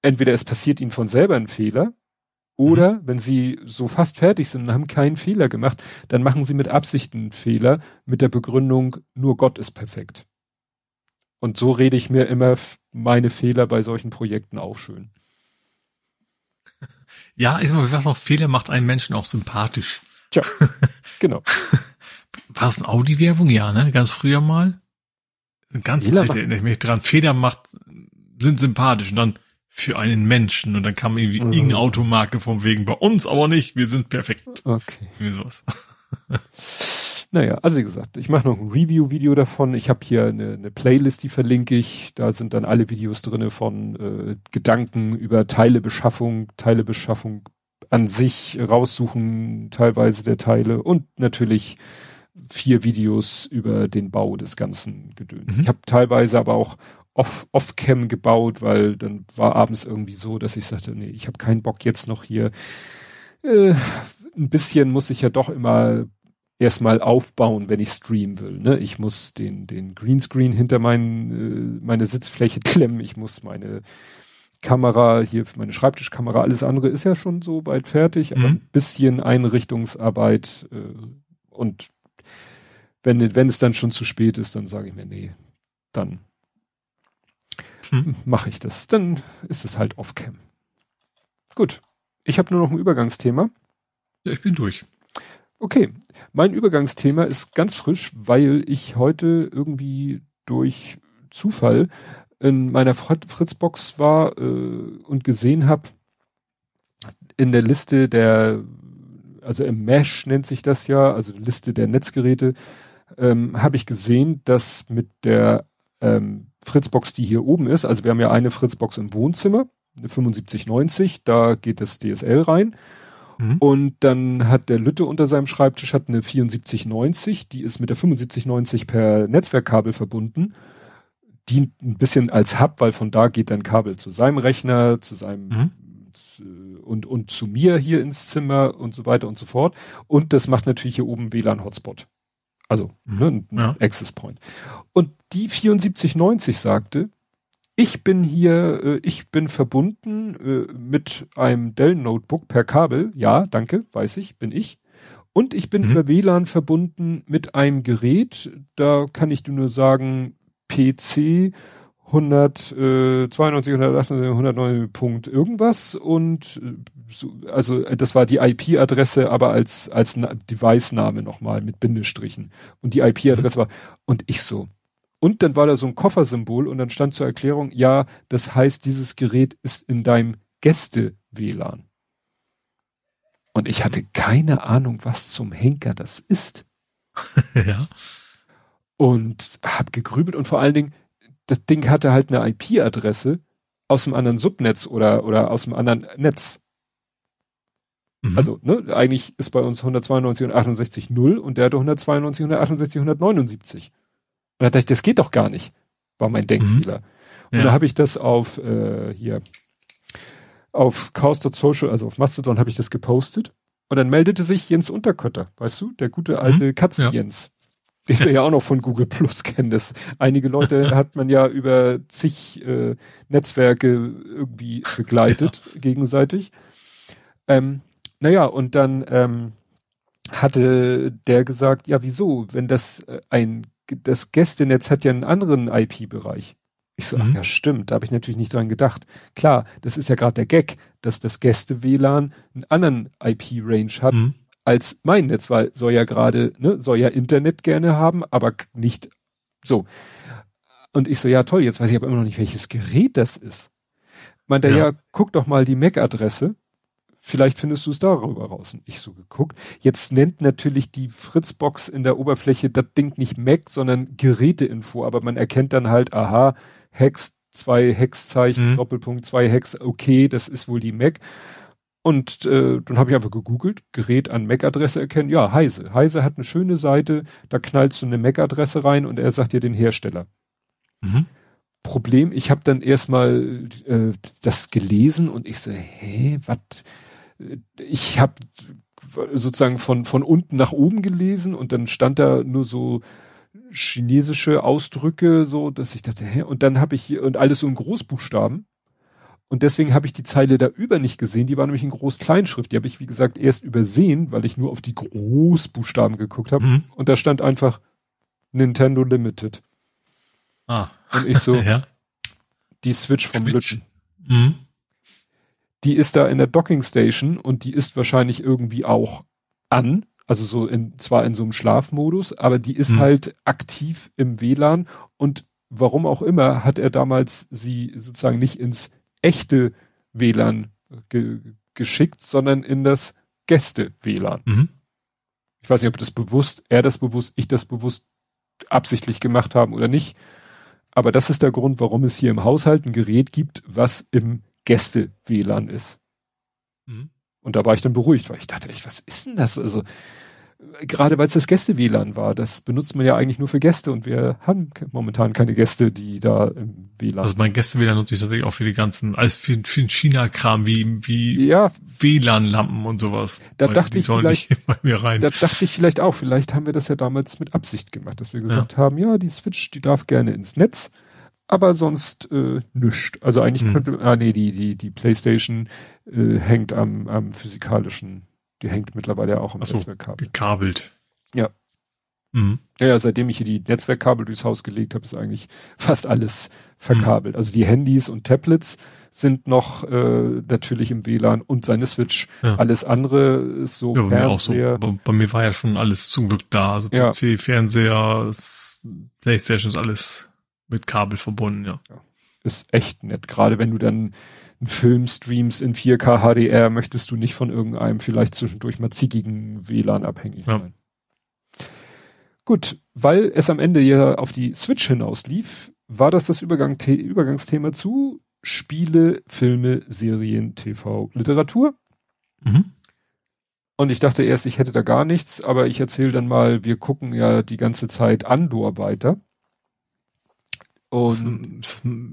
entweder es passiert ihnen von selber ein Fehler, oder mhm. wenn sie so fast fertig sind und haben keinen Fehler gemacht, dann machen sie mit Absicht einen Fehler mit der Begründung, nur Gott ist perfekt. Und so rede ich mir immer meine Fehler bei solchen Projekten auch schön. Ja, ich sag mal, was noch Fehler macht einen Menschen auch sympathisch. Tja, *laughs* genau. War es eine Audi-Werbung? Ja, ne? Ganz früher mal. Ganz Fehler alte, erinnere ich mich dran. Fehler macht, sind sympathisch und dann für einen Menschen und dann kam irgendwie mhm. irgendeine Automarke vom wegen bei uns aber nicht, wir sind perfekt. Okay. Wie sowas. *laughs* Naja, also wie gesagt, ich mache noch ein Review-Video davon. Ich habe hier eine, eine, Playlist, die verlinke ich. Da sind dann alle Videos drinne von äh, Gedanken über Teilebeschaffung, Teilebeschaffung an sich raussuchen, teilweise der Teile und natürlich vier Videos über den Bau des ganzen Gedöns. Mhm. Ich habe teilweise aber auch off, off-cam gebaut, weil dann war abends irgendwie so, dass ich sagte, nee, ich habe keinen Bock jetzt noch hier. Äh, ein bisschen muss ich ja doch immer erstmal aufbauen, wenn ich streamen will. Ne? Ich muss den, den Greenscreen hinter mein, äh, meine Sitzfläche *laughs* klemmen, ich muss meine Kamera, hier für meine Schreibtischkamera, alles andere ist ja schon so weit fertig, aber Mhm. ein bisschen Einrichtungsarbeit äh, und wenn, wenn es dann schon zu spät ist, dann sage ich mir, nee, dann Hm. mache ich das. Dann ist es halt off-cam. Gut. Ich habe nur noch ein Übergangsthema. Ja, ich bin durch. Okay, mein Übergangsthema ist ganz frisch, weil ich heute irgendwie durch Zufall in meiner Fr- Fritzbox war äh, und gesehen habe, in der Liste der, also im Mesh nennt sich das ja, also Liste der Netzgeräte, ähm, habe ich gesehen, dass mit der ähm, Fritzbox, die hier oben ist, also wir haben ja eine Fritzbox im Wohnzimmer, eine 7590, da geht das DSL rein. Mhm. Und dann hat der Lütte unter seinem Schreibtisch hat eine 7490, die ist mit der 7590 per Netzwerkkabel verbunden. Dient ein bisschen als Hub, weil von da geht dann Kabel zu seinem Rechner, zu seinem Mhm. zu- und, und zu mir hier ins Zimmer und so weiter und so fort. Und das macht natürlich hier oben WLAN-Hotspot. Also Mhm. ne, ein Ja. Access Point. Und die 7490 sagte, ich bin hier, äh, ich bin verbunden äh, mit einem Dell Notebook per Kabel. Ja, danke, weiß ich, bin ich. Und ich bin Mhm. über WLAN verbunden mit einem Gerät. Da kann ich dir nur sagen, PC 100, äh, 92, 198, 109 Punkt irgendwas und äh, so, also das war die IP-Adresse, aber als als Na- Device-Name nochmal mit Bindestrichen und die IP-Adresse war und ich so und dann war da so ein Koffersymbol und dann stand zur Erklärung, ja, das heißt, dieses Gerät ist in deinem Gäste-WLAN. Und ich hatte keine Ahnung, was zum Henker das ist *laughs* ja. und hab gegrübelt und vor allen Dingen, das Ding hatte halt eine IP-Adresse aus einem anderen Subnetz oder, oder aus einem anderen Netz. Mhm. Also, ne, eigentlich ist bei uns 192 und 68 0 und der hatte 192, 168, 179. Und da dachte ich, das geht doch gar nicht, war mein Denkfehler. Und Ja. da habe ich das auf äh, hier auf chaos.social, also auf Mastodon habe ich das gepostet. Und dann meldete sich Jens Unterkötter, weißt du, der gute alte Katzen-Jens. Den wir ja auch noch von Google Plus kennen. Das, einige Leute *laughs* hat man ja über zig äh, Netzwerke irgendwie begleitet, gegenseitig. Ähm, naja, und dann ähm, hatte der gesagt, ja, wieso, wenn das äh, ein, das Gästenetz hat ja einen anderen IP-Bereich. Ich so, ach Mhm. ja, stimmt, da habe ich natürlich nicht dran gedacht. Klar, das ist ja gerade der Gag, dass das Gäste-WLAN einen anderen IP-Range hat Mhm. als mein Netz, weil soll ja gerade, ne, soll ja Internet gerne haben, aber nicht so. Und ich so, ja toll, jetzt weiß ich aber immer noch nicht, welches Gerät das ist. Meint er, ja, Ja. guck doch mal die MAC-Adresse. Vielleicht findest du es darüber raus. Und ich so geguckt. Jetzt nennt natürlich die Fritzbox in der Oberfläche das Ding nicht Mac, sondern Geräteinfo. Aber man erkennt dann halt, aha, Hex, zwei Hexzeichen, Mhm. Doppelpunkt, zwei Hex, okay, das ist wohl die Mac. Und äh, dann habe ich einfach gegoogelt, Gerät an MAC-Adresse erkennen. Ja, Heise. Heise hat eine schöne Seite, da knallst du eine MAC-Adresse rein und er sagt dir den Hersteller. Mhm. Problem, ich habe dann erstmal äh, das gelesen und ich so, hä, was? Ich habe sozusagen von von unten nach oben gelesen und dann stand da nur so chinesische Ausdrücke, so dass ich dachte, hä? Und dann habe ich hier und alles so in Großbuchstaben. Und deswegen habe ich die Zeile da über nicht gesehen. Die war nämlich in Groß-Kleinschrift. Die habe ich, wie gesagt, erst übersehen, weil ich nur auf die Großbuchstaben geguckt habe. Mhm. Und da stand einfach Nintendo Limited. Ah. Und ich so, *laughs* ja. die Switch vom Switch. Lütten. Mhm. Die ist da in der Docking Station und die ist wahrscheinlich irgendwie auch an. Also so in, zwar in so einem Schlafmodus, aber die ist Mhm. halt aktiv im WLAN und warum auch immer hat er damals sie sozusagen nicht ins echte WLAN ge geschickt, sondern in das Gäste-WLAN. Mhm. Ich weiß nicht, ob das bewusst, er das bewusst, ich das bewusst absichtlich gemacht haben oder nicht. Aber das ist der Grund, warum es hier im Haushalt ein Gerät gibt, was im Gäste-WLAN ist. Mhm. Und da war ich dann beruhigt, weil ich dachte, echt, was ist denn das? Also, gerade weil es das Gäste-WLAN war, das benutzt man ja eigentlich nur für Gäste und wir haben momentan keine Gäste, die da im WLAN. Also mein Gäste-WLAN nutze ich tatsächlich auch für die ganzen, alles für, für den China-Kram, wie, wie ja, WLAN-Lampen und sowas. Da Weil dachte ich vielleicht- *laughs* bei mir rein. da dachte ich vielleicht auch, vielleicht haben wir das ja damals mit Absicht gemacht, dass wir gesagt haben, ja, die Switch, die darf gerne ins Netz, aber sonst äh, nüscht. Also eigentlich Hm. könnte, ah nee, die, die, die Playstation äh, hängt am, am physikalischen, die hängt mittlerweile auch am Ach so. Netzwerkkabel. Gekabelt. Ja. Mhm. Ja, ja, seitdem ich hier die Netzwerkkabel durchs Haus gelegt habe, ist eigentlich fast alles verkabelt. Also die Handys und Tablets sind noch äh, natürlich im WLAN und seine Switch. Ja. Alles andere ist so Ja, bei mir auch so. Bei, bei mir war ja schon alles zum Glück da. Also Ja. PC, Fernseher, Playstation ist alles mit Kabel verbunden, ja. ist echt nett. Gerade wenn du dann einen Film streamst in 4K HDR, möchtest du nicht von irgendeinem vielleicht zwischendurch mal zickigen WLAN abhängig Ja. sein. Gut, weil es am Ende ja auf die Switch hinauslief, war das das Übergang Übergangsthema zu Spiele, Filme, Serien, TV, Literatur. Mhm. Und ich dachte erst, ich hätte da gar nichts, aber ich erzähle dann mal, wir gucken ja die ganze Zeit Andor weiter. Und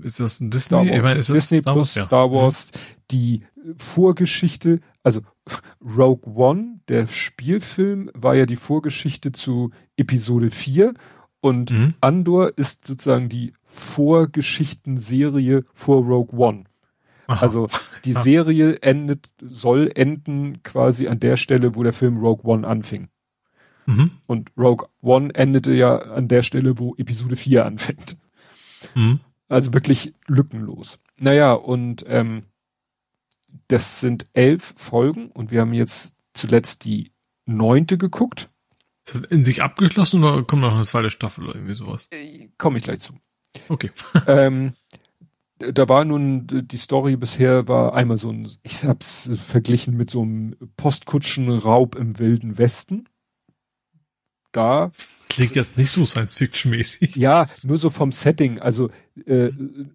ist, das ein Disney? Star Wars, Ich meine, ist Disney Star plus? Ja. Star Wars, die Vorgeschichte, also *laughs* Rogue One, der Spielfilm, war ja die Vorgeschichte zu Episode 4 und Mhm. Andor ist sozusagen die Vorgeschichtenserie vor Rogue One. Aha. Also die Ja. Serie endet, soll enden quasi an der Stelle, wo der Film Rogue One anfing. Mhm. Und Rogue One endete ja an der Stelle, wo Episode 4 anfängt. Mhm. Also wirklich lückenlos. Naja, und ähm, das sind elf Folgen und wir haben jetzt zuletzt die neunte geguckt. Ist das in sich abgeschlossen oder kommt noch eine zweite Staffel oder irgendwie sowas? Äh, Komme ich gleich zu. Okay. *laughs* ähm, da war nun, die Story bisher war einmal so ein, ich hab's verglichen mit so einem Postkutschenraub im Wilden Westen. Da Klingt jetzt nicht so Science-Fiction-mäßig. Ja, nur so vom Setting. Also äh,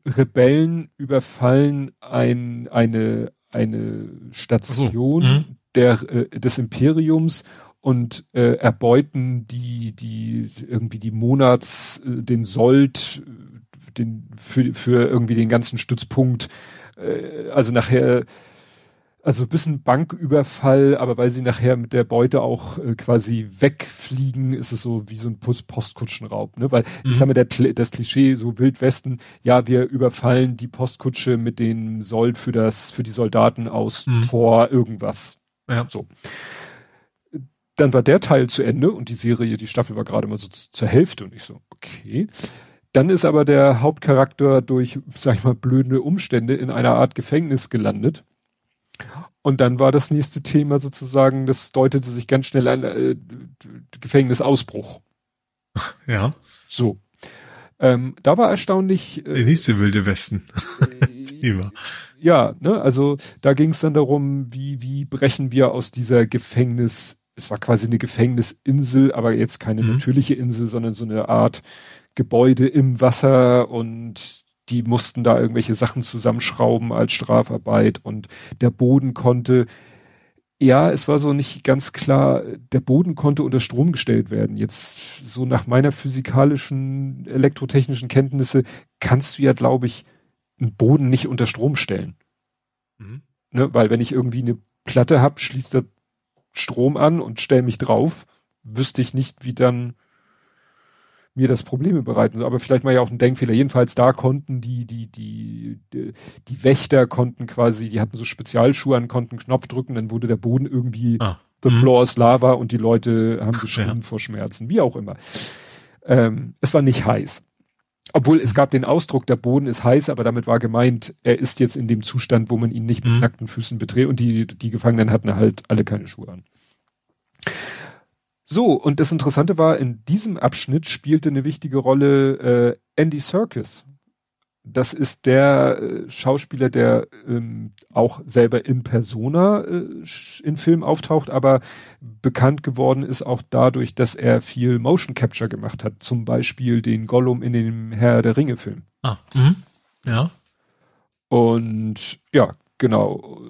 Rebellen überfallen ein, eine, eine Station Mhm. der, äh, des Imperiums und äh, erbeuten die, die irgendwie die Monats, äh, den Sold, den, für, für irgendwie den ganzen Stützpunkt. Äh, also nachher also ein bisschen Banküberfall, aber weil sie nachher mit der Beute auch äh, quasi wegfliegen, ist es so wie so ein Post Postkutschenraub, ne? Weil Mhm. ich sag mal, der, das Klischee, so Wildwesten, ja, wir überfallen die Postkutsche mit dem Sold für das, für die Soldaten aus Mhm. vor irgendwas. Ja. So. Dann war der Teil zu Ende und die Serie, die Staffel war gerade mal so zur Hälfte und ich so, okay. Dann ist aber der Hauptcharakter durch, sag ich mal, blöde Umstände in einer Art Gefängnis gelandet. Und dann war das nächste Thema sozusagen, das deutete sich ganz schnell an, äh, Gefängnisausbruch. *laughs* Ja. So. Ähm, da war erstaunlich, Der äh, nächste wilde Westen. *laughs* Thema. ja, ne, also da ging es dann darum, wie, wie brechen wir aus dieser Gefängnis, es war quasi eine Gefängnisinsel, aber jetzt keine Mhm. natürliche Insel, sondern so eine Art Gebäude im Wasser und die mussten da irgendwelche Sachen zusammenschrauben als Strafarbeit und der Boden konnte, ja, es war so nicht ganz klar, der Boden konnte unter Strom gestellt werden. Jetzt so nach meiner physikalischen, elektrotechnischen Kenntnisse kannst du ja, glaube ich, einen Boden nicht unter Strom stellen. Mhm. Ne? Weil wenn ich irgendwie eine Platte hab, schließt der Strom an und stell mich drauf, wüsste ich nicht, wie dann mir das Probleme bereiten. Aber vielleicht mal ja auch ein Denkfehler. Jedenfalls da konnten die, die, die, die, die Wächter konnten quasi, die hatten so Spezialschuhe an, konnten Knopf drücken, dann wurde der Boden irgendwie Ah. The Mhm. floor is lava und die Leute haben geschrien Ja. vor Schmerzen, wie auch immer. Ähm, es war nicht heiß. Obwohl es gab den Ausdruck, der Boden ist heiß, aber damit war gemeint, er ist jetzt in dem Zustand, wo man ihn nicht mit Mhm. nackten Füßen betritt und die, die Gefangenen hatten halt alle keine Schuhe an. So, und das Interessante war, in diesem Abschnitt spielte eine wichtige Rolle äh, Andy Serkis. Das ist der äh, Schauspieler, der ähm, auch selber in Persona äh, in Film auftaucht, aber bekannt geworden ist auch dadurch, dass er viel Motion Capture gemacht hat. Zum Beispiel den Gollum in dem Herr der Ringe Film. Ah. Mhm. Ja. Und ja, genau.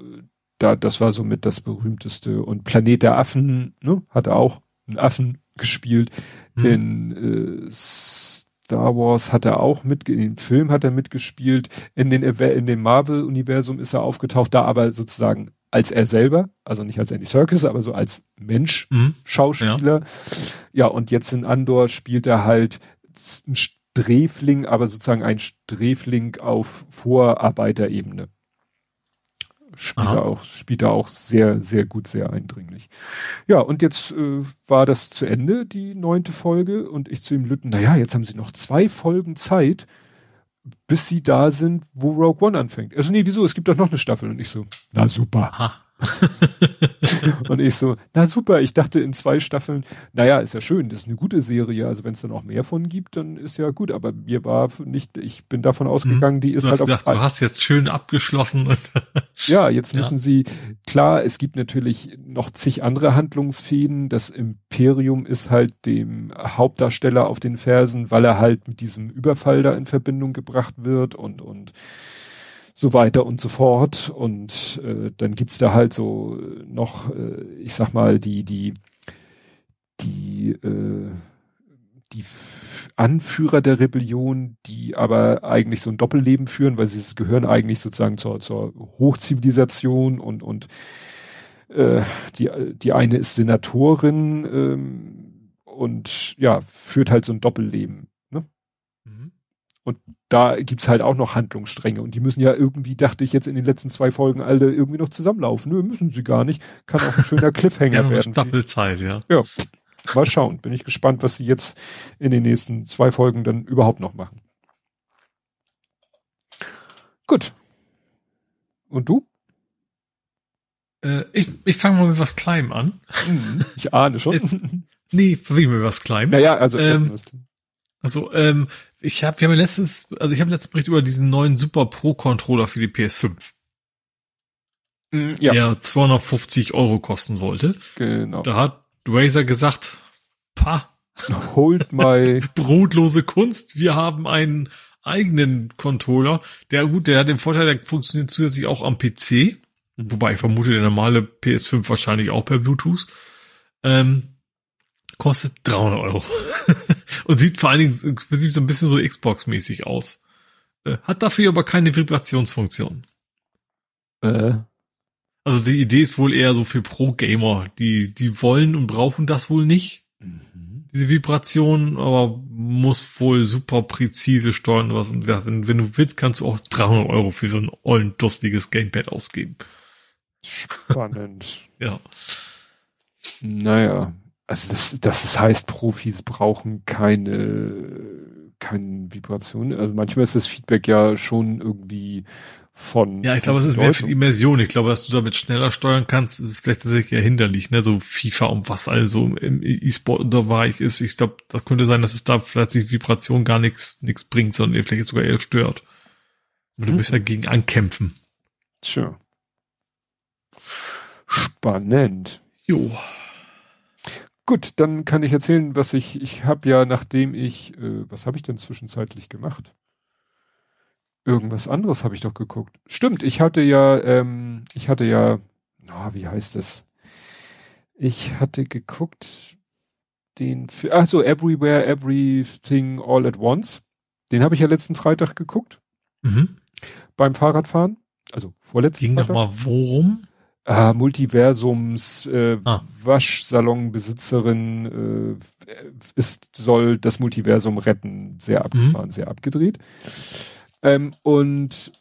Da, das war somit das berühmteste. Und Planet der Affen, ne, hat er auch einen Affen gespielt. Mhm. In äh, Star Wars hat er auch mit, in dem Film hat er mitgespielt. In den, in dem Marvel-Universum ist er aufgetaucht, da aber sozusagen als er selber, also nicht als Andy Serkis, aber so als Mensch, Mhm. Schauspieler. Ja. und jetzt in Andor spielt er halt einen Sträfling, aber sozusagen ein Sträfling auf Vorarbeiterebene. Spielt er auch, spielt er auch sehr, sehr gut, sehr eindringlich. Ja, und jetzt äh, war das zu Ende, die neunte Folge, und ich zu ihm Lütten, naja, jetzt haben sie noch zwei Folgen Zeit, bis sie da sind, wo Rogue One anfängt. Also nee, wieso? Es gibt doch noch eine Staffel. Und ich so, na super. Aha. *laughs* und ich so, na super, ich dachte in zwei Staffeln, naja, ist ja schön, das ist eine gute Serie, also wenn es dann auch mehr von gibt, dann ist ja gut, aber mir war nicht, ich bin davon ausgegangen, die ist du halt auf. Gedacht, du hast jetzt schön abgeschlossen. *laughs* ja, jetzt ja. müssen sie, klar, es gibt natürlich noch zig andere Handlungsfäden, das Imperium ist halt dem Hauptdarsteller auf den Fersen, weil er halt mit diesem Überfall da in Verbindung gebracht wird und, und so weiter und so fort. Und äh, dann gibt's da halt so noch, äh, ich sag mal, die, die, die, äh, die Anführer der Rebellion, die aber eigentlich so ein Doppelleben führen, weil sie gehören eigentlich sozusagen zur, zur Hochzivilisation und, und äh, die, die eine ist Senatorin ähm, und ja, führt halt so ein Doppelleben. Ne? Mhm. Und da gibt's halt auch noch Handlungsstränge und die müssen ja irgendwie, dachte ich jetzt in den letzten zwei Folgen alle irgendwie noch zusammenlaufen. Nö, müssen sie gar nicht. Kann auch ein schöner *laughs* Cliffhanger ja, werden. Staffelzeit, ja. Ja. Mal schauen. Bin ich gespannt, was sie jetzt in den nächsten zwei Folgen dann überhaupt noch machen. Gut. Und du? Äh, ich ich fange mal mit was Kleinem an. Mhm. Ich ahne schon. *laughs* Jetzt, nee, wie mit was Kleinem. Naja, also ähm, also ähm, ich habe, wir haben letztens, also ich habe letzten Bericht über diesen neuen Super Pro Controller für die PS5. Mm, ja. Der 250 Euro kosten sollte. Genau. Da hat Razer gesagt, pa. Holt my. *laughs* Brotlose Kunst. Wir haben einen eigenen Controller. Der, gut, der hat den Vorteil, der funktioniert zusätzlich auch am PC. Mhm. Wobei ich vermute, der normale PS5 wahrscheinlich auch per Bluetooth. Ähm, kostet 300 Euro. *laughs* und sieht vor allen Dingen sieht so ein bisschen so Xbox-mäßig aus. Äh, hat dafür aber keine Vibrationsfunktion. Äh. Also die Idee ist wohl eher so für Pro-Gamer. Die, die wollen und brauchen das wohl nicht. Mhm. Diese Vibration, aber muss wohl super präzise steuern. Was, und wenn, wenn du willst, kannst du auch 300 Euro für so ein ollen, dustiges Gamepad ausgeben. Spannend. *laughs* ja. Naja, also das, das heißt, Profis brauchen keine, keine Vibration. Also manchmal ist das Feedback ja schon irgendwie von. Ja, ich glaube, es ist mehr für die Immersion. Ich glaube, dass du damit schneller steuern kannst, ist vielleicht tatsächlich eher hinderlich, ne? So FIFA und was also im E-Sport-Bereich ist. Ich glaube, das könnte sein, dass es da vielleicht die Vibration gar nichts, nichts bringt, sondern vielleicht sogar eher stört. Und du mhm. bist ja gegen ankämpfen. Tja. Spannend. Jo. Gut, dann kann ich erzählen, was ich, ich habe ja, nachdem ich, äh, was habe ich denn zwischenzeitlich gemacht? Irgendwas anderes habe ich doch geguckt. Stimmt, ich hatte ja, ähm, ich hatte ja, oh, wie heißt das? Ich hatte geguckt, den, ach so, Everywhere, Everything, All at Once. Den habe ich ja letzten Freitag geguckt. Mhm. Beim Fahrradfahren. Also vorletzten Ging Freitag. Ging nochmal worum? Äh, Multiversums äh, ah. Waschsalonbesitzerin äh, ist, soll das Multiversum retten. Sehr abgefahren, mhm. sehr abgedreht. Ähm, und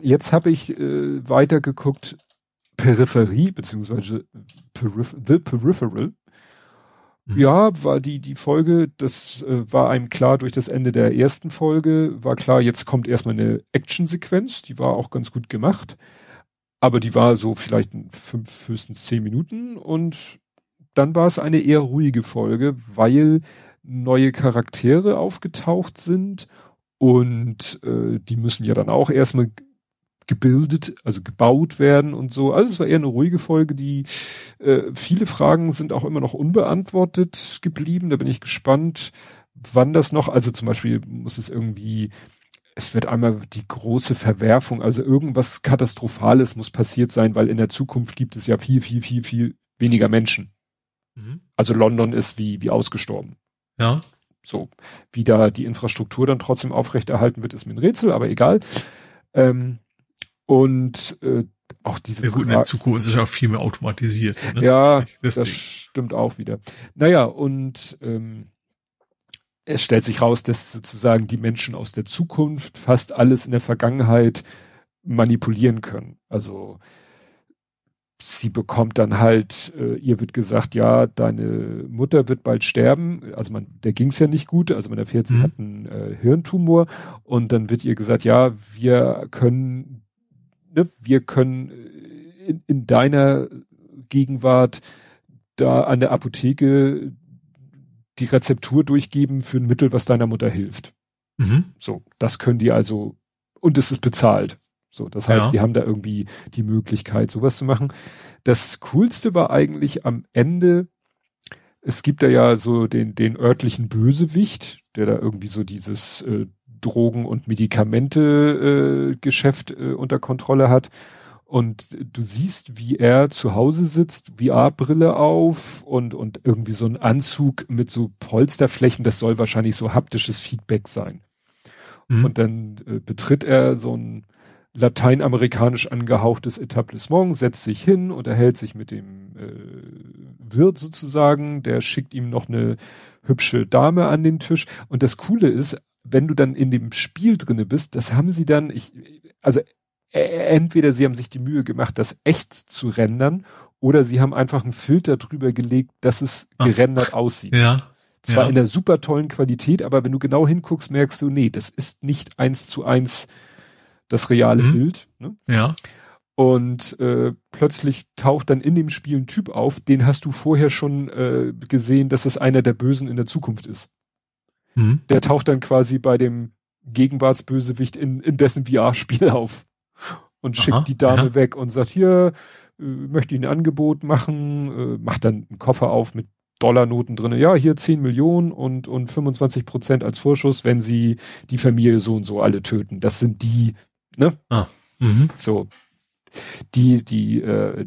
jetzt habe ich äh, weitergeguckt Peripherie, beziehungsweise Perif The Peripheral. Mhm. Ja, war die, die Folge, das äh, war einem klar durch das Ende der ersten Folge, war klar, jetzt kommt erstmal eine Actionsequenz, die war auch ganz gut gemacht. Aber die war so vielleicht fünf, höchstens zehn Minuten und dann war es eine eher ruhige Folge, weil neue Charaktere aufgetaucht sind und äh, die müssen ja dann auch erstmal gebildet, also gebaut werden und so. Also es war eher eine ruhige Folge, die äh, viele Fragen sind auch immer noch unbeantwortet geblieben. Da bin ich gespannt, wann das noch, also zum Beispiel muss es irgendwie es wird einmal die große Verwerfung, also irgendwas Katastrophales muss passiert sein, weil in der Zukunft gibt es ja viel, viel, viel, viel weniger Menschen. Mhm. Also London ist wie, wie ausgestorben. Ja. So. Wie da die Infrastruktur dann trotzdem aufrechterhalten wird, ist mir ein Rätsel, aber egal. Ähm, und äh, auch diese ja, gut, in der Zukunft ist ja auch viel mehr automatisiert. Ne? Ja, das stimmt auch wieder. Naja, und ähm, es stellt sich raus, dass sozusagen die Menschen aus der Zukunft fast alles in der Vergangenheit manipulieren können. Also sie bekommt dann halt, äh, ihr wird gesagt, ja, deine Mutter wird bald sterben. Also man, der ging's ja nicht gut. Also man erfährt, sie mhm. hat einen äh, Hirntumor und dann wird ihr gesagt, ja, wir können, ne, wir können in, in deiner Gegenwart da an der Apotheke die Rezeptur durchgeben für ein Mittel, was deiner Mutter hilft. Mhm. So, das können die also, und es ist bezahlt. So, das heißt, ja. die haben da irgendwie die Möglichkeit, sowas zu machen. Das Coolste war eigentlich am Ende, es gibt da ja so den, den örtlichen Bösewicht, der da irgendwie so dieses äh, Drogen- und Medikamente-Geschäft äh, äh, unter Kontrolle hat. Und du siehst, wie er zu Hause sitzt, VR-Brille auf und, und irgendwie so ein Anzug mit so Polsterflächen, das soll wahrscheinlich so haptisches Feedback sein. Mhm. Und dann äh, betritt er so ein lateinamerikanisch angehauchtes Etablissement, setzt sich hin, unterhält sich mit dem äh, Wirt sozusagen, der schickt ihm noch eine hübsche Dame an den Tisch. Und das Coole ist, wenn du dann in dem Spiel drinne bist, das haben sie dann, ich, also entweder sie haben sich die Mühe gemacht, das echt zu rendern, oder sie haben einfach einen Filter drüber gelegt, dass es Ach. gerendert aussieht. Ja. Zwar ja. in der super tollen Qualität, aber wenn du genau hinguckst, merkst du, nee, das ist nicht eins zu eins das reale mhm. Bild. Ne? Ja. Und äh, plötzlich taucht dann in dem Spiel ein Typ auf, den hast du vorher schon äh, gesehen, dass es einer der Bösen in der Zukunft ist. Mhm. Der taucht dann quasi bei dem Gegenwartsbösewicht in, in dessen VR-Spiel auf und Aha, schickt die Dame ja. weg und sagt, hier, äh, möchte ich ein Angebot machen, äh, macht dann einen Koffer auf mit Dollarnoten drinne. Ja, hier 10 Millionen und, und 25 Prozent als Vorschuss, wenn sie die Familie so und so alle töten. Das sind die, ne? Ah. Mhm. So. Die, die äh,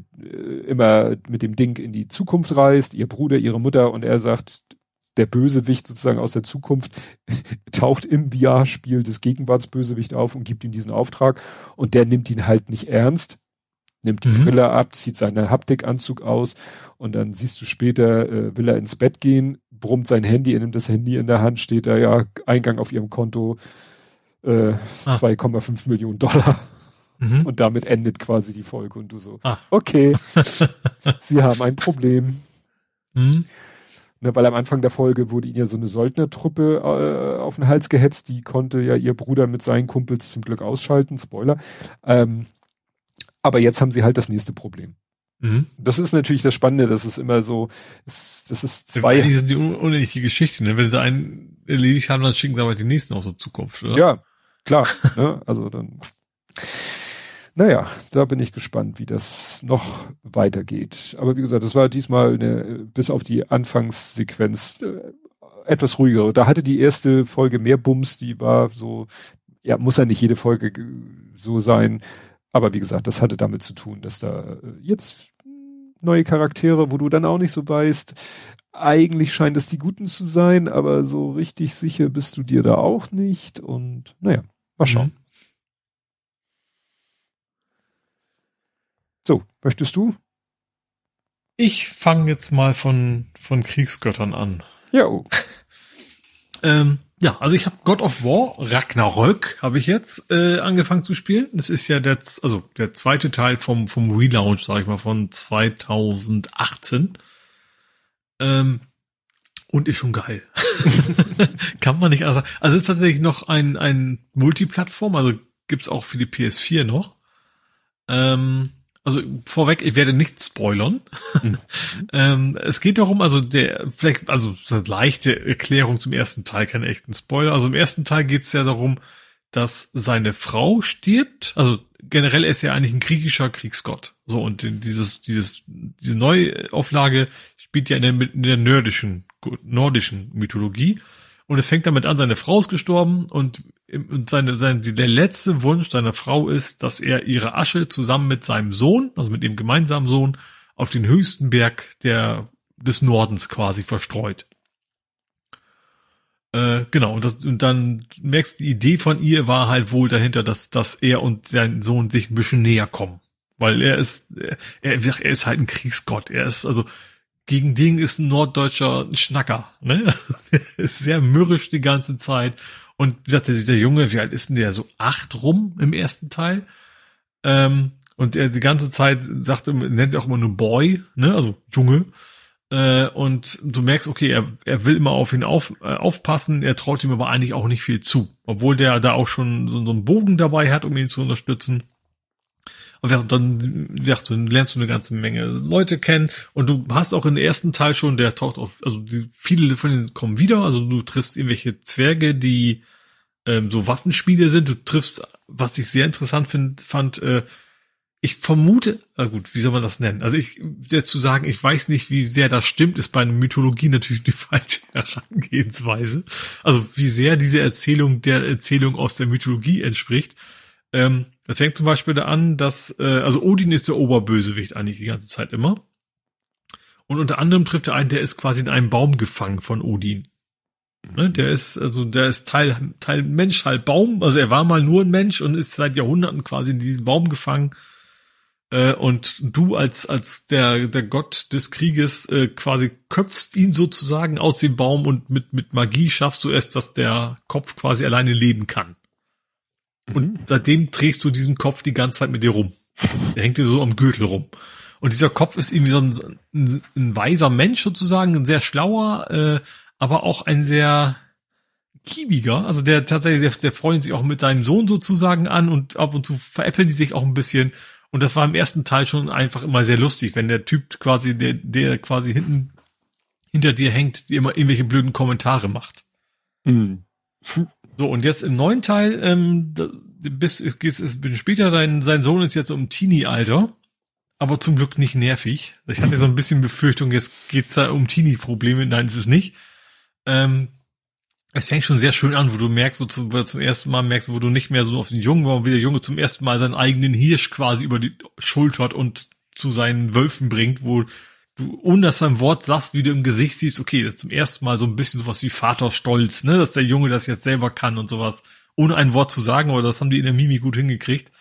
immer mit dem Ding in die Zukunft reist, ihr Bruder, ihre Mutter und er sagt, der Bösewicht sozusagen aus der Zukunft *laughs* taucht im VR-Spiel des Gegenwartsbösewicht auf und gibt ihm diesen Auftrag und der nimmt ihn halt nicht ernst, nimmt die mhm. Brille ab, zieht seinen Haptikanzug aus und dann siehst du später, äh, will er ins Bett gehen, brummt sein Handy, er nimmt das Handy in der Hand, steht da ja, Eingang auf ihrem Konto äh, ah. 2,5 Millionen Dollar. Mhm. Und damit endet quasi die Folge und du so, ah. okay, *laughs* sie haben ein Problem. Mhm. Ne, weil am Anfang der Folge wurde ihnen ja so eine Söldnertruppe äh, auf den Hals gehetzt, die konnte ja ihr Bruder mit seinen Kumpels zum Glück ausschalten, Spoiler. Ähm, aber jetzt haben sie halt das nächste Problem. Mhm. Das ist natürlich das Spannende, das ist immer so, das, das ist zwei. Die sind die unendliche Geschichte, ne? Wenn sie einen erledigt haben, dann schicken sie aber die nächsten aus der Zukunft, oder? Ja, klar. *laughs* ne? Also dann. Naja, da bin ich gespannt, wie das noch weitergeht. Aber wie gesagt, das war diesmal eine, bis auf die Anfangssequenz äh, etwas ruhiger. Da hatte die erste Folge mehr Bums, die war so, ja, muss ja nicht jede Folge so sein. Aber wie gesagt, das hatte damit zu tun, dass da äh, jetzt neue Charaktere, wo du dann auch nicht so weißt, eigentlich scheint es die Guten zu sein, aber so richtig sicher bist du dir da auch nicht. Und naja, mal schauen. Mhm. So, möchtest du? Ich fange jetzt mal von, von Kriegsgöttern an. Ja. *laughs* Ähm, ja, also ich habe God of War, Ragnarök habe ich jetzt äh, angefangen zu spielen. Das ist ja der, also der zweite Teil vom, vom Relaunch, sag ich mal, von 2018. Ähm, und ist schon geil. *laughs* Kann man nicht anders sagen. Also es ist tatsächlich noch ein, ein Multiplattform, also gibt's auch für die PS4 noch. Ähm, also vorweg, ich werde nicht spoilern. Mhm. *laughs* ähm, es geht darum, also der, vielleicht, also so eine leichte Erklärung zum ersten Teil, kein echten Spoiler. Also im ersten Teil geht es ja darum, dass seine Frau stirbt. Also generell ist er eigentlich ein griechischer Kriegsgott. So, und dieses, dieses, diese Neuauflage spielt ja in der, in der nordischen, nordischen Mythologie. Und es fängt damit an, seine Frau ist gestorben und, und seine, sein, der letzte Wunsch seiner Frau ist, dass er ihre Asche zusammen mit seinem Sohn, also mit dem gemeinsamen Sohn, auf den höchsten Berg der, des Nordens quasi verstreut. Äh, genau, und, das, und dann merkst du, die Idee von ihr war halt wohl dahinter, dass, dass er und sein Sohn sich ein bisschen näher kommen. Weil er ist, er, er, er ist halt ein Kriegsgott. Er ist, also gegen den ist ein norddeutscher Schnacker, ne? *laughs* ist sehr mürrisch die ganze Zeit. Und gesagt, der, der Junge, wie alt ist denn der? So acht rum im ersten Teil. Ähm, und er die ganze Zeit sagt, nennt er auch immer nur Boy, ne? Also Junge. Äh, und du merkst, okay, er, er will immer auf ihn auf, äh, aufpassen, er traut ihm aber eigentlich auch nicht viel zu. Obwohl der da auch schon so, so einen Bogen dabei hat, um ihn zu unterstützen. Und dann, dann lernst du eine ganze Menge Leute kennen und du hast auch im ersten Teil schon, der taucht auf, also die, viele von denen kommen wieder, also du triffst irgendwelche Zwerge, die ähm, so Waffenspiele sind, du triffst, was ich sehr interessant find, fand, äh, ich vermute, na gut, wie soll man das nennen? Also ich, jetzt zu sagen, ich weiß nicht, wie sehr das stimmt, ist bei einer Mythologie natürlich die *laughs* falsche Herangehensweise. Also wie sehr diese Erzählung der Erzählung aus der Mythologie entspricht. Ähm, das fängt zum Beispiel da an, dass, äh, also Odin ist der Oberbösewicht eigentlich die ganze Zeit immer. Und unter anderem trifft er einen, der ist quasi in einem Baum gefangen von Odin. Ne, der ist, also der ist Teil, Teil Mensch, halb Baum. Also er war mal nur ein Mensch und ist seit Jahrhunderten quasi in diesem Baum gefangen. Äh, und du als, als der, der Gott des Krieges äh, quasi köpfst ihn sozusagen aus dem Baum und mit, mit Magie schaffst du es, dass der Kopf quasi alleine leben kann. Und mhm. seitdem trägst du diesen Kopf die ganze Zeit mit dir rum. Der hängt dir so am Gürtel rum. Und dieser Kopf ist irgendwie so ein, ein, ein weiser Mensch sozusagen, ein sehr schlauer, äh, aber auch ein sehr kiebiger. Also der tatsächlich, der, der freut sich auch mit seinem Sohn sozusagen an und ab und zu veräppeln die sich auch ein bisschen. Und das war im ersten Teil schon einfach immer sehr lustig, wenn der Typ quasi, der, der quasi hinten hinter dir hängt, die immer irgendwelche blöden Kommentare macht. Mhm. So, und jetzt im neuen Teil, ähm, bis es geht später, dein, sein Sohn ist jetzt um Teenie-Alter, aber zum Glück nicht nervig. Ich hatte so ein bisschen Befürchtung, jetzt geht's da um Teenie-Probleme. Nein, ist es nicht. Ähm, es fängt schon sehr schön an, wo du merkst, so zum, zum ersten Mal merkst, wo du nicht mehr so auf den Jungen war, wie der Junge zum ersten Mal seinen eigenen Hirsch quasi über die schultert und zu seinen Wölfen bringt, wo du, ohne dass du ein Wort sagst, wie du im Gesicht siehst, okay, zum ersten Mal so ein bisschen sowas wie Vaterstolz, ne, dass der Junge das jetzt selber kann und sowas, ohne ein Wort zu sagen, aber das haben die in der Mimi gut hingekriegt.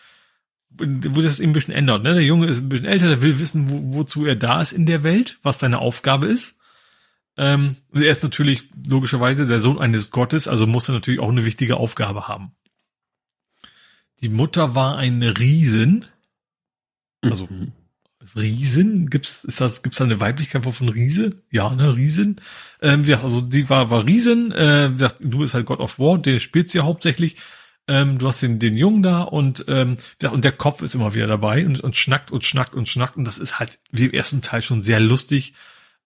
Wo das eben ein bisschen ändert, ne? Der Junge ist ein bisschen älter, der will wissen, wo, wozu er da ist in der Welt, was seine Aufgabe ist. Ähm, und er ist natürlich logischerweise der Sohn eines Gottes, also muss er natürlich auch eine wichtige Aufgabe haben. Die Mutter war eine Riesin, also mhm. Riesen? Gibt's, ist das, gibt's da eine Weiblichkeit von Riese? Ja, ne, Riesen. Ähm, ja, also die war, war Riesen, äh, du bist halt God of War, der spielt sie ja hauptsächlich. Ähm, du hast den, den Jungen da und, ähm, und der Kopf ist immer wieder dabei und, und schnackt und schnackt und schnackt und das ist halt wie im ersten Teil schon sehr lustig.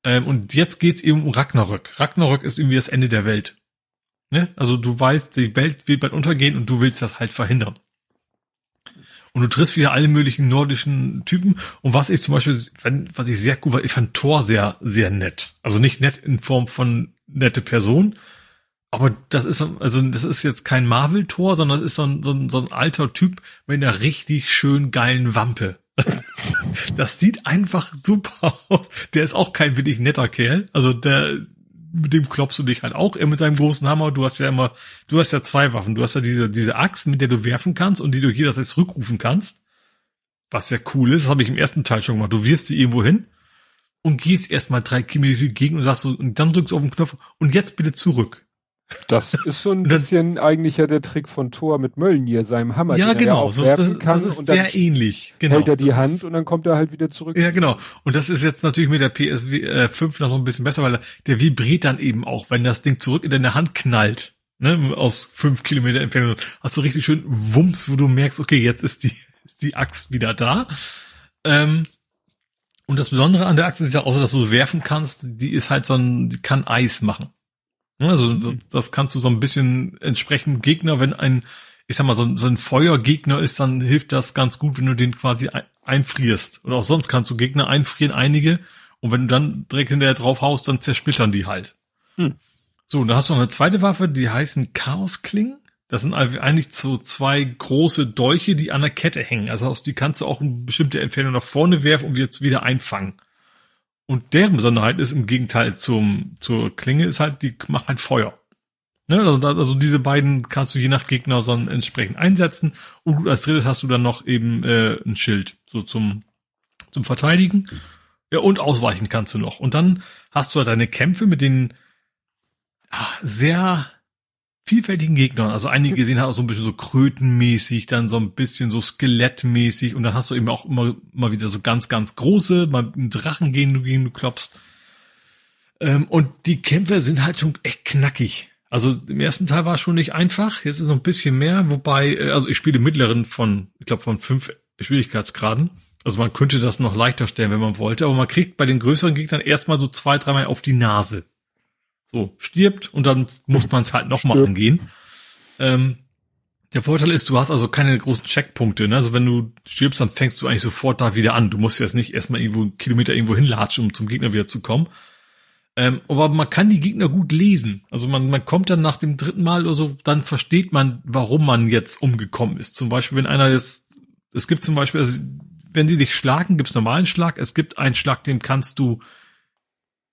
Ähm, und jetzt geht's eben um Ragnarök. Ragnarök ist irgendwie das Ende der Welt. Ne? Also du weißt, die Welt wird bald untergehen und du willst das halt verhindern. Und du triffst wieder alle möglichen nordischen Typen. Und was ich zum Beispiel, was ich sehr gut war, ich fand Thor sehr, sehr nett. Also nicht nett in Form von nette Person. Aber das ist, also das ist jetzt kein Marvel-Tor, sondern das ist so ein, so, ein, so ein alter Typ mit einer richtig schön geilen Wampe. Das sieht einfach super aus. Der ist auch kein wirklich netter Kerl. Also der, mit dem klopfst du dich halt auch, er mit seinem großen Hammer. Du hast ja immer, du hast ja zwei Waffen. Du hast ja diese, diese Axt, mit der du werfen kannst und die du jederzeit zurückrufen kannst. Was sehr cool ist, habe ich im ersten Teil schon gemacht. Du wirfst sie irgendwo hin und gehst erstmal drei Kilometer gegen und sagst so, und dann drückst du auf den Knopf und jetzt bitte zurück. Das ist so ein bisschen eigentlich ja der Trick von Thor mit Mölnir, seinem Hammer. Ja, genau. so, das, kann das ist sehr ähnlich. Genau. Hält er die Hand und dann kommt er halt wieder zurück. Ja, genau. Und das ist jetzt natürlich mit der PS5 äh, noch so ein bisschen besser, weil der vibriert dann eben auch, wenn das Ding zurück in deine Hand knallt. Ne, aus fünf Kilometer Entfernung hast du richtig schön Wumms, wo du merkst, okay, jetzt ist die, *laughs* die Axt wieder da. Ähm, und das Besondere an der Axt ist ja, außer dass du werfen kannst, die ist halt so ein, die kann Eis machen. Also mhm. das kannst du so ein bisschen entsprechend Gegner, wenn ein, ich sag mal, so ein, so ein Feuergegner ist, dann hilft das ganz gut, wenn du den quasi einfrierst. Oder auch sonst kannst du Gegner einfrieren, einige. Und wenn du dann direkt hinterher drauf haust, dann zersplittern die halt. Hm. So, und da hast du noch eine zweite Waffe, die heißen Chaosklingen. Das sind eigentlich so zwei große Dolche, die an der Kette hängen. Also die kannst du auch eine bestimmte Entfernung nach vorne werfen und jetzt wieder einfangen. Und deren Besonderheit ist im Gegenteil zum, zur Klinge, ist halt, die machen halt Feuer. Ne? Also, also diese beiden kannst du je nach Gegner so entsprechend einsetzen. Und als drittes hast du dann noch eben äh, ein Schild, so zum, zum Verteidigen. Ja, und ausweichen kannst du noch. Und dann hast du halt deine Kämpfe mit den ach, sehr vielfältigen Gegnern. Also einige sehen halt auch so ein bisschen so krötenmäßig, dann so ein bisschen so skelettmäßig und dann hast du eben auch immer, immer wieder so ganz, ganz große, mal einen Drachen gegen, gegen du klopfst. Ähm, und die Kämpfe sind halt schon echt knackig. Also im ersten Teil war es schon nicht einfach, jetzt ist es noch ein bisschen mehr, wobei, äh, also ich spiele mittleren von, ich glaube von fünf Schwierigkeitsgraden. Also man könnte das noch leichter stellen, wenn man wollte, aber man kriegt bei den größeren Gegnern erstmal so zwei, dreimal auf die Nase. So, stirbt und dann muss man es halt nochmal angehen. Ähm, der Vorteil ist, du hast also keine großen Checkpunkte. Ne? Also wenn du stirbst, dann fängst du eigentlich sofort da wieder an. Du musst jetzt nicht erstmal irgendwo einen Kilometer irgendwo hinlatschen, um zum Gegner wieder zu kommen. Ähm, aber man kann die Gegner gut lesen. Also man, man kommt dann nach dem dritten Mal oder so, dann versteht man, warum man jetzt umgekommen ist. Zum Beispiel, wenn einer jetzt, es gibt zum Beispiel, also wenn sie dich schlagen, gibt's normalen Schlag. Es gibt einen Schlag, dem kannst du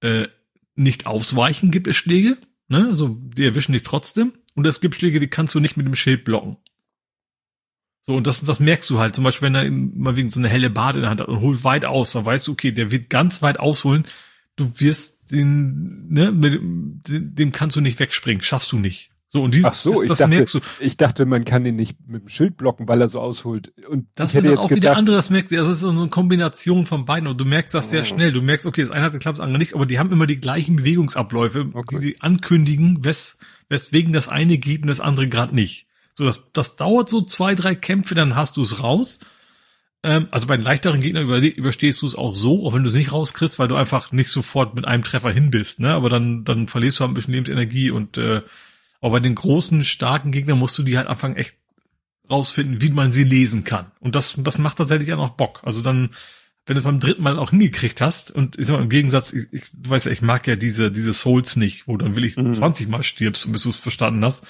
äh, nicht ausweichen, gibt es Schläge. Ne? Also die erwischen dich trotzdem. Und es gibt Schläge, die kannst du nicht mit dem Schild blocken. So, und das, das merkst du halt. Zum Beispiel, wenn er mal wegen so eine helle Bade in der Hand hat und holt weit aus, dann weißt du, okay, der wird ganz weit ausholen. Du wirst den, ne, mit, dem kannst du nicht wegspringen, schaffst du nicht. So, und die, Ach so, ich, dachte, merkst du. ich dachte, man kann den nicht mit dem Schild blocken, weil er so ausholt. Und das ist dann auch gedacht, wieder andere, das merkst du, das ist so eine Kombination von beiden und du merkst das sehr oh. schnell. Du merkst, okay, das eine hat geklappt, das andere nicht, aber die haben immer die gleichen Bewegungsabläufe, okay. die, die ankündigen, wes, weswegen das eine geht und das andere gerade nicht. So, das, das dauert so zwei, drei Kämpfe, dann hast du es raus. Ähm, also bei den leichteren Gegnern über, überstehst du es auch so, auch wenn du es nicht rauskriegst, weil du einfach nicht sofort mit einem Treffer hin bist, ne? Aber dann, dann verlierst du halt ein bisschen Lebensenergie und äh, aber bei den großen, starken Gegnern musst du die halt anfangen echt rausfinden, wie man sie lesen kann. Und das, das macht tatsächlich auch noch Bock. Also dann, wenn du es beim dritten Mal auch hingekriegt hast, und ich sag mal, im Gegensatz, ich, ich du weißt ja, ich mag ja diese, diese Souls nicht, wo dann will ich mhm. 20 Mal stirbst, bis du es verstanden hast.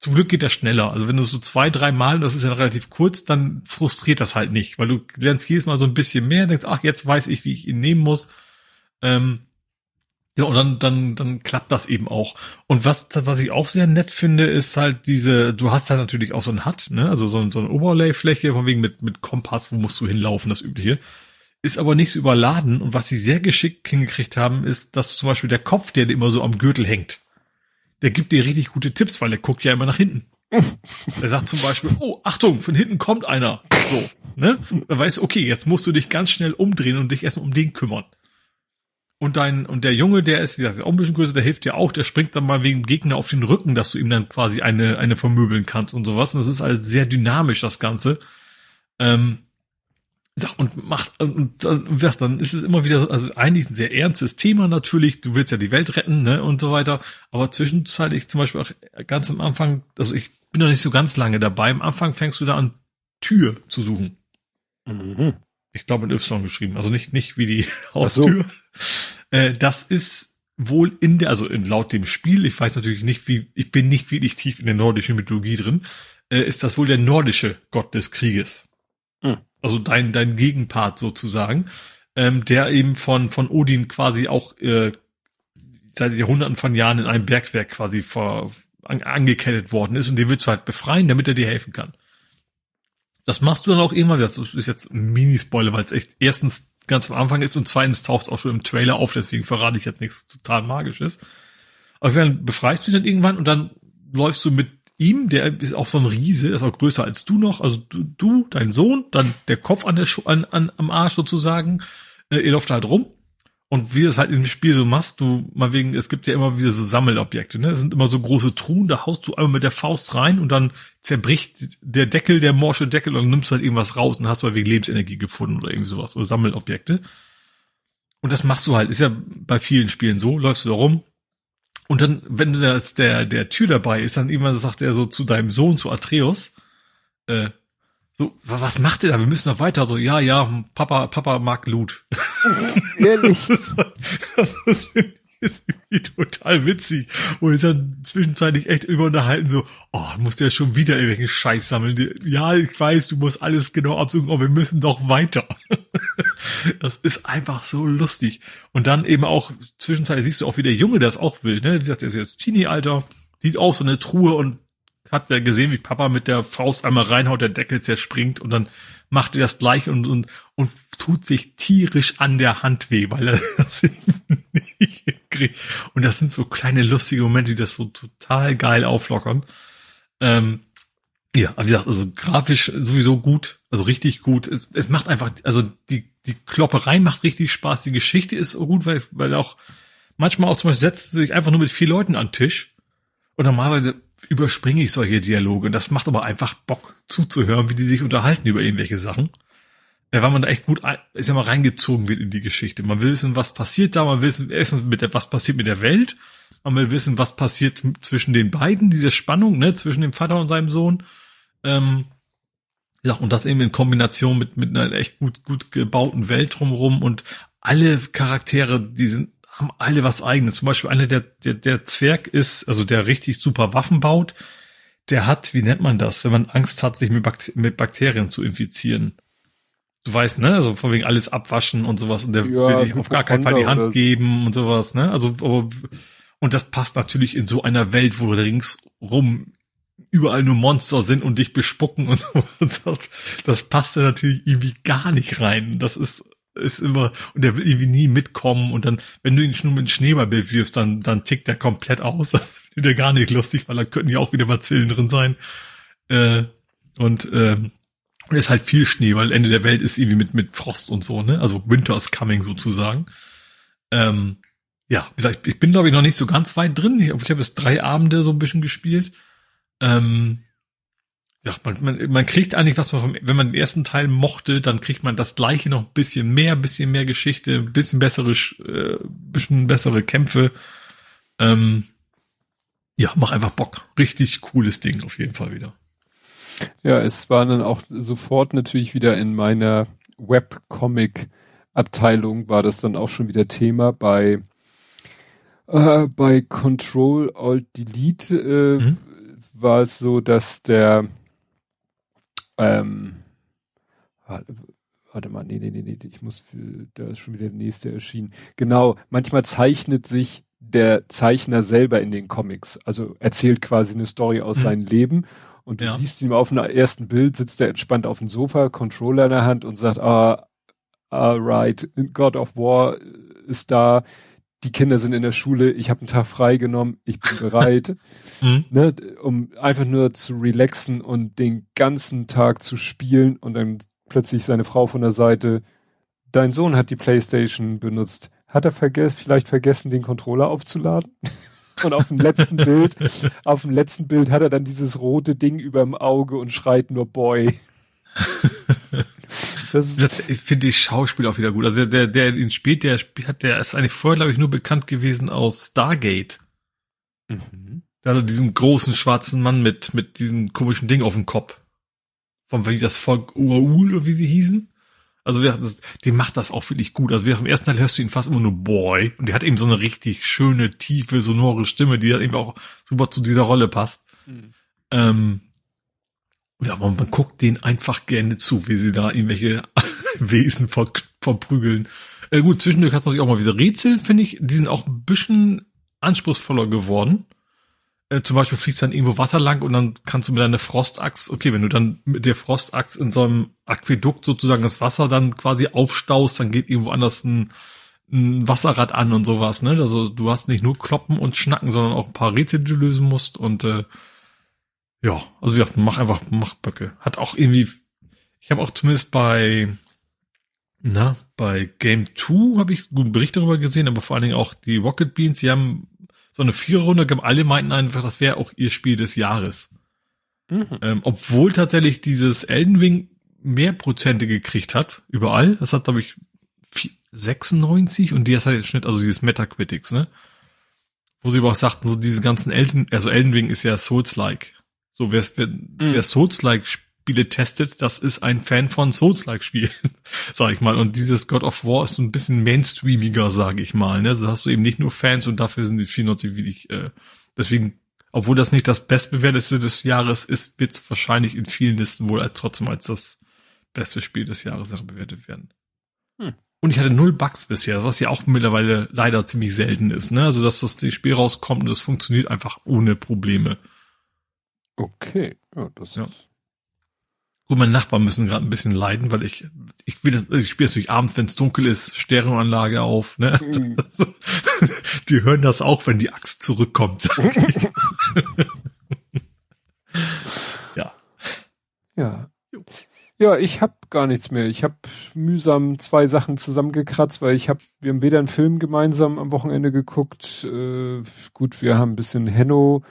Zum Glück geht das schneller. Also wenn du so zwei, drei Mal, das ist ja relativ kurz, dann frustriert das halt nicht, weil du lernst jedes Mal so ein bisschen mehr, denkst, ach, jetzt weiß ich, wie ich ihn nehmen muss. Ähm, ja, und dann, dann, dann klappt das eben auch. Und was, was ich auch sehr nett finde, ist halt diese, du hast halt natürlich auch so ein HUD, ne, also so, so eine Overlay-Fläche, von wegen mit, mit Kompass, wo musst du hinlaufen, das übliche. Ist aber nichts überladen. Und was sie sehr geschickt hingekriegt haben, ist, dass zum Beispiel der Kopf, der immer so am Gürtel hängt, der gibt dir richtig gute Tipps, weil der guckt ja immer nach hinten. *laughs* Er sagt zum Beispiel, oh, Achtung, von hinten kommt einer. So, ne? Weißt du, okay, jetzt musst du dich ganz schnell umdrehen und dich erstmal um den kümmern. Und dein, und der Junge, der ist, wie gesagt, auch ein bisschen größer, der hilft dir auch, der springt dann mal wegen Gegner auf den Rücken, dass du ihm dann quasi eine, eine vermöbeln kannst und sowas. Und das ist alles sehr dynamisch, das Ganze. Ähm, und macht, und dann, dann ist es immer wieder so, also eigentlich ein sehr ernstes Thema natürlich, du willst ja die Welt retten, ne, und so weiter. Aber zwischenzeitlich zum Beispiel auch ganz am Anfang, also ich bin noch nicht so ganz lange dabei, am Anfang fängst du da an, Tür zu suchen. Mhm ich glaube mit Y geschrieben, also nicht, nicht wie die *laughs* Haustür. So. Äh, das ist wohl in der, also in, laut dem Spiel, ich weiß natürlich nicht, wie, ich bin nicht wirklich tief in der nordischen Mythologie drin, äh, ist das wohl der nordische Gott des Krieges. Hm. Also dein, dein Gegenpart sozusagen, ähm, der eben von, von Odin quasi auch äh, seit Jahrhunderten von Jahren in einem Bergwerk quasi vor, an, angekettet worden ist und den willst du halt befreien, damit er dir helfen kann. Das machst du dann auch irgendwann. Das ist jetzt ein Mini-Spoiler, weil es echt erstens ganz am Anfang ist und zweitens taucht es auch schon im Trailer auf, deswegen verrate ich jetzt nichts total Magisches. Aber dann befreist du dich dann irgendwann und dann läufst du mit ihm, der ist auch so ein Riese, ist auch größer als du noch, also du, du dein Sohn, dann der Kopf an der Schu an, an, am Arsch sozusagen, äh, ihr läuft halt rum und wie du es halt im Spiel so machst, du, mal wegen, es gibt ja immer wieder so Sammelobjekte, ne? Das sind immer so große Truhen, da haust du einmal mit der Faust rein und dann zerbricht der Deckel, der morsche Deckel und dann nimmst halt irgendwas raus und hast mal wegen Lebensenergie gefunden oder irgendwie sowas, oder Sammelobjekte. Und das machst du halt, ist ja bei vielen Spielen so, läufst du da rum. Und dann, wenn das der, der Tür dabei ist, dann irgendwann sagt er so zu deinem Sohn, zu Atreus, äh, so, was macht ihr da? Wir müssen noch weiter. So, ja, ja, Papa, Papa mag Loot. *laughs* Ehrlich. *laughs* das ist, ist irgendwie total witzig. Und ist dann zwischenzeitlich echt immer unterhalten, so, oh, musst ja schon wieder irgendwelchen Scheiß sammeln. Ja, ich weiß, du musst alles genau absuchen, aber wir müssen doch weiter. *laughs* das ist einfach so lustig. Und dann eben auch zwischenzeitlich siehst du auch, wie der Junge das auch will, ne? Wie gesagt, der ist jetzt Teenie-Alter, sieht auch so eine Truhe und hat ja gesehen, wie Papa mit der Faust einmal reinhaut, der Deckel zerspringt und dann macht er das gleich und, und, und tut sich tierisch an der Hand weh, weil er *laughs* das nicht kriegt. Und das sind so kleine lustige Momente, die das so total geil auflockern. Ähm, ja, wie gesagt, also grafisch sowieso gut, also richtig gut. Es, es macht einfach, also die, die Klopperei macht richtig Spaß. Die Geschichte ist gut, weil, weil auch manchmal auch zum Beispiel setzt sich einfach nur mit vier Leuten an den Tisch. Und normalerweise überspringe ich solche Dialoge. Und das macht aber einfach Bock zuzuhören, wie die sich unterhalten über irgendwelche Sachen. Weil man da echt gut, ist ja mal reingezogen wird in die Geschichte. Man will wissen, was passiert da, man will wissen, mit der, was passiert mit der Welt. Man will wissen, was passiert zwischen den beiden, diese Spannung, ne, zwischen dem Vater und seinem Sohn. Ähm, ja, und das eben in Kombination mit, mit einer echt gut, gut gebauten Welt drumherum und alle Charaktere, die sind haben alle was eigenes. Zum Beispiel einer der, der, der Zwerg ist, also der richtig super Waffen baut, der hat, wie nennt man das, wenn man Angst hat, sich mit, Bakt mit Bakterien zu infizieren? Du weißt, ne? Also von wegen alles abwaschen und sowas und der ja, will dich auf gar keinen Fall die Hand geben und sowas, ne? Also, aber, und das passt natürlich in so einer Welt, wo ringsrum überall nur Monster sind und dich bespucken und *laughs* so. Das, das passt da natürlich irgendwie gar nicht rein. Das ist ist immer, und der will irgendwie nie mitkommen und dann, wenn du ihn nur mit Schneeball bewirfst, dann, dann tickt der komplett aus. *laughs* Das findet er gar nicht lustig, weil da könnten ja auch wieder Bazillen drin sein. Äh, und, äh, und ist halt viel Schnee, weil Ende der Welt ist irgendwie mit, mit Frost und so, ne? Also Winter is coming sozusagen. Ähm, ja, wie gesagt, ich bin glaube ich noch nicht so ganz weit drin. Ich, ich habe jetzt drei Abende so ein bisschen gespielt. Ähm, ja, man, man, man kriegt eigentlich was man vom, wenn man den ersten Teil mochte, dann kriegt man das gleiche noch ein bisschen mehr, ein bisschen mehr Geschichte, ein bisschen bessere, äh, bisschen bessere Kämpfe. Ähm, ja, mach einfach Bock. Richtig cooles Ding auf jeden Fall wieder. Ja, es war dann auch sofort natürlich wieder in meiner Webcomic-Abteilung war das dann auch schon wieder Thema bei äh, bei Control Alt Delete äh, mhm. war es so, dass der ähm, warte mal, nee, nee, nee, nee, ich muss, da ist schon wieder der nächste erschienen. Genau, manchmal zeichnet sich der Zeichner selber in den Comics, also erzählt quasi eine Story aus mhm. seinem Leben und du ja. siehst ihn auf einem ersten Bild, sitzt er entspannt auf dem Sofa, Controller in der Hand und sagt, ah, right, God of War ist da, die Kinder sind in der Schule, ich habe einen Tag frei genommen, ich bin bereit, *laughs* mhm. ne, um einfach nur zu relaxen und den ganzen Tag zu spielen und dann plötzlich seine Frau von der Seite, dein Sohn hat die Playstation benutzt, hat er verge vielleicht vergessen, den Controller aufzuladen? *laughs* und auf dem letzten Bild, *laughs* auf dem letzten Bild hat er dann dieses rote Ding über dem Auge und schreit nur Boy. Das, das finde ich Schauspiel auch wieder gut. Also der, der, ihn spielt, der hat, der ist eigentlich vorher, glaube ich, nur bekannt gewesen aus Stargate. Mhm. Da hat er diesen großen schwarzen Mann mit, mit diesem komischen Ding auf dem Kopf. Von wie das Volk Uraul oder wie sie hießen. Also wir, das, die macht das auch wirklich gut. Also wir, im ersten Teil hörst du ihn fast immer nur Boy. Und der hat eben so eine richtig schöne, tiefe, sonore Stimme, die eben auch super zu dieser Rolle passt. Mhm. Ähm, ja, man, man guckt denen einfach gerne zu, wie sie da irgendwelche *laughs* Wesen ver, verprügeln. Äh, gut, zwischendurch hast du natürlich auch mal wieder Rätsel, finde ich. Die sind auch ein bisschen anspruchsvoller geworden. Äh, zum Beispiel fließt dann irgendwo Wasser lang und dann kannst du mit deiner Frostachs, okay, wenn du dann mit der Frostachs in so einem Aquädukt sozusagen das Wasser dann quasi aufstaust, dann geht irgendwo anders ein, ein Wasserrad an und sowas, ne? Also du hast nicht nur Kloppen und Schnacken, sondern auch ein paar Rätsel, die du lösen musst und äh, ja, also wie gesagt, mach einfach, mach Böcke. Hat auch irgendwie, ich habe auch zumindest bei, na, bei Game 2 habe ich guten Bericht darüber gesehen, aber vor allen Dingen auch die Rocket Beans, die haben so eine Viererrunde, alle meinten einfach, das wäre auch ihr Spiel des Jahres. Mhm. Ähm, obwohl tatsächlich dieses Elden Ring mehr Prozente gekriegt hat, überall. Das hat, glaube ich, 96 und die ist halt Schnitt, also dieses Metacritics, ne? Wo sie aber auch sagten, so diese ganzen Elden, also Elden Ring ist ja Souls-like. So, wer, wer, mhm. wer Souls-like-Spiele testet, das ist ein Fan von Souls-like-Spielen, *laughs* sag ich mal. Und dieses God of War ist so ein bisschen mainstreamiger, sag ich mal. Ne? Also hast du eben nicht nur Fans und dafür sind die viel wie Äh, deswegen, obwohl das nicht das bestbewerteste des Jahres ist, wird es wahrscheinlich in vielen Listen wohl trotzdem als das beste Spiel des Jahres bewertet werden. Hm. Und ich hatte null Bugs bisher, was ja auch mittlerweile leider ziemlich selten ist. Ne? Also, dass das Spiel rauskommt und das funktioniert einfach ohne Probleme. Okay, ja, das Ja. ist. Gut, meine Nachbarn müssen gerade ein bisschen leiden, weil ich, ich will das, also ich spiele natürlich abends, wenn es dunkel ist, Stereoanlage auf, ne? Mhm. *laughs* Die hören das auch, wenn die Axt zurückkommt. *laughs* ja. Ja. Ja, ich habe gar nichts mehr. Ich habe mühsam zwei Sachen zusammengekratzt, weil ich habe, wir haben weder einen Film gemeinsam am Wochenende geguckt. Äh, gut, wir haben ein bisschen Henno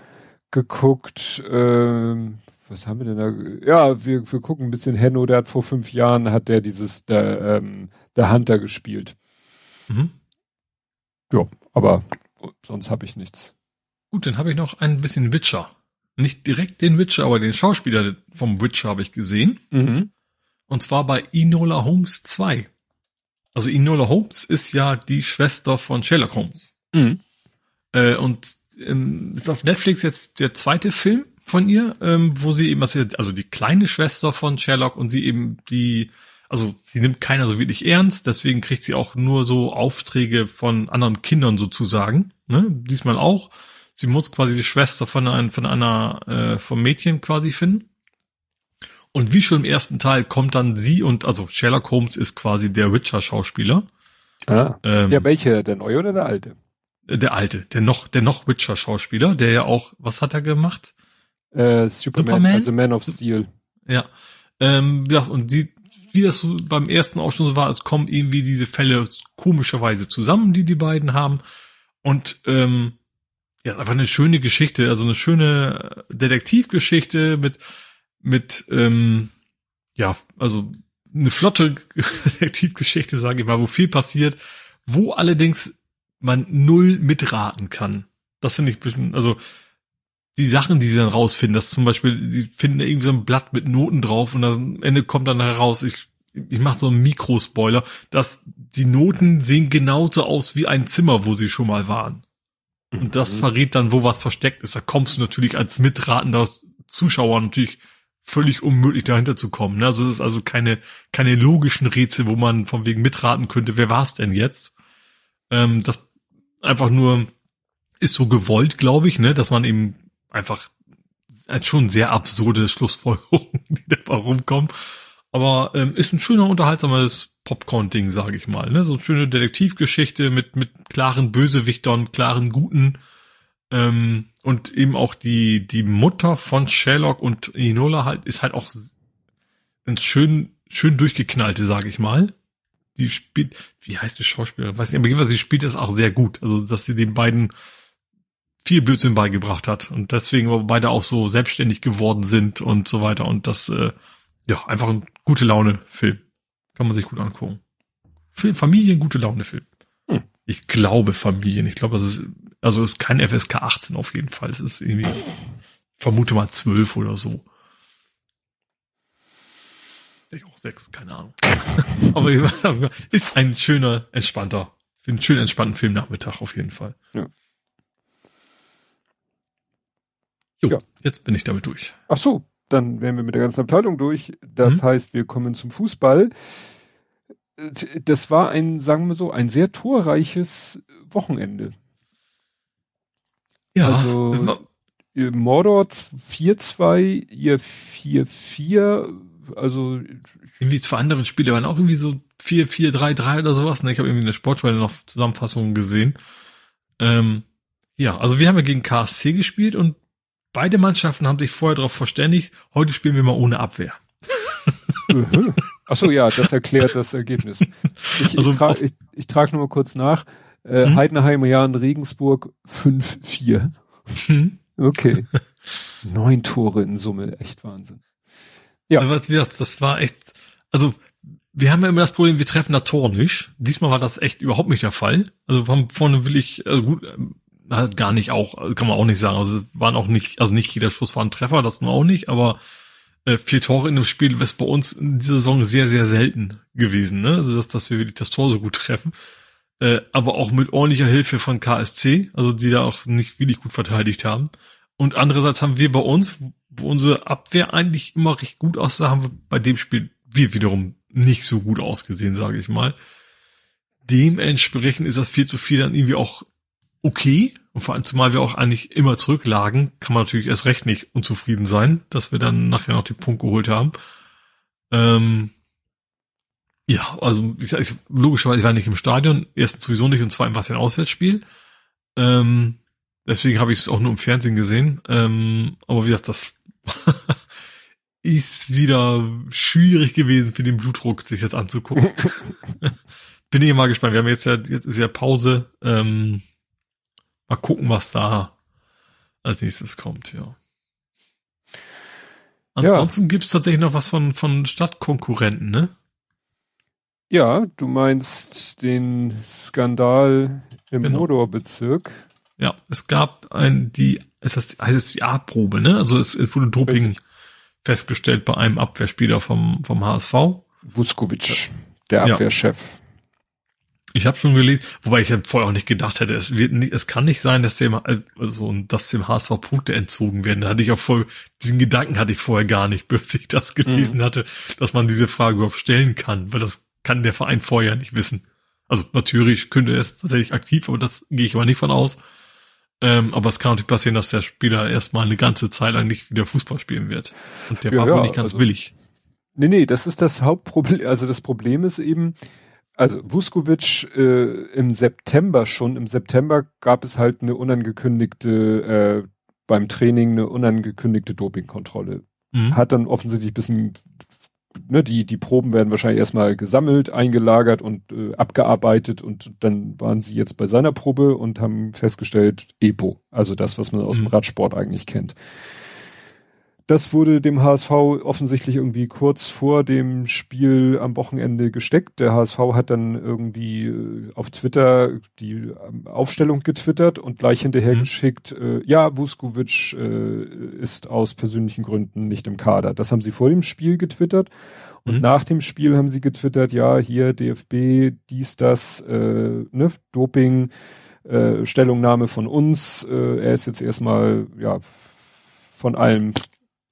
geguckt. ähm, was haben wir denn da? Ja, wir, wir gucken ein bisschen Henno. Der hat vor fünf Jahren hat der dieses der, ähm, der Hunter gespielt. Mhm. Ja, aber sonst habe ich nichts. Gut, dann habe ich noch ein bisschen Witcher. Nicht direkt den Witcher, aber den Schauspieler vom Witcher habe ich gesehen. Mhm. Und zwar bei Enola Holmes 2. Also Enola Holmes ist ja die Schwester von Sherlock Holmes. Mhm. Äh, und ähm, ist auf Netflix jetzt der zweite Film von ihr, ähm, wo sie eben, also also die kleine Schwester von Sherlock und sie eben die, also sie nimmt keiner so wirklich ernst, deswegen kriegt sie auch nur so Aufträge von anderen Kindern sozusagen. Ne? Diesmal auch. Sie muss quasi die Schwester von einer, von einer, äh, vom Mädchen quasi finden. Und wie schon im ersten Teil kommt dann sie und, also Sherlock Holmes ist quasi der Witcher-Schauspieler. Ah. Ähm, Ja, welche? Der neue oder der alte? Der alte, der noch, der noch Witcher-Schauspieler, der ja auch, was hat er gemacht? Äh, Superman, Superman? also Man of Steel. Ja. Ähm, ja, und die, wie das so beim ersten auch schon so war, es kommen irgendwie diese Fälle komischerweise zusammen, die die beiden haben. Und ähm, ja, einfach eine schöne Geschichte, also eine schöne Detektivgeschichte mit, mit, ähm, ja, also eine flotte *laughs* Detektivgeschichte, sage ich mal, wo viel passiert, wo allerdings man null mitraten kann. Das finde ich ein bisschen, also die Sachen, die sie dann rausfinden, dass zum Beispiel, die finden da irgendwie so ein Blatt mit Noten drauf und am Ende kommt dann heraus, ich, ich mache so einen Mikrospoiler, dass die Noten sehen genauso aus wie ein Zimmer, wo sie schon mal waren. Und das Mhm. verrät dann, wo was versteckt ist. Da kommst du natürlich als mitratender Zuschauer natürlich völlig unmöglich dahinter zu kommen. ne? Also es ist also keine, keine logischen Rätsel, wo man von wegen mitraten könnte, wer war es denn jetzt? Ähm, das einfach nur ist so gewollt, glaube ich, ne, dass man eben einfach als schon sehr absurde Schlussfolgerungen, *laughs* die dabei rumkommen. Aber ähm, ist ein schöner, unterhaltsames Popcorn-Ding, sage ich mal. Ne? So eine schöne Detektivgeschichte mit, mit klaren Bösewichtern, klaren Guten. Ähm, und eben auch die, die Mutter von Sherlock und Enola halt, ist halt auch ein schön, schön durchgeknallte, sage ich mal. Die spielt, wie heißt die Schauspielerin? Weiß nicht, aber jedenfalls, sie spielt das auch sehr gut. Also, dass sie den beiden viel Blödsinn beigebracht hat und deswegen aber beide auch so selbstständig geworden sind und so weiter. Und das äh, ja einfach ein gute Laune Film. Kann man sich gut angucken. Film, Familien gute Laune Film. Hm. ich glaube Familien. Ich glaube das ist also ist kein FSK 18 auf jeden Fall. Es ist irgendwie ich vermute mal 12 oder so Vielleicht auch sechs keine Ahnung *laughs* aber ist ein schöner entspannter einen schön entspannten Filmnachmittag auf jeden Fall Ja. Jo, Ja. jetzt bin ich damit durch. Ach so, dann wären wir mit der ganzen Abteilung durch. Das Mhm. heißt, wir kommen zum Fußball. Das war ein, sagen wir so, ein sehr torreiches Wochenende. Ja, Also- Mordor 4-2, ihr 4-4, also irgendwie zwei anderen Spiele waren auch irgendwie so 4, 4, 3, 3 oder sowas. Ne? Ich habe irgendwie eine Sportschule noch Zusammenfassungen gesehen. Ähm, ja, also wir haben ja gegen KSC gespielt und beide Mannschaften haben sich vorher darauf verständigt, heute spielen wir mal ohne Abwehr. Mhm. *laughs* Ach so, ja, das erklärt das Ergebnis. *laughs* Ich, Also ich, tra ich, ich trage nur mal kurz nach. Äh, Mhm. Heidenheim, Jan, Regensburg 5-4. Okay. Neun Tore in Summe, echt Wahnsinn. Ja. Aber das war echt, also wir haben ja immer das Problem, wir treffen da Tor nicht. Diesmal war das echt überhaupt nicht der Fall. Also haben vorne wirklich, also gut, halt gar nicht auch, also kann man auch nicht sagen. Also es waren auch nicht, also nicht jeder Schuss war ein Treffer, das nur auch nicht, aber äh, vier Tore in einem Spiel ist bei uns in dieser Saison sehr, sehr selten gewesen, ne? Also dass, dass wir wirklich das Tor so gut treffen. Äh, aber auch mit ordentlicher Hilfe von KSC, also die da auch nicht wirklich gut verteidigt haben. Und andererseits haben wir bei uns, wo unsere Abwehr eigentlich immer recht gut aussah, haben wir bei dem Spiel wir wiederum nicht so gut ausgesehen, sage ich mal. Dementsprechend ist das 4 zu 4 dann irgendwie auch okay. Und vor allem, zumal wir auch eigentlich immer zurücklagen, kann man natürlich erst recht nicht unzufrieden sein, dass wir dann nachher noch den Punkt geholt haben. Ähm, ja, also ich, ich, logischerweise ich nicht im Stadion, erstens sowieso nicht und zweitens war es ein Auswärtsspiel. Ähm, deswegen habe ich es auch nur im Fernsehen gesehen. Ähm, aber wie gesagt, das *laughs* ist wieder schwierig gewesen für den Blutdruck, sich das anzugucken. *laughs* Bin ich mal gespannt. Wir haben jetzt ja, jetzt ist ja Pause. Ähm, mal gucken, was da als nächstes kommt, ja. Ansonsten ja. gibt's tatsächlich noch was von, von Stadtkonkurrenten, ne? Ja, du meinst den Skandal im genau. Modor-Bezirk. Ja, es gab ein, die, es heißt, heißt es die A-Probe, ne? Also es, es wurde Doping Richtig. festgestellt bei einem Abwehrspieler vom, vom HSV. Vuskovic, der Abwehrchef. Ja. Ich habe schon gelesen, wobei ich vorher auch nicht gedacht hätte, es wird nicht, es kann nicht sein, dass dem, also, dass dem HSV Punkte entzogen werden. Da hatte ich auch voll, diesen Gedanken hatte ich vorher gar nicht, *laughs* bis ich das gelesen mhm. hatte, dass man diese Frage überhaupt stellen kann, weil das kann der Verein vorher nicht wissen. Also natürlich könnte er es tatsächlich aktiv, aber das gehe ich aber nicht von aus. Ähm, aber es kann natürlich passieren, dass der Spieler erstmal eine ganze Zeit lang nicht wieder Fußball spielen wird. Und der ja, war wohl ja, nicht ganz also, billig. Nee, nee, das ist das Hauptproblem. Also das Problem ist eben, also Vuskovic äh, im September schon, im September gab es halt eine unangekündigte, äh, beim Training eine unangekündigte Dopingkontrolle. Mhm. Hat dann offensichtlich bisschen ne, die, die Proben werden wahrscheinlich erstmal gesammelt, eingelagert und äh, abgearbeitet und dann waren sie jetzt bei seiner Probe und haben festgestellt, EPO, also das, was man aus mhm. dem Radsport eigentlich kennt. Das wurde dem HSV offensichtlich irgendwie kurz vor dem Spiel am Wochenende gesteckt. Der HSV hat dann irgendwie äh, auf Twitter die ähm, Aufstellung getwittert und gleich hinterher mhm. geschickt, äh, ja, Vuskovic äh, ist aus persönlichen Gründen nicht im Kader. Das haben sie vor dem Spiel getwittert. Und mhm. nach dem Spiel haben sie getwittert, ja, hier DFB, dies, das, äh, ne, Doping, äh, Stellungnahme von uns. Äh, er ist jetzt erstmal, ja, von allem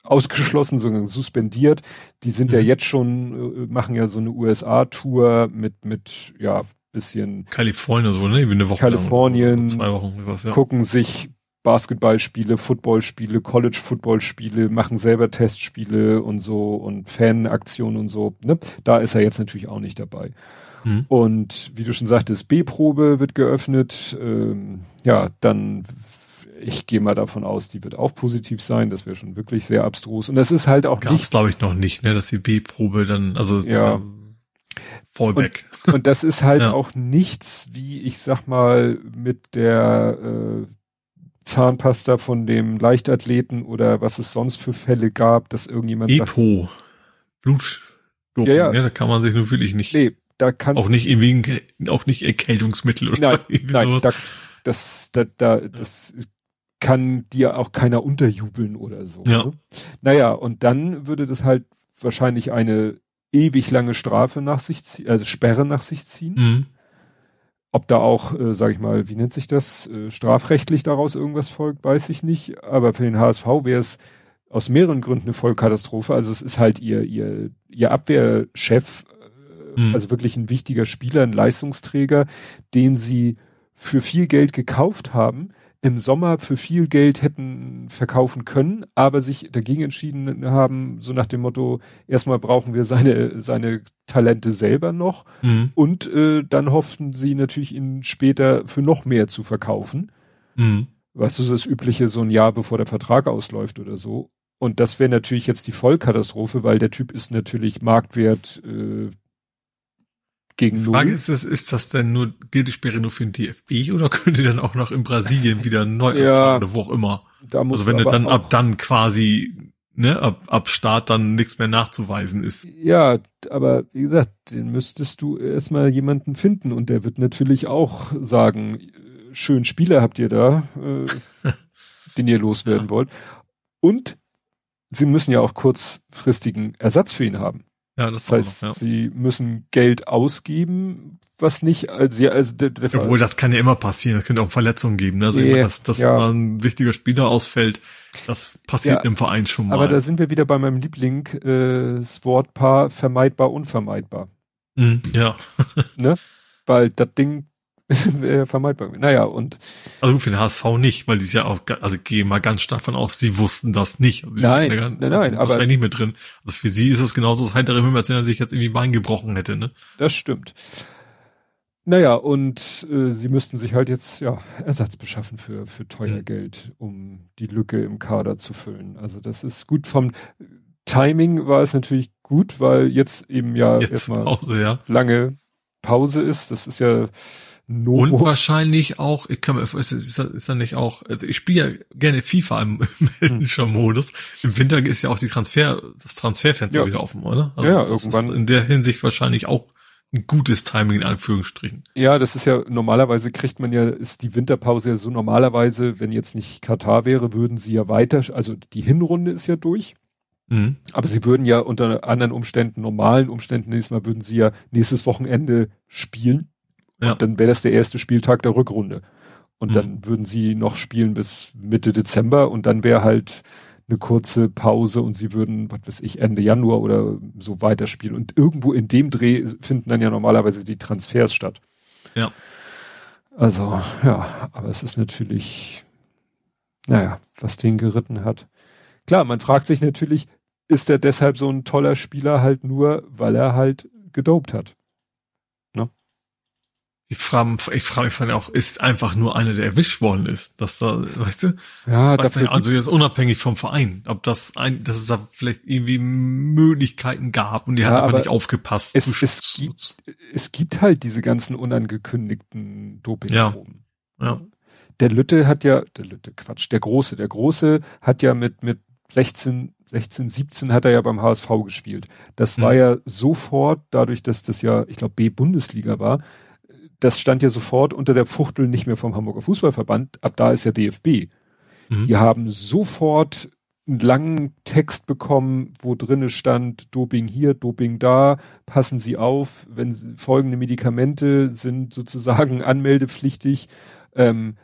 ausgeschlossen, sondern suspendiert. Die sind mhm. ja jetzt schon, äh, machen ja so eine USA-Tour mit, mit, ja, bisschen. Kalifornien so, ne? Wie eine Woche. Kalifornien. Zwei Wochen, was, ja. Gucken sich Basketballspiele, Footballspiele, College-Footballspiele, machen selber Testspiele und so und Fanaktionen und so. Ne? Da ist er jetzt natürlich auch nicht dabei. Mhm. Und wie du schon sagtest, B-Probe wird geöffnet. Ähm, ja, dann ich gehe mal davon aus, die wird auch positiv sein. Das wäre schon wirklich sehr abstrus. Und das ist halt auch Gab's, nicht. glaube ich, noch nicht, ne, dass die B-Probe dann, also ja. Fallback. Und, und das ist halt *laughs* ja. auch nichts, wie ich sag mal, mit der äh, Zahnpasta von dem Leichtathleten oder was es sonst für Fälle gab, dass irgendjemand. Epo. Blut. ja, ja. Ne, da kann man sich nur wirklich nicht. Nee, da kann auch nicht irgendwie, auch nicht Erkältungsmittel oder nein, nein, sowas. Da, das, da, da, das kann dir auch keiner unterjubeln oder so. Ja. Ne? Naja, und dann würde das halt wahrscheinlich eine ewig lange Strafe nach sich ziehen, also Sperre nach sich ziehen. Mhm. Ob da auch, äh, sag ich mal, wie nennt sich das, äh, strafrechtlich daraus irgendwas folgt, weiß ich nicht. Aber für den HSV wäre es aus mehreren Gründen eine Vollkatastrophe. Also es ist halt ihr, ihr, ihr Abwehrchef, äh, mhm. also wirklich ein wichtiger Spieler, ein Leistungsträger, den sie für viel Geld gekauft haben, im Sommer für viel Geld hätten verkaufen können, aber sich dagegen entschieden haben, so nach dem Motto, erstmal brauchen wir seine, seine Talente selber noch mhm. und äh, dann hofften sie natürlich ihn später für noch mehr zu verkaufen. Mhm. Was ist das Übliche, so ein Jahr bevor der Vertrag ausläuft oder so. Und das wäre natürlich jetzt die Vollkatastrophe, weil der Typ ist natürlich Marktwert äh, gegen Die Frage ist, ist, ist das denn nur, gilt die Sperre nur für den DFB oder *laughs* könnte dann auch noch in Brasilien wieder neu ja, oder wo auch immer? Also wenn er dann ab dann quasi, ne, ab, ab Start dann nichts mehr nachzuweisen ist. Ja, aber wie gesagt, den müsstest du erstmal jemanden finden und der wird natürlich auch sagen, schön Spieler habt ihr da, äh, *laughs* den ihr loswerden ja. wollt. Und sie müssen ja auch kurzfristigen Ersatz für ihn haben. Ja, das, das heißt, noch, ja. sie müssen Geld ausgeben, was nicht, also, ja, also der, der Obwohl, das kann ja immer passieren, es könnte auch Verletzungen geben, ne? also yeah, dass, dass ja. ein wichtiger Spieler ausfällt, das passiert ja, im Verein schon mal. Aber da sind wir wieder bei meinem Liebling, äh, das Wortpaar vermeidbar, unvermeidbar. Mm, ja. *laughs* ne? Weil das Ding Wäre *laughs* vermeidbar. Naja, und. Also für den HSV nicht, weil die ist ja auch, also gehe mal ganz stark von aus, die wussten das nicht. Also nein, ja, nein, nein, aber. nicht mit drin. Also für sie ist es genauso das heitere Himmel, als wenn er sich jetzt irgendwie Bein gebrochen hätte, ne? Das stimmt. Naja, und äh, sie müssten sich halt jetzt ja Ersatz beschaffen für, für teuer mhm. Geld, um die Lücke im Kader zu füllen. Also das ist gut vom Timing war es natürlich gut, weil jetzt eben ja jetzt erstmal Pause, ja. lange Pause ist. Das ist ja Novo. Und wahrscheinlich auch, ich kann mir, ist, ist, ist ja nicht auch, also ich spiele ja gerne FIFA im, im hm. Modus. Im Winter ist ja auch die Transfer, das Transferfenster ja. wieder offen, oder? Also ja, irgendwann. in der Hinsicht wahrscheinlich auch ein gutes Timing in Anführungsstrichen. Ja, das ist ja normalerweise kriegt man ja, ist die Winterpause ja so normalerweise, wenn jetzt nicht Katar wäre, würden sie ja weiter, also die Hinrunde ist ja durch. Mhm. Aber sie würden ja unter anderen Umständen, normalen Umständen nächstes Mal, würden sie ja nächstes Wochenende spielen. Ja. Und dann wäre das der erste Spieltag der Rückrunde. Und mhm. dann würden sie noch spielen bis Mitte Dezember und dann wäre halt eine kurze Pause und sie würden, was weiß ich, Ende Januar oder so weiterspielen. Und irgendwo in dem Dreh finden dann ja normalerweise die Transfers statt. Ja. Also, ja, aber es ist natürlich, naja, was den geritten hat. Klar, man fragt sich natürlich, ist er deshalb so ein toller Spieler halt nur, weil er halt gedopt hat? Ich frage, ich frage mich auch, ist einfach nur einer, der erwischt worden ist, dass da, weißt du? Ja, dafür also jetzt unabhängig vom Verein, ob das ein, dass es da vielleicht irgendwie Möglichkeiten gab und die ja, haben einfach nicht aufgepasst. Es, es, gibt, es gibt halt diese ganzen unangekündigten doping ja. ja. Der Lütte hat ja, der Lütte, Quatsch, der Große, der Große hat ja mit, mit 16, 16, 17 hat er ja beim HSV gespielt. Das war mhm. ja sofort, dadurch, dass das ja, ich glaube, B-Bundesliga war, das stand ja sofort unter der Fuchtel nicht mehr vom Hamburger Fußballverband, ab da ist ja DFB. Mhm. Die haben sofort einen langen Text bekommen, wo drinne stand, Doping hier, Doping da, passen Sie auf, wenn folgende Medikamente sind sozusagen *laughs* anmeldepflichtig, ähm,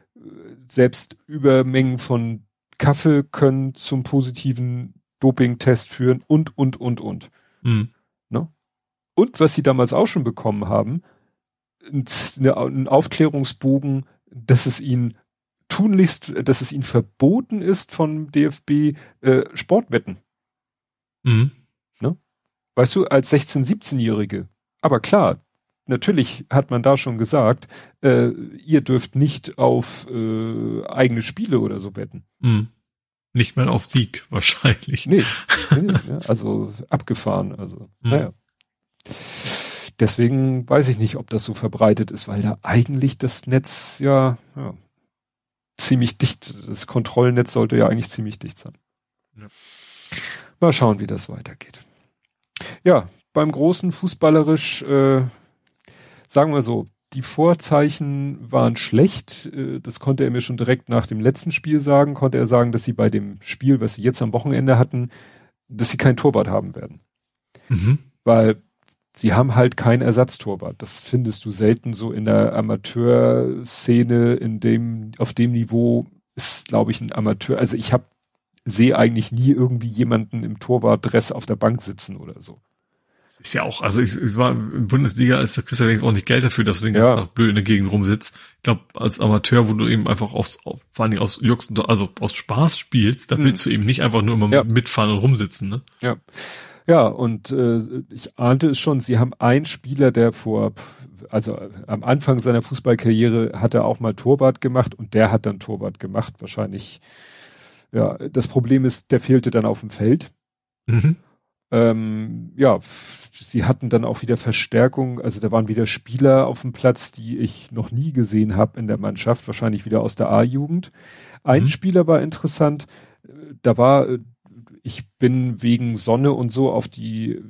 selbst Übermengen von Kaffee können zum positiven Dopingtest führen und, und, und, und. Mhm. Ne? Und was sie damals auch schon bekommen haben, eine, ein Aufklärungsbogen, dass es ihnen tunlichst, dass es ihnen verboten ist von DFB äh, Sportwetten. Mhm. Ne? Weißt du, als 16-, 17-Jährige. Aber klar, natürlich hat man da schon gesagt, äh, ihr dürft nicht auf äh, eigene Spiele oder so wetten. Mhm. Nicht mal auf Sieg wahrscheinlich. Nee, *laughs* nee also abgefahren. Also, mhm. naja deswegen weiß ich nicht, ob das so verbreitet ist, weil da eigentlich das Netz ja, ja ziemlich dicht, das Kontrollnetz sollte ja eigentlich ziemlich dicht sein. Ja. Mal schauen, wie das weitergeht. Ja, beim großen fußballerisch, äh, sagen wir so, die Vorzeichen waren schlecht. Äh, das konnte er mir schon direkt nach dem letzten Spiel sagen. Konnte er sagen, dass sie bei dem Spiel, was sie jetzt am Wochenende hatten, dass sie kein Torwart haben werden. Mhm. Weil sie haben halt kein Ersatztorwart. Das findest du selten so in der Amateurszene, in dem, auf dem Niveau ist, glaube ich, ein Amateur. Also ich habe sehe eigentlich nie irgendwie jemanden im Torwartdress auf der Bank sitzen oder so. Ist ja auch, also ich, ich war in Bundesliga, als der Christian ja auch nicht Geld dafür, dass du den ganzen ja. Tag blöd in der Gegend rumsitzt. Ich glaube, als Amateur, wo du eben einfach aus, vor allem aus Jux, also aus Spaß spielst, da mhm. willst du eben nicht einfach nur immer ja. mitfahren und rumsitzen, ne? Ja. Ja, und äh, ich ahnte es schon, sie haben einen Spieler, der vor, also am Anfang seiner Fußballkarriere hat er auch mal Torwart gemacht und der hat dann Torwart gemacht. Wahrscheinlich, ja, das Problem ist, der fehlte dann auf dem Feld. Mhm. Ähm, ja, sie hatten dann auch wieder Verstärkung, also da waren wieder Spieler auf dem Platz, die ich noch nie gesehen habe in der Mannschaft, wahrscheinlich wieder aus der A-Jugend. Ein mhm. Spieler war interessant, da war ich bin wegen Sonne und so auf die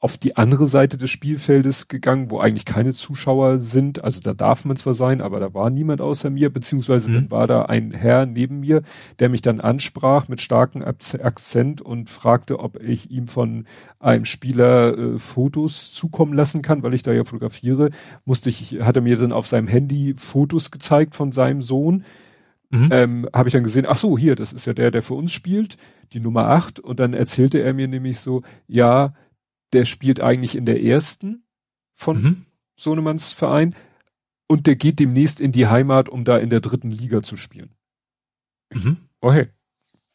auf die andere Seite des Spielfeldes gegangen, wo eigentlich keine Zuschauer sind. Also da darf man zwar sein, aber da war niemand außer mir, beziehungsweise mhm. dann war da ein Herr neben mir, der mich dann ansprach mit starkem Akzent und fragte, ob ich ihm von einem Spieler äh, Fotos zukommen lassen kann, weil ich da ja fotografiere. Musste ich, hat er mir dann auf seinem Handy Fotos gezeigt von seinem Sohn Mhm. Ähm, habe ich dann gesehen, ach so, hier, das ist ja der, der für uns spielt, die Nummer 8. Und dann erzählte er mir nämlich so, ja, der spielt eigentlich in der ersten von mhm. Sohnemanns Verein. und der geht demnächst in die Heimat, um da in der dritten Liga zu spielen. Mhm. Okay.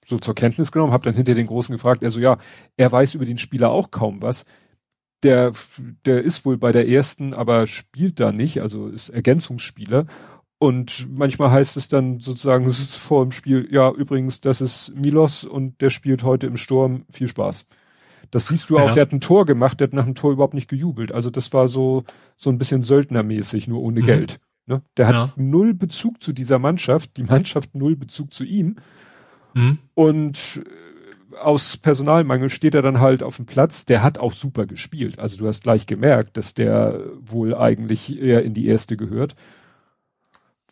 So zur Kenntnis genommen, hab dann hinter den Großen gefragt, also ja, er weiß über den Spieler auch kaum was. Der, der ist wohl bei der ersten, aber spielt da nicht, also ist Ergänzungsspieler. Und manchmal heißt es dann sozusagen *laughs* vor dem Spiel, ja, übrigens, das ist Milos und der spielt heute im Sturm, viel Spaß. Das siehst du auch, ja. der hat ein Tor gemacht, der hat nach dem Tor überhaupt nicht gejubelt. Also das war so, so ein bisschen Söldnermäßig, nur ohne mhm. Geld. Ne? Der hat ja. null Bezug zu dieser Mannschaft, die Mannschaft null Bezug zu ihm. Mhm. Und äh, aus Personalmangel steht er dann halt auf dem Platz. Der hat auch super gespielt. Also du hast gleich gemerkt, dass der wohl eigentlich eher in die erste gehört.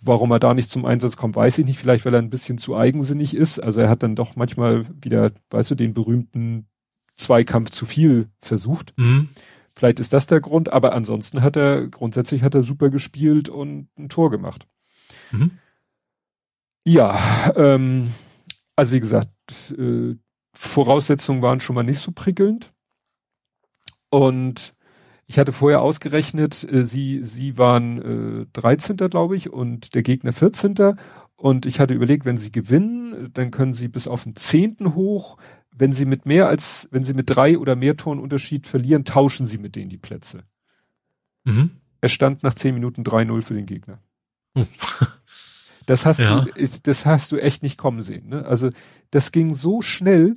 Warum er da nicht zum Einsatz kommt, weiß ich nicht. Vielleicht, weil er ein bisschen zu eigensinnig ist. Also er hat dann doch manchmal wieder, weißt du, den berühmten Zweikampf zu viel versucht. Mhm. Vielleicht ist das der Grund, aber ansonsten hat er, grundsätzlich hat er super gespielt und ein Tor gemacht. Mhm. Ja, ähm, also wie gesagt, äh, Voraussetzungen waren schon mal nicht so prickelnd. Und ich hatte vorher ausgerechnet, äh, sie, sie waren äh, 13. glaube ich und der Gegner 14. Und ich hatte überlegt, wenn sie gewinnen, dann können sie bis auf den 10. hoch wenn sie mit mehr als, wenn sie mit drei oder mehr Toren Unterschied verlieren, tauschen sie mit denen die Plätze. Mhm. Er stand nach zehn Minuten 3-0 für den Gegner. Oh. Das hast ja. du, das hast du echt nicht kommen sehen. Ne? Also das ging so schnell.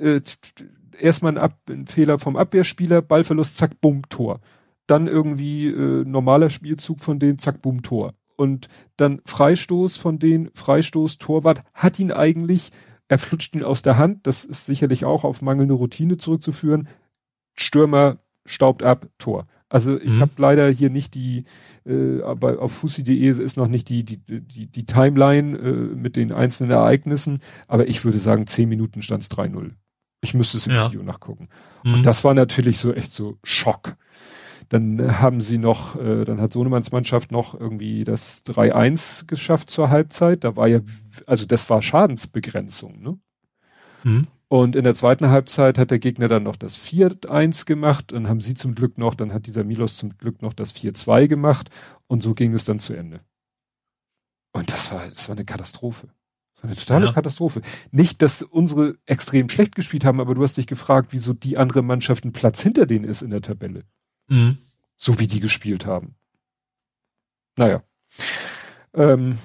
Äh, erstmal ein, Ab ein Fehler vom Abwehrspieler, Ballverlust, zack, bumm, Tor. Dann irgendwie äh, normaler Spielzug von denen, zack, bumm, Tor. Und dann Freistoß von denen, Freistoß, Torwart, hat ihn eigentlich er flutscht ihn aus der Hand. Das ist sicherlich auch auf mangelnde Routine zurückzuführen. Stürmer staubt ab, Tor. Also ich mhm. habe leider hier nicht die, äh, aber auf Fussi.de ist noch nicht die, die, die, die Timeline äh, mit den einzelnen Ereignissen, aber ich würde sagen, zehn Minuten stand es 3-0. Ich müsste es im ja. Video nachgucken. Mhm. Und das war natürlich so echt so Schock. Dann haben sie noch, äh, dann hat Sohnemanns Mannschaft noch irgendwie das 3-1 geschafft zur Halbzeit. Da war ja, also das war Schadensbegrenzung, ne? Mhm. Und in der zweiten Halbzeit hat der Gegner dann noch das 4-1 gemacht. Dann haben sie zum Glück noch, dann hat dieser Milos zum Glück noch das 4-2 gemacht. Und so ging es dann zu Ende. Und das war, das war eine Katastrophe. Eine totale ja. Katastrophe. Nicht, dass unsere extrem schlecht gespielt haben, aber du hast dich gefragt, wieso die andere Mannschaft ein Platz hinter denen ist in der Tabelle. Mhm. So wie die gespielt haben. Naja. Ähm,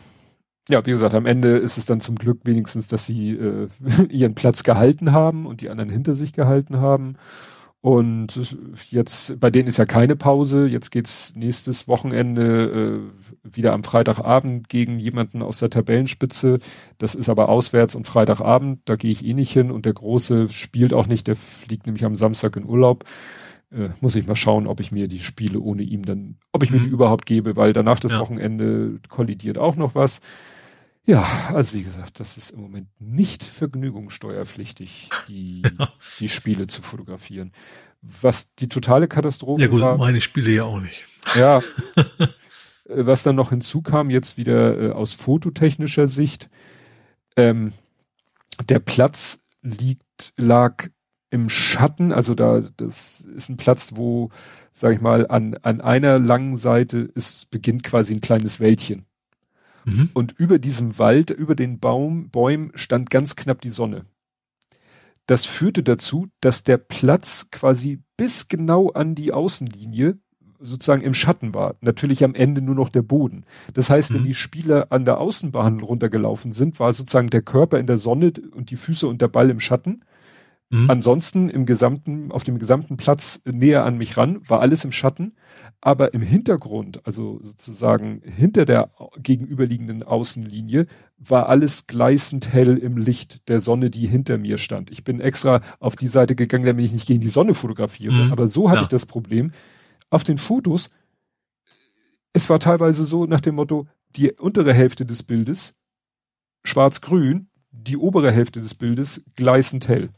ja, wie gesagt, am Ende ist es dann zum Glück wenigstens, dass sie äh, *laughs* ihren Platz gehalten haben und die anderen hinter sich gehalten haben. Und jetzt, bei denen ist ja keine Pause. Jetzt geht's nächstes Wochenende äh, wieder am Freitagabend gegen jemanden aus der Tabellenspitze. Das ist aber auswärts und Freitagabend, da gehe ich eh nicht hin. Und der Große spielt auch nicht, der fliegt nämlich am Samstag in Urlaub äh, muss ich mal schauen, ob ich mir die Spiele ohne ihm dann, ob ich mir die mhm. überhaupt gebe, weil danach das ja. Wochenende kollidiert auch noch was. Ja, also wie gesagt, das ist im Moment nicht vergnügungssteuerpflichtig, die, *laughs* die Spiele zu fotografieren. Was die totale Katastrophe Ja gut, war, meine Spiele ja auch nicht. Ja. *laughs* Äh, was dann noch hinzukam, jetzt wieder äh, aus fototechnischer Sicht, ähm, der Platz liegt, lag im Schatten, also da, das ist ein Platz, wo, sag ich mal, an, an einer langen Seite ist, beginnt quasi ein kleines Wäldchen. Mhm. Und über diesem Wald, über den Baum, Bäumen stand ganz knapp die Sonne. Das führte dazu, dass der Platz quasi bis genau an die Außenlinie sozusagen im Schatten war. Natürlich am Ende nur noch der Boden. Das heißt, mhm. wenn die Spieler an der Außenbahn runtergelaufen sind, war sozusagen der Körper in der Sonne und die Füße und der Ball im Schatten. Mhm. Ansonsten im gesamten, auf dem gesamten Platz näher an mich ran, war alles im Schatten. Aber im Hintergrund, also sozusagen hinter der gegenüberliegenden Außenlinie, war alles gleißend hell im Licht der Sonne, die hinter mir stand. Ich bin extra auf die Seite gegangen, damit ich nicht gegen die Sonne fotografiere. Mhm. Aber so hatte ja. ich das Problem. Auf den Fotos, es war teilweise so nach dem Motto, die untere Hälfte des Bildes schwarz-grün, die obere Hälfte des Bildes gleißend hell.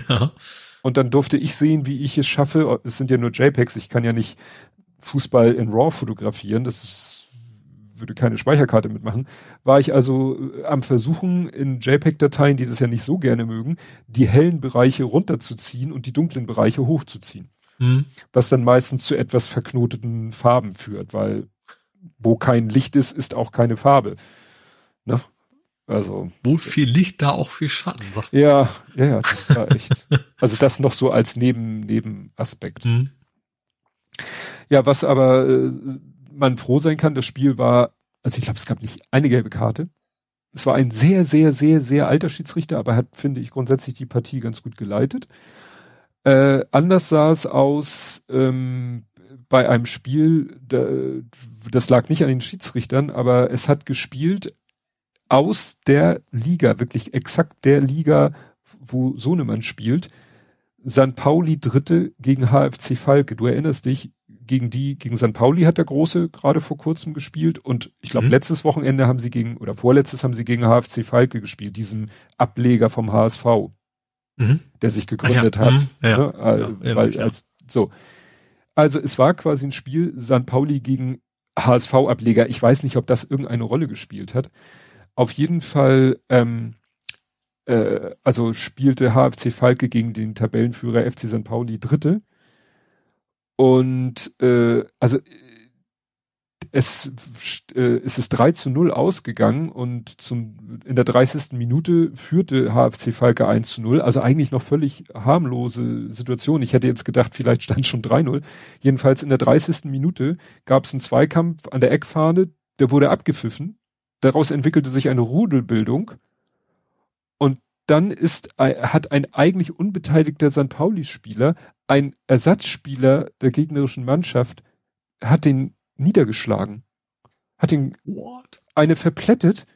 *laughs* Ja. Und dann durfte ich sehen, wie ich es schaffe. Es sind ja nur JPEGs. Ich kann ja nicht Fußball in RAW fotografieren. Das ist, würde keine Speicherkarte mitmachen. War ich also äh, am Versuchen, in JPEG-Dateien, die das ja nicht so gerne mögen, die hellen Bereiche runterzuziehen und die dunklen Bereiche hochzuziehen. Mhm. Was dann meistens zu etwas verknoteten Farben führt, weil wo kein Licht ist, ist auch keine Farbe. Also. Wo viel Licht, da auch viel Schatten. Ja, ja, ja, das war echt. *laughs* also das noch so als Neben, Nebenaspekt. Hm. Ja, was aber äh, man froh sein kann, das Spiel war, also ich glaube, es gab nicht eine gelbe Karte. Es war ein sehr, sehr, sehr, sehr alter Schiedsrichter, aber hat, finde ich, grundsätzlich die Partie ganz gut geleitet. Äh, anders sah es aus ähm, bei einem Spiel, da, das lag nicht an den Schiedsrichtern, aber es hat gespielt aus der Liga, wirklich exakt der Liga, wo Sohnemann spielt. San Pauli Dritte gegen HFC Falke. Du erinnerst dich, gegen die, gegen San Pauli hat der Große gerade vor kurzem gespielt und ich glaube, mhm. letztes Wochenende haben sie gegen, oder vorletztes haben sie gegen HFC Falke gespielt, diesem Ableger vom HSV, mhm. der sich gegründet ah, ja. hat. Mhm. Ja. Ne? Ja, weil, als, so. Also es war quasi ein Spiel San Pauli gegen HSV-Ableger. Ich weiß nicht, ob das irgendeine Rolle gespielt hat. Auf jeden Fall, ähm, äh, also spielte HFC Falke gegen den Tabellenführer FC St. Pauli Dritte. Und äh, also es, äh, es ist 3 zu 0 ausgegangen und zum, in der 30. Minute führte HFC Falke 1 zu 0. Also eigentlich noch völlig harmlose Situation. Ich hätte jetzt gedacht, vielleicht stand schon 3-0. Jedenfalls in der 30. Minute gab es einen Zweikampf an der Eckfahne, der wurde abgepfiffen. Daraus entwickelte sich eine Rudelbildung. Und dann ist, hat ein eigentlich unbeteiligter St. Pauli-Spieler, ein Ersatzspieler der gegnerischen Mannschaft, hat den niedergeschlagen. Hat ihn What? eine verplättet.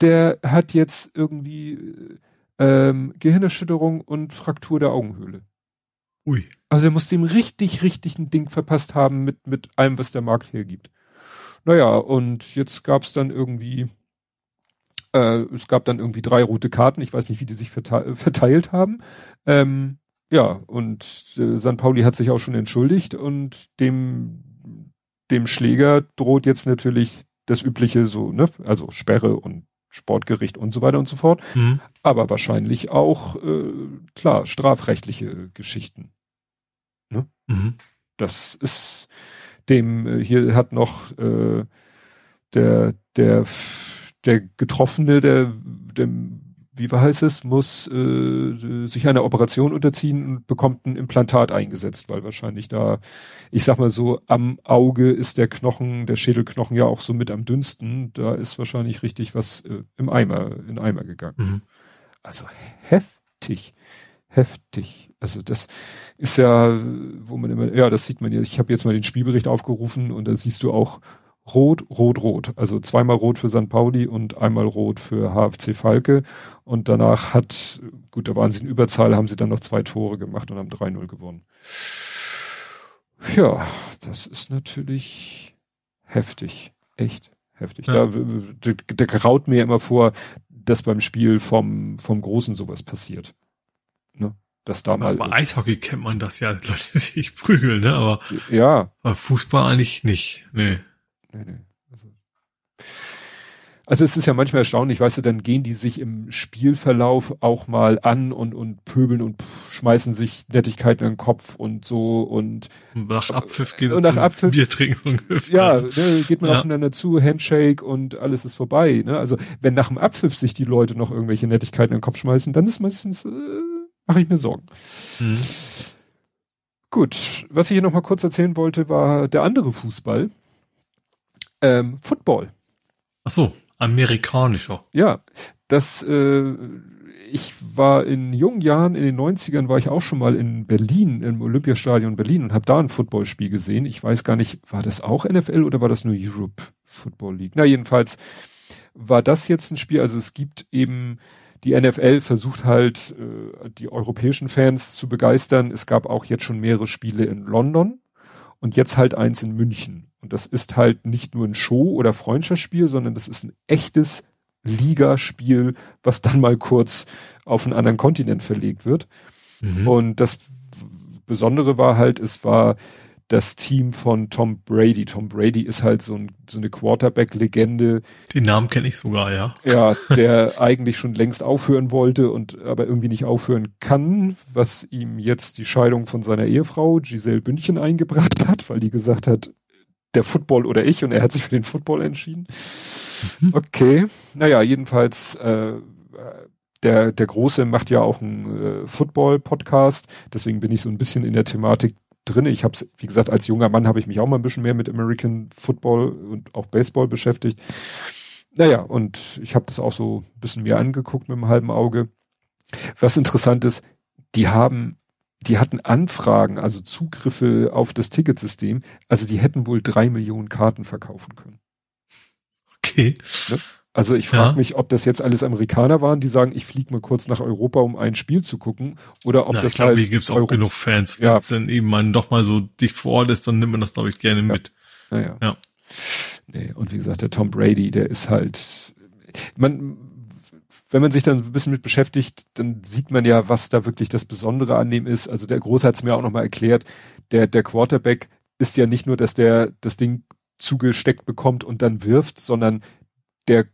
Der hat jetzt irgendwie ähm, Gehirnerschütterung und Fraktur der Augenhöhle. Ui. Also er muss dem richtig, richtig ein Ding verpasst haben mit, mit allem, was der Markt hergibt. Naja, und jetzt gab es dann irgendwie, äh, es gab dann irgendwie drei rote Karten. Ich weiß nicht, wie die sich verte verteilt haben. Ähm, ja, und äh, San Pauli hat sich auch schon entschuldigt und dem, dem Schläger droht jetzt natürlich das übliche so, ne, also Sperre und Sportgericht und so weiter und so fort. Mhm. Aber wahrscheinlich auch, äh, klar, strafrechtliche Geschichten. Ne? Mhm. Das ist, dem äh, hier hat noch äh, der der der Getroffene, der dem wie heißt es, muss äh, sich einer Operation unterziehen und bekommt ein Implantat eingesetzt, weil wahrscheinlich da, ich sag mal so, am Auge ist der Knochen, der Schädelknochen ja auch so mit am dünnsten. Da ist wahrscheinlich richtig was äh, im Eimer, in Eimer gegangen. Mhm. Also heftig, heftig. Also das ist ja, wo man immer, ja, das sieht man ja. Ich habe jetzt mal den Spielbericht aufgerufen und da siehst du auch rot, rot, rot. Also zweimal rot für St. Pauli und einmal rot für HFC Falke. Und danach hat, gut, da waren sie in Überzahl, haben sie dann noch zwei Tore gemacht und haben 3-0 gewonnen. Ja, das ist natürlich heftig. Echt heftig. Ja. Da, da, da graut mir immer vor, dass beim Spiel vom, vom Großen sowas passiert. Ne? dass da mal. Bei Eishockey kennt man das ja, *laughs* Leute sich prügeln, ne? Aber, ja. aber Fußball eigentlich nicht. Nee. Nee, nee. Also, also es ist ja manchmal erstaunlich, weißt du, dann gehen die sich im Spielverlauf auch mal an und, und pöbeln und schmeißen sich Nettigkeiten in den Kopf und so und nach Abpfiff geht und nach Abpfiff, Bier trinken *laughs* ungefähr. Ja, ne, geht man ja. aufeinander zu, Handshake und alles ist vorbei. Ne? Also wenn nach dem Abpfiff sich die Leute noch irgendwelche Nettigkeiten in den Kopf schmeißen, dann ist meistens äh, mache ich mir Sorgen. Mhm. Gut, was ich hier noch mal kurz erzählen wollte, war der andere Fußball. Ähm, Football. Ach so, amerikanischer. Ja, das, äh, ich war in jungen Jahren, in den 90ern war ich auch schon mal in Berlin, im Olympiastadion Berlin und habe da ein Footballspiel gesehen. Ich weiß gar nicht, war das auch NFL oder war das nur Europe Football League? Na, jedenfalls war das jetzt ein Spiel, also es gibt eben die NFL versucht halt, äh, die europäischen Fans zu begeistern. Es gab auch jetzt schon mehrere Spiele in London und jetzt halt eins in München. Und das ist halt nicht nur ein Show- oder Freundschaftsspiel, sondern das ist ein echtes Ligaspiel, was dann mal kurz auf einen anderen Kontinent verlegt wird. Mhm. Und das Besondere war halt, es war das Team von Tom Brady. Tom Brady ist halt so, ein, so eine Quarterback-Legende. Den Namen kenne ich sogar, ja. Ja, der *laughs* eigentlich schon längst aufhören wollte und aber irgendwie nicht aufhören kann, was ihm jetzt die Scheidung von seiner Ehefrau Giselle Bündchen eingebracht hat, weil die gesagt hat, der Football oder ich und er hat sich für den Football entschieden. Mhm. Okay, naja, jedenfalls äh, der, der Große macht ja auch einen äh, Football-Podcast, deswegen bin ich so ein bisschen in der Thematik drin. Ich habe wie gesagt, als junger Mann habe ich mich auch mal ein bisschen mehr mit American Football und auch Baseball beschäftigt. Naja, und ich habe das auch so ein bisschen mir angeguckt mit einem halben Auge. Was interessant ist, die haben, die hatten Anfragen, also Zugriffe auf das Ticketsystem. Also die hätten wohl drei Millionen Karten verkaufen können. Okay. Ne? Also ich frage ja. mich, ob das jetzt alles Amerikaner waren, die sagen, ich fliege mal kurz nach Europa, um ein Spiel zu gucken, oder ob Na, das ich glaube, halt hier gibt's auch genug Fans. Ja. Wenn es dann eben mal doch mal so dicht vor Ort ist, dann nimmt man das, glaube ich, gerne ja. mit. Naja. Ja. Nee, und wie gesagt, der Tom Brady, der ist halt, man, wenn man sich dann ein bisschen mit beschäftigt, dann sieht man ja, was da wirklich das Besondere an dem ist. Also der Große hat es mir auch nochmal erklärt, der, der Quarterback ist ja nicht nur, dass der das Ding zugesteckt bekommt und dann wirft, sondern der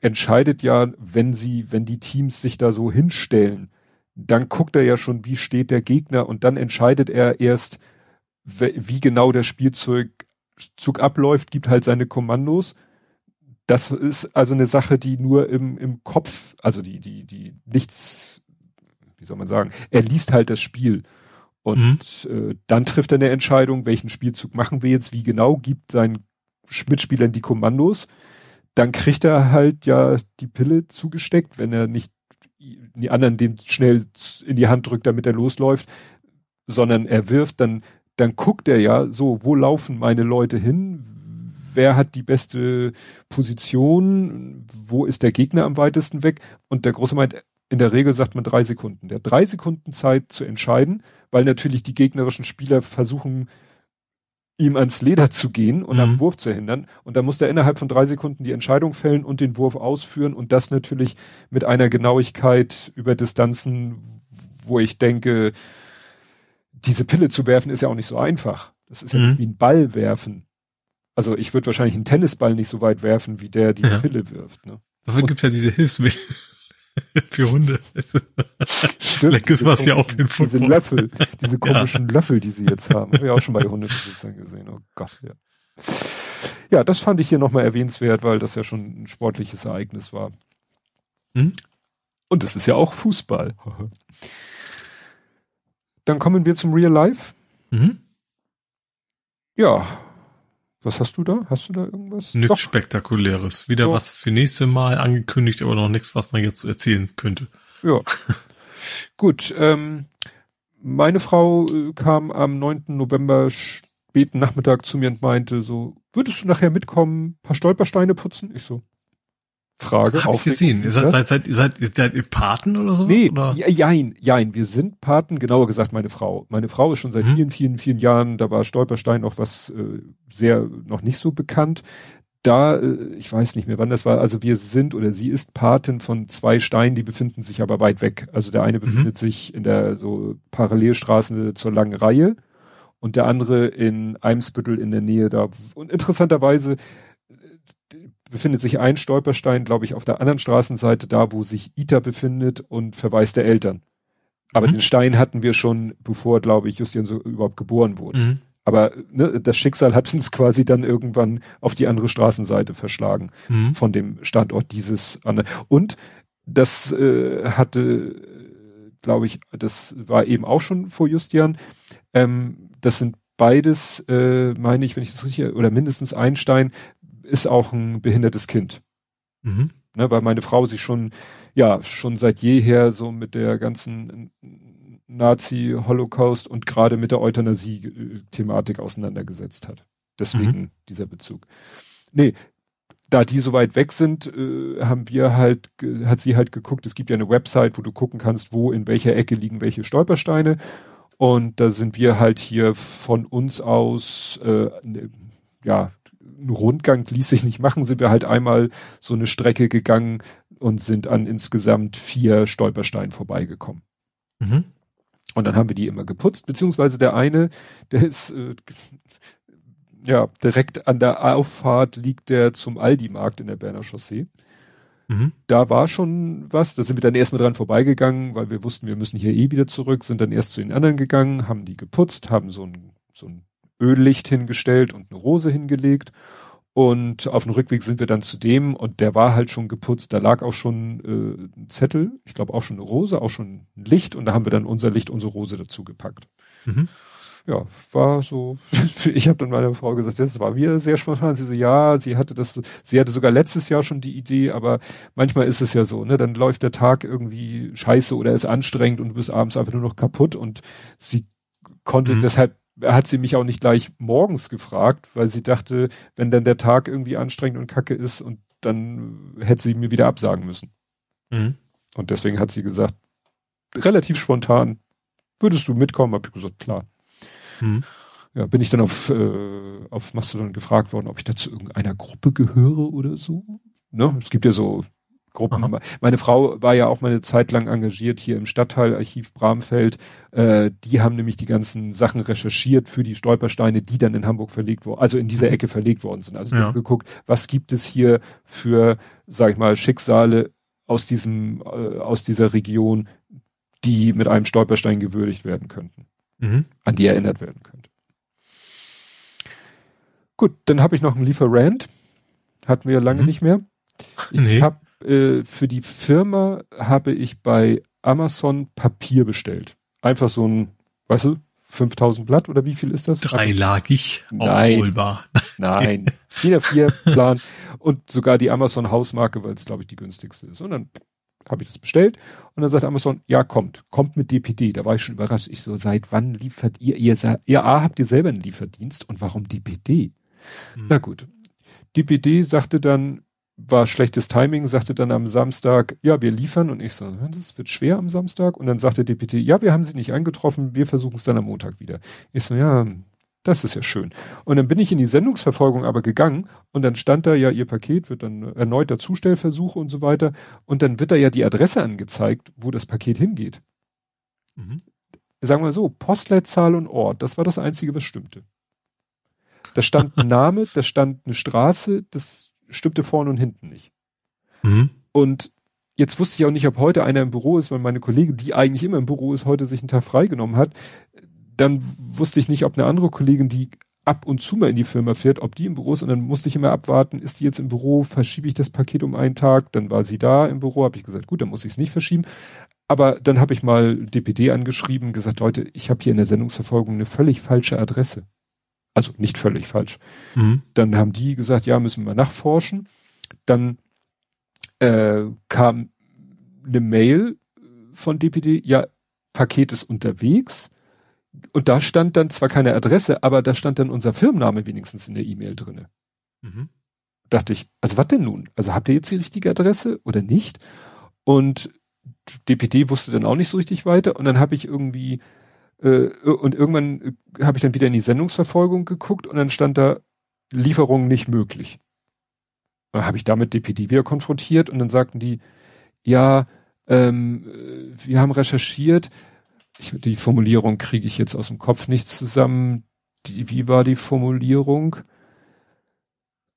entscheidet ja, wenn sie, wenn die Teams sich da so hinstellen, dann guckt er ja schon, wie steht der Gegner und dann entscheidet er erst, wie genau der Spielzug Zug abläuft, gibt halt seine Kommandos. Das ist also eine Sache, die nur im, im Kopf, also die, die, die nichts, wie soll man sagen, er liest halt das Spiel. Und mhm. äh, dann trifft er eine Entscheidung, welchen Spielzug machen wir jetzt, wie genau, gibt seinen Mitspielern die Kommandos dann kriegt er halt ja die Pille zugesteckt, wenn er nicht die anderen den schnell in die Hand drückt, damit er losläuft, sondern er wirft, dann, dann guckt er ja so, wo laufen meine Leute hin? Wer hat die beste Position? Wo ist der Gegner am weitesten weg? Und der Große meint, in der Regel sagt man drei Sekunden. Der hat drei Sekunden Zeit zu entscheiden, weil natürlich die gegnerischen Spieler versuchen, ihm ans Leder zu gehen und mhm. am Wurf zu hindern. Und dann muss er innerhalb von drei Sekunden die Entscheidung fällen und den Wurf ausführen und das natürlich mit einer Genauigkeit über Distanzen, wo ich denke, diese Pille zu werfen ist ja auch nicht so einfach. Das ist ja mhm. wie ein Ball werfen. Also ich würde wahrscheinlich einen Tennisball nicht so weit werfen, wie der die ja. Pille wirft. Ne? Dafür gibt es ja diese Hilfsmittel. *laughs* Für Hunde. Stimmt, Leckes was ja auf den Football. Diese Löffel, diese *laughs* komischen ja. Löffel, die sie jetzt haben. Habe ich auch schon bei Hundebesitzern gesehen. Oh Gott, ja. Ja, das fand ich hier nochmal erwähnenswert, weil das ja schon ein sportliches Ereignis war. Hm? Und es ist ja auch Fußball. *laughs* Dann kommen wir zum Real Life. Mhm. Ja, was hast du da? Hast du da irgendwas? Nichts Spektakuläres. Wieder Doch. was für nächste Mal angekündigt, aber noch nichts, was man jetzt erzählen könnte. Ja. *laughs* Gut. Ähm, meine Frau äh, kam am 9. November späten Nachmittag zu mir und meinte so, würdest du nachher mitkommen, paar Stolpersteine putzen? Ich so, Frage. Hab ich gesehen. Ihr seid, seid, seid, seid, seid ihr Paten oder so? Nee, oder? jein, jein. Wir sind Paten, genauer gesagt meine Frau. Meine Frau ist schon seit mhm. vielen, vielen, vielen Jahren, da war Stolperstein noch was äh, sehr, noch nicht so bekannt. Da, äh, ich weiß nicht mehr, wann das war, also wir sind oder sie ist Patin von zwei Steinen, die befinden sich aber weit weg. Also der eine mhm. befindet mhm. sich in der so Parallelstraße zur langen Reihe und der andere in Eimsbüttel in der Nähe da. Und interessanterweise befindet sich ein Stolperstein, glaube ich, auf der anderen Straßenseite, da wo sich Ita befindet und Verweis der Eltern. Aber mhm. den Stein hatten wir schon, bevor, glaube ich, Justian so überhaupt geboren wurde. Mhm. Aber ne, das Schicksal hat uns quasi dann irgendwann auf die andere Straßenseite verschlagen mhm. von dem Standort dieses andere. Und das äh, hatte, glaube ich, das war eben auch schon vor Justian. Ähm, das sind beides, äh, meine ich, wenn ich das richtig, oder mindestens ein Stein, ist auch ein behindertes Kind. Mhm. Ne, weil meine Frau sich schon, ja, schon seit jeher so mit der ganzen Nazi, Holocaust und gerade mit der Euthanasie-Thematik auseinandergesetzt hat. Deswegen mhm. dieser Bezug. Nee, da die so weit weg sind, äh, haben wir halt, hat sie halt geguckt, es gibt ja eine Website, wo du gucken kannst, wo in welcher Ecke liegen welche Stolpersteine. Und da sind wir halt hier von uns aus, äh, ne, ja, ein Rundgang ließ sich nicht machen, sind wir halt einmal so eine Strecke gegangen und sind an insgesamt vier Stolpersteinen vorbeigekommen. Mhm. Und dann haben wir die immer geputzt, beziehungsweise der eine, der ist äh, ja direkt an der Auffahrt liegt der zum Aldi-Markt in der Berner Chaussee. Mhm. Da war schon was, da sind wir dann erstmal dran vorbeigegangen, weil wir wussten, wir müssen hier eh wieder zurück, sind dann erst zu den anderen gegangen, haben die geputzt, haben so ein, so ein Öllicht hingestellt und eine Rose hingelegt. Und auf dem Rückweg sind wir dann zu dem und der war halt schon geputzt. Da lag auch schon äh, ein Zettel, ich glaube auch schon eine Rose, auch schon ein Licht und da haben wir dann unser Licht, unsere Rose dazu gepackt. Mhm. Ja, war so. *laughs* Ich habe dann meiner Frau gesagt, das war wieder sehr spontan. Sie so, ja, sie hatte das, sie hatte sogar letztes Jahr schon die Idee, aber manchmal ist es ja so, ne? Dann läuft der Tag irgendwie scheiße oder ist anstrengend und du bist abends einfach nur noch kaputt und sie konnte mhm. deshalb hat sie mich auch nicht gleich morgens gefragt, weil sie dachte, wenn dann der Tag irgendwie anstrengend und kacke ist und dann hätte sie mir wieder absagen müssen. Mhm. Und deswegen hat sie gesagt, relativ spontan, würdest du mitkommen? Hab ich gesagt, klar. Mhm. Ja, bin ich dann auf, äh, auf Mastodon gefragt worden, ob ich da zu irgendeiner Gruppe gehöre oder so. Ne? Es gibt ja so Gruppen. Aha. Meine Frau war ja auch mal eine Zeit lang engagiert hier im Stadtteilarchiv Bramfeld. Äh, die haben nämlich die ganzen Sachen recherchiert für die Stolpersteine, die dann in Hamburg verlegt wurden, also in dieser. Ecke verlegt worden sind. Also ja. geguckt, was gibt es hier für, sag ich mal, Schicksale aus diesem, äh, aus dieser Region, die mit einem Stolperstein gewürdigt werden könnten, mhm. an die erinnert werden könnte. Gut, dann habe ich noch einen Lieferant. Hatten wir ja lange mhm. nicht mehr. Ich nee. habe äh, für die Firma habe ich bei Amazon Papier bestellt. Einfach so ein, weißt du, 5000 Blatt oder wie viel ist das? Dreilagig, nein, aufholbar. *laughs* Nein, jeder vier Plan und sogar die Amazon Hausmarke, weil es glaube ich die günstigste ist. Und dann habe ich das bestellt und dann sagt Amazon, ja kommt, kommt mit DPD. Da war ich schon überrascht. Ich so, seit wann liefert ihr? Ihr, ihr A, habt ihr selber einen Lieferdienst und warum DPD? Hm. Na gut. DPD sagte dann, war schlechtes Timing, sagte dann am Samstag, ja, wir liefern und ich so, das wird schwer am Samstag und dann sagte DPT, ja, wir haben sie nicht angetroffen, wir versuchen es dann am Montag wieder. Ich so, ja, das ist ja schön. Und dann bin ich in die Sendungsverfolgung aber gegangen und dann stand da ja, ihr Paket wird dann erneuter Zustellversuch und so weiter und dann wird da ja die Adresse angezeigt, wo das Paket hingeht. Mhm. Sagen wir so, Postleitzahl und Ort, das war das Einzige, was stimmte. Da stand ein Name, da stand eine Straße, das stimmte vorne und hinten nicht. Mhm. Und jetzt wusste ich auch nicht, ob heute einer im Büro ist, weil meine Kollegin, die eigentlich immer im Büro ist, heute sich einen Tag freigenommen hat. Dann wusste ich nicht, ob eine andere Kollegin, die ab und zu mal in die Firma fährt, ob die im Büro ist und dann musste ich immer abwarten, ist die jetzt im Büro, verschiebe ich das Paket um einen Tag, dann war sie da im Büro, habe ich gesagt, gut, dann muss ich es nicht verschieben. Aber dann habe ich mal DPD angeschrieben, gesagt, Leute, ich habe hier in der Sendungsverfolgung eine völlig falsche Adresse. Also nicht völlig falsch. Mhm. Dann haben die gesagt, ja, müssen wir nachforschen. Dann äh, kam eine Mail von DPD, ja, Paket ist unterwegs. Und da stand dann zwar keine Adresse, aber da stand dann unser Firmenname wenigstens in der E-Mail drinne. Mhm. Dachte ich, also was denn nun? Also habt ihr jetzt die richtige Adresse oder nicht? Und DPD wusste dann auch nicht so richtig weiter. Und dann habe ich irgendwie äh, und irgendwann äh, habe ich dann wieder in die Sendungsverfolgung geguckt und dann stand da Lieferung nicht möglich. Dann habe ich damit DPD wieder konfrontiert und dann sagten die, ja, ähm, äh, wir haben recherchiert. Ich, die Formulierung kriege ich jetzt aus dem Kopf nicht zusammen. Die, wie war die Formulierung?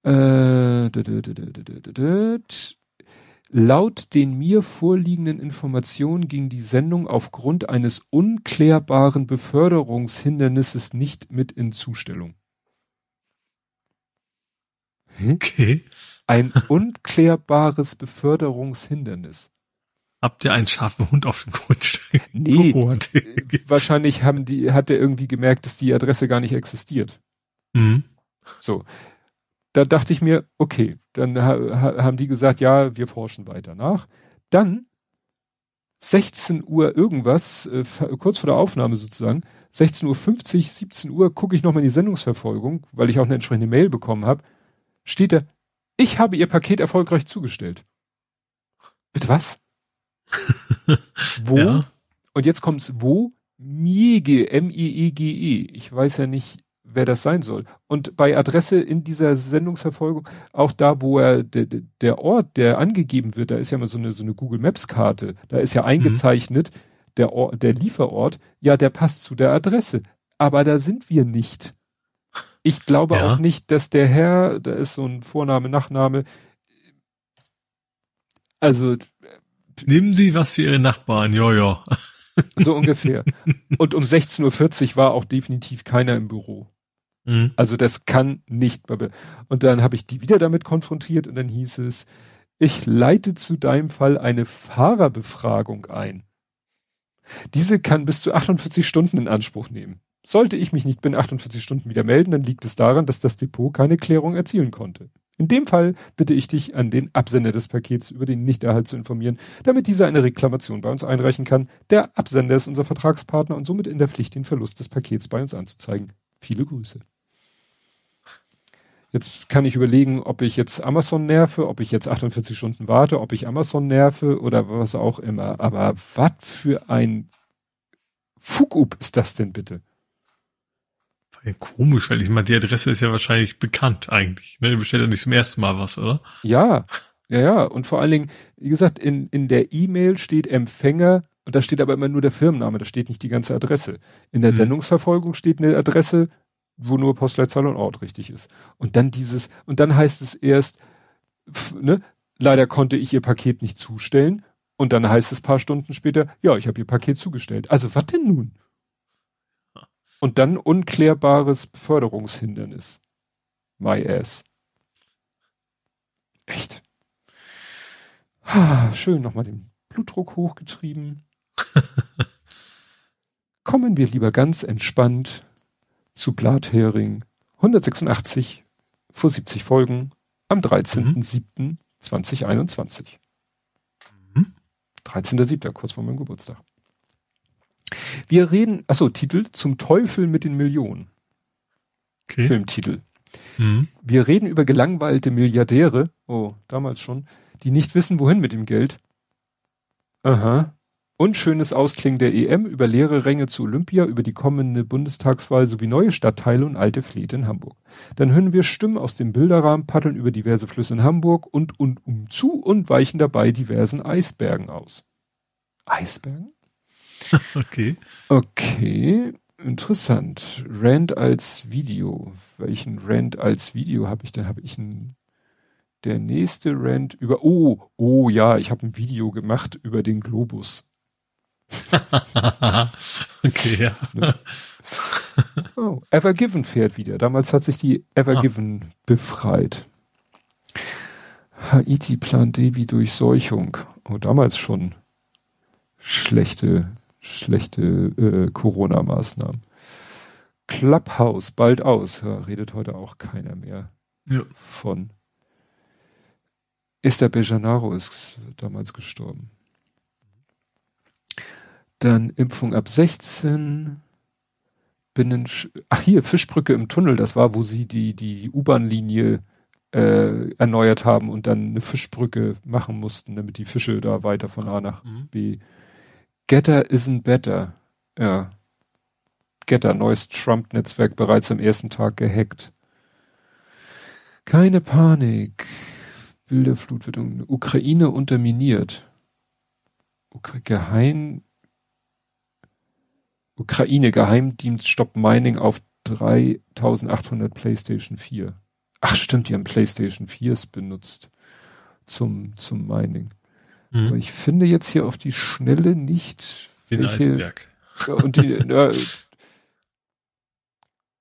Äh, Laut den mir vorliegenden Informationen ging die Sendung aufgrund eines unklärbaren Beförderungshindernisses nicht mit in Zustellung. Okay. Ein unklärbares Beförderungshindernis. Habt ihr einen scharfen Hund auf dem Grundstück? *laughs* Nee. wahrscheinlich haben die, hat er irgendwie gemerkt, dass die Adresse gar nicht existiert. Mhm. So da dachte ich mir, okay, dann ha haben die gesagt, ja, wir forschen weiter nach. Dann 16 Uhr irgendwas, äh, kurz vor der Aufnahme sozusagen, 16 Uhr 50, 17 Uhr gucke ich nochmal in die Sendungsverfolgung, weil ich auch eine entsprechende Mail bekommen habe, steht da, ich habe ihr Paket erfolgreich zugestellt. Bitte was? *laughs* wo? Ja. Und jetzt kommt's, wo? Miege, M-I-E-G-E. -E. Ich weiß ja nicht, wer das sein soll. Und bei Adresse in dieser Sendungsverfolgung, auch da, wo er der, der Ort, der angegeben wird, da ist ja mal so eine, so eine Google Maps Karte, da ist ja mhm. eingezeichnet, mhm. der, Ort, der Lieferort, ja, der passt zu der Adresse. Aber da sind wir nicht. Ich glaube ja. auch nicht, dass der Herr, da ist so ein Vorname, Nachname, also Nehmen Sie was für Ihre Nachbarn, ja, ja. So ungefähr. *laughs* Und um 16.40 Uhr war auch definitiv keiner im Büro. Mhm. Also das kann nicht. Und dann habe ich die wieder damit konfrontiert und dann hieß es, ich leite zu deinem Fall eine Fahrerbefragung ein. Diese kann bis zu 48 Stunden in Anspruch nehmen. Sollte ich mich nicht binnen 48 Stunden wieder melden, dann liegt es daran, dass das Depot keine Klärung erzielen konnte. In dem Fall bitte ich dich, an den Absender des Pakets über den Nichterhalt zu informieren, damit dieser eine Reklamation bei uns einreichen kann. Der Absender ist unser Vertragspartner und somit in der Pflicht, den Verlust des Pakets bei uns anzuzeigen. Viele Grüße. Jetzt kann ich überlegen, ob ich jetzt Amazon nerve, ob ich jetzt 48 Stunden warte, ob ich Amazon nerve oder was auch immer. Aber was für ein Fugub ist das denn bitte? Ja, komisch, weil ich meine, die Adresse ist ja wahrscheinlich bekannt eigentlich. Ne? Du bestellt ja nicht zum ersten Mal was, oder? Ja, ja, ja. Und vor allen Dingen, wie gesagt, in, in der E-Mail steht Empfänger und da steht aber immer nur der Firmenname, da steht nicht die ganze Adresse. In der hm. Sendungsverfolgung steht eine Adresse, wo nur Postleitzahl und Ort richtig ist. Und dann dieses, und dann heißt es erst, ne, leider konnte ich ihr Paket nicht zustellen. Und dann heißt es paar Stunden später, ja, ich habe ihr Paket zugestellt. Also was denn nun? Und dann unklärbares Beförderungshindernis. My ass. Echt. Ha, schön nochmal den Blutdruck hochgetrieben. *laughs* Kommen wir lieber ganz entspannt zu Blathering 186 vor 70 Folgen am 13.07.2021. Mhm. 13.07. kurz vor meinem Geburtstag. Wir reden, achso, Titel zum Teufel mit den Millionen. Okay. Filmtitel. Mhm. Wir reden über gelangweilte Milliardäre, oh, damals schon, die nicht wissen, wohin mit dem Geld. Aha. Unschönes Ausklingen der EM über leere Ränge zu Olympia, über die kommende Bundestagswahl sowie neue Stadtteile und alte Fleete in Hamburg. Dann hören wir Stimmen aus dem Bilderrahmen paddeln über diverse Flüsse in Hamburg und und um zu und weichen dabei diversen Eisbergen aus. Eisbergen? *laughs* okay. Okay, interessant. Rand als Video. Welchen Rand als Video habe ich denn? Habe ich ein der nächste Rand über oh, oh ja, ich habe ein Video gemacht über den Globus. *laughs* okay, ja. *laughs* Oh, Evergiven fährt wieder. Damals hat sich die Evergiven ah. befreit. Haiti plant Devi Durchseuchung. Oh, damals schon schlechte, schlechte äh, Corona-Maßnahmen. Clubhouse bald aus. Ja, redet heute auch keiner mehr ja. von. Esther Bejanaro ist damals gestorben. Dann Impfung ab 16. Binnen, ach hier, Fischbrücke im Tunnel, das war, wo sie die, die U-Bahn-Linie äh, erneuert haben und dann eine Fischbrücke machen mussten, damit die Fische da weiter von A nach mhm. B. Getter isn't better. Ja. Getter, neues Trump-Netzwerk bereits am ersten Tag gehackt. Keine Panik. Bilderflut wird Ukraine unterminiert. Geheim, Ukraine Geheimdienst stoppt Mining auf 3800 PlayStation 4. Ach stimmt, die haben PlayStation 4s benutzt zum, zum Mining. Mhm. Aber ich finde jetzt hier auf die Schnelle nicht. Den welche, Eisberg. Und die, *laughs* ja,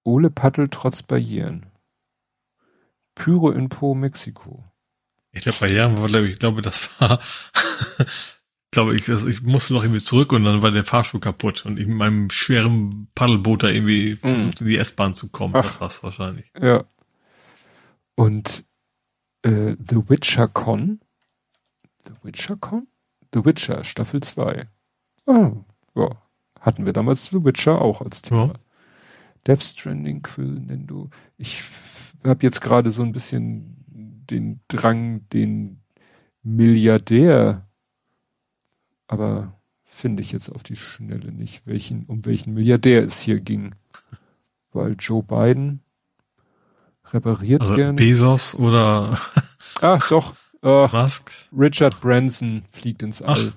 Ole Paddel trotz Barrieren. Pyro in Po, Mexiko. Ich glaube, Barrieren war, glaube ich, glaube, das war *laughs* glaube ich, also ich musste noch irgendwie zurück und dann war der Fahrstuhl kaputt und ich mit meinem schweren Paddelboot da irgendwie mm. in die S-Bahn zu kommen. Ach, das war's wahrscheinlich. Ja. Und äh, The Witcher Con. The Witcher Con? The Witcher, Staffel 2. Ah, ja. Hatten wir damals The Witcher auch als Thema. Ja. Death Stranding, Quill, Nendo. Ich habe jetzt gerade so ein bisschen den Drang, den Milliardär aber finde ich jetzt auf die Schnelle nicht, welchen, um welchen Milliardär es hier ging. Weil Joe Biden repariert also gerne. Bezos oder Ach *laughs* doch. Ach, Musk. Richard Branson fliegt ins All. Ach,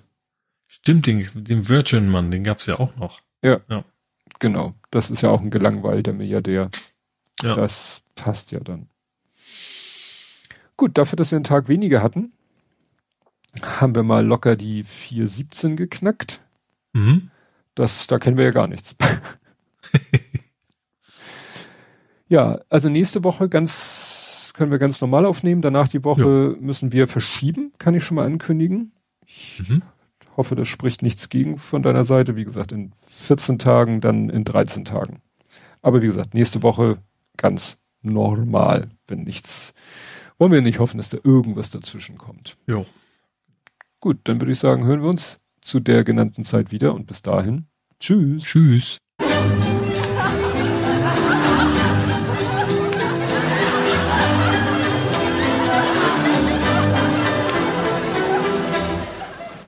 stimmt, den, den Virgin-Mann, den gab's ja auch noch. Ja, ja. Genau. Das ist ja auch ein gelangweilter Milliardär. Ja. Das passt ja dann. Gut, dafür, dass wir einen Tag weniger hatten, haben wir mal locker die 417 geknackt. Mhm. Das, da kennen wir ja gar nichts. *laughs* Ja, also nächste Woche ganz, können wir ganz normal aufnehmen. Danach die Woche ja. müssen wir verschieben, kann ich schon mal ankündigen. Ich mhm. hoffe, das spricht nichts gegen von deiner Seite. Wie gesagt, in 14 Tagen, dann in 13 Tagen. Aber wie gesagt, nächste Woche ganz normal, wenn nichts, wollen wir nicht hoffen, dass da irgendwas dazwischen kommt. Ja. Gut, dann würde ich sagen, hören wir uns zu der genannten Zeit wieder und bis dahin. Tschüss. Tschüss.